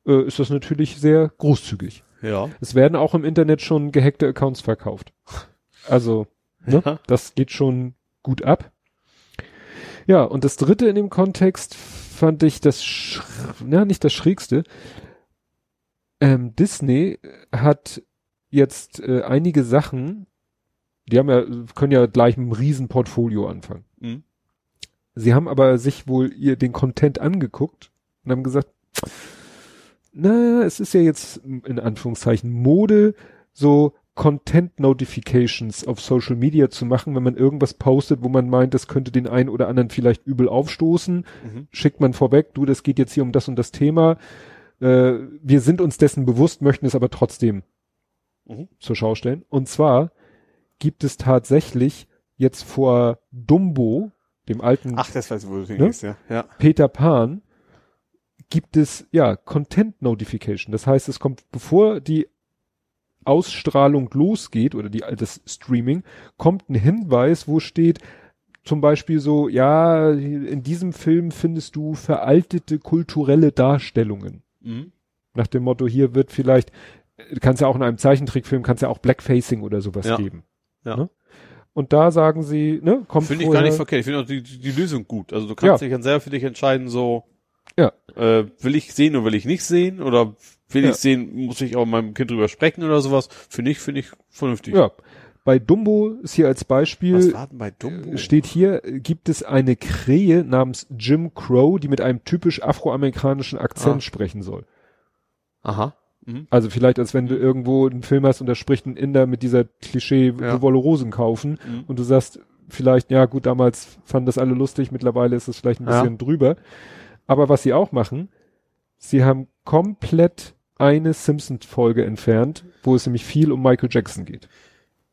äh, ist das natürlich sehr großzügig. Ja. Es werden auch im Internet schon gehackte Accounts verkauft. Also, ne, Ja. das geht schon gut ab. Ja, und das dritte in dem Kontext fand ich das, na, nicht das schrägste, Ähm, Disney hat jetzt äh, einige Sachen, die haben ja, können ja gleich mit einem riesen Portfolio anfangen. Mhm. Sie haben aber sich wohl ihr den Content angeguckt und haben gesagt, na, es ist ja jetzt in Anführungszeichen Mode, so Content Notifications auf Social Media zu machen, wenn man irgendwas postet, wo man meint, das könnte den einen oder anderen vielleicht übel aufstoßen, Mhm. schickt man vorweg, du, das geht jetzt hier um das und das Thema. Äh, wir sind uns dessen bewusst, möchten es aber trotzdem Mhm. zur Schau stellen. Und zwar gibt es tatsächlich jetzt vor Dumbo, dem alten Ach, das weiß ich, wo du Ne? hingehst, ja. Ja. Peter Pan, gibt es ja Content Notification. Das heißt, es kommt bevor die Ausstrahlung losgeht oder die das Streaming, kommt ein Hinweis, wo steht zum Beispiel so, ja, in diesem Film findest du veraltete kulturelle Darstellungen. Mhm. Nach dem Motto, hier wird vielleicht, du kannst ja auch in einem Zeichentrickfilm, kannst ja auch Blackfacing oder sowas Ja. geben. Ja. Ne? Und da sagen sie, ne, kommt Finde ich gar nicht verkehrt. Ich finde auch die, die, Lösung gut. Also du kannst Ja. dich dann selber für dich entscheiden, so, Ja. äh, will ich sehen oder will ich nicht sehen? Oder will Ja. ich sehen, muss ich auch mit meinem Kind drüber sprechen oder sowas? Finde ich, finde ich vernünftig. Ja. Bei Dumbo ist hier als Beispiel, Dumbo? steht hier, äh, gibt es eine Krähe namens Jim Crow, die mit einem typisch afroamerikanischen Akzent Ah. sprechen soll. Aha. Mhm. Also vielleicht, als wenn du irgendwo einen Film hast und da spricht ein Inder mit dieser Klischee, Ja. du wolle Rosen kaufen Mhm. und du sagst vielleicht, ja gut, damals fanden das alle lustig, mittlerweile ist es vielleicht ein Ja. bisschen drüber. Aber was sie auch machen, sie haben komplett eine Simpsons-Folge entfernt, wo es nämlich viel um Michael Jackson geht.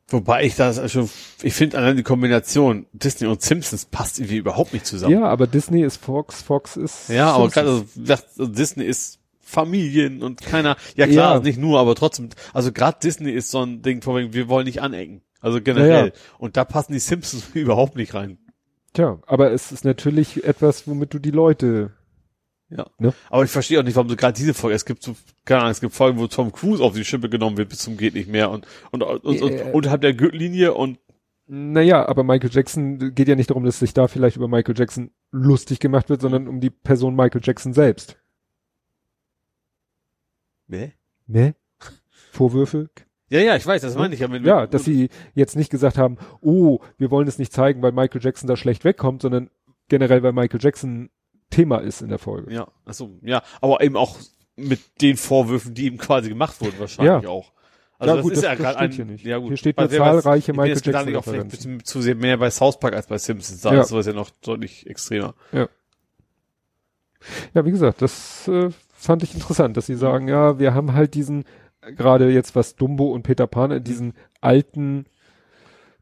Wobei ich das schon, ich finde allein die Kombination Disney und Simpsons passt irgendwie überhaupt nicht zusammen. Ja, aber Disney ist Fox, Fox ist Ja, aber Simpsons. gerade also, wie gesagt, also Disney ist Familien und keiner, ja klar, Ja. nicht nur, aber trotzdem, also gerade Disney ist so ein Ding, vor wegen, wir wollen nicht anecken. Also generell. Ja, Und da passen die Simpsons [LAUGHS] überhaupt nicht rein. Tja, aber es ist natürlich etwas, womit du die Leute. Ja. Ne? Aber ich verstehe auch nicht, warum so gerade diese Folge, es gibt so, keine Ahnung, es gibt Folgen, wo Tom Cruise auf die Schippe genommen wird bis zum geht nicht mehr und, und, und, und, und Äh. unterhalb der Gürtellinie und, Naja, aber Michael Jackson geht ja nicht darum, dass sich da vielleicht über Michael Jackson lustig gemacht wird, sondern um die Person Michael Jackson selbst. Ne? Ne? Vorwürfe? Ja, ja, ich weiß, das meine ich ja. Wenn, Ja, dass sie jetzt nicht gesagt haben, oh, wir wollen es nicht zeigen, weil Michael Jackson da schlecht wegkommt, sondern generell, weil Michael Jackson Thema ist in der Folge. Ja, achso, ja, aber eben auch mit den Vorwürfen, die ihm quasi gemacht wurden, wahrscheinlich Ja. auch. Also Ja, das gut, ist das- ja das gerade hier nicht. ja gut. Hier steht was- zahlreiche ich Michael jetzt gedanklich auch vielleicht ein bisschen zu sehr mehr bei South Park als bei Simpsons. Da Ja. ist sowas ja noch deutlich extremer. Ja, wie gesagt, das äh, fand ich interessant, dass sie sagen, ja, wir haben halt diesen, gerade jetzt was Dumbo und Peter Pan, äh, diesen alten,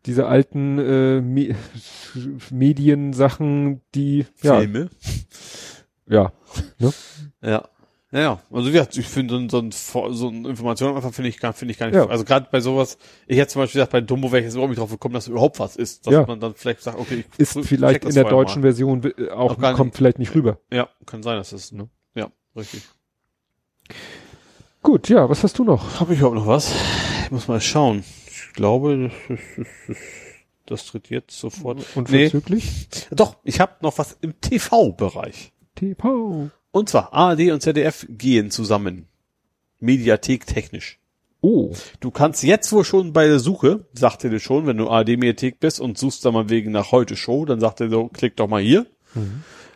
diese alten äh, Me [LAUGHS] Mediensachen, die, ja, Filme. ja, Ja. Ja, ja. Also wie ich finde so, ein- so, ein, eine Information einfach finde ich finde ich gar nicht. Ja. Also gerade bei sowas, ich hätte zum Beispiel gesagt, bei Dumbo wäre ich jetzt überhaupt nicht drauf gekommen, dass überhaupt was ist. Dass Ja. man dann vielleicht sagt, okay, ich ist vielleicht in der deutschen mal. Version äh, auch, Auch kommt nicht. vielleicht nicht rüber. Ja, kann sein, dass das, ne? Richtig. Gut, ja, was hast du noch? Habe ich überhaupt noch was? Ich muss mal schauen. Ich glaube, das, das, das, das tritt jetzt sofort. Nee. Unverzüglich? Doch, ich habe noch was im TV-Bereich. TV. Und zwar ARD und ZDF gehen zusammen. Mediathek technisch. Oh, Du kannst jetzt wohl schon bei der Suche, sagt er dir schon, wenn du ARD Mediathek bist und suchst da mal wegen nach heute Show, dann sagt er so, klick doch mal hier.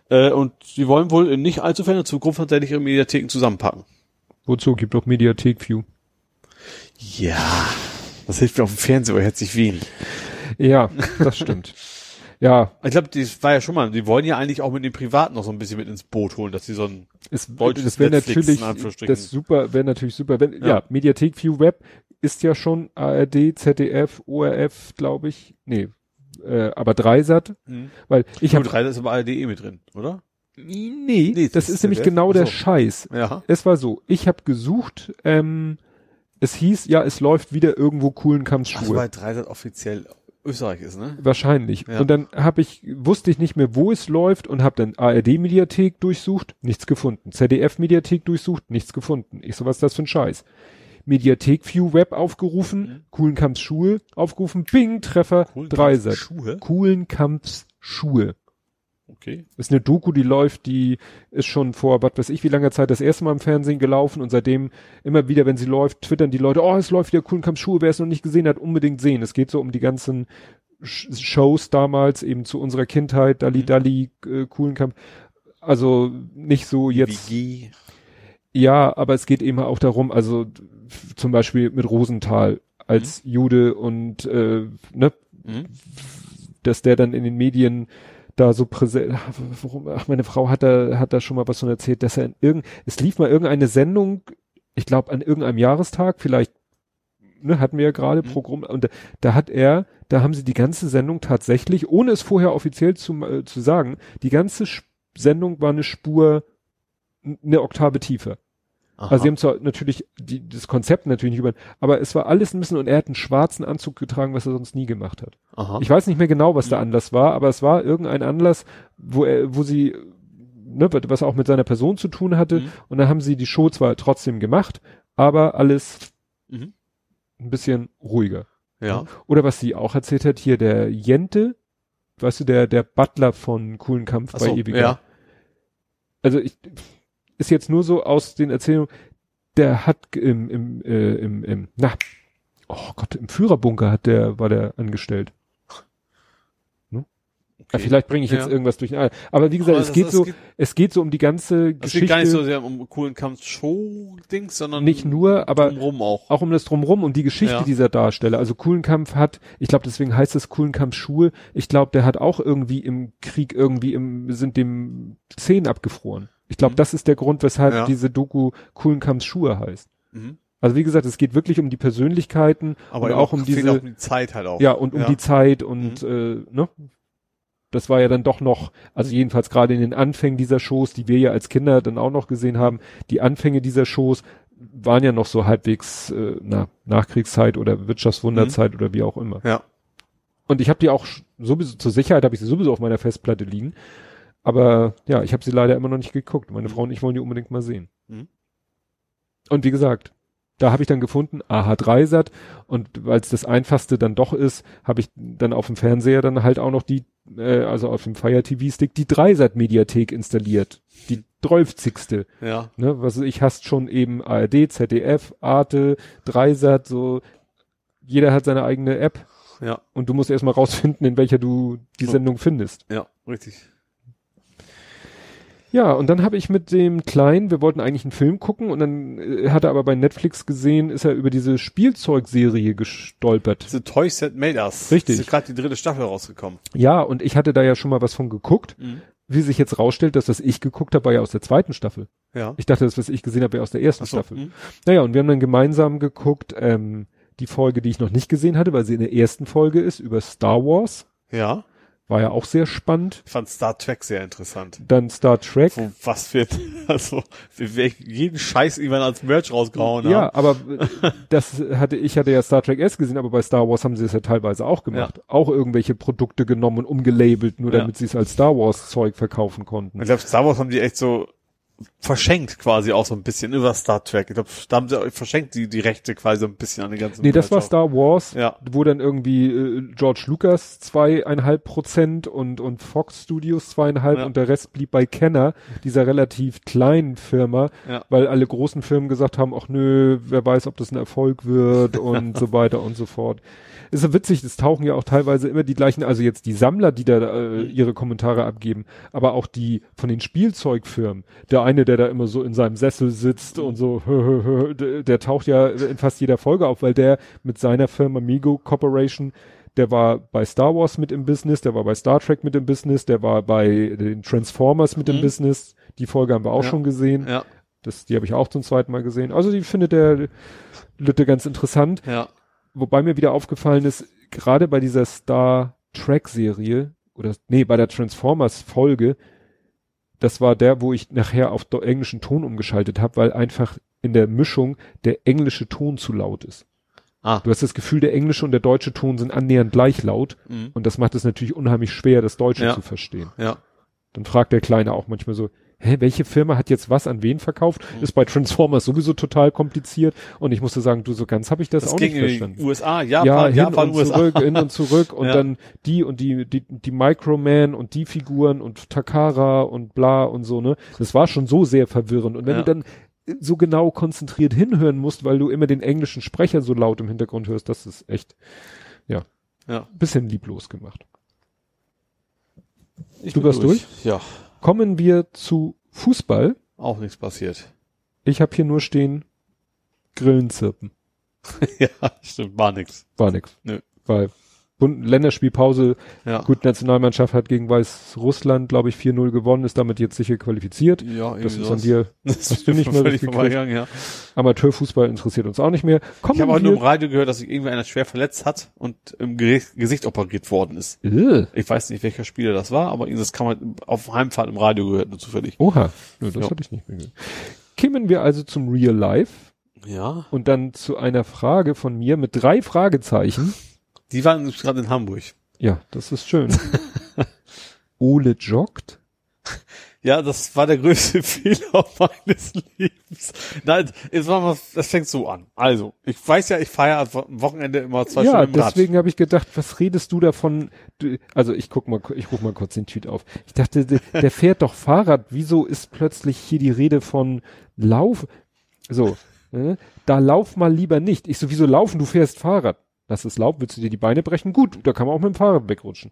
Äh, und die wollen wohl in nicht allzu ferner Zukunft tatsächlich ihre Mediatheken zusammenpacken. wozu gibt doch Mediathek View? Ja, das hilft mir auf dem Fernseher, herzlich wen. Ja, das stimmt. [LAUGHS] ja, Ich glaube, das war ja schon mal, die wollen ja eigentlich auch mit den Privaten noch so ein bisschen mit ins Boot holen, dass sie so ein, es, Deutsches das wäre natürlich, das super, wäre natürlich super, wenn, ja. Ja. Mediathek View Web ist ja schon ARD, ZDF, ORF, glaube ich, nee, äh, aber Dreisat, hm. weil ich habe, Reiter ist aber ARD eh mit drin, oder? nee, Nee, das das ist nämlich ZDF, genau der so. Scheiß. Ja. Es war so, ich habe gesucht, ähm, es hieß, ja, es läuft wieder irgendwo coolen Kampfschuhe. weil Dreisat offiziell Österreich ist, ne? Wahrscheinlich. Ja. Und dann habe ich, wusste ich nicht mehr, wo es läuft und habe dann ARD-Mediathek durchsucht, nichts gefunden. ZDF-Mediathek durchsucht, nichts gefunden. Ich so, was ist das für ein Scheiß? Mediathek View Web aufgerufen, Mhm. coolen Kampfs Schuhe aufgerufen, Bing, Treffer, Dreisat. Schuhe? Coolen Kampfs Schuhe. Okay. Ist eine Doku, die läuft, die ist schon vor, was weiß ich, wie langer Zeit das erste Mal im Fernsehen gelaufen und seitdem immer wieder, wenn sie läuft, twittern die Leute, oh, es läuft wieder Kuhlenkamp Schuhe, wer es noch nicht gesehen hat, unbedingt sehen. Es geht so um die ganzen Sh Shows damals, eben zu unserer Kindheit, Dali Mhm. Dali, äh, Kuhlenkamp. Also nicht so jetzt. WG. Ja, aber es geht eben auch darum, also zum Beispiel mit Rosenthal als Jude und äh, ne, Mhm. dass der dann in den Medien da so präsent, warum, ach, meine Frau hat da, hat da schon mal was von erzählt, dass er in irgend, es lief mal irgendeine Sendung, ich glaube an irgendeinem Jahrestag, vielleicht, ne, hatten wir ja gerade Mhm. Programm, und da, da hat er, da haben sie die ganze Sendung tatsächlich, ohne es vorher offiziell zu, äh, zu sagen, die ganze Sch- Sendung war eine Spur, eine Oktave tiefer. Aha. Also sie haben zwar natürlich die, das Konzept natürlich nicht über, aber es war alles ein bisschen und er hat einen schwarzen Anzug getragen, was er sonst nie gemacht hat. Aha. Ich weiß nicht mehr genau, was der. Anlass war, aber es war irgendein Anlass, wo er, wo sie, ne, was auch mit seiner Person zu tun hatte. Mhm. Und dann haben sie die Show zwar trotzdem gemacht, aber alles Mhm. ein bisschen ruhiger. Ja. Oder was sie auch erzählt hat, hier der Jente, weißt du, der, der Butler von Coolen Kampf Ach bei so, Ewiger. ja. Also ich, ist jetzt nur so aus den Erzählungen, der hat im, im, äh, im, im, na, oh Gott, im Führerbunker hat der, war der angestellt. Ja, Okay. vielleicht bringe ich jetzt Ja. irgendwas durch. Aber wie gesagt, Aber es das- geht das so, geht- es geht so um die ganze Es Geschichte. geht gar nicht so sehr um coolen Kampf-Show-Dings, sondern Nicht nur, aber- drumrum auch. auch um das drumrum, um die Geschichte Ja. dieser Darsteller. Also Kuhlenkampf hat, ich glaube, deswegen heißt es Kuhlenkampf Schuhe. Ich glaube, der hat auch irgendwie im Krieg irgendwie im, sind dem Zehen abgefroren. Ich glaube, Mhm. das ist der Grund, weshalb Ja. diese Doku Kuhlenkampf Schuhe heißt. Mhm. Also wie gesagt, es geht wirklich um die Persönlichkeiten Aber und eben auch um diese, auch um die Zeit halt auch. ja, und um Ja. die Zeit und äh, ne? Das war ja dann doch noch, also jedenfalls gerade in den Anfängen dieser Shows, die wir ja als Kinder dann auch noch gesehen haben, die Anfänge dieser Shows waren ja noch so halbwegs äh, na, Nachkriegszeit oder Wirtschaftswunderzeit oder wie auch immer. Ja. Und ich habe die auch sowieso zur Sicherheit habe ich sie sowieso auf meiner Festplatte liegen, aber ja, ich habe sie leider immer noch nicht geguckt. Meine Mhm. Frau und ich wollen die unbedingt mal sehen. Mhm. Und wie gesagt, da habe ich dann gefunden, AH3-Sat und weil es das einfachste dann doch ist, habe ich dann auf dem Fernseher dann halt auch noch die, äh, also auf dem Fire TV-Stick, die Dreisat-Mediathek installiert. Die 12. Ja. Ne, was ich hast schon eben ARD, ZDF, Arte, Dreisat, so jeder hat seine eigene App Ja. und du musst erstmal rausfinden, in welcher du die. Sendung findest. Ja. Richtig. Ja, und dann habe ich mit dem Kleinen, wir wollten eigentlich einen Film gucken und dann äh, hat er aber bei Netflix gesehen, ist er über diese Spielzeugserie gestolpert. The Toys That Made Us. Richtig. Ist gerade die dritte Staffel rausgekommen. Ja, und ich hatte da ja schon mal was von geguckt. Mhm. Wie sich jetzt rausstellt, dass das ich geguckt habe, war ja aus der zweiten Staffel. Ja. Ich dachte, das, was ich gesehen habe, wäre aus der ersten so. Staffel. Mhm. Naja, und wir haben dann gemeinsam geguckt, ähm, die Folge, die ich noch nicht gesehen hatte, weil sie in der ersten Folge ist, über Star Wars. Ja. War ja auch sehr spannend. Ich fand Star Trek sehr interessant. Dann Star Trek. Wo, was für, [LAUGHS] also, wir, jeden Scheiß irgendwann als Merch rausgehauen Ja, haben. aber [LAUGHS] das hatte, ich hatte ja Star Trek S gesehen, aber bei Star Wars haben sie es ja teilweise auch gemacht. Auch irgendwelche Produkte genommen und umgelabelt, nur Ja. damit sie es als Star Wars Zeug verkaufen konnten. Ich glaube, Star Wars haben die echt so verschenkt quasi auch so ein bisschen über Star Trek. Ich glaube, da haben sie auch verschenkt die, die Rechte quasi so ein bisschen an den ganzen Nee, das war. Star Wars, Ja. wo dann irgendwie äh, George Lucas zweieinhalb Prozent und, und Fox Studios zweieinhalb Ja. und der Rest blieb bei Kenner, dieser relativ kleinen Firma, Ja. weil alle großen Firmen gesagt haben, ach nö, wer weiß, ob das ein Erfolg wird und [LAUGHS] so weiter und so fort. Ist so witzig, es tauchen ja auch teilweise immer die gleichen, also jetzt die Sammler, die da äh, ihre Kommentare abgeben, aber auch die von den Spielzeugfirmen. Der eine, der da immer so in seinem Sessel sitzt und so, hö, hö, hö, der, taucht ja in fast jeder Folge auf, weil der mit seiner Firma Migo Corporation der war bei Star Wars mit im Business, der war bei Star Trek mit im Business, der war bei den Transformers mit im Mhm. Business. Die Folge haben wir auch Ja. schon gesehen. Ja, Das, die habe ich auch zum zweiten Mal gesehen. Also die findet der Lütte ganz interessant. ja. Wobei mir wieder aufgefallen ist, gerade bei dieser Star Trek Serie oder nee, bei der Transformers Folge, das war der, wo ich nachher auf englischen Ton umgeschaltet habe, weil einfach in der Mischung der englische Ton zu laut ist. Ah. Du hast das Gefühl, der englische und der deutsche Ton sind annähernd gleich laut Mhm. und das macht es natürlich unheimlich schwer, das Deutsche Ja. zu verstehen. Ja. Dann fragt der Kleine auch manchmal so, hä, welche Firma hat jetzt was an wen verkauft? Ist bei Transformers sowieso total kompliziert und ich musste sagen, du, so ganz habe ich das, Das auch ging nicht in verstanden. den USA, ja, Japan, hin Japan, und USA. zurück, hin und zurück [LAUGHS] und Ja. dann die und die, die, die Microman und die Figuren und Takara und bla und so, ne? Das war schon so sehr verwirrend. Und wenn Ja. du dann so genau konzentriert hinhören musst, weil du immer den englischen Sprecher so laut im Hintergrund hörst, das ist echt, ja, Ja. bisschen lieblos gemacht. Ich Du warst durch? Ja, Kommen wir zu Fußball. auch nichts passiert. Ich habe hier nur stehen, Grillenzirpen. [LAUGHS] ja, stimmt, war nix. War nix. Nö. Weil Bund Länderspielpause, Ja. gut, Nationalmannschaft hat gegen Weißrussland, glaube ich, 4-0 gewonnen, ist damit jetzt sicher qualifiziert. Ja, Das ist an dir. [LAUGHS] Das hast du nicht mehr vorbeigegangen, ja. Amateurfußball interessiert uns auch nicht mehr. Kommen Ich habe auch nur im Radio gehört, dass sich irgendwie einer schwer verletzt hat und im Gesicht, operiert worden ist. Äh, Ich weiß nicht, welcher Spieler das war, aber das kann man auf Heimfahrt im Radio gehört, nur zufällig. Oha, ja, das Ja. hatte ich nicht mehr gehört. Kämen wir also zum Real Life Ja. und dann zu einer Frage von mir mit drei Fragezeichen. Die waren gerade in Hamburg. Ja, das ist schön. [LAUGHS] Ole joggt. Ja, das war der größte [LAUGHS] Fehler meines Lebens. Nein, jetzt machen wir, das fängt so an. Also, ich weiß ja, ich feiere am Wochenende immer zwei Ja, Stunden im Rad. deswegen habe ich gedacht, was redest du davon? Also ich guck mal, ich rufe mal kurz den Tweet auf. Ich dachte, der, der fährt doch Fahrrad. Wieso ist plötzlich hier die Rede von Lauf? So, ne? da lauf mal lieber nicht. Ich so, wieso laufen? Du fährst Fahrrad. Lass es laufen, willst du dir die Beine brechen? Gut, da kann man auch mit dem Fahrrad wegrutschen.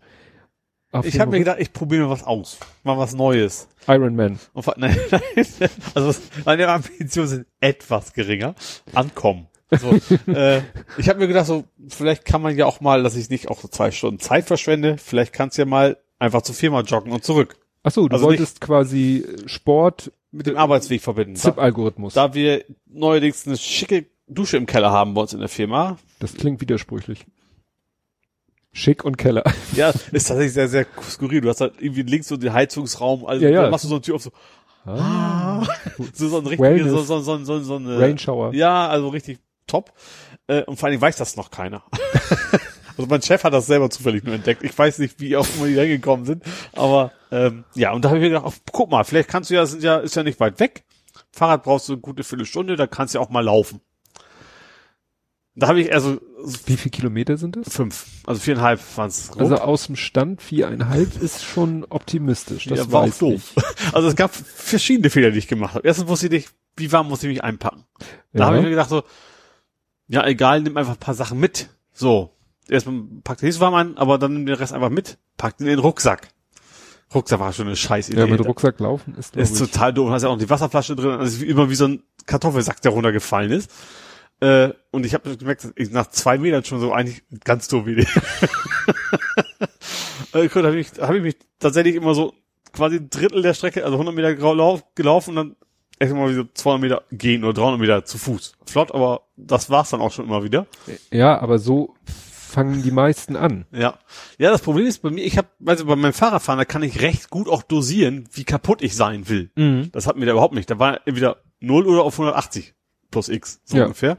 Auf Ich habe mir gedacht, ich probiere mal was aus. Mal was Neues. Iron Man. Und, nein, [LAUGHS] nein, also meine Ambitionen sind etwas geringer. Ankommen. So, [LAUGHS] äh, ich habe mir gedacht, so vielleicht kann man ja auch mal, dass ich nicht auch so zwei Stunden Zeit verschwende. Vielleicht kannst du ja mal einfach zur Firma joggen und zurück Ach so, du Also wolltest quasi Sport, mit dem Arbeitsweg verbinden. Da, ZIP-Algorithmus. da wir neuerdings eine schicke Dusche im Keller haben bei uns in der Firma. Das klingt widersprüchlich. Schick und Keller. [LAUGHS] Ja, ist tatsächlich sehr, sehr skurril. Du hast halt irgendwie links so den Heizungsraum, also Ja, ja. machst du so eine Tür auf so, Ah, [LAUGHS] so, so ein richtiger, so, so, so, so, so eine, Rainshower. Ja, also richtig top. Äh, und vor allen Dingen weiß das noch keiner. [LAUGHS] also mein Chef hat das selber zufällig nur entdeckt. Ich weiß nicht, wie auch immer die hingekommen sind. Aber ähm, ja, und da habe ich mir gedacht, ach, guck mal, vielleicht kannst du ja, sind ja, ist ja nicht weit weg. Fahrrad brauchst du eine gute Viertelstunde, da kannst du ja auch mal laufen. Da habe ich also Wie viele Kilometer sind es? fünf, also viereinhalb waren es. Also aus dem Stand viereinhalb ist schon optimistisch. Das Ja, war auch doof. ich. [LAUGHS] Also es gab verschiedene Fehler, die ich gemacht habe. Erstens wusste ich nicht, wie warm muss ich mich einpacken. Da Ja. habe ich mir gedacht so, ja egal, nimm einfach ein paar Sachen mit. So, erstmal pack den nicht so warm an, aber dann nimm den Rest einfach mit, pack den in den Rucksack. Rucksack war schon eine scheiß Idee. Ja, mit Rucksack laufen ist, ist ich, total doof. Da hast ja auch noch die Wasserflasche drin, also immer wie so ein Kartoffelsack, der runtergefallen ist. Äh, und ich habe gemerkt, dass ich nach zwei Metern schon so eigentlich ganz doof Idee. äh, [LAUGHS] gut, habe ich, hab ich mich tatsächlich immer so quasi ein Drittel der Strecke, also 100 Meter gelau- gelaufen und dann echt mal wieder 200 Meter gehen oder 300 Meter zu Fuß. Flott, aber das war's dann auch schon immer wieder. ja, aber so fangen die meisten an. Ja. Ja, das Problem ist bei mir, ich habe, also bei meinem Fahrradfahren, da kann ich recht gut auch dosieren, wie kaputt ich sein will. Das hat mir da überhaupt nicht. Da war entweder 0 oder auf 180 plus X, so Ja. ungefähr.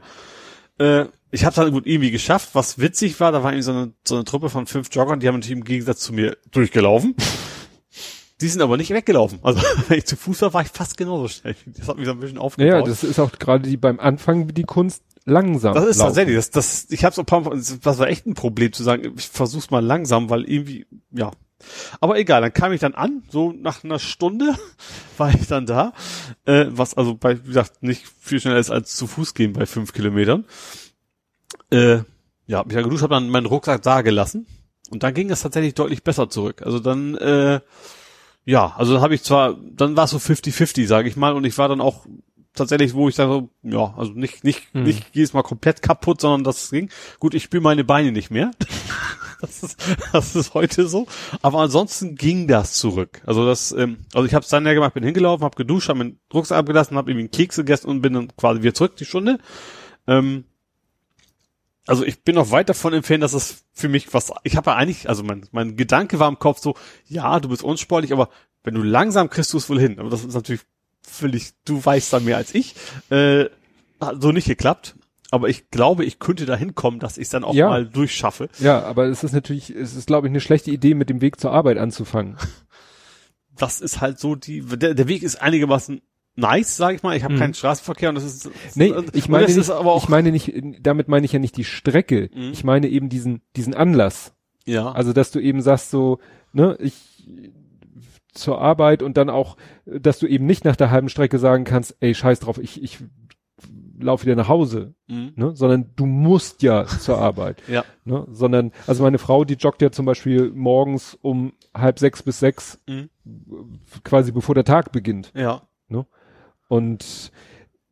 Äh, ich habe dann gut irgendwie geschafft. Was witzig war, da war irgendwie so eine, so eine Truppe von fünf Joggern, die haben natürlich im Gegensatz zu mir durchgelaufen. Die sind aber nicht weggelaufen. Also [LAUGHS] wenn ich zu Fuß war, war ich fast genauso schnell. Das hat mich so ein bisschen aufgebaut. Naja, das ist auch gerade die beim Anfang die Kunst langsam. Das ist laufen. tatsächlich, das, das, ich habe so ein paar Mal, das war echt ein Problem zu sagen, ich versuch's mal langsam, weil irgendwie, ja. Aber egal, dann kam ich dann an, so nach einer Stunde [LAUGHS] war ich dann da, äh, was also bei, wie gesagt, nicht viel schneller ist als zu Fuß gehen bei fünf Kilometern. Äh, ja, hab mich dann geduscht, habe dann meinen Rucksack da gelassen und dann ging es tatsächlich deutlich besser zurück. Also dann, äh, ja, also dann habe ich zwar, dann war es so 50-50, sage ich mal, und ich war dann auch tatsächlich, wo ich dann so, ja, also nicht, nicht, Hm. nicht jedes Mal komplett kaputt, sondern das ging. Gut, ich spüre meine Beine nicht mehr. [LAUGHS] das, ist, [LAUGHS] das ist heute so. Aber ansonsten ging das zurück. Also das, ähm, also ich habe es dann ja gemacht, bin hingelaufen, habe geduscht, habe meinen Rucksack abgelassen, habe irgendwie einen Keks gegessen und bin dann quasi wieder zurück die Stunde. Ähm, also ich bin noch weit davon entfernt, dass es für mich was, ich habe ja eigentlich, also mein, mein Gedanke war im Kopf so, ja, du bist unsportlich, aber wenn du langsam kriegst du es wohl hin. Aber das ist natürlich völlig, du weißt da mehr als ich, äh, hat so nicht geklappt. Aber ich glaube, ich könnte da hinkommen, dass ich es dann auch Ja. mal durchschaffe. Ja, aber es ist natürlich, es ist glaube ich eine schlechte Idee, mit dem Weg zur Arbeit anzufangen. [LAUGHS] das ist halt so die, der, der Weg ist einigermaßen nice, sag ich mal. Ich habe Mhm. keinen Straßenverkehr und das ist, Nee, ich meine, nicht, ich meine nicht, damit meine ich ja nicht die Strecke. Mhm. Ich meine eben diesen, diesen Anlass. ja, Also, dass du eben sagst so, ne, ich zur Arbeit und dann auch, dass du eben nicht nach der halben Strecke sagen kannst, ey, scheiß drauf, ich, ich laufe wieder nach Hause, mhm. ne, sondern du musst ja zur Arbeit, [LAUGHS] ja, ne, sondern, also meine Frau, die joggt ja zum Beispiel morgens um halb sechs bis sechs, Mhm. quasi bevor der Tag beginnt. ja, Und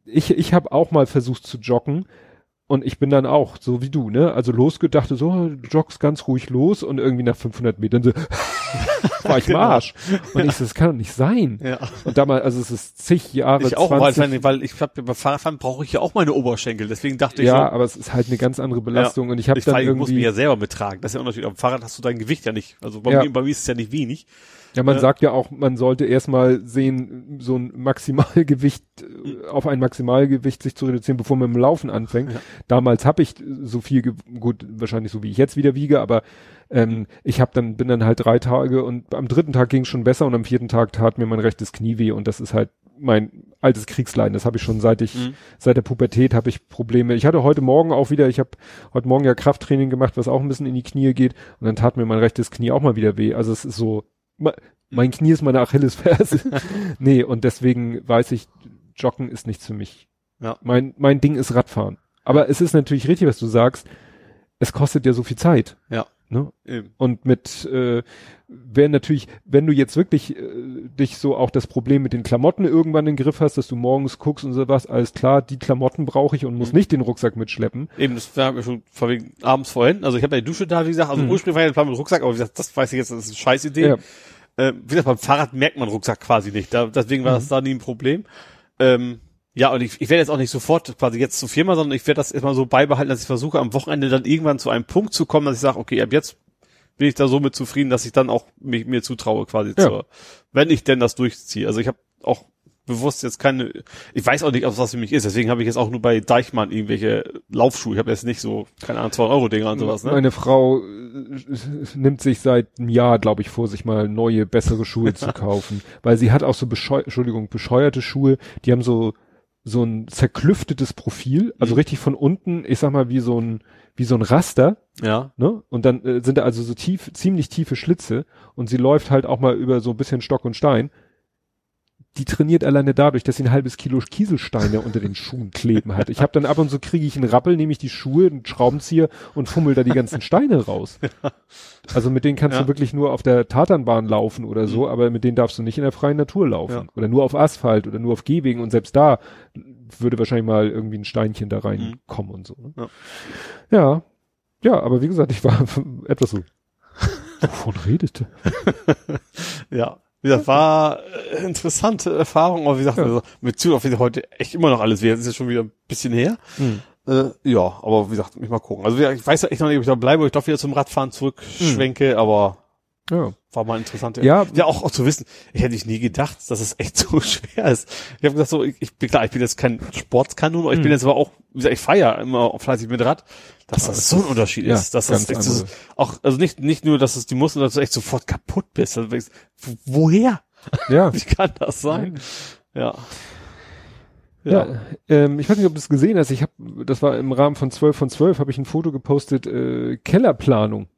ich, ich habe auch mal versucht zu joggen und ich bin dann auch so wie du, ne? Also losgedachte so, joggst ganz ruhig los und irgendwie nach 500 Metern so, [LAUGHS] war ich im Genau. Arsch. Und ich so, das kann doch nicht sein. ja. Und damals, also es ist zig Jahre, Ich auch, 20, weil, weil ich hab, beim Fahrradfahren brauche ich ja auch meine Oberschenkel, deswegen dachte ich ja, so, aber es ist halt eine ganz andere Belastung und ich habe dann fahr, ich muss mich irgendwie, ja selber mittragen. Das ist ja auch natürlich, am Fahrrad hast du dein Gewicht ja nicht. Also bei, Ja. mir, bei mir ist es ja nicht wenig. Ja, man äh, sagt ja auch, man sollte erstmal sehen, so ein Maximalgewicht, äh, auf ein Maximalgewicht sich zu reduzieren, bevor man mit dem Laufen anfängt. Ja. Damals habe ich so viel, gut, wahrscheinlich so wie ich jetzt wieder wiege, aber ähm, ich habe dann bin dann halt drei Tage und am dritten Tag ging es schon besser und am vierten Tag tat mir mein rechtes Knie weh und das ist halt mein altes Kriegsleiden. Das habe ich schon seit ich Mhm. seit der Pubertät habe ich Probleme. Ich hatte heute Morgen auch wieder, ich habe heute Morgen ja Krafttraining gemacht, was auch ein bisschen in die Knie geht und dann tat mir mein rechtes Knie auch mal wieder weh. Also es ist so mein Knie ist meine Achillesferse. [LAUGHS] nee, und deswegen weiß ich, Joggen ist nichts für mich. Ja. Mein, mein Ding ist Radfahren. Aber es ist natürlich richtig, was du sagst. Es kostet ja so viel Zeit. Ja. Ne? Und mit, äh, wenn natürlich, wenn du jetzt wirklich äh, dich so auch das Problem mit den Klamotten irgendwann in den Griff hast, dass du morgens guckst und so was, alles klar, die Klamotten brauche ich und muss Mhm. nicht den Rucksack mitschleppen. Eben, das haben wir schon vor wegen abends vorhin. Also ich habe ja die Dusche da, wie gesagt, also Mhm. ursprünglich war ja der Plan mit Rucksack, aber wie gesagt, das weiß ich jetzt, das ist eine scheiß Idee. Ja. Äh, wie gesagt, beim Fahrrad merkt man Rucksack quasi nicht. Da, deswegen war Mhm. das da nie ein Problem. Ähm, ja, und ich, ich werde jetzt auch nicht sofort quasi jetzt zur Firma, sondern ich werde das erstmal so beibehalten, dass ich versuche, am Wochenende dann irgendwann zu einem Punkt zu kommen, dass ich sage, okay, ab jetzt bin ich da so mit zufrieden, dass ich dann auch mich, mir zutraue, quasi Ja. zur, wenn ich denn das durchziehe. Also ich habe auch bewusst jetzt keine, ich weiß auch nicht, ob das für mich ist, deswegen habe ich jetzt auch nur bei Deichmann irgendwelche Laufschuhe. Ich habe jetzt nicht so, keine Ahnung, 2 Euro Dinger und sowas, ne? Meine Frau äh, nimmt sich seit einem Jahr, glaube ich, vor, sich mal neue, bessere Schuhe zu [LAUGHS] kaufen. Weil sie hat auch so bescheu Entschuldigung, bescheuerte Schuhe, die haben so, so ein zerklüftetes Profil, also Mhm. richtig von unten, ich sag mal, wie so ein, wie so ein Raster, Ja. ne? Und dann äh, sind da also so tief, ziemlich tiefe Schlitze und sie läuft halt auch mal über so ein bisschen Stock und Stein. Die trainiert alleine dadurch, dass sie ein halbes Kilo Kieselsteine unter den Schuhen kleben hat. Ich habe dann ab und zu kriege ich einen Rappel, nehme ich die Schuhe, einen Schraubenzieher und fummel da die ganzen Steine raus. [LAUGHS] Also mit denen kannst Ja. du wirklich nur auf der Tatanbahn laufen oder so, Mhm. aber mit denen darfst du nicht in der freien Natur laufen. Ja. Oder nur auf Asphalt oder nur auf Gehwegen und selbst da würde wahrscheinlich mal irgendwie ein Steinchen da reinkommen und so. Ne? Ja. ja. Ja, aber wie gesagt, ich war [LAUGHS] etwas so. [LAUGHS] Wovon redete? Ja. Wie gesagt, war äh, interessante Erfahrung, aber wie gesagt, Ja. also, mit Zug auf heute echt immer noch alles wert. Das ist ja schon wieder ein bisschen her. Äh, ja, aber wie gesagt, mich mal gucken. Also ich weiß ja echt noch nicht, ob ich da bleibe, ich doch wieder zum Radfahren zurückschwenke, aber Ja. war mal interessant. Ja. ja auch, auch zu wissen, ich hätte ich nie gedacht, dass es echt [LAUGHS] so schwer ist. Ich habe gesagt, so, ich, ich bin klar, ich bin jetzt kein Sportkanon, aber ich bin Mhm. jetzt aber auch, wie gesagt, ich feiere immer fleißig mit Rad, dass das so ein Unterschied ja, ist, dass das echt so, auch, also nicht, nicht nur, dass es die Muskeln, dass du echt sofort kaputt bist. Also, woher? Ja. [LAUGHS] Wie kann das sein? Ja. Ja, ähm, ich weiß nicht, ob du es gesehen hast. Ich habe, das war im Rahmen von 12 von 12, habe ich ein Foto gepostet, äh, Kellerplanung.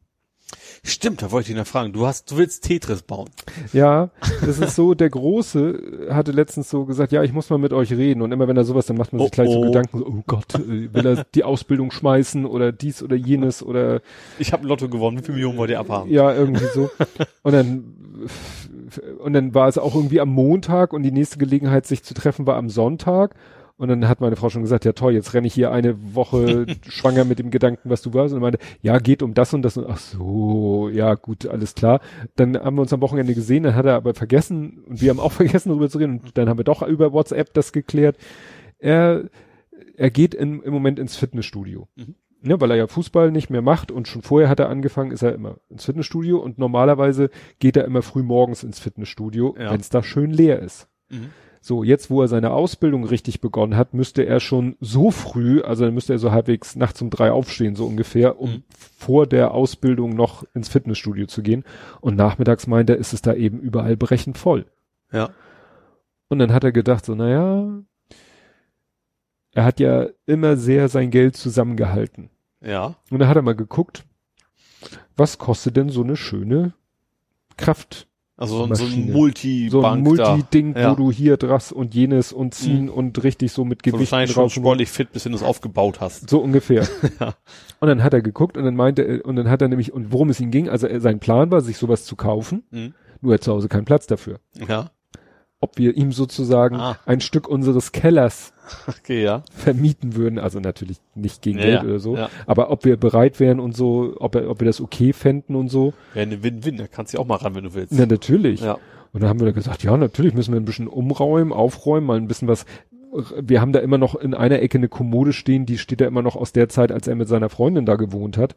Stimmt, da wollte ich noch fragen. Du hast, du willst Tetris bauen. Ja, das ist so, der Große hatte letztens so gesagt, ja, ich muss mal mit euch reden. Und immer wenn er sowas, dann macht man sich Oh, gleich so oh. Gedanken, so, oh Gott, äh, will er die Ausbildung schmeißen oder dies oder jenes oder Ich habe ein Lotto gewonnen. Wie viel Millionen wollt ihr abhaben? ja, irgendwie so. Und dann und dann war es auch irgendwie am Montag und die nächste Gelegenheit, sich zu treffen, war am Sonntag. Und dann hat meine Frau schon gesagt, ja toll, jetzt renne ich hier eine Woche [LAUGHS] schwanger mit dem Gedanken, was du warst. Und meinte, ja, geht um das und das. Und ach so, ja gut, alles klar. Dann haben wir uns am Wochenende gesehen, dann hat er aber vergessen, und wir haben auch [LAUGHS] vergessen, darüber zu reden. Und dann haben wir doch über WhatsApp das geklärt. Er, er geht in, im Moment ins Fitnessstudio. Mhm. Ne, weil er ja Fußball nicht mehr macht und schon vorher hat er angefangen, ist er immer ins Fitnessstudio und normalerweise geht er immer früh morgens ins Fitnessstudio, Ja. wenn es da schön leer ist. Mhm. So, jetzt, wo er seine Ausbildung richtig begonnen hat, müsste er schon so früh, also dann müsste er so halbwegs nachts um drei aufstehen, so ungefähr, um Mhm. vor der Ausbildung noch ins Fitnessstudio zu gehen. Und nachmittags meint er, ist es da eben überall brechend voll. Ja. Und dann hat er gedacht, so, naja, er hat ja immer sehr sein Geld zusammengehalten. Ja. Und dann hat er mal geguckt, was kostet denn so eine schöne Kraft, Also so, ein- so ein. Multi-Bank so ein. Multi-Ding, Ja. wo du hier das und jenes und ziehen Mhm. und richtig so mit So Gewichten wahrscheinlich schon sportlich fit, bis du es aufgebaut hast. So ungefähr. [LAUGHS] Ja. Und dann hat er geguckt und dann meinte er, und dann hat er nämlich, und worum es ihm ging, also sein Plan war, sich sowas zu kaufen, Mhm. nur er hat zu Hause keinen Platz dafür. Ja. Ob wir ihm sozusagen Ah. ein Stück unseres Kellers [LAUGHS] Okay, ja. vermieten würden, also natürlich nicht gegen Ja, Geld ja, oder so, ja. aber ob wir bereit wären und so, ob, er, ob wir das okay fänden und so, Wäre eine Win-Win, da kannst du ja auch mal ran, wenn du willst. na natürlich. Ja. Und dann haben wir da gesagt, ja, natürlich müssen wir ein bisschen umräumen, aufräumen, mal ein bisschen was. Wir haben da immer noch in einer Ecke eine Kommode stehen, die steht da immer noch aus der Zeit, als er mit seiner Freundin da gewohnt hat.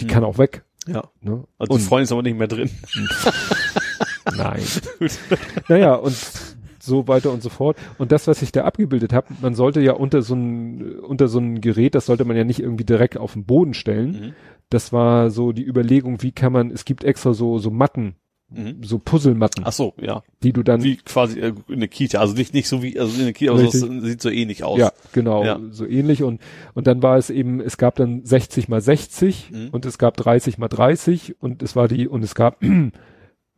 Die Hm. kann auch weg. Ja. Ne? Also und die Freundin ist aber nicht mehr drin. [LAUGHS] nein. [LAUGHS] naja, und so weiter und so fort. Und das, was ich da abgebildet habe, man sollte ja unter so ein, unter so ein Gerät, das sollte man ja nicht irgendwie direkt auf den Boden stellen. Mhm. Das war so die Überlegung, wie kann man, es gibt extra so, so Matten, Mhm. so Puzzlematten, Ach so, ja. die du dann Wie quasi äh, in der Kita. Also nicht, nicht so wie, also in der Kita, aber so, sieht so ähnlich aus. Ja, genau, Ja. so ähnlich und und dann war es eben, es gab dann 60 mal 60 Mhm. und es gab 30 mal 30 und es war die und es gab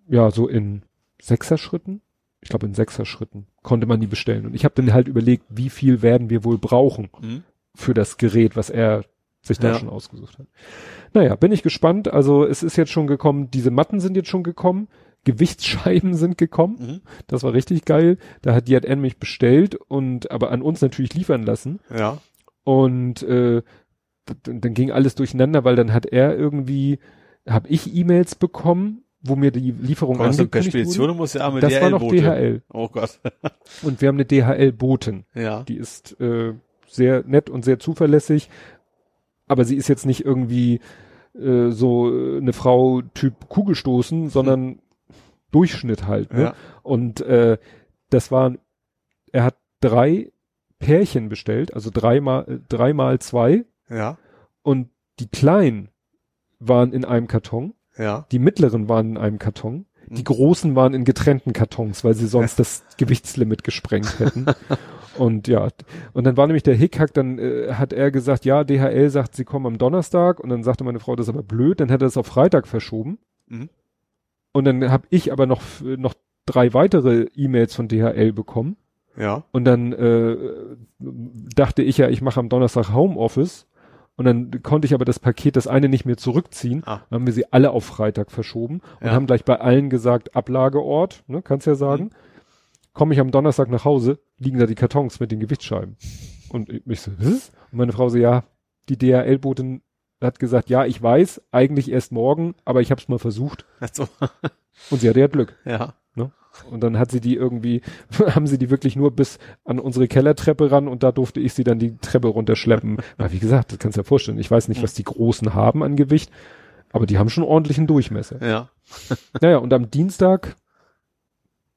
ja so in sechser Schritten, ich glaube in sechser Schritten konnte man die bestellen und ich habe dann halt überlegt, wie viel werden wir wohl brauchen Mhm. für das Gerät, was er sich da Ja. schon ausgesucht hat. Naja, bin ich gespannt. Also es ist jetzt schon gekommen, diese Matten sind jetzt schon gekommen, Gewichtsscheiben [LAUGHS] sind gekommen. Mhm. Das war richtig geil. Da hat die hat er mich bestellt und aber an uns natürlich liefern lassen. Ja. Und äh, dann, dann ging alles durcheinander, weil dann hat er irgendwie, habe ich E-Mails bekommen, wo mir die Lieferung Kommst du per angekündigt Spedition wurde. muss ja einmal Das war noch DHL-Bote. DHL. Oh Gott. [LAUGHS] Und wir haben eine DHL-Botin. ja. Die ist äh, sehr nett und sehr zuverlässig, aber sie ist jetzt nicht irgendwie äh, so äh, eine Frau Typ Kugelstoßen, sondern Durchschnitt halt. Ne? Ja. Und äh, das waren, er hat drei Pärchen bestellt, also dreimal, äh, dreimal zwei Ja. und die kleinen waren in einem Karton, Ja. die mittleren waren in einem Karton, die Mhm. großen waren in getrennten Kartons, weil sie sonst [LAUGHS] das Gewichtslimit gesprengt hätten. Und ja, und dann war nämlich der Hickhack, dann äh, hat er gesagt, ja, DHL sagt, sie kommen am Donnerstag und dann sagte meine Frau, das ist aber blöd, dann hat er das auf Freitag verschoben. Mhm. Und dann habe ich aber noch noch drei weitere E-Mails von DHL bekommen Ja. und dann äh, dachte ich ja, ich mache am Donnerstag Homeoffice und dann konnte ich aber das Paket, das eine nicht mehr zurückziehen. Ah. Dann haben wir sie alle auf Freitag verschoben und Ja. haben gleich bei allen gesagt, Ablageort, ne, kannst ja sagen. Mhm. Komme ich am Donnerstag nach Hause, liegen da die Kartons mit den Gewichtsscheiben. Und ich so, was? Und meine Frau so, ja, die DHL-Botin hat gesagt, ja, ich weiß, eigentlich erst morgen, aber ich habe es mal versucht. Also, Und sie hatte ja Glück. ja. Und dann hat sie die irgendwie, [LAUGHS] haben sie die wirklich nur bis an unsere Kellertreppe ran und da durfte ich sie dann die Treppe runterschleppen. [LAUGHS] Aber wie gesagt, das kannst du dir vorstellen. Ich weiß nicht, was die Großen haben an Gewicht, aber die haben schon ordentlichen Durchmesser. Ja. [LAUGHS] Naja, und am Dienstag,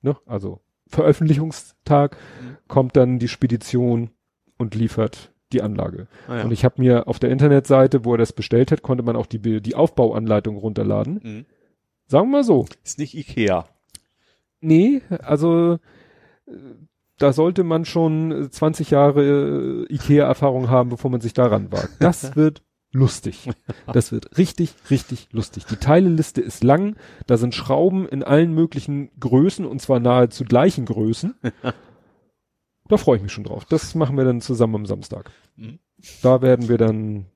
ne, also Veröffentlichungstag, Mhm. kommt dann die Spedition und liefert die Anlage. Ah, ja. Und ich habe mir auf der Internetseite, wo er das bestellt hat, konnte man auch die, die Aufbauanleitung runterladen. Mhm. Sagen wir mal so. Ist nicht Ikea. Nee, also da sollte man schon äh, 20 Jahre äh, IKEA-Erfahrung haben, bevor man sich daran wagt. Das [LAUGHS] wird lustig. Das wird richtig, richtig lustig. Die Teileliste ist lang, da sind Schrauben in allen möglichen Größen und zwar nahezu gleichen Größen. Da freue ich mich schon drauf. Das machen wir dann zusammen am Samstag. Mhm. Da werden wir dann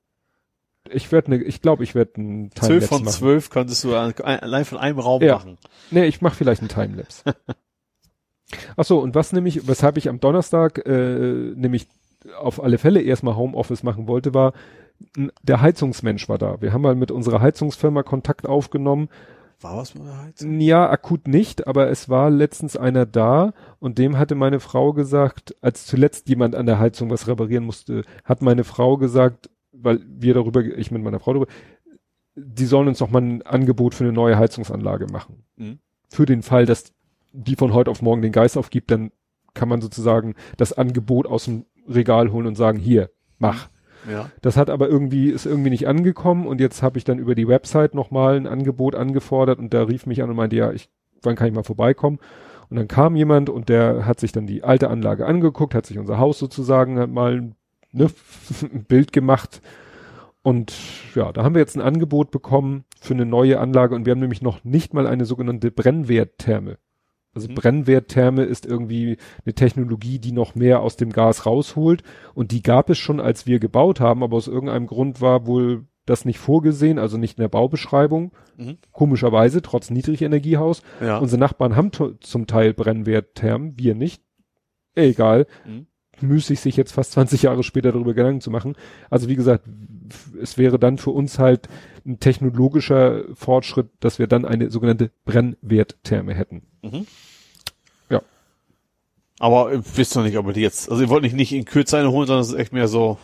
ich werde ne, ich glaube, ich werde ein Timelapse von machen. zwölf könntest du allein von einem Raum Ja. machen. Nee, ich mache vielleicht einen Timelapse. [LAUGHS] Ach so, und was nämlich, weshalb ich am Donnerstag äh, nämlich auf alle Fälle erstmal Homeoffice machen wollte, war, der Heizungsmensch war da. Wir haben mal mit unserer Heizungsfirma Kontakt aufgenommen. War was mit der Heizung? Ja, akut nicht, aber es war letztens einer da und dem hatte meine Frau gesagt, als zuletzt jemand an der Heizung was reparieren musste, hat meine Frau gesagt, weil wir darüber, ich mit meiner Frau darüber, die sollen uns doch mal ein Angebot für eine neue Heizungsanlage machen. Mhm. Für den Fall, dass die von heute auf morgen den Geist aufgibt, dann kann man sozusagen das Angebot aus dem Regal holen und sagen, hier, mach. Ja. Das hat aber irgendwie, ist irgendwie nicht angekommen und jetzt habe ich dann über die Website nochmal ein Angebot angefordert und da rief mich an und meinte, ja, ich, wann kann ich mal vorbeikommen? Und dann kam jemand und der hat sich dann die alte Anlage angeguckt, hat sich unser Haus sozusagen mal ne, ein [LAUGHS] Bild gemacht. Und ja, da haben wir jetzt ein Angebot bekommen für eine neue Anlage und wir haben nämlich noch nicht mal eine sogenannte Brennwerttherme. Also Mhm. Brennwerttherme ist irgendwie eine Technologie, die noch mehr aus dem Gas rausholt. Und die gab es schon, als wir gebaut haben, aber aus irgendeinem Grund war wohl das nicht vorgesehen, also nicht in der Baubeschreibung. Mhm. Komischerweise, trotz Niedrigenergiehaus. Ja. Unsere Nachbarn haben zum Teil Brennwertthermen, wir nicht. Egal. Mhm. Müßig sich jetzt fast 20 Jahre später darüber Gedanken zu machen. Also wie gesagt, es wäre dann für uns halt ein technologischer Fortschritt, dass wir dann eine sogenannte Brennwerttherme hätten. Mhm. Ja. Aber ihr wisst noch nicht, ob ihr die jetzt, also ihr wollt nicht, nicht in Kürze eine holen, sondern es ist echt mehr so,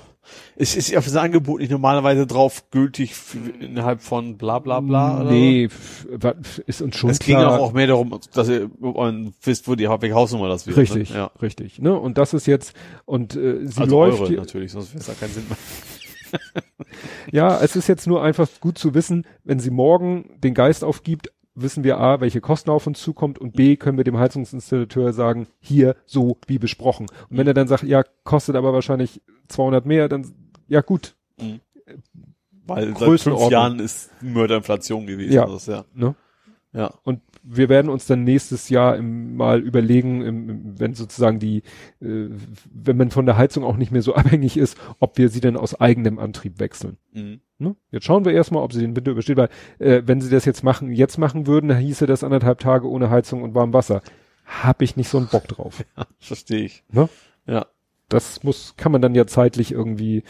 es ist ja für das Angebot nicht normalerweise drauf gültig für, innerhalb von bla bla bla. oder nee, ist uns so? schon Es ging klar. auch, auch mehr darum, dass ihr wisst, wo die, Hausnummer das wird. Richtig, Ne? Ja. richtig. Ne? Und das ist jetzt, und äh, sie Also läuft, eure natürlich, sonst wäre es ja keinen Sinn mehr. [LAUGHS] ja, es ist jetzt nur einfach gut zu wissen, wenn sie morgen den Geist aufgibt, wissen wir A, welche Kosten auf uns zukommt und B, können wir dem Heizungsinstallateur sagen, hier so wie besprochen. Und wenn er dann sagt, ja, kostet aber wahrscheinlich 200 mehr, dann, ja gut, Weil seit fünf. Jahren ist Mörderinflation gewesen. Ja. Das ja. ne? Ja. Und wir werden uns dann nächstes Jahr im, mal überlegen, im, wenn sozusagen die, äh, wenn man von der Heizung auch nicht mehr so [LAUGHS] abhängig ist, ob wir sie dann aus eigenem Antrieb wechseln. Mhm. Ne? Jetzt schauen wir erstmal, ob sie den Winter übersteht, weil äh, wenn sie das jetzt machen, jetzt machen würden, dann hieße das anderthalb Tage ohne Heizung und warmem Wasser. Hab ich nicht so einen Bock drauf. [LAUGHS] Verstehe ich. Ne? Ja. Das muss, kann man dann ja zeitlich irgendwie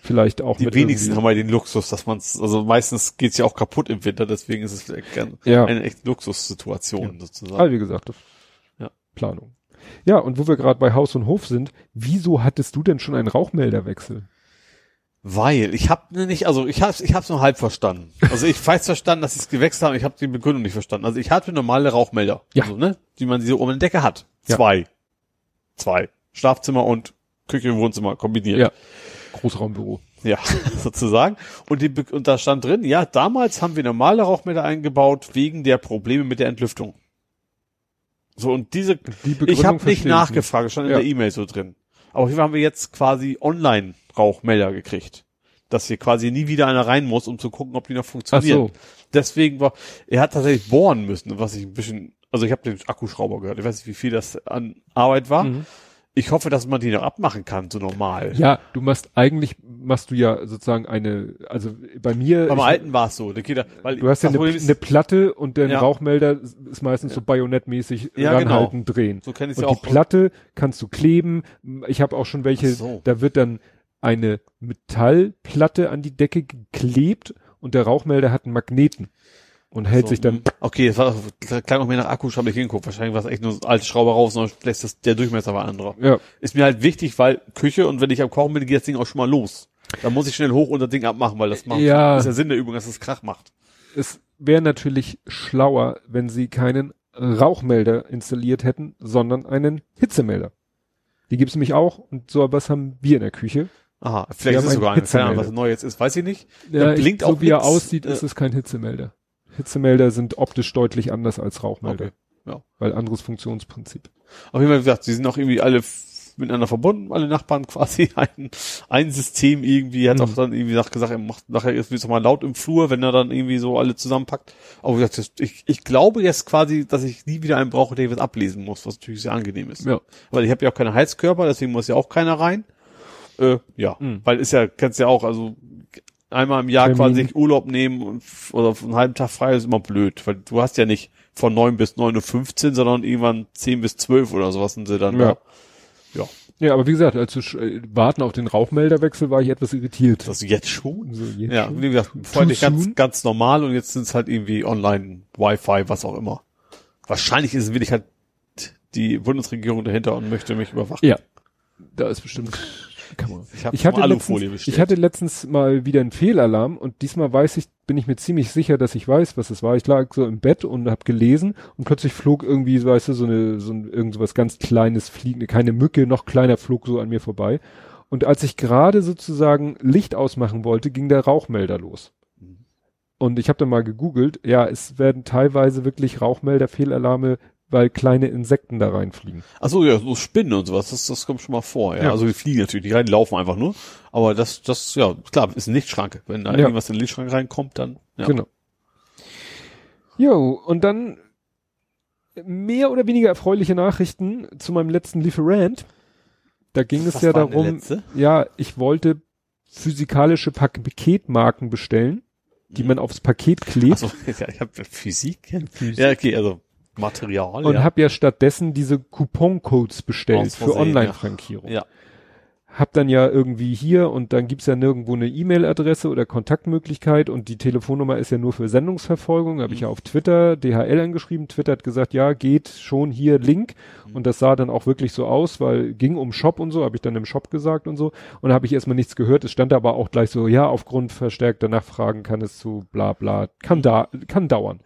vielleicht auch Die mit wenigsten haben ja den Luxus, dass man's, also meistens geht's ja auch kaputt im Winter, deswegen ist es Ja. eine echt Luxussituation sozusagen. Ah, wie gesagt, das Ja. Planung. Ja, und wo wir gerade bei Haus und Hof sind, wieso hattest du denn schon einen Rauchmelderwechsel? Weil ich habe nicht, also ich hab's, ich hab's nur halb verstanden. Also ich weiß verstanden, dass sie es gewechselt haben, ich habe die Begründung nicht verstanden. Also ich hatte normale Rauchmelder, Ja. also, ne, die man so um den Decke hat. Ja. Zwei, zwei Schlafzimmer und Küche und Wohnzimmer kombiniert. Ja. Großraumbüro. Ja, [LAUGHS] sozusagen. Und, die, und da stand drin, ja, damals haben wir normale Rauchmelder eingebaut wegen der Probleme mit der Entlüftung. So, und diese, Die ich habe nicht nachgefragt, stand in Ja. der E-Mail so drin. Aber hier haben wir jetzt quasi Online-Rauchmelder gekriegt. Dass hier quasi nie wieder einer rein muss, um zu gucken, ob die noch Ach funktionieren. so. Deswegen war, er hat tatsächlich bohren müssen, was ich ein bisschen, also ich habe den Akkuschrauber gehört, ich weiß nicht, wie viel das an Arbeit war. Mhm. Ich hoffe, dass man die noch abmachen kann, so normal. Ja, du machst eigentlich machst du ja sozusagen eine, also bei mir, Beim ich, alten war es so. Da geht er, weil du hast ja eine, eine Platte und der Ja. Rauchmelder ist meistens so bajonettmäßig Ja, ranhalten, drehen. so kenne ich Und ja die. Platte kannst du kleben. Ich habe auch schon welche, so. da wird dann eine Metallplatte an die Decke geklebt und der Rauchmelder hat einen Magneten und hält so, sich dann. Okay, das war, das klang auch mehr nach Akku, habe ich hingeguckt. Wahrscheinlich war es echt nur so ein altes Schrauber raus, sondern vielleicht das, der Durchmesser war ein anderer. Ja, Ist mir halt wichtig, weil Küche und wenn ich am Kochen bin, geht das Ding auch schon mal los. Da muss ich schnell hoch und das Ding abmachen, weil das macht, Ja. das ist der Sinn der Übung, dass es Krach macht. es wäre natürlich schlauer, wenn sie keinen Rauchmelder installiert hätten, sondern einen Hitzemelder. Die gibt's nämlich auch und so was haben wir in der Küche. Aha, vielleicht ist es sogar eine, keine Ahnung, was neu jetzt ist, weiß ich nicht. Ja, ich, so wie er aussieht, Äh, ist es kein Hitzemelder. Hitzemelder sind optisch deutlich anders als Rauchmelder. Okay, ja. Weil anderes Funktionsprinzip. Auf jeden Fall wie gesagt, sie sind auch irgendwie alle miteinander verbunden, alle Nachbarn [LAUGHS] quasi ein, ein System irgendwie, hat Mhm. auch dann irgendwie gesagt, er macht nachher wird's noch mal laut im Flur, wenn er dann irgendwie so alle zusammenpackt. Aber ich, ich glaube jetzt quasi, dass ich nie wieder einen brauche, der was ablesen muss, was natürlich sehr angenehm ist. Ja. Weil ich habe ja auch keine Heizkörper, deswegen muss ja auch keiner rein. Äh, ja, Mhm. weil ist ja, kennst ja auch, also einmal im Jahr Termin. quasi Urlaub nehmen und, oder einen halben Tag frei ist immer blöd, weil du hast ja nicht von neun bis neun Uhr, fünfzehn, sondern irgendwann zehn bis zwölf oder sowas sind sie dann Ja. da. Ja, Ja, aber wie gesagt, als äh, warten auf den Rauchmelderwechsel war ich etwas irritiert. das jetzt schon. so, jetzt Ja, schon? wie gesagt, vorher Too ganz, ganz normal und jetzt sind es halt irgendwie online, Wi-Fi, was auch immer. Wahrscheinlich ist es wirklich halt die Bundesregierung dahinter und möchte mich überwachen. Ja. Da ist bestimmt. Ich, Ich hatte, letztens, ich hatte letztens mal wieder einen Fehlalarm und diesmal weiß ich, bin ich mir ziemlich sicher, dass ich weiß, was es war. Ich lag so im Bett und habe gelesen und plötzlich flog irgendwie, weißt du, so eine, so ein, irgend so was ganz kleines fliegende, keine Mücke, noch kleiner flog so an mir vorbei. Und als ich gerade sozusagen Licht ausmachen wollte, ging der Rauchmelder los. Und ich habe dann mal gegoogelt, ja, es werden teilweise wirklich Rauchmelder, Fehlalarme, weil kleine Insekten da reinfliegen. Ach so, ja, so Spinnen und sowas, das, das kommt schon mal vor, ja. Ja. Also die fliegen natürlich nicht rein, die laufen einfach nur. Aber das, das, ja, klar, ist eine Lichtschranke. Wenn da Ja. irgendwas in den Lichtschrank reinkommt, dann, ja. Genau. Jo, und dann mehr oder weniger erfreuliche Nachrichten zu meinem letzten Lieferant. Da ging es Was ja denn der darum, ja, ich wollte physikalische Pak Paketmarken bestellen, die man aufs Paket klebt Ach so, [LAUGHS] ja, ich habe Physik. Ja, okay, also Material, und ja. habe ja stattdessen diese Couponcodes bestellt für Online-Frankierung. ja. Hab dann ja irgendwie hier und dann gibt's ja nirgendwo eine E-Mail-Adresse oder Kontaktmöglichkeit und die Telefonnummer ist ja nur für Sendungsverfolgung. Habe ich ja auf Twitter DHL angeschrieben. Twitter hat gesagt, ja, geht schon hier Link. Und das sah dann auch wirklich so aus, weil ging um Shop und so, habe ich dann im Shop gesagt und so. Und habe ich erstmal nichts gehört. Es stand aber auch gleich so, ja, aufgrund verstärkter Nachfragen kann es zu bla bla, kann da, kann dauern.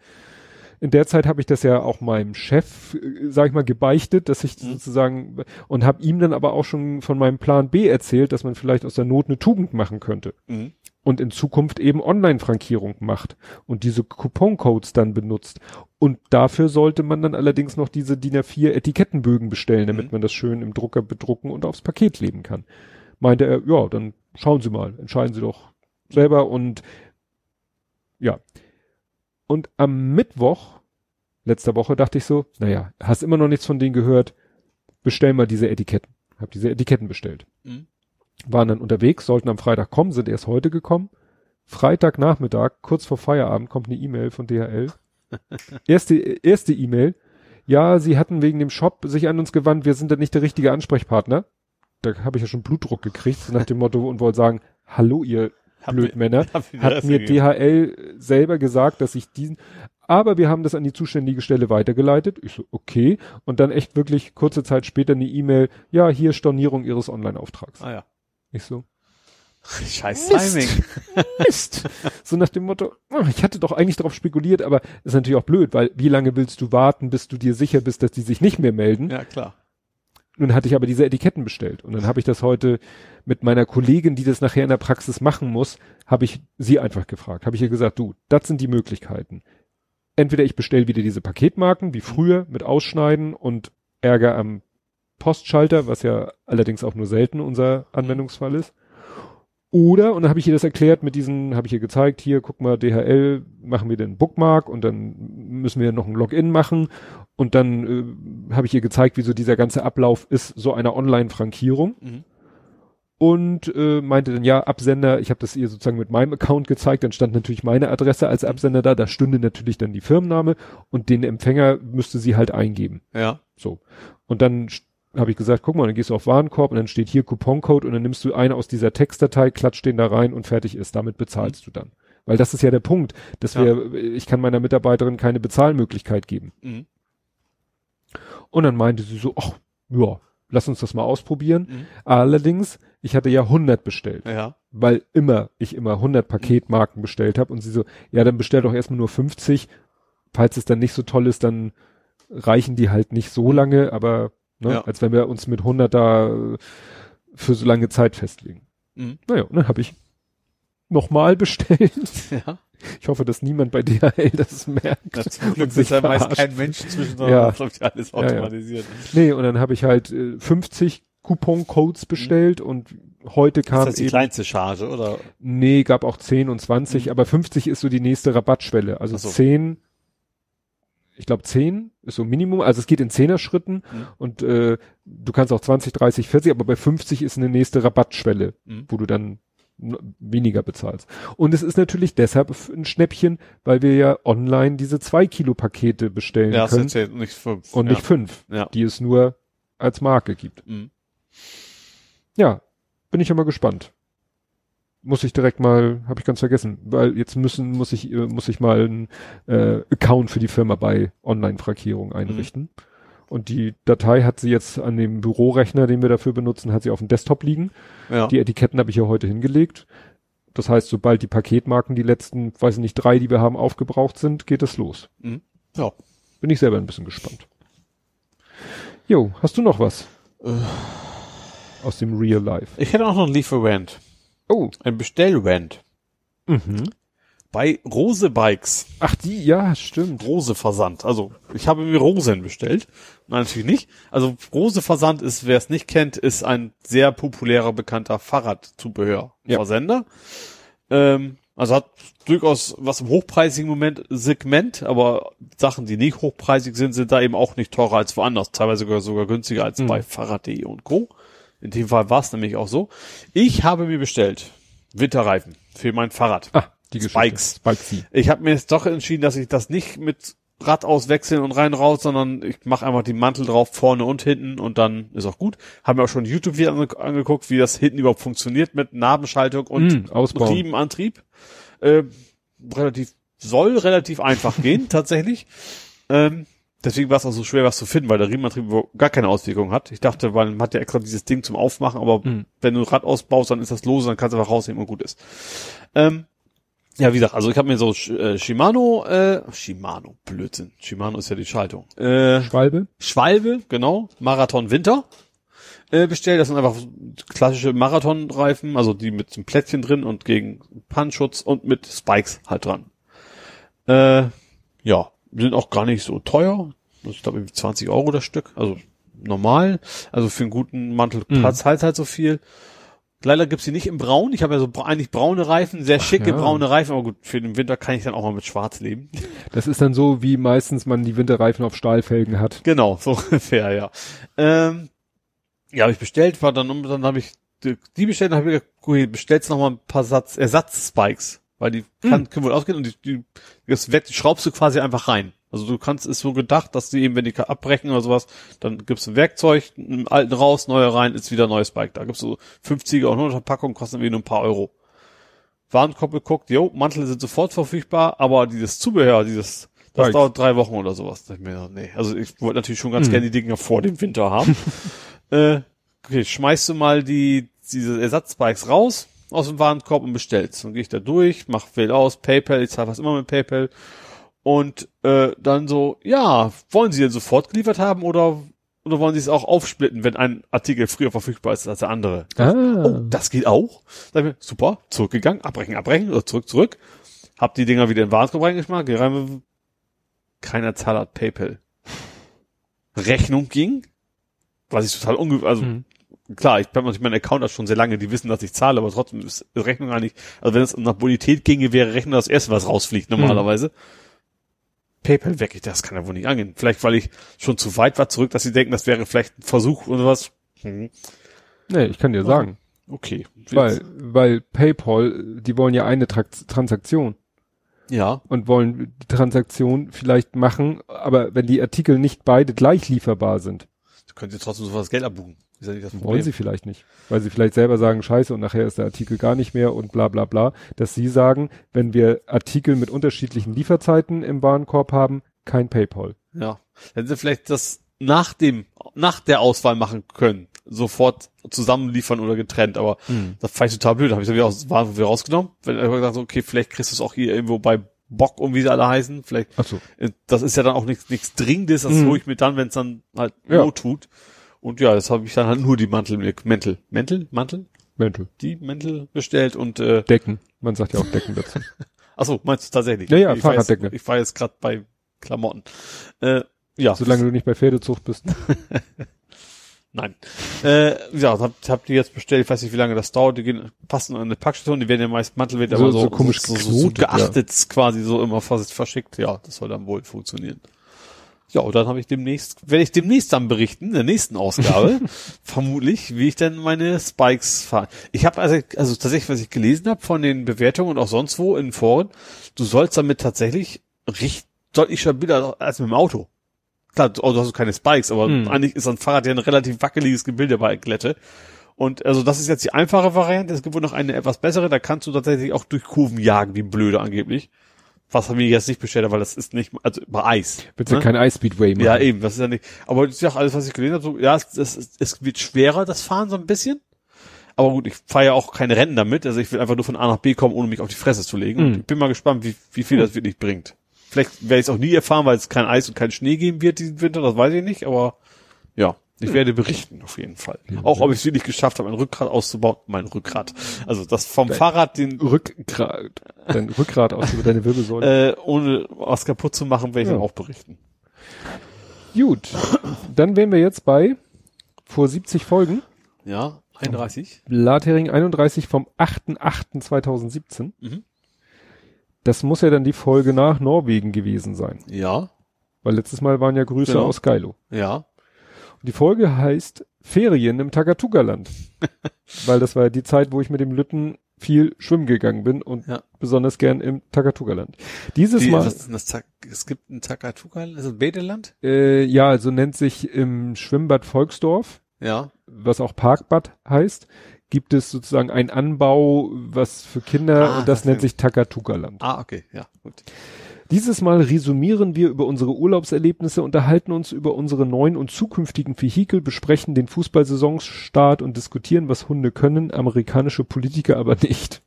In der Zeit habe ich das ja auch meinem Chef, äh, sag ich mal, gebeichtet, dass ich sozusagen und habe ihm dann aber auch schon von meinem Plan B erzählt, dass man vielleicht aus der Not eine Tugend machen könnte Mhm. und in Zukunft eben Online-Frankierung macht und diese Couponcodes dann benutzt. Und dafür sollte man dann allerdings noch diese DIN A4 Etikettenbögen bestellen, damit Mhm. man das schön im Drucker bedrucken und aufs Paket kleben kann. Meinte er, ja, dann schauen Sie mal, entscheiden Sie doch selber und ja. Und am Mittwoch letzter Woche dachte ich so, naja, hast immer noch nichts von denen gehört, bestell mal diese Etiketten. Hab diese Etiketten bestellt Mhm. waren dann unterwegs, sollten am Freitag kommen, sind erst heute gekommen. Freitagnachmittag, kurz vor Feierabend, kommt eine E-Mail von DHL. [LAUGHS] erste, erste E-Mail. Ja, sie hatten wegen dem Shop sich an uns gewandt, wir sind da nicht der richtige Ansprechpartner. Da habe ich ja schon Blutdruck gekriegt, nach dem Motto, und wollte sagen, hallo ihr Blödmänner. [LAUGHS] Hat mir. DHL selber gesagt, dass ich diesen, aber wir haben das an die zuständige Stelle weitergeleitet. Ich so, okay. Und dann echt wirklich kurze Zeit später eine E-Mail, ja, hier Stornierung ihres Online-Auftrags. Ah ja. Ich so, [LAUGHS] Scheiß Mist. Timing. [LAUGHS] Mist. so nach dem Motto, oh, ich hatte doch eigentlich darauf spekuliert, aber ist natürlich auch blöd, weil wie lange willst du warten, bis du dir sicher bist, dass die sich nicht mehr melden? Ja, klar. Nun hatte ich aber diese Etiketten bestellt und dann habe ich das heute mit meiner Kollegin, die das nachher in der Praxis machen muss, habe ich sie einfach gefragt. Habe ich ihr gesagt, du, das sind die Möglichkeiten. Entweder ich bestelle wieder diese Paketmarken wie früher mit Ausschneiden und Ärger am Postschalter, was ja allerdings auch nur selten unser Anwendungsfall ist. Oder, und dann habe ich ihr das erklärt mit diesen, habe ich ihr gezeigt, hier, guck mal, DHL, machen wir den Bookmark und dann müssen wir noch ein Login machen und dann äh, habe ich ihr gezeigt, wie so dieser ganze Ablauf ist, so einer Online-Frankierung. Mhm. Und äh, meinte dann, ja, Absender, ich habe das ihr sozusagen mit meinem Account gezeigt, dann stand natürlich meine Adresse als Absender da, da stünde natürlich dann die Firmenname und den Empfänger müsste sie halt eingeben. Ja. So. Und dann habe ich gesagt, guck mal, dann gehst du auf Warenkorb und dann steht hier Couponcode und dann nimmst du einen aus dieser Textdatei, klatscht den da rein und fertig ist. Damit bezahlst du dann. Weil das ist ja der Punkt, dass Ja. wir, ich kann meiner Mitarbeiterin keine Bezahlmöglichkeit geben. Mhm. Und dann meinte sie so, ach, ja, lass uns das mal ausprobieren. Mhm. Allerdings, ich hatte ja 100 bestellt, Ja. weil immer, ich immer 100 Paketmarken bestellt habe und sie so, ja, dann bestell doch erstmal nur 50. Falls es dann nicht so toll ist, dann reichen die halt nicht so lange, aber ne, Ja. als wenn wir uns mit 100 da äh, für so lange Zeit festlegen. Mhm. Naja, und dann habe ich nochmal bestellt. [LAUGHS] Ja. Ich hoffe, dass niemand bei DHL das merkt. Na, zum und Glück sich ist ja verarscht. kein Mensch zwischen, Ja. das läuft ja alles Ja, ja. automatisiert. Nee, und dann habe ich halt äh, 50 Coupon-Codes bestellt und heute Ist kam das die eben, kleinste Charge, oder? nee, gab auch 10 und 20, Mhm. aber 50 ist so die nächste Rabattschwelle. Also so. 10, ich glaube 10 ist so Minimum, also es geht in 10er Schritten Mhm. und äh, du kannst auch 20, 30, 40, aber bei 50 ist eine nächste Rabattschwelle, Mhm. wo du dann weniger bezahlst. Und es ist natürlich deshalb ein Schnäppchen, weil wir ja online diese 2 Kilo Pakete bestellen Ja, können ja nicht fünf. und ja. nicht 5, Ja. die es nur als Marke gibt. Mhm. Ja, bin ich ja mal gespannt. Muss ich direkt mal, habe ich ganz vergessen, weil jetzt müssen, muss ich, äh, muss ich mal einen äh, Account für die Firma bei Online-Frankierung einrichten. Und die Datei hat sie jetzt an dem Bürorechner, den wir dafür benutzen, hat sie auf dem Desktop liegen. Ja. Die Etiketten habe ich ja heute hingelegt. Das heißt, sobald die Paketmarken, die letzten, weiß ich nicht, drei, die wir haben, aufgebraucht sind, geht es los. ja. Bin ich selber ein bisschen gespannt. Jo, hast du noch was? Äh. Aus dem Real Life. Ich hätte auch noch einen Lieferant. Oh. Ein Bestellrand. Mhm. Bei Rose Bikes. Ach, die, ja, stimmt. Rose Versand. Also, ich habe mir Rosen bestellt. Nein, natürlich nicht. Also, Rose Versand ist, wer es nicht kennt, ist ein sehr populärer, bekannter Fahrradzubehörversender. Ähm, also hat durchaus was im hochpreisigen Moment Segment, aber Sachen, die nicht hochpreisig sind, sind da eben auch nicht teurer als woanders. Teilweise sogar, sogar günstiger als Mhm. bei Fahrrad.de und Co. In dem Fall war es nämlich auch so. Ich habe mir bestellt Winterreifen für mein Fahrrad. Ah, die Spikes. Spikes. Ich habe mir jetzt doch entschieden, dass ich das nicht mit Rad auswechseln und rein raus, sondern ich mache einfach die Mantel drauf, vorne und hinten und dann ist auch gut. Haben mir auch schon YouTube wieder ange angeguckt, wie das hinten überhaupt funktioniert mit Nabenschaltung und Mm, ausbauen. Riemenantrieb. Äh, relativ, soll relativ einfach gehen, [LAUGHS] tatsächlich. Ähm, deswegen war es auch so schwer, was zu finden, weil der Riemenantrieb gar keine Auswirkung hat. Ich dachte, weil man hat ja extra dieses Ding zum Aufmachen, aber Mm. wenn du ein Rad ausbaust, dann ist das lose, dann kannst du einfach rausnehmen und gut ist. Ähm, ja, wie gesagt, also ich habe mir so äh, Shimano, äh, Shimano, Blödsinn. Shimano ist ja die Schaltung. Äh, Schwalbe? Schwalbe, genau, Marathon Winter äh, bestellt. Das sind einfach klassische Marathonreifen, also die mit so einem Plättchen drin und gegen Pannschutz und mit Spikes halt dran. Äh, ja, sind auch gar nicht so teuer. Ich glaube, 20 Euro das Stück, also normal. Also für einen guten Mantel Mhm. Platz halt halt so viel. Leider gibt's die nicht im Braun. Ich habe ja so eigentlich braune Reifen, sehr schicke ja. braune Reifen, aber gut, für den Winter kann ich dann auch mal mit Schwarz leben. Das ist dann so, wie meistens man die Winterreifen auf Stahlfelgen hat. Genau, so [LAUGHS] ungefähr, ja. Ähm, ja, habe ich bestellt, war dann, dann habe ich die, bestellt, dann habe ich gesagt, gut, bestellst noch mal ein paar Satz, Ersatz-Spikes, weil die kann, können wohl ausgehen und die, die, das weg, die schraubst du quasi einfach rein. Also du kannst, ist so gedacht, dass die eben, wenn die abbrechen oder sowas, dann gibst du ein Werkzeug, einen alten raus, neuer rein, ist wieder ein neues Spike. Da gibt's so 50er und 100er Packungen, kosten irgendwie nur ein paar Euro. Warenkorb geguckt, jo, Mantel sind sofort verfügbar, aber dieses Zubehör, dieses, das Spikes. dauert drei Wochen oder sowas. Da ich mir gedacht, nee, also ich wollte natürlich schon ganz Hm. gerne die Dinger vor dem Winter haben. [LAUGHS] äh, okay, schmeißt du mal die, diese Ersatzspikes raus aus dem Warenkorb und bestellst. Dann gehe ich da durch, mach wähl aus, PayPal, ich zahle fast immer mit PayPal. Und äh, dann so, ja, wollen Sie denn sofort geliefert haben oder oder wollen Sie es auch aufsplitten, wenn ein Artikel früher verfügbar ist als der andere? Ah. Oh, das geht auch. Sag ich mir, super, zurückgegangen, abbrechen, abbrechen oder zurück, zurück. Hab die Dinger wieder in den Warenkorb reingeschmissen, geh rein, keiner Zahl hat PayPal. Rechnung ging, was ich total unge... Also Mhm. Klar, ich habe natürlich meinen Account auch schon sehr lange, die wissen, dass ich zahle, aber trotzdem ist Rechnung eigentlich, also wenn es nach Bonität ginge, wäre Rechnung das erste, was rausfliegt normalerweise. PayPal weg, ich, das kann ja wohl nicht angehen. Vielleicht, weil ich schon zu weit war zurück, dass sie denken, das wäre vielleicht ein Versuch oder was. Hm. Nee, ich kann dir sagen. Okay. Weil, weil PayPal, die wollen ja eine Trakt Transaktion ja, und wollen die Transaktion vielleicht machen, aber wenn die Artikel nicht beide gleich lieferbar sind, können sie trotzdem sofort das Geld abbuchen. Ist ja nicht das Problem. wollen sie vielleicht nicht. Weil sie vielleicht selber sagen, scheiße, und nachher ist der Artikel gar nicht mehr und bla bla bla. Dass sie sagen, wenn wir Artikel mit unterschiedlichen Lieferzeiten im Warenkorb haben, kein PayPal. Ja. Wenn sie vielleicht das nach dem, nach der Auswahl machen können, sofort zusammenliefern oder getrennt, aber das fand ich total blöd. Habe ich dann wieder aus Waren wieder rausgenommen. Wenn er gesagt so, okay, vielleicht kriegst du es auch hier irgendwo bei Bock und wie sie alle heißen. Vielleicht, Ach so. äh, das ist ja dann auch nichts nichts Dringendes, das Mhm. hole ich mir dann, wenn es dann halt Ja. Not tut. Und ja, das habe ich dann halt nur die Mantel, Mäntel, Mäntel, Mantel, Mäntel. die Mäntel bestellt und äh, Decken. Man sagt ja auch Decken dazu. [LAUGHS] ach so, meinst du tatsächlich? Ja, ja, ich war jetzt, ich war jetzt gerade bei Klamotten. Äh, ja, Solange du nicht bei Pferdezucht bist. [LAUGHS] Nein. Äh, ja, hab, hab die jetzt bestellt, ich weiß nicht, wie lange das dauert, die gehen, passen an eine Packstation, die werden ja meist Mantel wird So- aber so, so komisch so, so, so geachtet quasi so immer fast verschickt. Ja, das soll dann wohl funktionieren. Ja, und dann habe ich demnächst, werde ich demnächst dann berichten, in der nächsten Ausgabe, [LAUGHS] vermutlich, wie ich denn meine Spikes fahre. Ich habe also, also tatsächlich, was ich gelesen habe von den Bewertungen und auch sonst wo in Foren, du sollst damit tatsächlich richtig deutlich stabiler als mit dem Auto. Klar, du also hast du keine Spikes, aber Hm. eigentlich ist ein Fahrrad ja ein relativ wackeliges Gebilde bei Glätte. Und also das ist jetzt die einfache Variante. Es gibt wohl noch eine etwas bessere. Da kannst du tatsächlich auch durch Kurven jagen, wie blöde angeblich. Was haben wir jetzt nicht bestellt, weil das ist nicht, also bei Eis. Du ne? kein Ice-Speedway machen? Ja, eben, das ist ja nicht. Aber ich sag, alles, was ich gelesen habe, so, ja, es, es, es wird schwerer, das Fahren so ein bisschen. Aber gut, ich fahre ja auch keine Rennen damit. Also ich will einfach nur von A nach B kommen, ohne mich auf die Fresse zu legen. Und Mhm. ich bin mal gespannt, wie, wie viel das wirklich bringt. Vielleicht werde ich es auch nie erfahren, weil es kein Eis und kein Schnee geben wird diesen Winter, das weiß ich nicht. Aber ja, ich werde berichten auf jeden Fall. Auch ob ich es wirklich geschafft habe, mein Rückgrat auszubauen. Mein Rückgrat. Also das vom Fahrrad, den Rückgrat, dein Rückgrat aus über deine Wirbelsäule. äh, ohne was kaputt zu machen, werde ich Ja. dann auch berichten. Gut, dann wären wir jetzt bei vor 70 Folgen. Ja, 31. Blathering 31 vom 8.8.2017. Mhm. Das muss ja dann die Folge nach Norwegen gewesen sein. Ja, Weil letztes Mal waren ja Grüße Genau. aus Geilo. ja. Und die Folge heißt Ferien im Takatuka-Land. [LAUGHS] Weil das war ja die Zeit, wo ich mit dem Lütten viel schwimmen gegangen bin und Ja. besonders gern im Takatuka-Land. Dieses Die, Mal, das, Tak- es gibt ein Takatuka, ist das ein Badeland? äh, ja, also nennt sich im Schwimmbad Volksdorf, Ja. was auch Parkbad heißt, gibt es sozusagen einen Anbau, was für Kinder, Ah, und das das nennt sich Takatuka-Land. Ah, okay, ja, gut. Dieses Mal resümieren wir über unsere Urlaubserlebnisse, unterhalten uns über unsere neuen und zukünftigen Vehikel, besprechen den Fußballsaisonstart und diskutieren, was Hunde können, amerikanische Politiker aber nicht.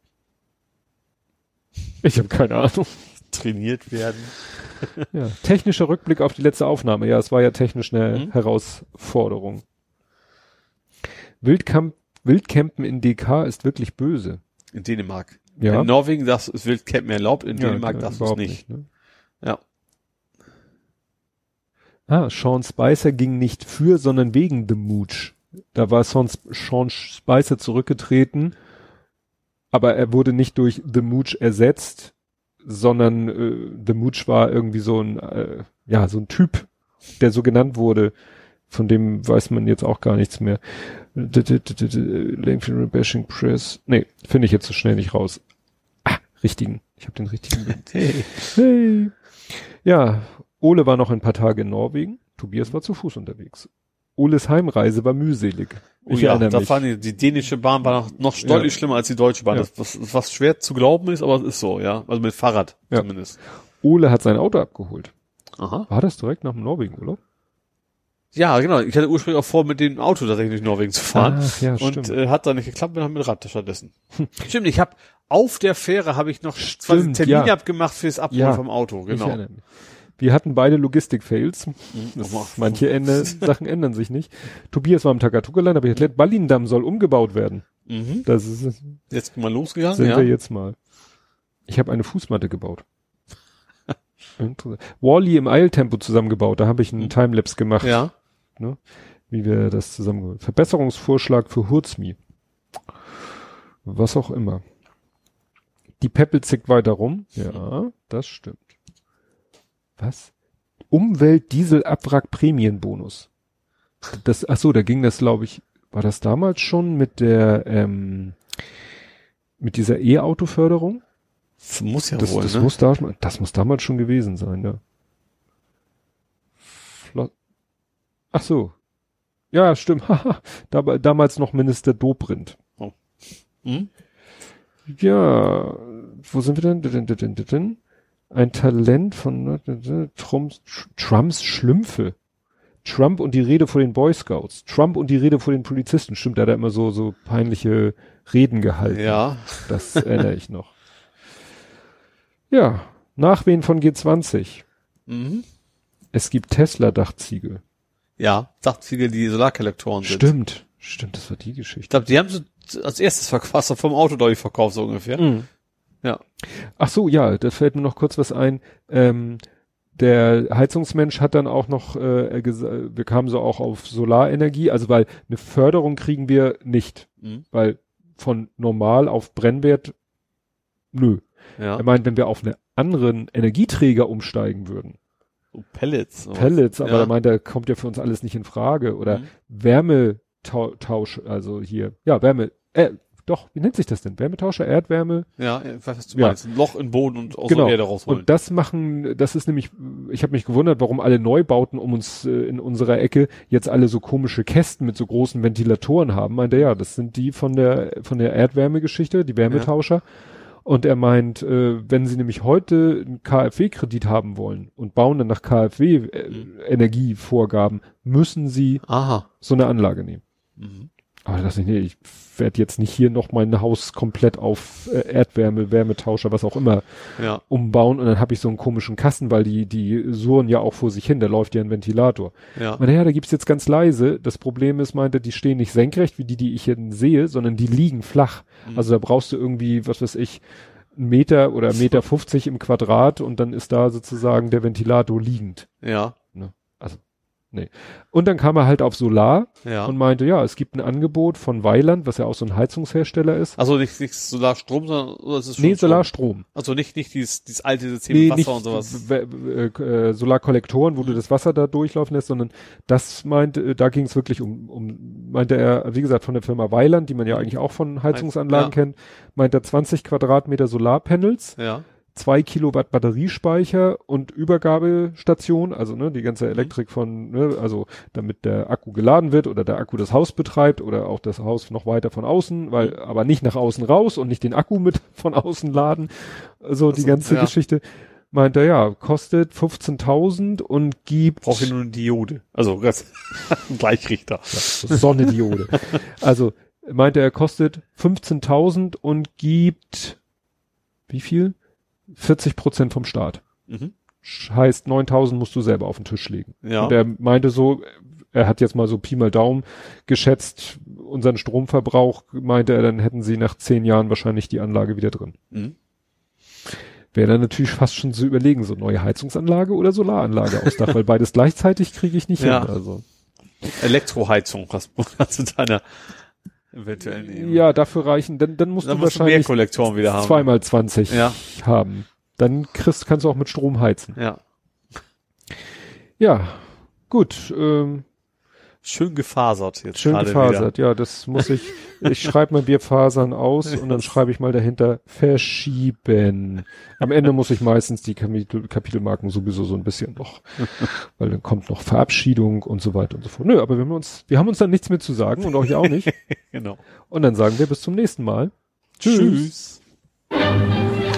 Ich habe keine Ahnung. Trainiert werden. [LAUGHS] Ja. Technischer Rückblick auf die letzte Aufnahme. Ja, es war ja technisch eine Mhm. Herausforderung. Wildcamp, Wildcampen in DK ist wirklich böse. In Dänemark. Ja. In Norwegen das ist Wildcamp mehr erlaubt, in Ja, Dänemark ja, darfst du es überhaupt nicht. ne? Ja. Ah, Sean Spicer ging nicht für, sondern wegen The Mooch. Da war Sean, Sean Spicer zurückgetreten, aber er wurde nicht durch The Mooch ersetzt, sondern äh, The Mooch war irgendwie so ein, äh, ja, so ein Typ, der so genannt wurde. Von dem weiß man jetzt auch gar nichts mehr. Langfield Bashing Press. Nee, finde ich jetzt so schnell nicht raus. Ah, richtigen. Ich habe den richtigen. [LAUGHS] Hey. Hey. Ja, Ole war noch ein paar Tage in Norwegen. Tobias war zu Fuß unterwegs. Oles Heimreise war mühselig. Oh Ich ja, erinnere da mich. fahren die, die dänische Bahn war noch, noch Ja. deutlich schlimmer als die deutsche Bahn. Ja. Das, was, was schwer zu glauben ist, aber es ist so, ja. Also mit Fahrrad Ja. zumindest. Ole hat sein Auto abgeholt. Aha. War das direkt nach dem Norwegen-Urlaub? Ja, genau. Ich hatte ursprünglich auch vor, mit dem Auto tatsächlich durch Norwegen zu fahren. Ach, ja, und äh, hat dann nicht geklappt, bin dann mit Rad stattdessen. stimmt, ich habe auf der Fähre habe ich noch Stimmt, Termin ja. abgemacht fürs Abholen Ja. vom Auto, genau. Wir hatten beide Logistik-Fails. Nochmal. Manche Ende, [LAUGHS] Sachen ändern sich nicht. Tobias war am Takatuka-Land, aber ich erklärt, Ballindamm soll umgebaut werden. Mhm. Das ist, Jetzt mal losgegangen, sind ja. wir jetzt mal. Ich habe eine Fußmatte gebaut. [LAUGHS] Wally im Eiltempo zusammengebaut. Da habe ich einen Timelapse gemacht, Ja. Wie wir das zusammen. Verbesserungsvorschlag für Hurzmi. Was auch immer. Die Peppel zickt weiter rum. Ja, das stimmt. Was? Umweltdieselabwrack-Prämienbonus. Das, ach so, da ging das, glaube ich, war das damals schon mit der, ähm, mit dieser E-Auto-Förderung? Das muss ja Das, wohl, das, ne? muss da, das muss damals schon gewesen sein, ja. Flo Ach so. Ja, stimmt. [LAUGHS] Damals noch Minister Dobrindt. Hm? Ja, wo sind wir denn? Ein Talent von Trumps, Trumps Schlümpfe. Trump und die Rede vor den Boy Scouts. Trump und die Rede vor den Polizisten. Stimmt, da hat er immer so, so peinliche Reden gehalten. Ja. Das erinnere ich noch. Ja, Nachwehen von G20. Mhm. Es gibt Tesla-Dachziegel. Ja, Dachziegel, die Solarkollektoren sind. Stimmt. Stimmt, das war die Ich Geschichte. glaube, die haben sie als erstes verkauft, vom Auto durch verkauft, so ungefähr. Mhm. Ja. Ach so, ja, da fällt mir noch kurz was ein. Ähm, der Heizungsmensch hat dann auch noch, äh, wir kamen so auch auf Solarenergie, also weil eine Förderung kriegen wir nicht, Mhm. weil von normal auf Brennwert, nö. Ja. Er meint, wenn wir auf einen anderen Energieträger umsteigen würden, So Pellets. sowas. Pellets, aber ja. er meint, da kommt ja für uns alles nicht in Frage. Oder Mhm. Wärmetausch, also hier, ja, Wärme, äh, doch, wie nennt sich das denn? Wärmetauscher, Erdwärme? Ja, was du Ja. meinst. Ein Loch im Boden und aus Genau. der Erde rausholen. Und das machen, das ist nämlich, ich habe mich gewundert, warum alle Neubauten um uns äh, in unserer Ecke jetzt alle so komische Kästen mit so großen Ventilatoren haben. Meinte ja, das sind die von der von der Erdwärmegeschichte, die Wärmetauscher. Und er meint, äh, wenn sie nämlich heute einen KfW-Kredit haben wollen und bauen dann nach KfW-Energievorgaben, müssen sie Aha. so eine Anlage nehmen. Mhm. Aber das nicht, nee, ich werde jetzt nicht hier noch mein Haus komplett auf äh, Erdwärme, Wärmetauscher, was auch immer Ja. umbauen und dann habe ich so einen komischen Kasten, weil die, die surren ja auch vor sich hin, da läuft ja ein Ventilator. Ja. Meinte, ja, da gibt's jetzt ganz leise. Das Problem ist, meinte, die stehen nicht senkrecht, wie die, die ich hier sehe, sondern die liegen flach. Mhm. Also da brauchst du irgendwie, was weiß ich, einen Meter oder Meter 50 im Quadrat und dann ist da sozusagen der Ventilator liegend. Ja. Nee. Und dann kam er halt auf Solar Ja. und meinte, ja, es gibt ein Angebot von Weiland, was ja auch so ein Heizungshersteller ist. Also nicht, nicht Solarstrom, sondern oder ist es schon nee, Strom? Solarstrom. Also nicht, nicht dieses, dieses alte System mit Wasser und sowas. w- äh, Solarkollektoren, wo du das Wasser da durchlaufen lässt, sondern das meinte, äh, da ging es wirklich um, um, meinte er, wie gesagt, von der Firma Weiland, die man ja eigentlich auch von Heizungsanlagen Ja. kennt, meint er 20 Quadratmeter Solarpanels, Ja. Zwei Kilowatt Batteriespeicher und Übergabestation, also ne, die ganze Elektrik von, ne, also damit der Akku geladen wird oder der Akku das Haus betreibt oder auch das Haus noch weiter von außen, weil aber nicht nach außen raus und nicht den Akku mit [LAUGHS] von außen laden, so die Also, ganze ja. Geschichte. Meint er, ja, kostet 15.000 und gibt Braucht hier nur eine Diode. Also [LAUGHS] ein Gleichrichter. Sonnediode. also meinte er, kostet 15.000 und gibt wie viel? 40 Prozent vom Staat. Mhm. Heißt 9000 musst du selber auf den Tisch legen. Ja. Und er meinte so, er hat jetzt mal so Pi mal Daumen geschätzt, unseren Stromverbrauch, meinte er, dann hätten sie nach zehn Jahren wahrscheinlich die Anlage wieder drin. Mhm. Wäre dann natürlich fast schon zu überlegen, so neue Heizungsanlage oder Solaranlage aufs Dach, weil beides gleichzeitig kriege ich nicht Ja. hin. Also. Elektroheizung hast hast du deiner eventuell nehmen. Ja, dafür reichen, dann, dann musst Dann du musst du mehr wahrscheinlich Kollektoren wieder haben. zweimal 20 Ja. haben. Dann kriegst, kannst du auch mit Strom heizen. Ja. Ja, gut. Ähm, Schön gefasert jetzt Schön gefasert, ja, das muss ich, ich schreibe mal Bierfasern aus und dann schreibe ich mal dahinter verschieben. Am Ende muss ich meistens die Kapitel, Kapitelmarken sowieso so ein bisschen noch, weil dann kommt noch Verabschiedung und so weiter und so fort. Nö, aber wir haben uns, wir haben uns dann nichts mehr zu sagen und euch auch nicht. wieder. [LAUGHS] Genau. Und dann sagen wir bis zum nächsten Mal. Tschüss. Tschüss.